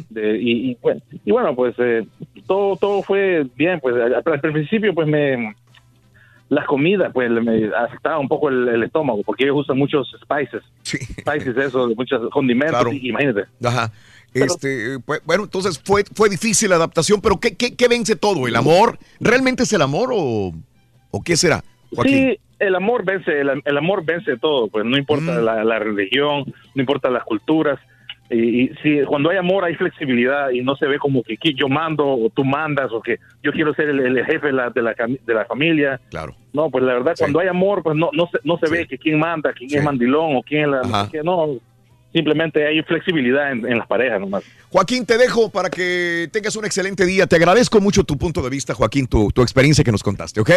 De- y, y, bueno, y bueno, pues eh, todo todo fue bien. Pues al, principio, pues me las comidas, pues me afectaba un poco el, el estómago, porque ellos usan muchos spices, spices, eso, muchos condimentos, Claro. y- imagínate. Ajá. Este, pues, bueno, entonces fue, fue difícil la adaptación, pero ¿qué, qué, qué vence todo? ¿El amor? ¿Realmente es el amor o, o qué será? Joaquín? Sí, el amor vence, el, el amor vence todo, pues no importa Mm. la, la religión, no importa las culturas. Y, y si cuando hay amor hay flexibilidad y no se ve como que yo mando o tú mandas o que yo quiero ser el, el jefe de la, de, la, de la familia. Claro. No, pues la verdad, cuando hay amor, pues no, no se, no se ve que quién manda, quién es mandilón o quién es la... Ajá. no, simplemente hay flexibilidad en, en las parejas nomás. Joaquín, te dejo para que tengas un excelente día. Te agradezco mucho tu punto de vista, Joaquín, tu, tu experiencia que nos contaste, ¿ok?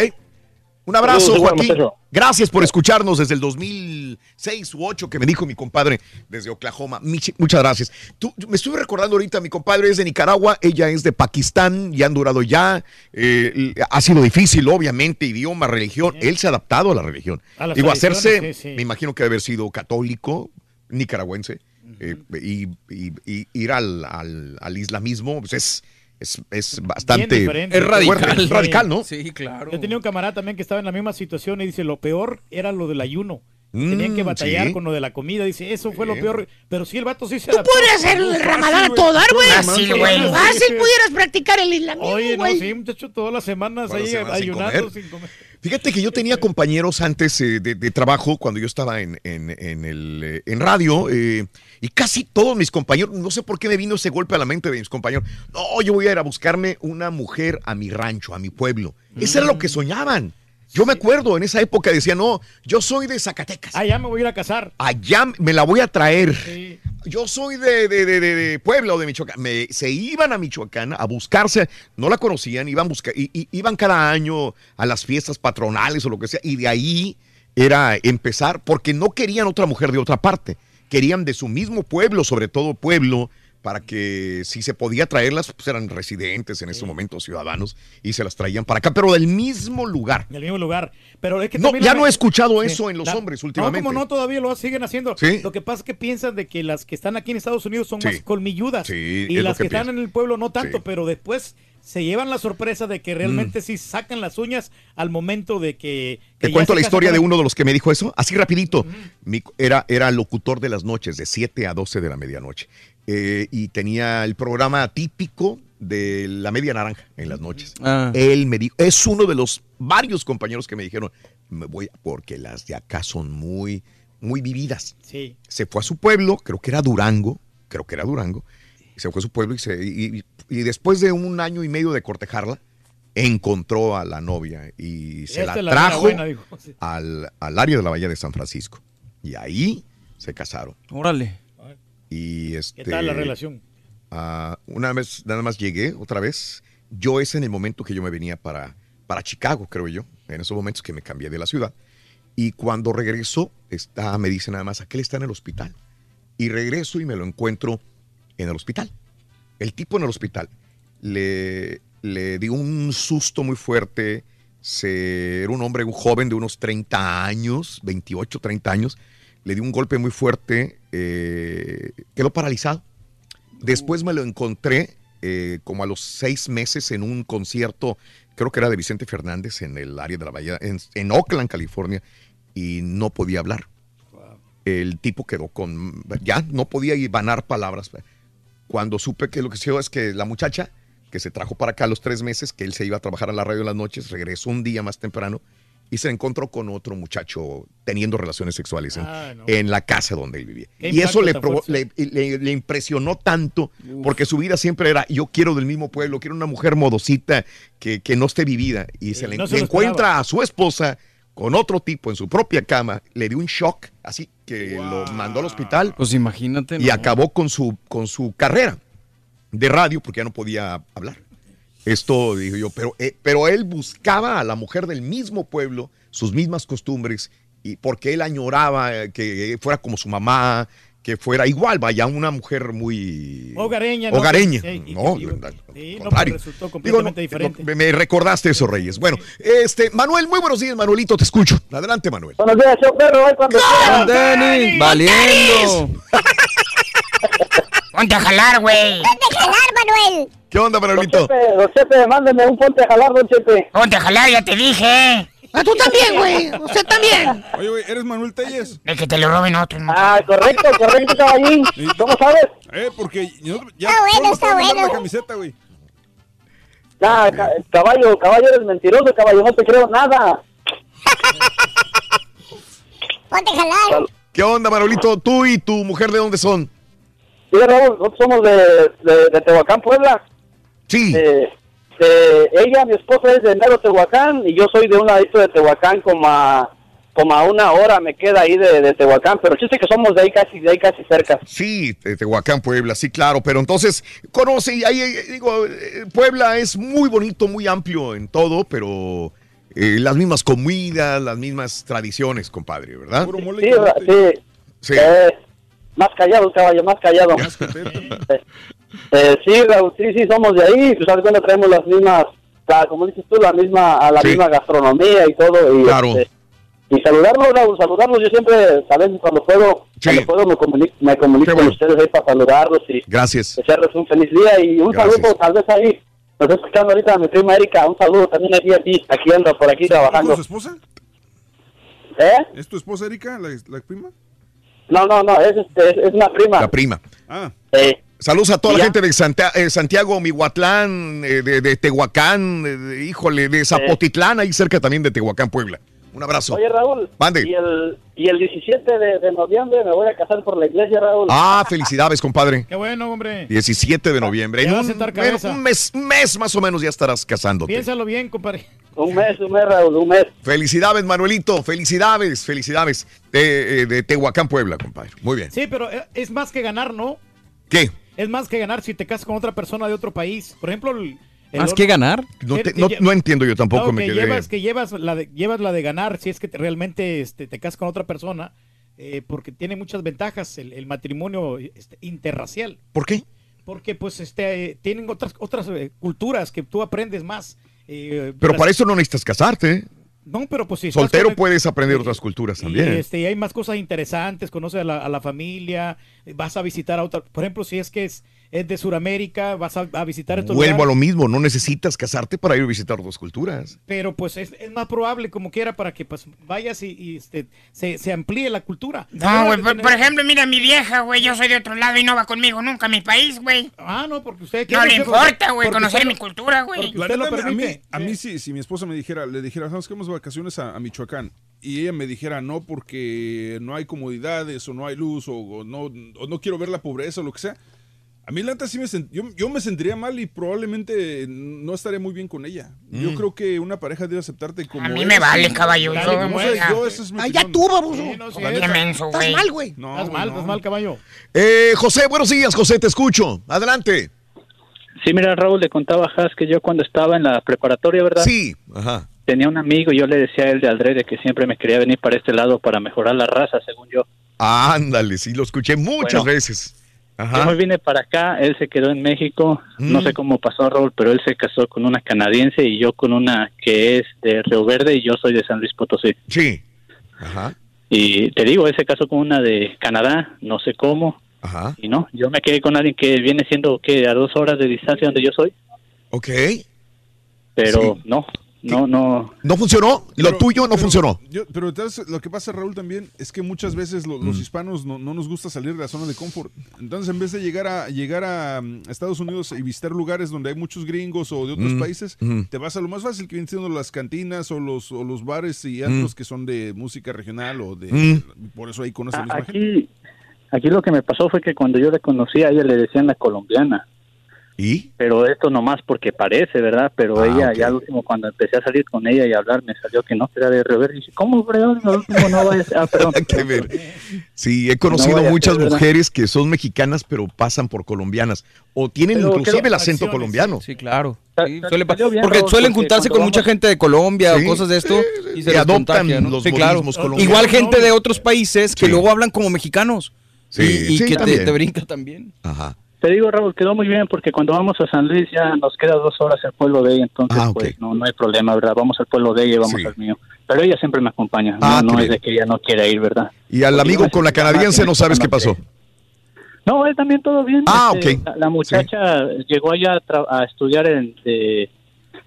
Un abrazo, Saludos, Joaquín. muchacho. Gracias por escucharnos desde el 2006 u 2008 que me dijo mi compadre desde Oklahoma. Mich- Muchas gracias. Tú- me estuve recordando ahorita, mi compadre es de Nicaragua, ella es de Pakistán, ya han durado ya. eh, ha sido difícil, obviamente, idioma, religión. Él se ha adaptado a la religión. A Digo, hacerse, sí, sí. me imagino que debe haber sido católico, nicaragüense, eh, y, y- y ir al, al- al islamismo pues es, es, es bastante es radical, ¿no? Sí, claro. Yo tenía un camarada también que estaba en la misma situación y dice, lo peor era lo del ayuno. Mm, Tenían que batallar sí. con lo de la comida. Dice, eso fue lo peor. Pero sí, el vato sí se Tú adaptó. podrías hacer el ramadán a todo dar, güey. Fácil, güey. Fácil pudieras practicar el islamismo, Oye, no, güey. sí, muchacho, todas las semanas ahí semanas sin ayunando comer. sin comer. Fíjate que yo tenía compañeros antes eh, de, de trabajo cuando yo estaba en, en- en el, eh, en radio eh, y casi todos mis compañeros, no sé por qué me vino ese golpe a la mente de mis compañeros, no, yo voy a ir a buscarme una mujer a mi rancho, a mi pueblo. Eso era lo que soñaban. Yo me acuerdo, en esa época decía, no, yo soy de Zacatecas. Allá me voy a ir a casar. Allá me la voy a traer. Yo soy de, de, de, de- Puebla o de Michoacán. Me- se iban a Michoacán a buscarse, no la conocían, iban, busca, i- i- iban cada año a las fiestas patronales o lo que sea, y de ahí era empezar, porque no querían otra mujer de otra parte, querían de su mismo pueblo, sobre todo pueblo, para que si se podía traerlas, pues eran residentes en ese momento, ciudadanos, y se las traían para acá, pero del mismo lugar. En el mismo lugar. Pero es que No, ya no he escuchado Sí. eso en los La- hombres últimamente. No, como no, todavía lo siguen haciendo. Sí. Lo que pasa es que piensan de que las que están aquí en Estados Unidos son Sí. más colmilludas. Sí, y las que que, están en el pueblo no tanto, Sí. pero después se llevan la sorpresa de que realmente sí sacan las uñas al momento de que... que Te cuento la historia con de uno de los que me dijo eso, así rapidito. Mi- era, era locutor de las noches, de 7 a 12 de la medianoche. Eh, y tenía el programa típico de la media naranja en las noches. Ah. Él me dijo, es uno de los varios compañeros que me dijeron, me voy a- porque las de acá son muy, muy vividas. Sí. Se fue a su pueblo, creo que era Durango, creo que era Durango, se fue a su pueblo y, se, y, después de un año y medio de cortejarla, encontró a la novia y se Esta la trajo buena, dijo. Sí. al, al área de la Bahía de San Francisco. Y ahí se casaron. Órale. Y este, ¿Qué tal la relación? ah, una vez, nada más llegué otra vez. Yo es en el momento que yo me venía para, para Chicago, creo yo. En esos momentos que me cambié de la ciudad. Y cuando regreso, está, me dice nada más, aquel está en el hospital. Y regreso y me lo encuentro en el hospital. El tipo en el hospital le, le dio un susto muy fuerte. Se, era un hombre, un joven de unos 30 años, 28, 30 años. Le dio un golpe muy fuerte, eh, quedó paralizado. Después me lo encontré eh, como a los seis meses en un concierto, creo que era de Vicente Fernández en el área de la Bahía, en, en Oakland, California, y no podía hablar. El tipo quedó con, ya no podía ibanar palabras. Cuando supe que lo que se es que la muchacha que se trajo para acá a los tres meses, que él se iba a trabajar a la radio en las noches, regresó un día más temprano y se encontró con otro muchacho teniendo relaciones sexuales en, Ah, no. en la casa donde él vivía. Y eso le, le, le- le impresionó tanto, porque su vida siempre era, yo quiero del mismo pueblo, quiero una mujer modosita que, que no esté vivida. Y se le, no se le encuentra a su esposa con otro tipo en su propia cama, le dio un shock, así que lo mandó al hospital Pues imagínate. y ¿no? acabó con su, con su carrera de radio porque ya no podía hablar. Esto digo yo, pero, eh, pero él buscaba a la mujer del mismo pueblo, sus mismas costumbres, y porque él añoraba eh, que fuera como su mamá, que fuera igual, vaya, una mujer muy Hogareña. ¿no? hogareña. No, y- sí, no, pero resultó Digo, completamente no, diferente. no, me- recordaste eso, Reyes. Bueno, este, Manuel, muy buenos días, Manuelito, te escucho. Adelante, Manuel. Buenos días, show perro, ahí cuando ¡Con Denis! ¡Valiendo! Ponte a jalar, güey. ¡Ponte a jalar, Manuel! ¿Qué onda, Manuelito? Chepe, don Chepe, mándeme un ponte a jalar, don Chepe. Ponte a jalar, ya te dije. Ah, tú también, güey. Usted también. Oye, güey, ¿eres Manuel Telles? De que te lo roben otro. Ah, correcto, correcto, caballín. ¿Cómo sabes? Eh, porque yo ya Está bueno, está bueno. la camiseta, güey. Ca- caballo, caballo, eres mentiroso, caballo, no te creo nada. Ponte a jalar. ¿Qué onda, Manolito? ¿Tú y tu mujer de dónde son? Mira, Raúl, nosotros somos de, de, de Tehuacán, Puebla. Sí. Eh, eh, ella, mi esposa, es de Mero Tehuacán y yo soy de un ladito de Tehuacán, como a, como a una hora me queda ahí de, de Tehuacán, pero chiste que somos de ahí casi, de ahí casi cerca. Sí, de Tehuacán, Puebla, sí, claro, pero entonces conoce, y ahí eh, digo, Puebla es muy bonito, muy amplio en todo, pero eh, las mismas comidas, las mismas tradiciones, compadre, ¿verdad? Sí, sí. Sí. Eh, más callado, caballo, más callado. Eh, sí, Raúl, sí, sí, somos de ahí, pues sabes cuando traemos las mismas, la- como dices tú, la misma, a la Sí. misma gastronomía y todo. Y, Claro. este, y saludarnos, Raúl, saludarnos, yo siempre, a veces cuando puedo, cuando puedo me comunico, me comunico con ustedes ahí para saludarlos y Gracias. desearles un feliz día y un Gracias. saludo tal vez ahí. Nos está escuchando ahorita mi prima Erika, un saludo también aquí a ti, aquí ando por aquí ¿Es trabajando. su esposa? ¿Eh? ¿Es tu esposa Erika, la, la prima? No, no, no, es, este, es, es una prima. La prima. Ah. Eh, Saludos a toda ¿Y la gente de Santa- eh, Santiago, Mihuatlán, eh, de, de Tehuacán, eh, de- híjole, de Zapotitlán, ahí cerca también de Tehuacán, Puebla. Un abrazo. Oye, Raúl. Mande. Y el, y el 17 de, de noviembre me voy a casar por la iglesia, Raúl. Ah, felicidades, compadre. Qué bueno, hombre. 17 de noviembre. En Ya vas a un, un mes, un mes más o menos ya estarás casándote. Piénsalo bien, compadre. Un mes, un mes, Raúl, un mes. Felicidades, Manuelito. Felicidades, felicidades. De, eh, de Tehuacán, Puebla, compadre. Muy bien. Sí, pero es más que ganar, ¿no? ¿Qué? Es más que ganar si te casas con otra persona de otro país. Por ejemplo, el, el ¿Más que ganar? No, te- que no- entiendo yo tampoco, No, me que quedé. llevas, que llevas la de, llevas la de ganar si es que te- realmente este, te casas con otra persona, eh, porque tiene muchas ventajas el, el matrimonio este, interracial. ¿Por qué? Porque pues este eh, tienen otras otras eh, culturas que tú aprendes más. eh, Pero las- para eso no necesitas casarte. No, pero pues si Soltero con puedes aprender otras culturas y, también. este, y hay más cosas interesantes, conoces a la, a la familia, eh, vas a visitar a otra, por ejemplo, si es que es, es de Sudamérica, vas a, a visitar estos Vuelvo a lo mismo, no necesitas casarte para ir a visitar otras culturas. pero pues es, es más probable como quiera para que pues vayas y, y, este, se, se amplíe la cultura. No, güey, por, por ejemplo, mira mi vieja, güey, yo soy de otro lado y no va conmigo nunca a mi país, güey. Ah, no, porque usted No le importa, güey, conocer usted mi cultura, güey. a mí, a mí sí, si mi esposa me dijera, le dijera, ¿sabes qué? Vamos de vacaciones a, a Michoacán. Y ella me dijera, no, porque no hay comodidades, o no hay luz, o, o no, o no quiero ver la pobreza, o lo que sea. A mí, la neta, sí me sent- yo, yo me sentiría mal y probablemente no estaría muy bien con ella. Yo Mm. creo que una pareja debe aceptarte como A mí eres me vale, caballo, yo- yo- es mi Ay, ya tú, baboso. Sí, no, sí, Qué estás- menso, estás güey. mal, güey. No, estás güey, mal, no. estás mal, caballo. Eh, José, buenos días, José, te escucho. Adelante. Sí, mira, Raúl, le contaba a Has que yo cuando estaba en la preparatoria, ¿verdad? Sí, ajá. Tenía un amigo y yo le decía a él de Aldrede que siempre me quería venir para este lado para mejorar la raza, según yo. Ándale, sí, lo escuché muchas Bueno. veces. Yo Ajá. me vine para acá, él se quedó en México, no Mm. sé cómo pasó Raúl, pero él se casó con una canadiense y yo con una que es de Río Verde y yo soy de San Luis Potosí. Sí. Ajá. Y te digo, él se casó con una de Canadá, no sé cómo, Ajá. y no, yo me quedé con alguien que viene siendo que a dos horas de distancia donde yo soy, Ok. pero no, no, no. ¿No funcionó? Lo Pero- tuyo no pero funcionó. yo- pero entonces, lo que pasa, Raúl, también es que muchas veces lo- Mm. los hispanos no, no nos gusta salir de la zona de confort. Entonces, en vez de llegar a llegar a mm, Estados Unidos y visitar lugares donde hay muchos gringos o de otros Mm, países, mm. te vas a lo más fácil que vienen siendo las cantinas o los, o los bares y Mm. antros que son de música regional o de... Mm. Por eso ahí conoces a A- la misma gente. Aquí, aquí lo que me pasó fue que cuando yo la conocí a ella le decían la colombiana. ¿Y? Pero esto nomás porque parece, ¿verdad? Pero Ah, ella, ya al último, cuando empecé a salir con ella y a hablar, me salió que no, que era de Río Verde. Y dije, ¿cómo, Freón? Al último no vayas. Ah, perdón. que ver. Sí, he conocido No a muchas mujeres que son mexicanas pero pasan por colombianas o tienen Pero inclusive el acento colombiano. Sí, claro. Sí, suele bien, porque Raúl, suelen porque juntarse con mucha gente de Colombia Sí. o cosas de esto y se adoptan contagia, ¿no? los Sí, claro. modismos colombianos. Igual gente de otros países que luego hablan como mexicanos. Sí, y y sí, que te, también. te brinca también. Ajá. Te digo, Raúl, quedó muy bien porque cuando vamos a San Luis ya nos queda dos horas el pueblo de ella, entonces Ah, pues no, no hay problema, ¿verdad? Vamos al pueblo de ella y vamos Sí. al mío. Pero ella siempre me acompaña, Ah, no, no qué es de que ella no quiera ir, ¿verdad? Y al Porque amigo con la canadiense no sabes qué pasó. No, él también todo bien. Ah, Este, ok. La, la muchacha llegó allá a, estudiar en, de-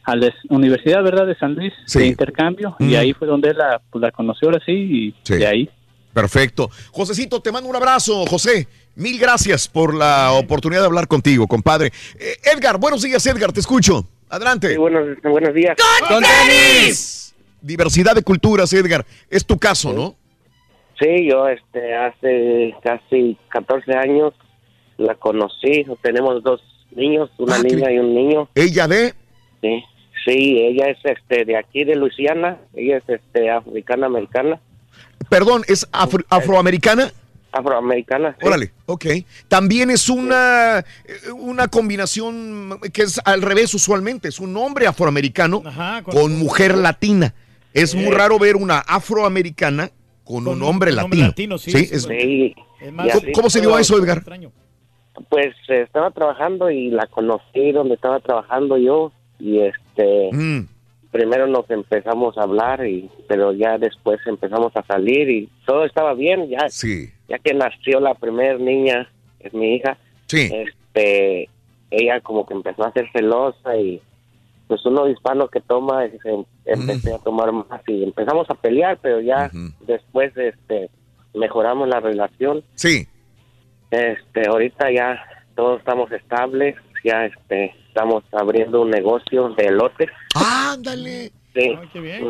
a la Universidad, ¿verdad? De San Luis, de intercambio, y ahí fue donde él la, pues, la conoció ahora sí, y Sí. de ahí. Perfecto. Josecito, te mando un abrazo, José. Mil gracias por la oportunidad de hablar contigo, compadre. Eh, Edgar, buenos días, Edgar, te escucho. Adelante. buenos, buenos días. ¡Con tenis! Diversidad de culturas, Edgar. Es tu caso, ¿no? Sí, yo este hace casi 14 años la conocí. Tenemos dos niños, una Ah, niña y un niño. ¿Ella de? Sí, sí, ella es este de aquí de Luisiana. Ella es este africana americana, Perdón, ¿es afro- afroamericana? Afroamericana. sí. Órale, ok. También es una, eh, una combinación que es al revés usualmente. Es un hombre afroamericano Ajá, con- con, mujer latina. Es muy Sí. raro ver una afroamericana con, Con un hombre un hombre latino. latino, sí, es- sí. ¿Cómo, cómo se dio a eso, Edgar? Pues eh, estaba trabajando y la conocí donde estaba trabajando yo y este Mm. Primero nos empezamos a hablar y pero ya después empezamos a salir y todo estaba bien ya Sí. ya que nació la primera niña es mi hija Sí. este ella como que empezó a ser celosa y pues uno hispano que toma se- empecé a tomar más y empezamos a pelear pero ya después este mejoramos la relación Sí. este, ahorita ya todos estamos estables, ya este, estamos abriendo un negocio de elotes. Ándale. Sí. qué bien.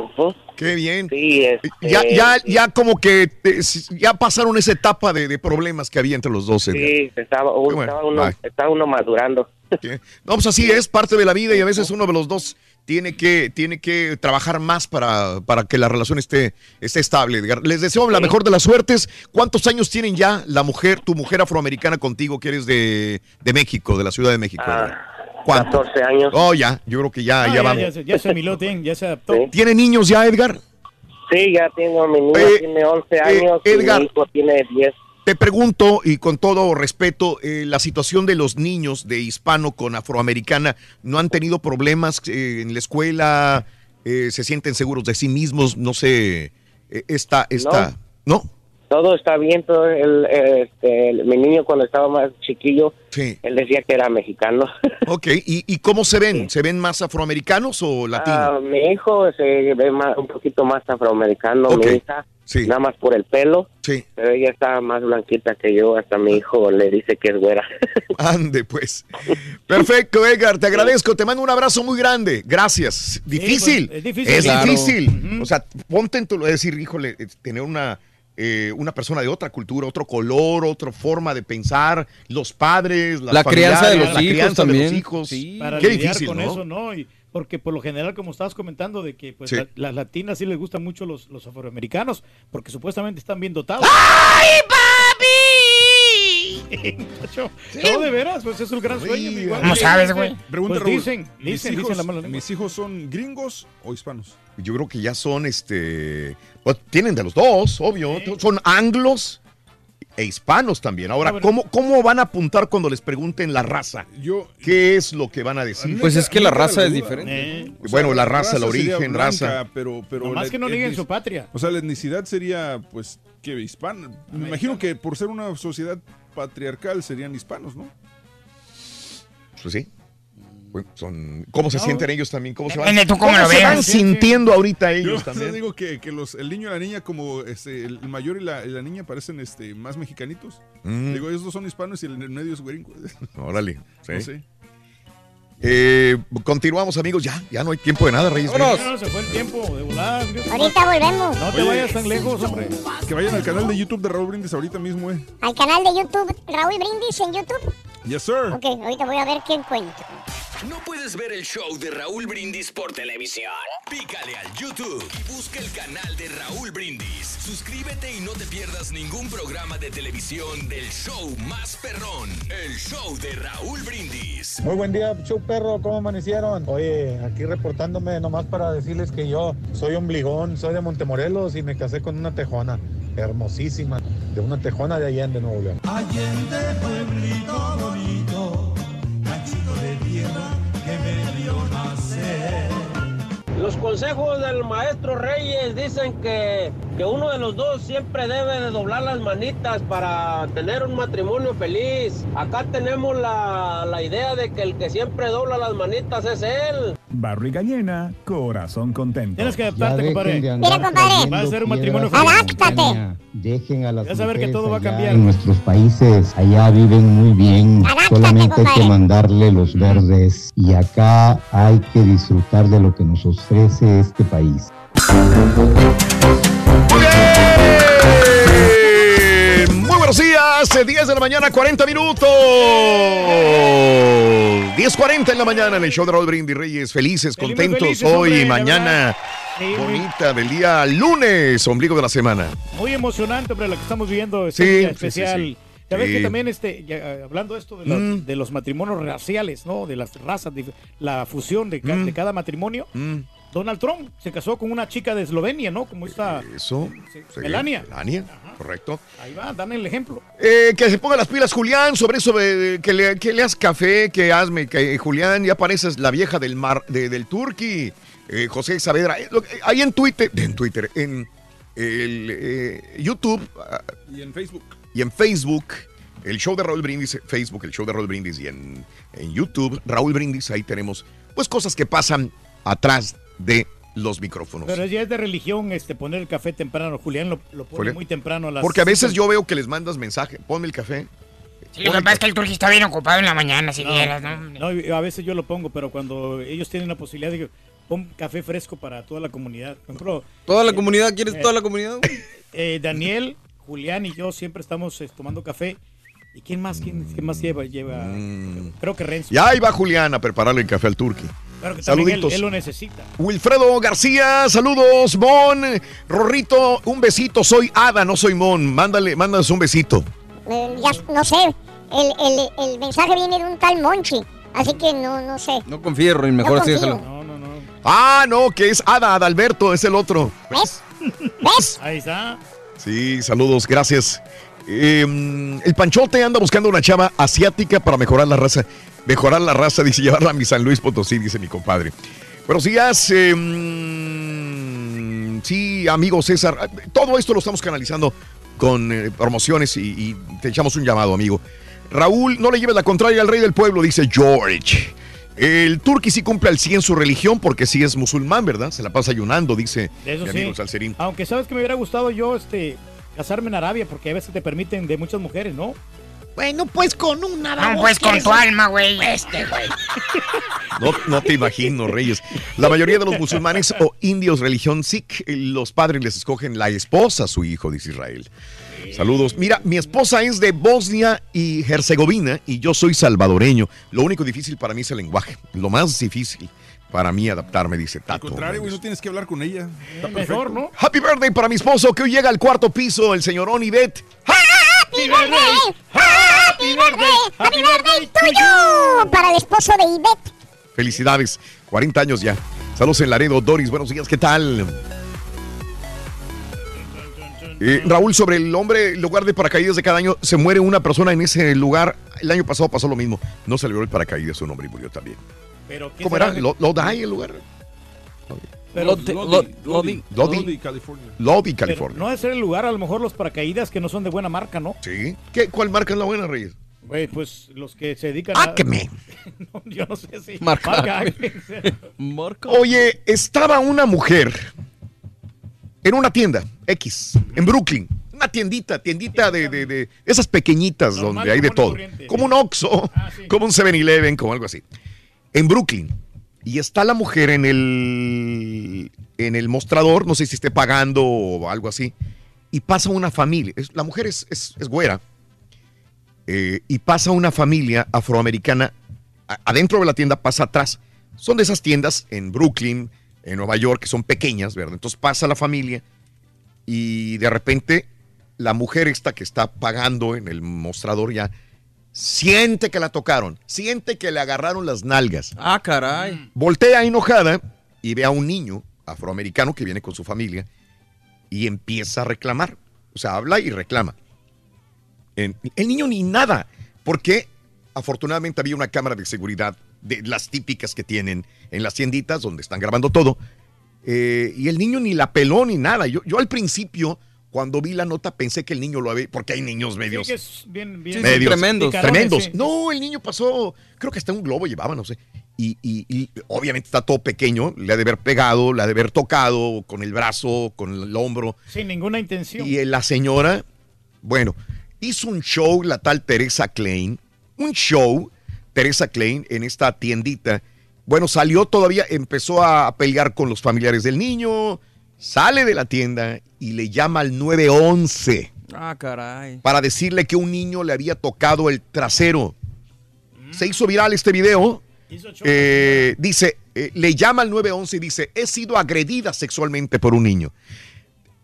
Qué bien. Sí, este, Ya, ya, ya como que te- ya pasaron esa etapa de, de problemas que había entre los dos. Sí, estaba, Qué bueno. estaba uno, Ay. estaba uno madurando. No, pues así es, parte de la vida y a veces uno de los dos tiene que, tiene que trabajar más para, para que la relación esté, esté estable. Les deseo la mejor de las suertes. ¿Cuántos años tienen ya la mujer, tu mujer afroamericana contigo, que eres de, de México, de la Ciudad de México? Edgar? ¿Cuánto? 14 años. Oh, ya, yo creo que ya, Ah, ya, ya, vamos. ya se- ya se miló, ya se adaptó. ¿Tiene niños ya, Edgar? Sí, ya tengo, mi niña Eh, tiene 11 eh, años Edgar. y mi hijo tiene 10. Te pregunto, y con todo respeto, eh, la situación de los niños de hispano con afroamericana, ¿no han tenido problemas eh, en la escuela? Eh, ¿Se sienten seguros de sí mismos? No sé, eh, esta, esta, ¿no? Todo está bien, todo el, este, el- mi niño cuando estaba más chiquillo, él decía que era mexicano. Ok, ¿y, y cómo se ven? ¿Se ven más afroamericanos o latinos? Ah, mi hijo se ve más, un poquito más afroamericano, mi hija, nada más por el pelo, Sí. pero ella está más blanquita que yo, hasta mi hijo le dice que es güera. Ande, pues. Perfecto, Edgar, te agradezco, te mando un abrazo muy grande. Gracias. Difícil. pues, es difícil. Es Claro. difícil. O sea, ponte en tu es decir, híjole, tener una, eh, una persona de otra cultura, otro color, otra forma de pensar, los padres, las La crianza de los la hijos crianza de los también. hijos. Para Qué lidiar difícil, con ¿no? eso, ¿no? Y porque por lo general, como estabas comentando, de que pues Sí. la- las latinas sí les gustan mucho los, los afroamericanos, porque supuestamente están bien dotados. ¡Ay, No, de veras, pues es el gran sueño. mi igual. ¿Cómo sabes, güey? Pues Pregunta, Raúl, dicen, ¿mis dicen, hijos, dicen la mala. ¿Mis hijos son gringos o hispanos? Yo creo que ya son, este, pues, tienen de los dos, obvio. Son anglos e hispanos también. Ahora, ¿cómo, ¿cómo van a apuntar cuando les pregunten la raza? Yo, ¿Qué es lo que van a decir? Pues es que la raza es diferente. Eh, O sea, bueno, la raza, el origen, blanca, raza. Pero, pero la que no nieguen etnic- su patria. O sea, la etnicidad sería, pues, que hispana. Me imagino que por ser una sociedad patriarcal serían hispanos, ¿no? Pues sí. Bueno, son, ¿Cómo se No. sienten ellos también? ¿Cómo se van, Depende tú cómo lo se veas. van Sí, sí. sintiendo ahorita Yo ellos o sea, también? digo que, que los, el niño y la niña, como este, el mayor y la, y la niña parecen este, más mexicanitos. Mm. Digo, ellos dos son hispanos y el medio es gringo. Órale. Sí. No sé. Eh, continuamos, amigos. Ya, ya no hay tiempo de nada, Reyes. No, se fue el tiempo de volar. Ahorita volvemos. No te Oye, vayas tan lejos, hombre. Que vayan al canal de YouTube de Raúl Brindis ahorita mismo, eh. Al canal de YouTube, Raúl Brindis en YouTube. Yes, sir. Ok, ahorita voy a ver qué encuentro. ¿No puedes ver el show de Raúl Brindis por televisión? Pícale al YouTube y busca el canal de Raúl Brindis. Suscríbete y no te pierdas ningún programa de televisión del show más perrón, el show de Raúl Brindis. Muy buen día, show perro, ¿cómo amanecieron? Oye, aquí reportándome nomás para decirles que yo soy ombligón, soy de Montemorelos y me casé con una tejona, hermosísima, de una tejona de Allende, Nuevo León. Allende, consejos del maestro Reyes dicen que, que uno de los dos siempre debe de doblar las manitas para tener un matrimonio feliz. Acá tenemos la, la idea de que el que siempre dobla las manitas es él. Barriga llena, corazón contento. Tienes que adaptarte, compadre. de Mira, compadre. Va a ser un matrimonio feliz. a la montaña. Dejen a las Ya saber que todo va a allá cambiar. En nuestros países, allá viven muy bien. Solamente hay que mandarle los verdes. Y acá hay que disfrutar de lo que nos ofrece este país. Eh, 10 de la mañana, 40 minutos. 10.40 en la mañana en el show de Raúl Brindis Reyes. Felices, Feliz- contentos felices, hoy hombre, mañana. Sí, Bonita del día lunes, ombligo de la semana. Muy emocionante, hombre, lo que estamos viviendo. Este Sí, día especial. sí. Ya ves que también, este, ya, eh, hablando esto de los, Mm. de los matrimonios raciales, ¿no? De las razas, de la fusión de, ca- Mm. de cada matrimonio. Donald Trump se casó con una chica de Eslovenia, ¿no? Como esta Eso. sí, Melania. Melania, correcto. Ahí va, dan el ejemplo. Eh, que se ponga las pilas, Julián, sobre eso de que le, que café, que hazme, que eh, Julián, ya pareces la vieja del mar, de- del Turqui, eh, José Saavedra. Eh, lo que- ahí en Twitter, en Twitter, en el, eh, YouTube ah, Y en Facebook. y en Facebook, el show de Raúl Brindis, Facebook, el show de Raúl Brindis, y en, en YouTube, Raúl Brindis, ahí tenemos pues cosas que pasan atrás de los micrófonos. Pero ya es de religión este, poner el café temprano. Julián lo, lo pone Julián. muy temprano a las Porque a veces cinco. yo veo que les mandas mensaje, ponme el café. Sí, lo que pasa es que el turqui está bien ocupado en la mañana, si No, vieras, ¿no? no, a veces yo lo pongo, pero cuando ellos tienen la posibilidad de que pon café fresco para toda la comunidad. Por ejemplo, ¿Toda la eh, comunidad? ¿Quieres eh, toda la comunidad? eh, Daniel, Julián y yo siempre estamos eh, tomando café. ¿Y quién más? ¿Quién, quién más lleva? lleva Creo que Renzo. Ya ahí va Julián a prepararle el café al Turqui. Pero que él, Saluditos. él lo necesita. Wilfredo García, saludos, Mon. Rorrito, un besito. Soy Ada, no soy Mon. Mándale, mándanos un besito. Eh, ya, no sé. El, el, el mensaje viene de un tal Monchi. Así que no, no sé. No confíes, Rin, mejor No así confío. déjalo. Ah, no, que es Ada, Adalberto, es el otro. ¿Ves? ¿Ves? Ahí está. Sí, saludos, gracias. Eh, el Panchote anda buscando una chava asiática para mejorar la raza. Mejorar la raza, dice, llevarla a mi San Luis Potosí, dice mi compadre. Buenos días. eh, mm, sí, amigo César. Todo esto lo estamos canalizando con eh, promociones y, y te echamos un llamado, amigo. Raúl, no le lleves la contraria al rey del pueblo, dice George. El turqui sí cumple al 100 su religión porque sí es musulmán, ¿verdad? Se la pasa ayunando, dice Eso mi sí. amigo Salserín. Aunque sabes que me hubiera gustado yo este casarme en Arabia, porque a veces te permiten de muchas mujeres, ¿no? Bueno, pues con una No, pues con tu alma, güey. Este, güey. No, no te imagino, Reyes. La mayoría de los musulmanes o indios religión Sikh, eh, los padres les escogen la esposa a su hijo, dice Israel. Saludos. Mira, mi esposa es de Bosnia y Herzegovina y yo soy salvadoreño. Lo único difícil para mí es el lenguaje. Lo más difícil para mí adaptarme, dice Al Tato. contrario, güey, no tienes que hablar con ella. Está Mejor. ¿no? Happy birthday para mi esposo que hoy llega al cuarto piso, el señorón Ivette. ¡Happy birthday! ¡Happy birthday! ¡Happy birthday tuyo! Para el esposo de Ivette. Felicidades, 40 años ya. Saludos en Laredo, Doris, buenos días, ¿qué tal? Eh, Raúl, sobre el hombre, el lugar de paracaídas de cada año, se muere una persona en ese lugar. El año pasado pasó lo mismo. No se libró el paracaídas, un hombre y murió también. Pero, ¿qué ¿Cómo será? era? ¿Lo, Lodi el lugar? Pero- Lodi- Lodi- Lodi- Lodi. Lodi. Lodi, California. Lodi, Pero California. no debe ser el lugar, a lo mejor los paracaídas que no son de buena marca, ¿no? Sí. ¿Qué, ¿Cuál marca es la buena, Reyes? Güey, pues los que se dedican Ah, a... Acme. No, yo no sé si... Marca Acme. Oye, estaba una mujer en una tienda X, en Brooklyn. Una tiendita, tiendita de, de- de esas pequeñitas donde hay de todo. corriente. Como un Oxxo, como un 7-Eleven, como algo así. En Brooklyn. Y está la mujer en el, en el mostrador, no sé si esté pagando o algo así. Y pasa una familia. la mujer es, es- es güera. eh, y pasa una familia afroamericana. adentro de la tienda pasa atrás. Son de esas tiendas en Brooklyn, en Nueva York, que son pequeñas, ¿verdad? Entonces pasa la familia y de repente la mujer esta que está pagando en el mostrador ya siente que la tocaron, siente que le agarraron las nalgas. Ah, caray. Voltea enojada y ve a un niño afroamericano que viene con su familia y empieza a reclamar. O sea, habla y reclama. El niño ni nada, porque afortunadamente había una cámara de seguridad de las típicas que tienen en las tienditas donde están grabando todo. Eh, y el niño ni la peló ni nada. Yo, yo al principio, cuando vi la nota, pensé que el niño lo había, porque hay niños medios. Sí, que es bien, bien medios tremendos. sí. No, el niño pasó, creo que hasta un globo llevaba, no sé. y, y- y obviamente está todo pequeño, le ha de haber pegado, le ha de haber tocado con el brazo, con el hombro. Sin ninguna intención. Y eh, la señora, bueno, hizo un show la tal Teresa Klein, un show, Teresa Klein, en esta tiendita. Bueno, salió todavía, empezó a pelear con los familiares del niño, sale de la tienda y le llama al 911 Ah, caray. para decirle que un niño le había tocado el trasero. Se hizo viral este video. Eh, dice, eh, le llama al 911 y dice, he sido agredida sexualmente por un niño.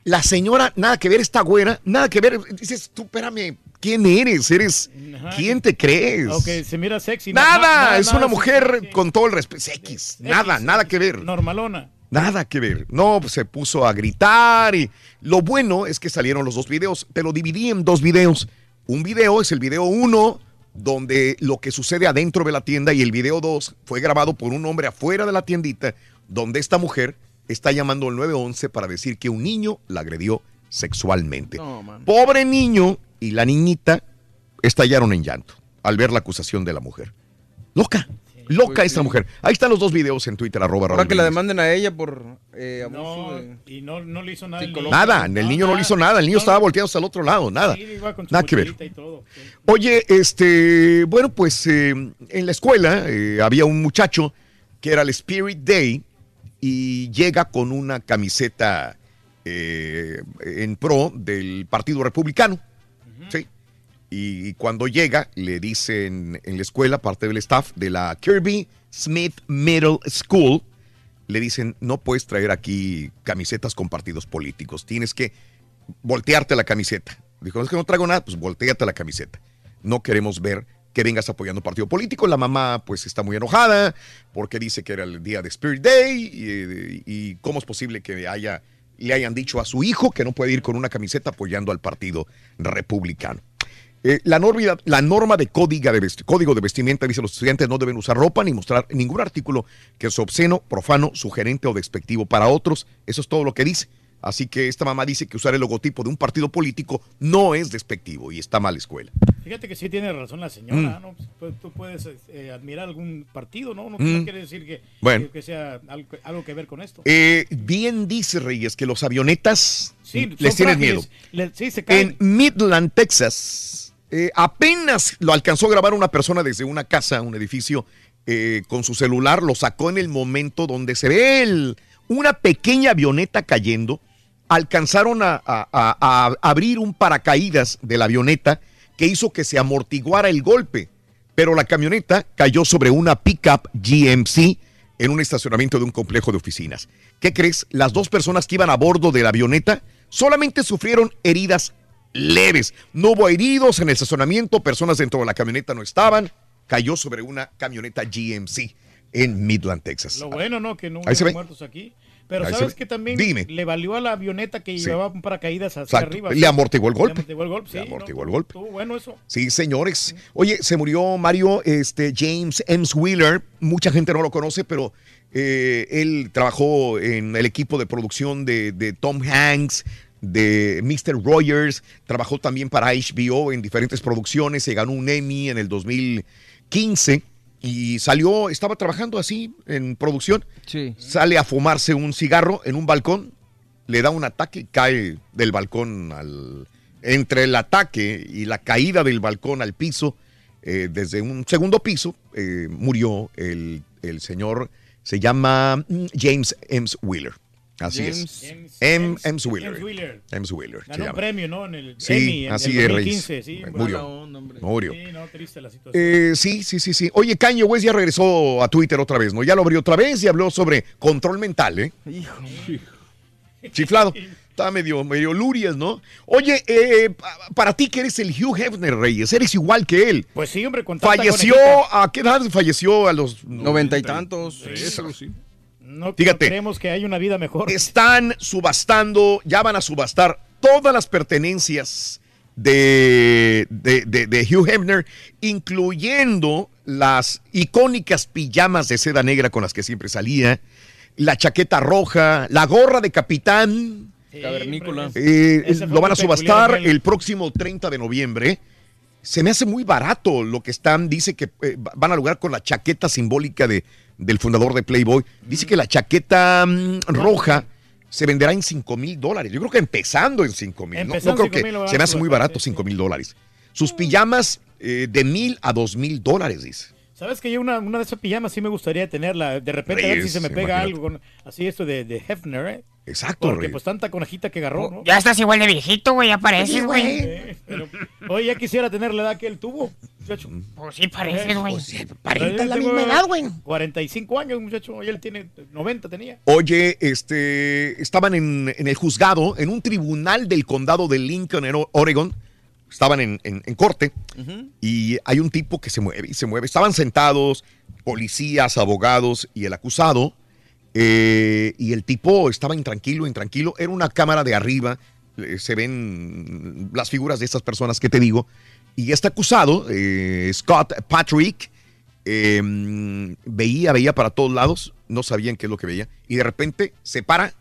La señora, nada que ver, esta güera, nada que ver. Dices, tú, espérame, ¿quién eres? ¿Eres quién te crees? Aunque se mira sexy. Nada, na- na- es nada una mujer con todo el respeto. X, nada, nada que ver. Normalona. Nada que ver. No, se puso a gritar y lo bueno es que salieron los dos videos. Te lo dividí en dos videos. Un video es el video uno, donde lo que sucede adentro de la tienda y el video dos fue grabado por un hombre afuera de la tiendita, donde esta mujer está llamando al 911 para decir que un niño la agredió sexualmente. Pobre niño y la niñita estallaron en llanto al ver la acusación de la mujer. Loca, loca Pues esta sí. mujer. Ahí están los dos videos en Twitter, arroba Ahora que la demanden a ella por eh, abuso de... Y no, no le hizo nada. el niño. Nada, el niño no le hizo nada, el niño estaba volteado hasta el otro lado, nada. Sí, iba con su Nada que ver. y todo. Oye, este, bueno, pues eh, en la escuela eh, había un muchacho que era el Spirit Day y llega con una camiseta eh, en pro del Partido Republicano. Y cuando llega, le dicen en la escuela, parte del staff de la Kirby Smith Middle School, le dicen, no puedes traer aquí camisetas con partidos políticos, tienes que voltearte la camiseta. Dijo, es que no traigo nada, pues volteate la camiseta. No queremos ver que vengas apoyando partido político. La mamá pues está muy enojada porque dice que era el día de Spirit Day y, y cómo es posible que haya, le hayan dicho a su hijo que no puede ir con una camiseta apoyando al partido republicano. Eh, la, norma, la norma de, código de, código de vestimenta dice los estudiantes no deben usar ropa ni mostrar ningún artículo que es obsceno, profano, sugerente o despectivo para otros. Eso es todo lo que dice. Así que esta mamá dice que usar el logotipo de un partido político no es despectivo y está mal escuela. Fíjate que sí tiene razón la señora, Mm. ¿no? Pues, tú puedes eh, admirar algún partido, ¿no? No, Mm. quiere decir que, Bueno. que, sea algo, algo que ver con esto. Eh, bien dice Reyes que los avionetas Sí, les tienen frágiles. miedo. Le- sí, se caen. En Midland, Texas, eh, apenas lo alcanzó a grabar una persona desde una casa, un edificio, eh, con su celular, lo sacó en el momento donde se ve el- una pequeña avioneta cayendo. Alcanzaron a, a- abrir un paracaídas de la avioneta que hizo que se amortiguara el golpe, pero la camioneta cayó sobre una pickup GMC en un estacionamiento de un complejo de oficinas. ¿Qué crees? Las dos personas que iban a bordo de la avioneta solamente sufrieron heridas leves. No hubo heridos en el estacionamiento, personas dentro de la camioneta no estaban. Cayó sobre una camioneta GMC en Midland, Texas. Lo bueno, ¿no? Que no hubo muertos aquí. Pero Ahí ¿sabes que también Dime. le valió a la avioneta que Sí. llevaba paracaídas hacia Exacto. arriba? Le amortiguó el golpe. Le amortiguó el golpe, sí. Le ¿no? amortiguó el golpe. Estuvo bueno eso. Sí, señores. Oye, se murió Mario este, James Ems Wheeler. Mucha gente no lo conoce, pero eh, él trabajó en el equipo de producción de, de Tom Hanks, de Mr. Rogers. Trabajó también para HBO en diferentes producciones. Se ganó un Emmy en el 2015 y salió, estaba trabajando así en producción. Sí. Sale a fumarse un cigarro en un balcón, le da un ataque y cae del balcón al. Entre el ataque y la caída del balcón al piso, eh, desde un segundo piso, eh, murió el, el señor, se llama mm, James Ems Wheeler. Así James- es. James- Em- James- Wheeler. Ganó un premio, ¿no? En el Sí, Emmy en así el es, 2015, Reyes. sí, Murió. onda. Murió. Sí, no, triste la situación. Eh, sí, sí, sí, sí. Oye, Kanye West ya regresó a Twitter otra vez, ¿no? Ya lo abrió otra vez y habló sobre control mental, ¿eh? Chiflado. Está medio, medio lurias, ¿no? Oye, eh, pa- para ti que eres el Hugh Hefner, Reyes, eres igual que él. Pues sí, hombre, con tanta Falleció, conejita. ¿a qué edad falleció? A los Noventa y tantos. Eso, No, Fíjate. creemos que hay una vida mejor. Están subastando, ya van a subastar todas las pertenencias de, de, de- de Hugh Hefner, incluyendo las icónicas pijamas de seda negra con las que siempre salía, la chaqueta roja, la gorra de capitán. Cavernícola. Eh, fue lo van a subastar el próximo 30 de noviembre. se me hace muy barato lo que están, dice que eh, van a lograr con la chaqueta simbólica de, del fundador de Playboy. Dice que la chaqueta mm, roja se venderá en 5 mil dólares. Yo creo que empezando en 5 mil. No, creo que 5,000 lo se me hace muy barato 5 mil dólares. Sus pijamas eh, de mil a dos mil dólares, dice. ¿Sabes que yo una, una de esas pijamas sí me gustaría tenerla? De repente a ver si se me pega imagínate. algo con, así esto de, de Hefner, ¿eh? Exacto, Porque Reyes. pues tanta conejita que agarró, ¿no? Ya estás igual de viejito, güey, ya pareces, güey. Eh, pero, oye, ya quisiera tener la edad que él tuvo, muchacho. Pues sí, pareces, güey. aparenta la misma edad, güey. 45 años, muchacho. Oye, él tiene 90, tenía. Oye, este, estaban en, en el juzgado, en un tribunal del condado de Lincoln, en Oregon. Estaban en, en- en corte y hay un tipo que se mueve y se mueve. Estaban sentados policías, abogados y el acusado. eh, y el tipo estaba intranquilo, intranquilo. Era una cámara de arriba. eh, se ven las figuras de estas personas que te digo. Y este acusado, eh, Scott Patrick, eh, veía, veía para todos lados, no sabían qué es lo que veía, y de repente se para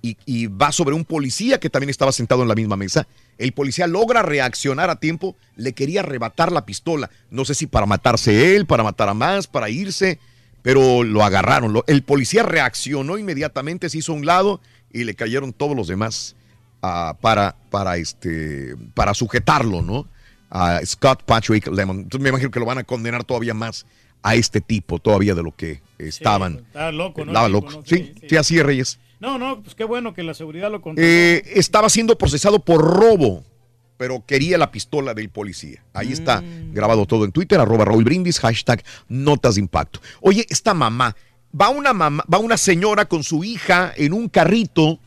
y, y va sobre un policía que también estaba sentado en la misma mesa. El policía logra reaccionar a tiempo, le quería arrebatar la pistola, no sé si para matarse él, para matar a más, para irse, pero lo agarraron. El policía reaccionó inmediatamente, se hizo a un lado y le cayeron todos los demás ah, para, para, este, para sujetarlo, ¿no? A Scott Patrick Lemon. Entonces me imagino que lo van a condenar todavía más a este tipo, todavía de lo que estaban. Estaba loco, ¿no? Estaba loco. ¿no? Sí, sí, así es, Reyes. No, no, pues qué bueno que la seguridad lo controló. Eh, estaba siendo procesado por robo, pero quería la pistola del policía. Ahí está grabado todo en Twitter, arroba Raúl Brindis, hashtag Notas de Impacto. Oye, esta mamá, va una mamá, va una señora con su hija en un carrito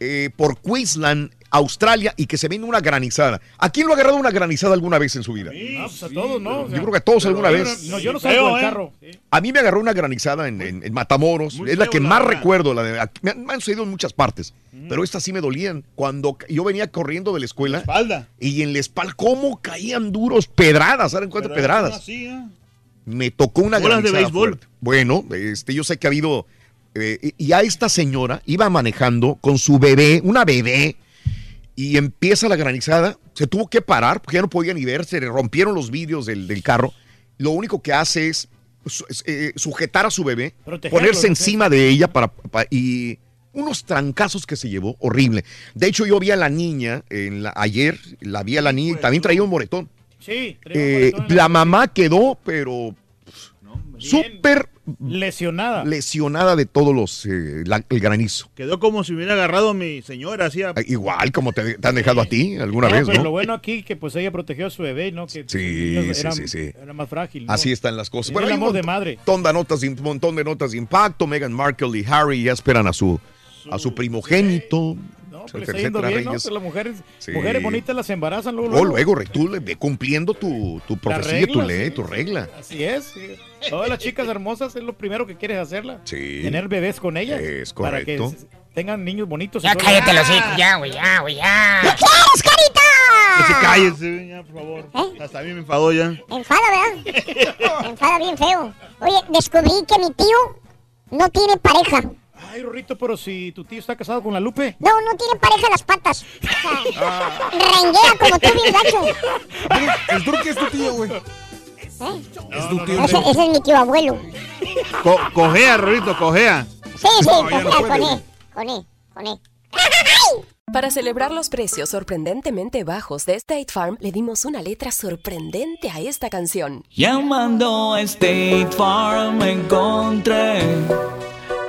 eh, por Queensland, Australia, y que se viene una granizada. ¿A quién lo ha agarrado una granizada alguna vez en su vida? Ah, pues a todos, ¿no? O sea, Yo creo que a todos pero alguna vez. No, yo no salgo Feo, del ¿eh? carro. A mí me agarró una granizada en, en- en Matamoros. Muy es la que la más verdad. recuerdo. La de, aquí- me, han, me han sucedido en muchas partes. Pero estas sí me dolían. Cuando yo venía corriendo de la escuela. espalda. Y en la espalda, ¿cómo caían duros? Pedradas, ¿saben cuántas pedradas? así, ¿eh? Me tocó una Bolas de granizada béisbol. fuerte. Bueno, este, yo sé que ha habido. eh, y a esta señora iba manejando con su bebé, una bebé, y empieza la granizada. Se tuvo que parar porque ya no podía ni ver, se le rompieron los vidrios del, del carro. Lo único que hace es su- eh, sujetar a su bebé, Protegerlo, ponerse encima de ella para, pa- y unos trancazos que se llevó horrible. De hecho, yo vi a la niña en la- ayer, la vi a la niña y también traía un moretón. Sí, traía un Eh, moretón la- la mamá quedó, pero súper lesionada. lesionada de todos los eh, la- el granizo. Quedó como si hubiera agarrado a mi señora, hacía... Ah, Igual como te, te han dejado a ti alguna No, vez, pero ¿no? lo bueno aquí que pues ella protegió a su bebé, ¿no? Que Sí, ellos sí, sí, sí. Era más frágil. ¿no? Así están las cosas. Tenía el amor de montón- madre. montón de notas, de- un montón de notas de impacto. Meghan Markle y Harry ya esperan a su, a su primogénito. Etcétera, pero le está yendo etcétera, bien, ¿no? Reyes. Pues las mujeres, Sí. mujeres bonitas las embarazan luego. Oh, luego, re- tú le- ve cumpliendo tu, tu profecía, tu regla, ley, sí. tu regla. Así es. sí. Todas las chicas hermosas es lo primero que quieres hacerla. Sí. Tener bebés con ellas. Es Para que tengan niños bonitos. Ya cállate los hijos, ya, güey, ya, güey, ya. ¿Qué quieres, carita? Que se cállese, ya, por favor. Hasta a mí me enfadó ya. Enfada, ¿verdad? Enfada bien feo. Oye, descubrí que mi tío no tiene pareja. Ay, Rorrito, pero si tu tío está casado con la Lupe. No, no tiene pareja las patas. O sea, renguea como tú, bien gacho. ¿El turque es tu tío, güey? ¿Eh? tu tío. Ese, ese es mi tío abuelo. Co- cojea, Rorito, cojea. Sí, sí, No, ya no con él, con él, con él. Para celebrar los precios sorprendentemente bajos de State Farm, le dimos una letra sorprendente a esta canción. Llamando a State Farm encontré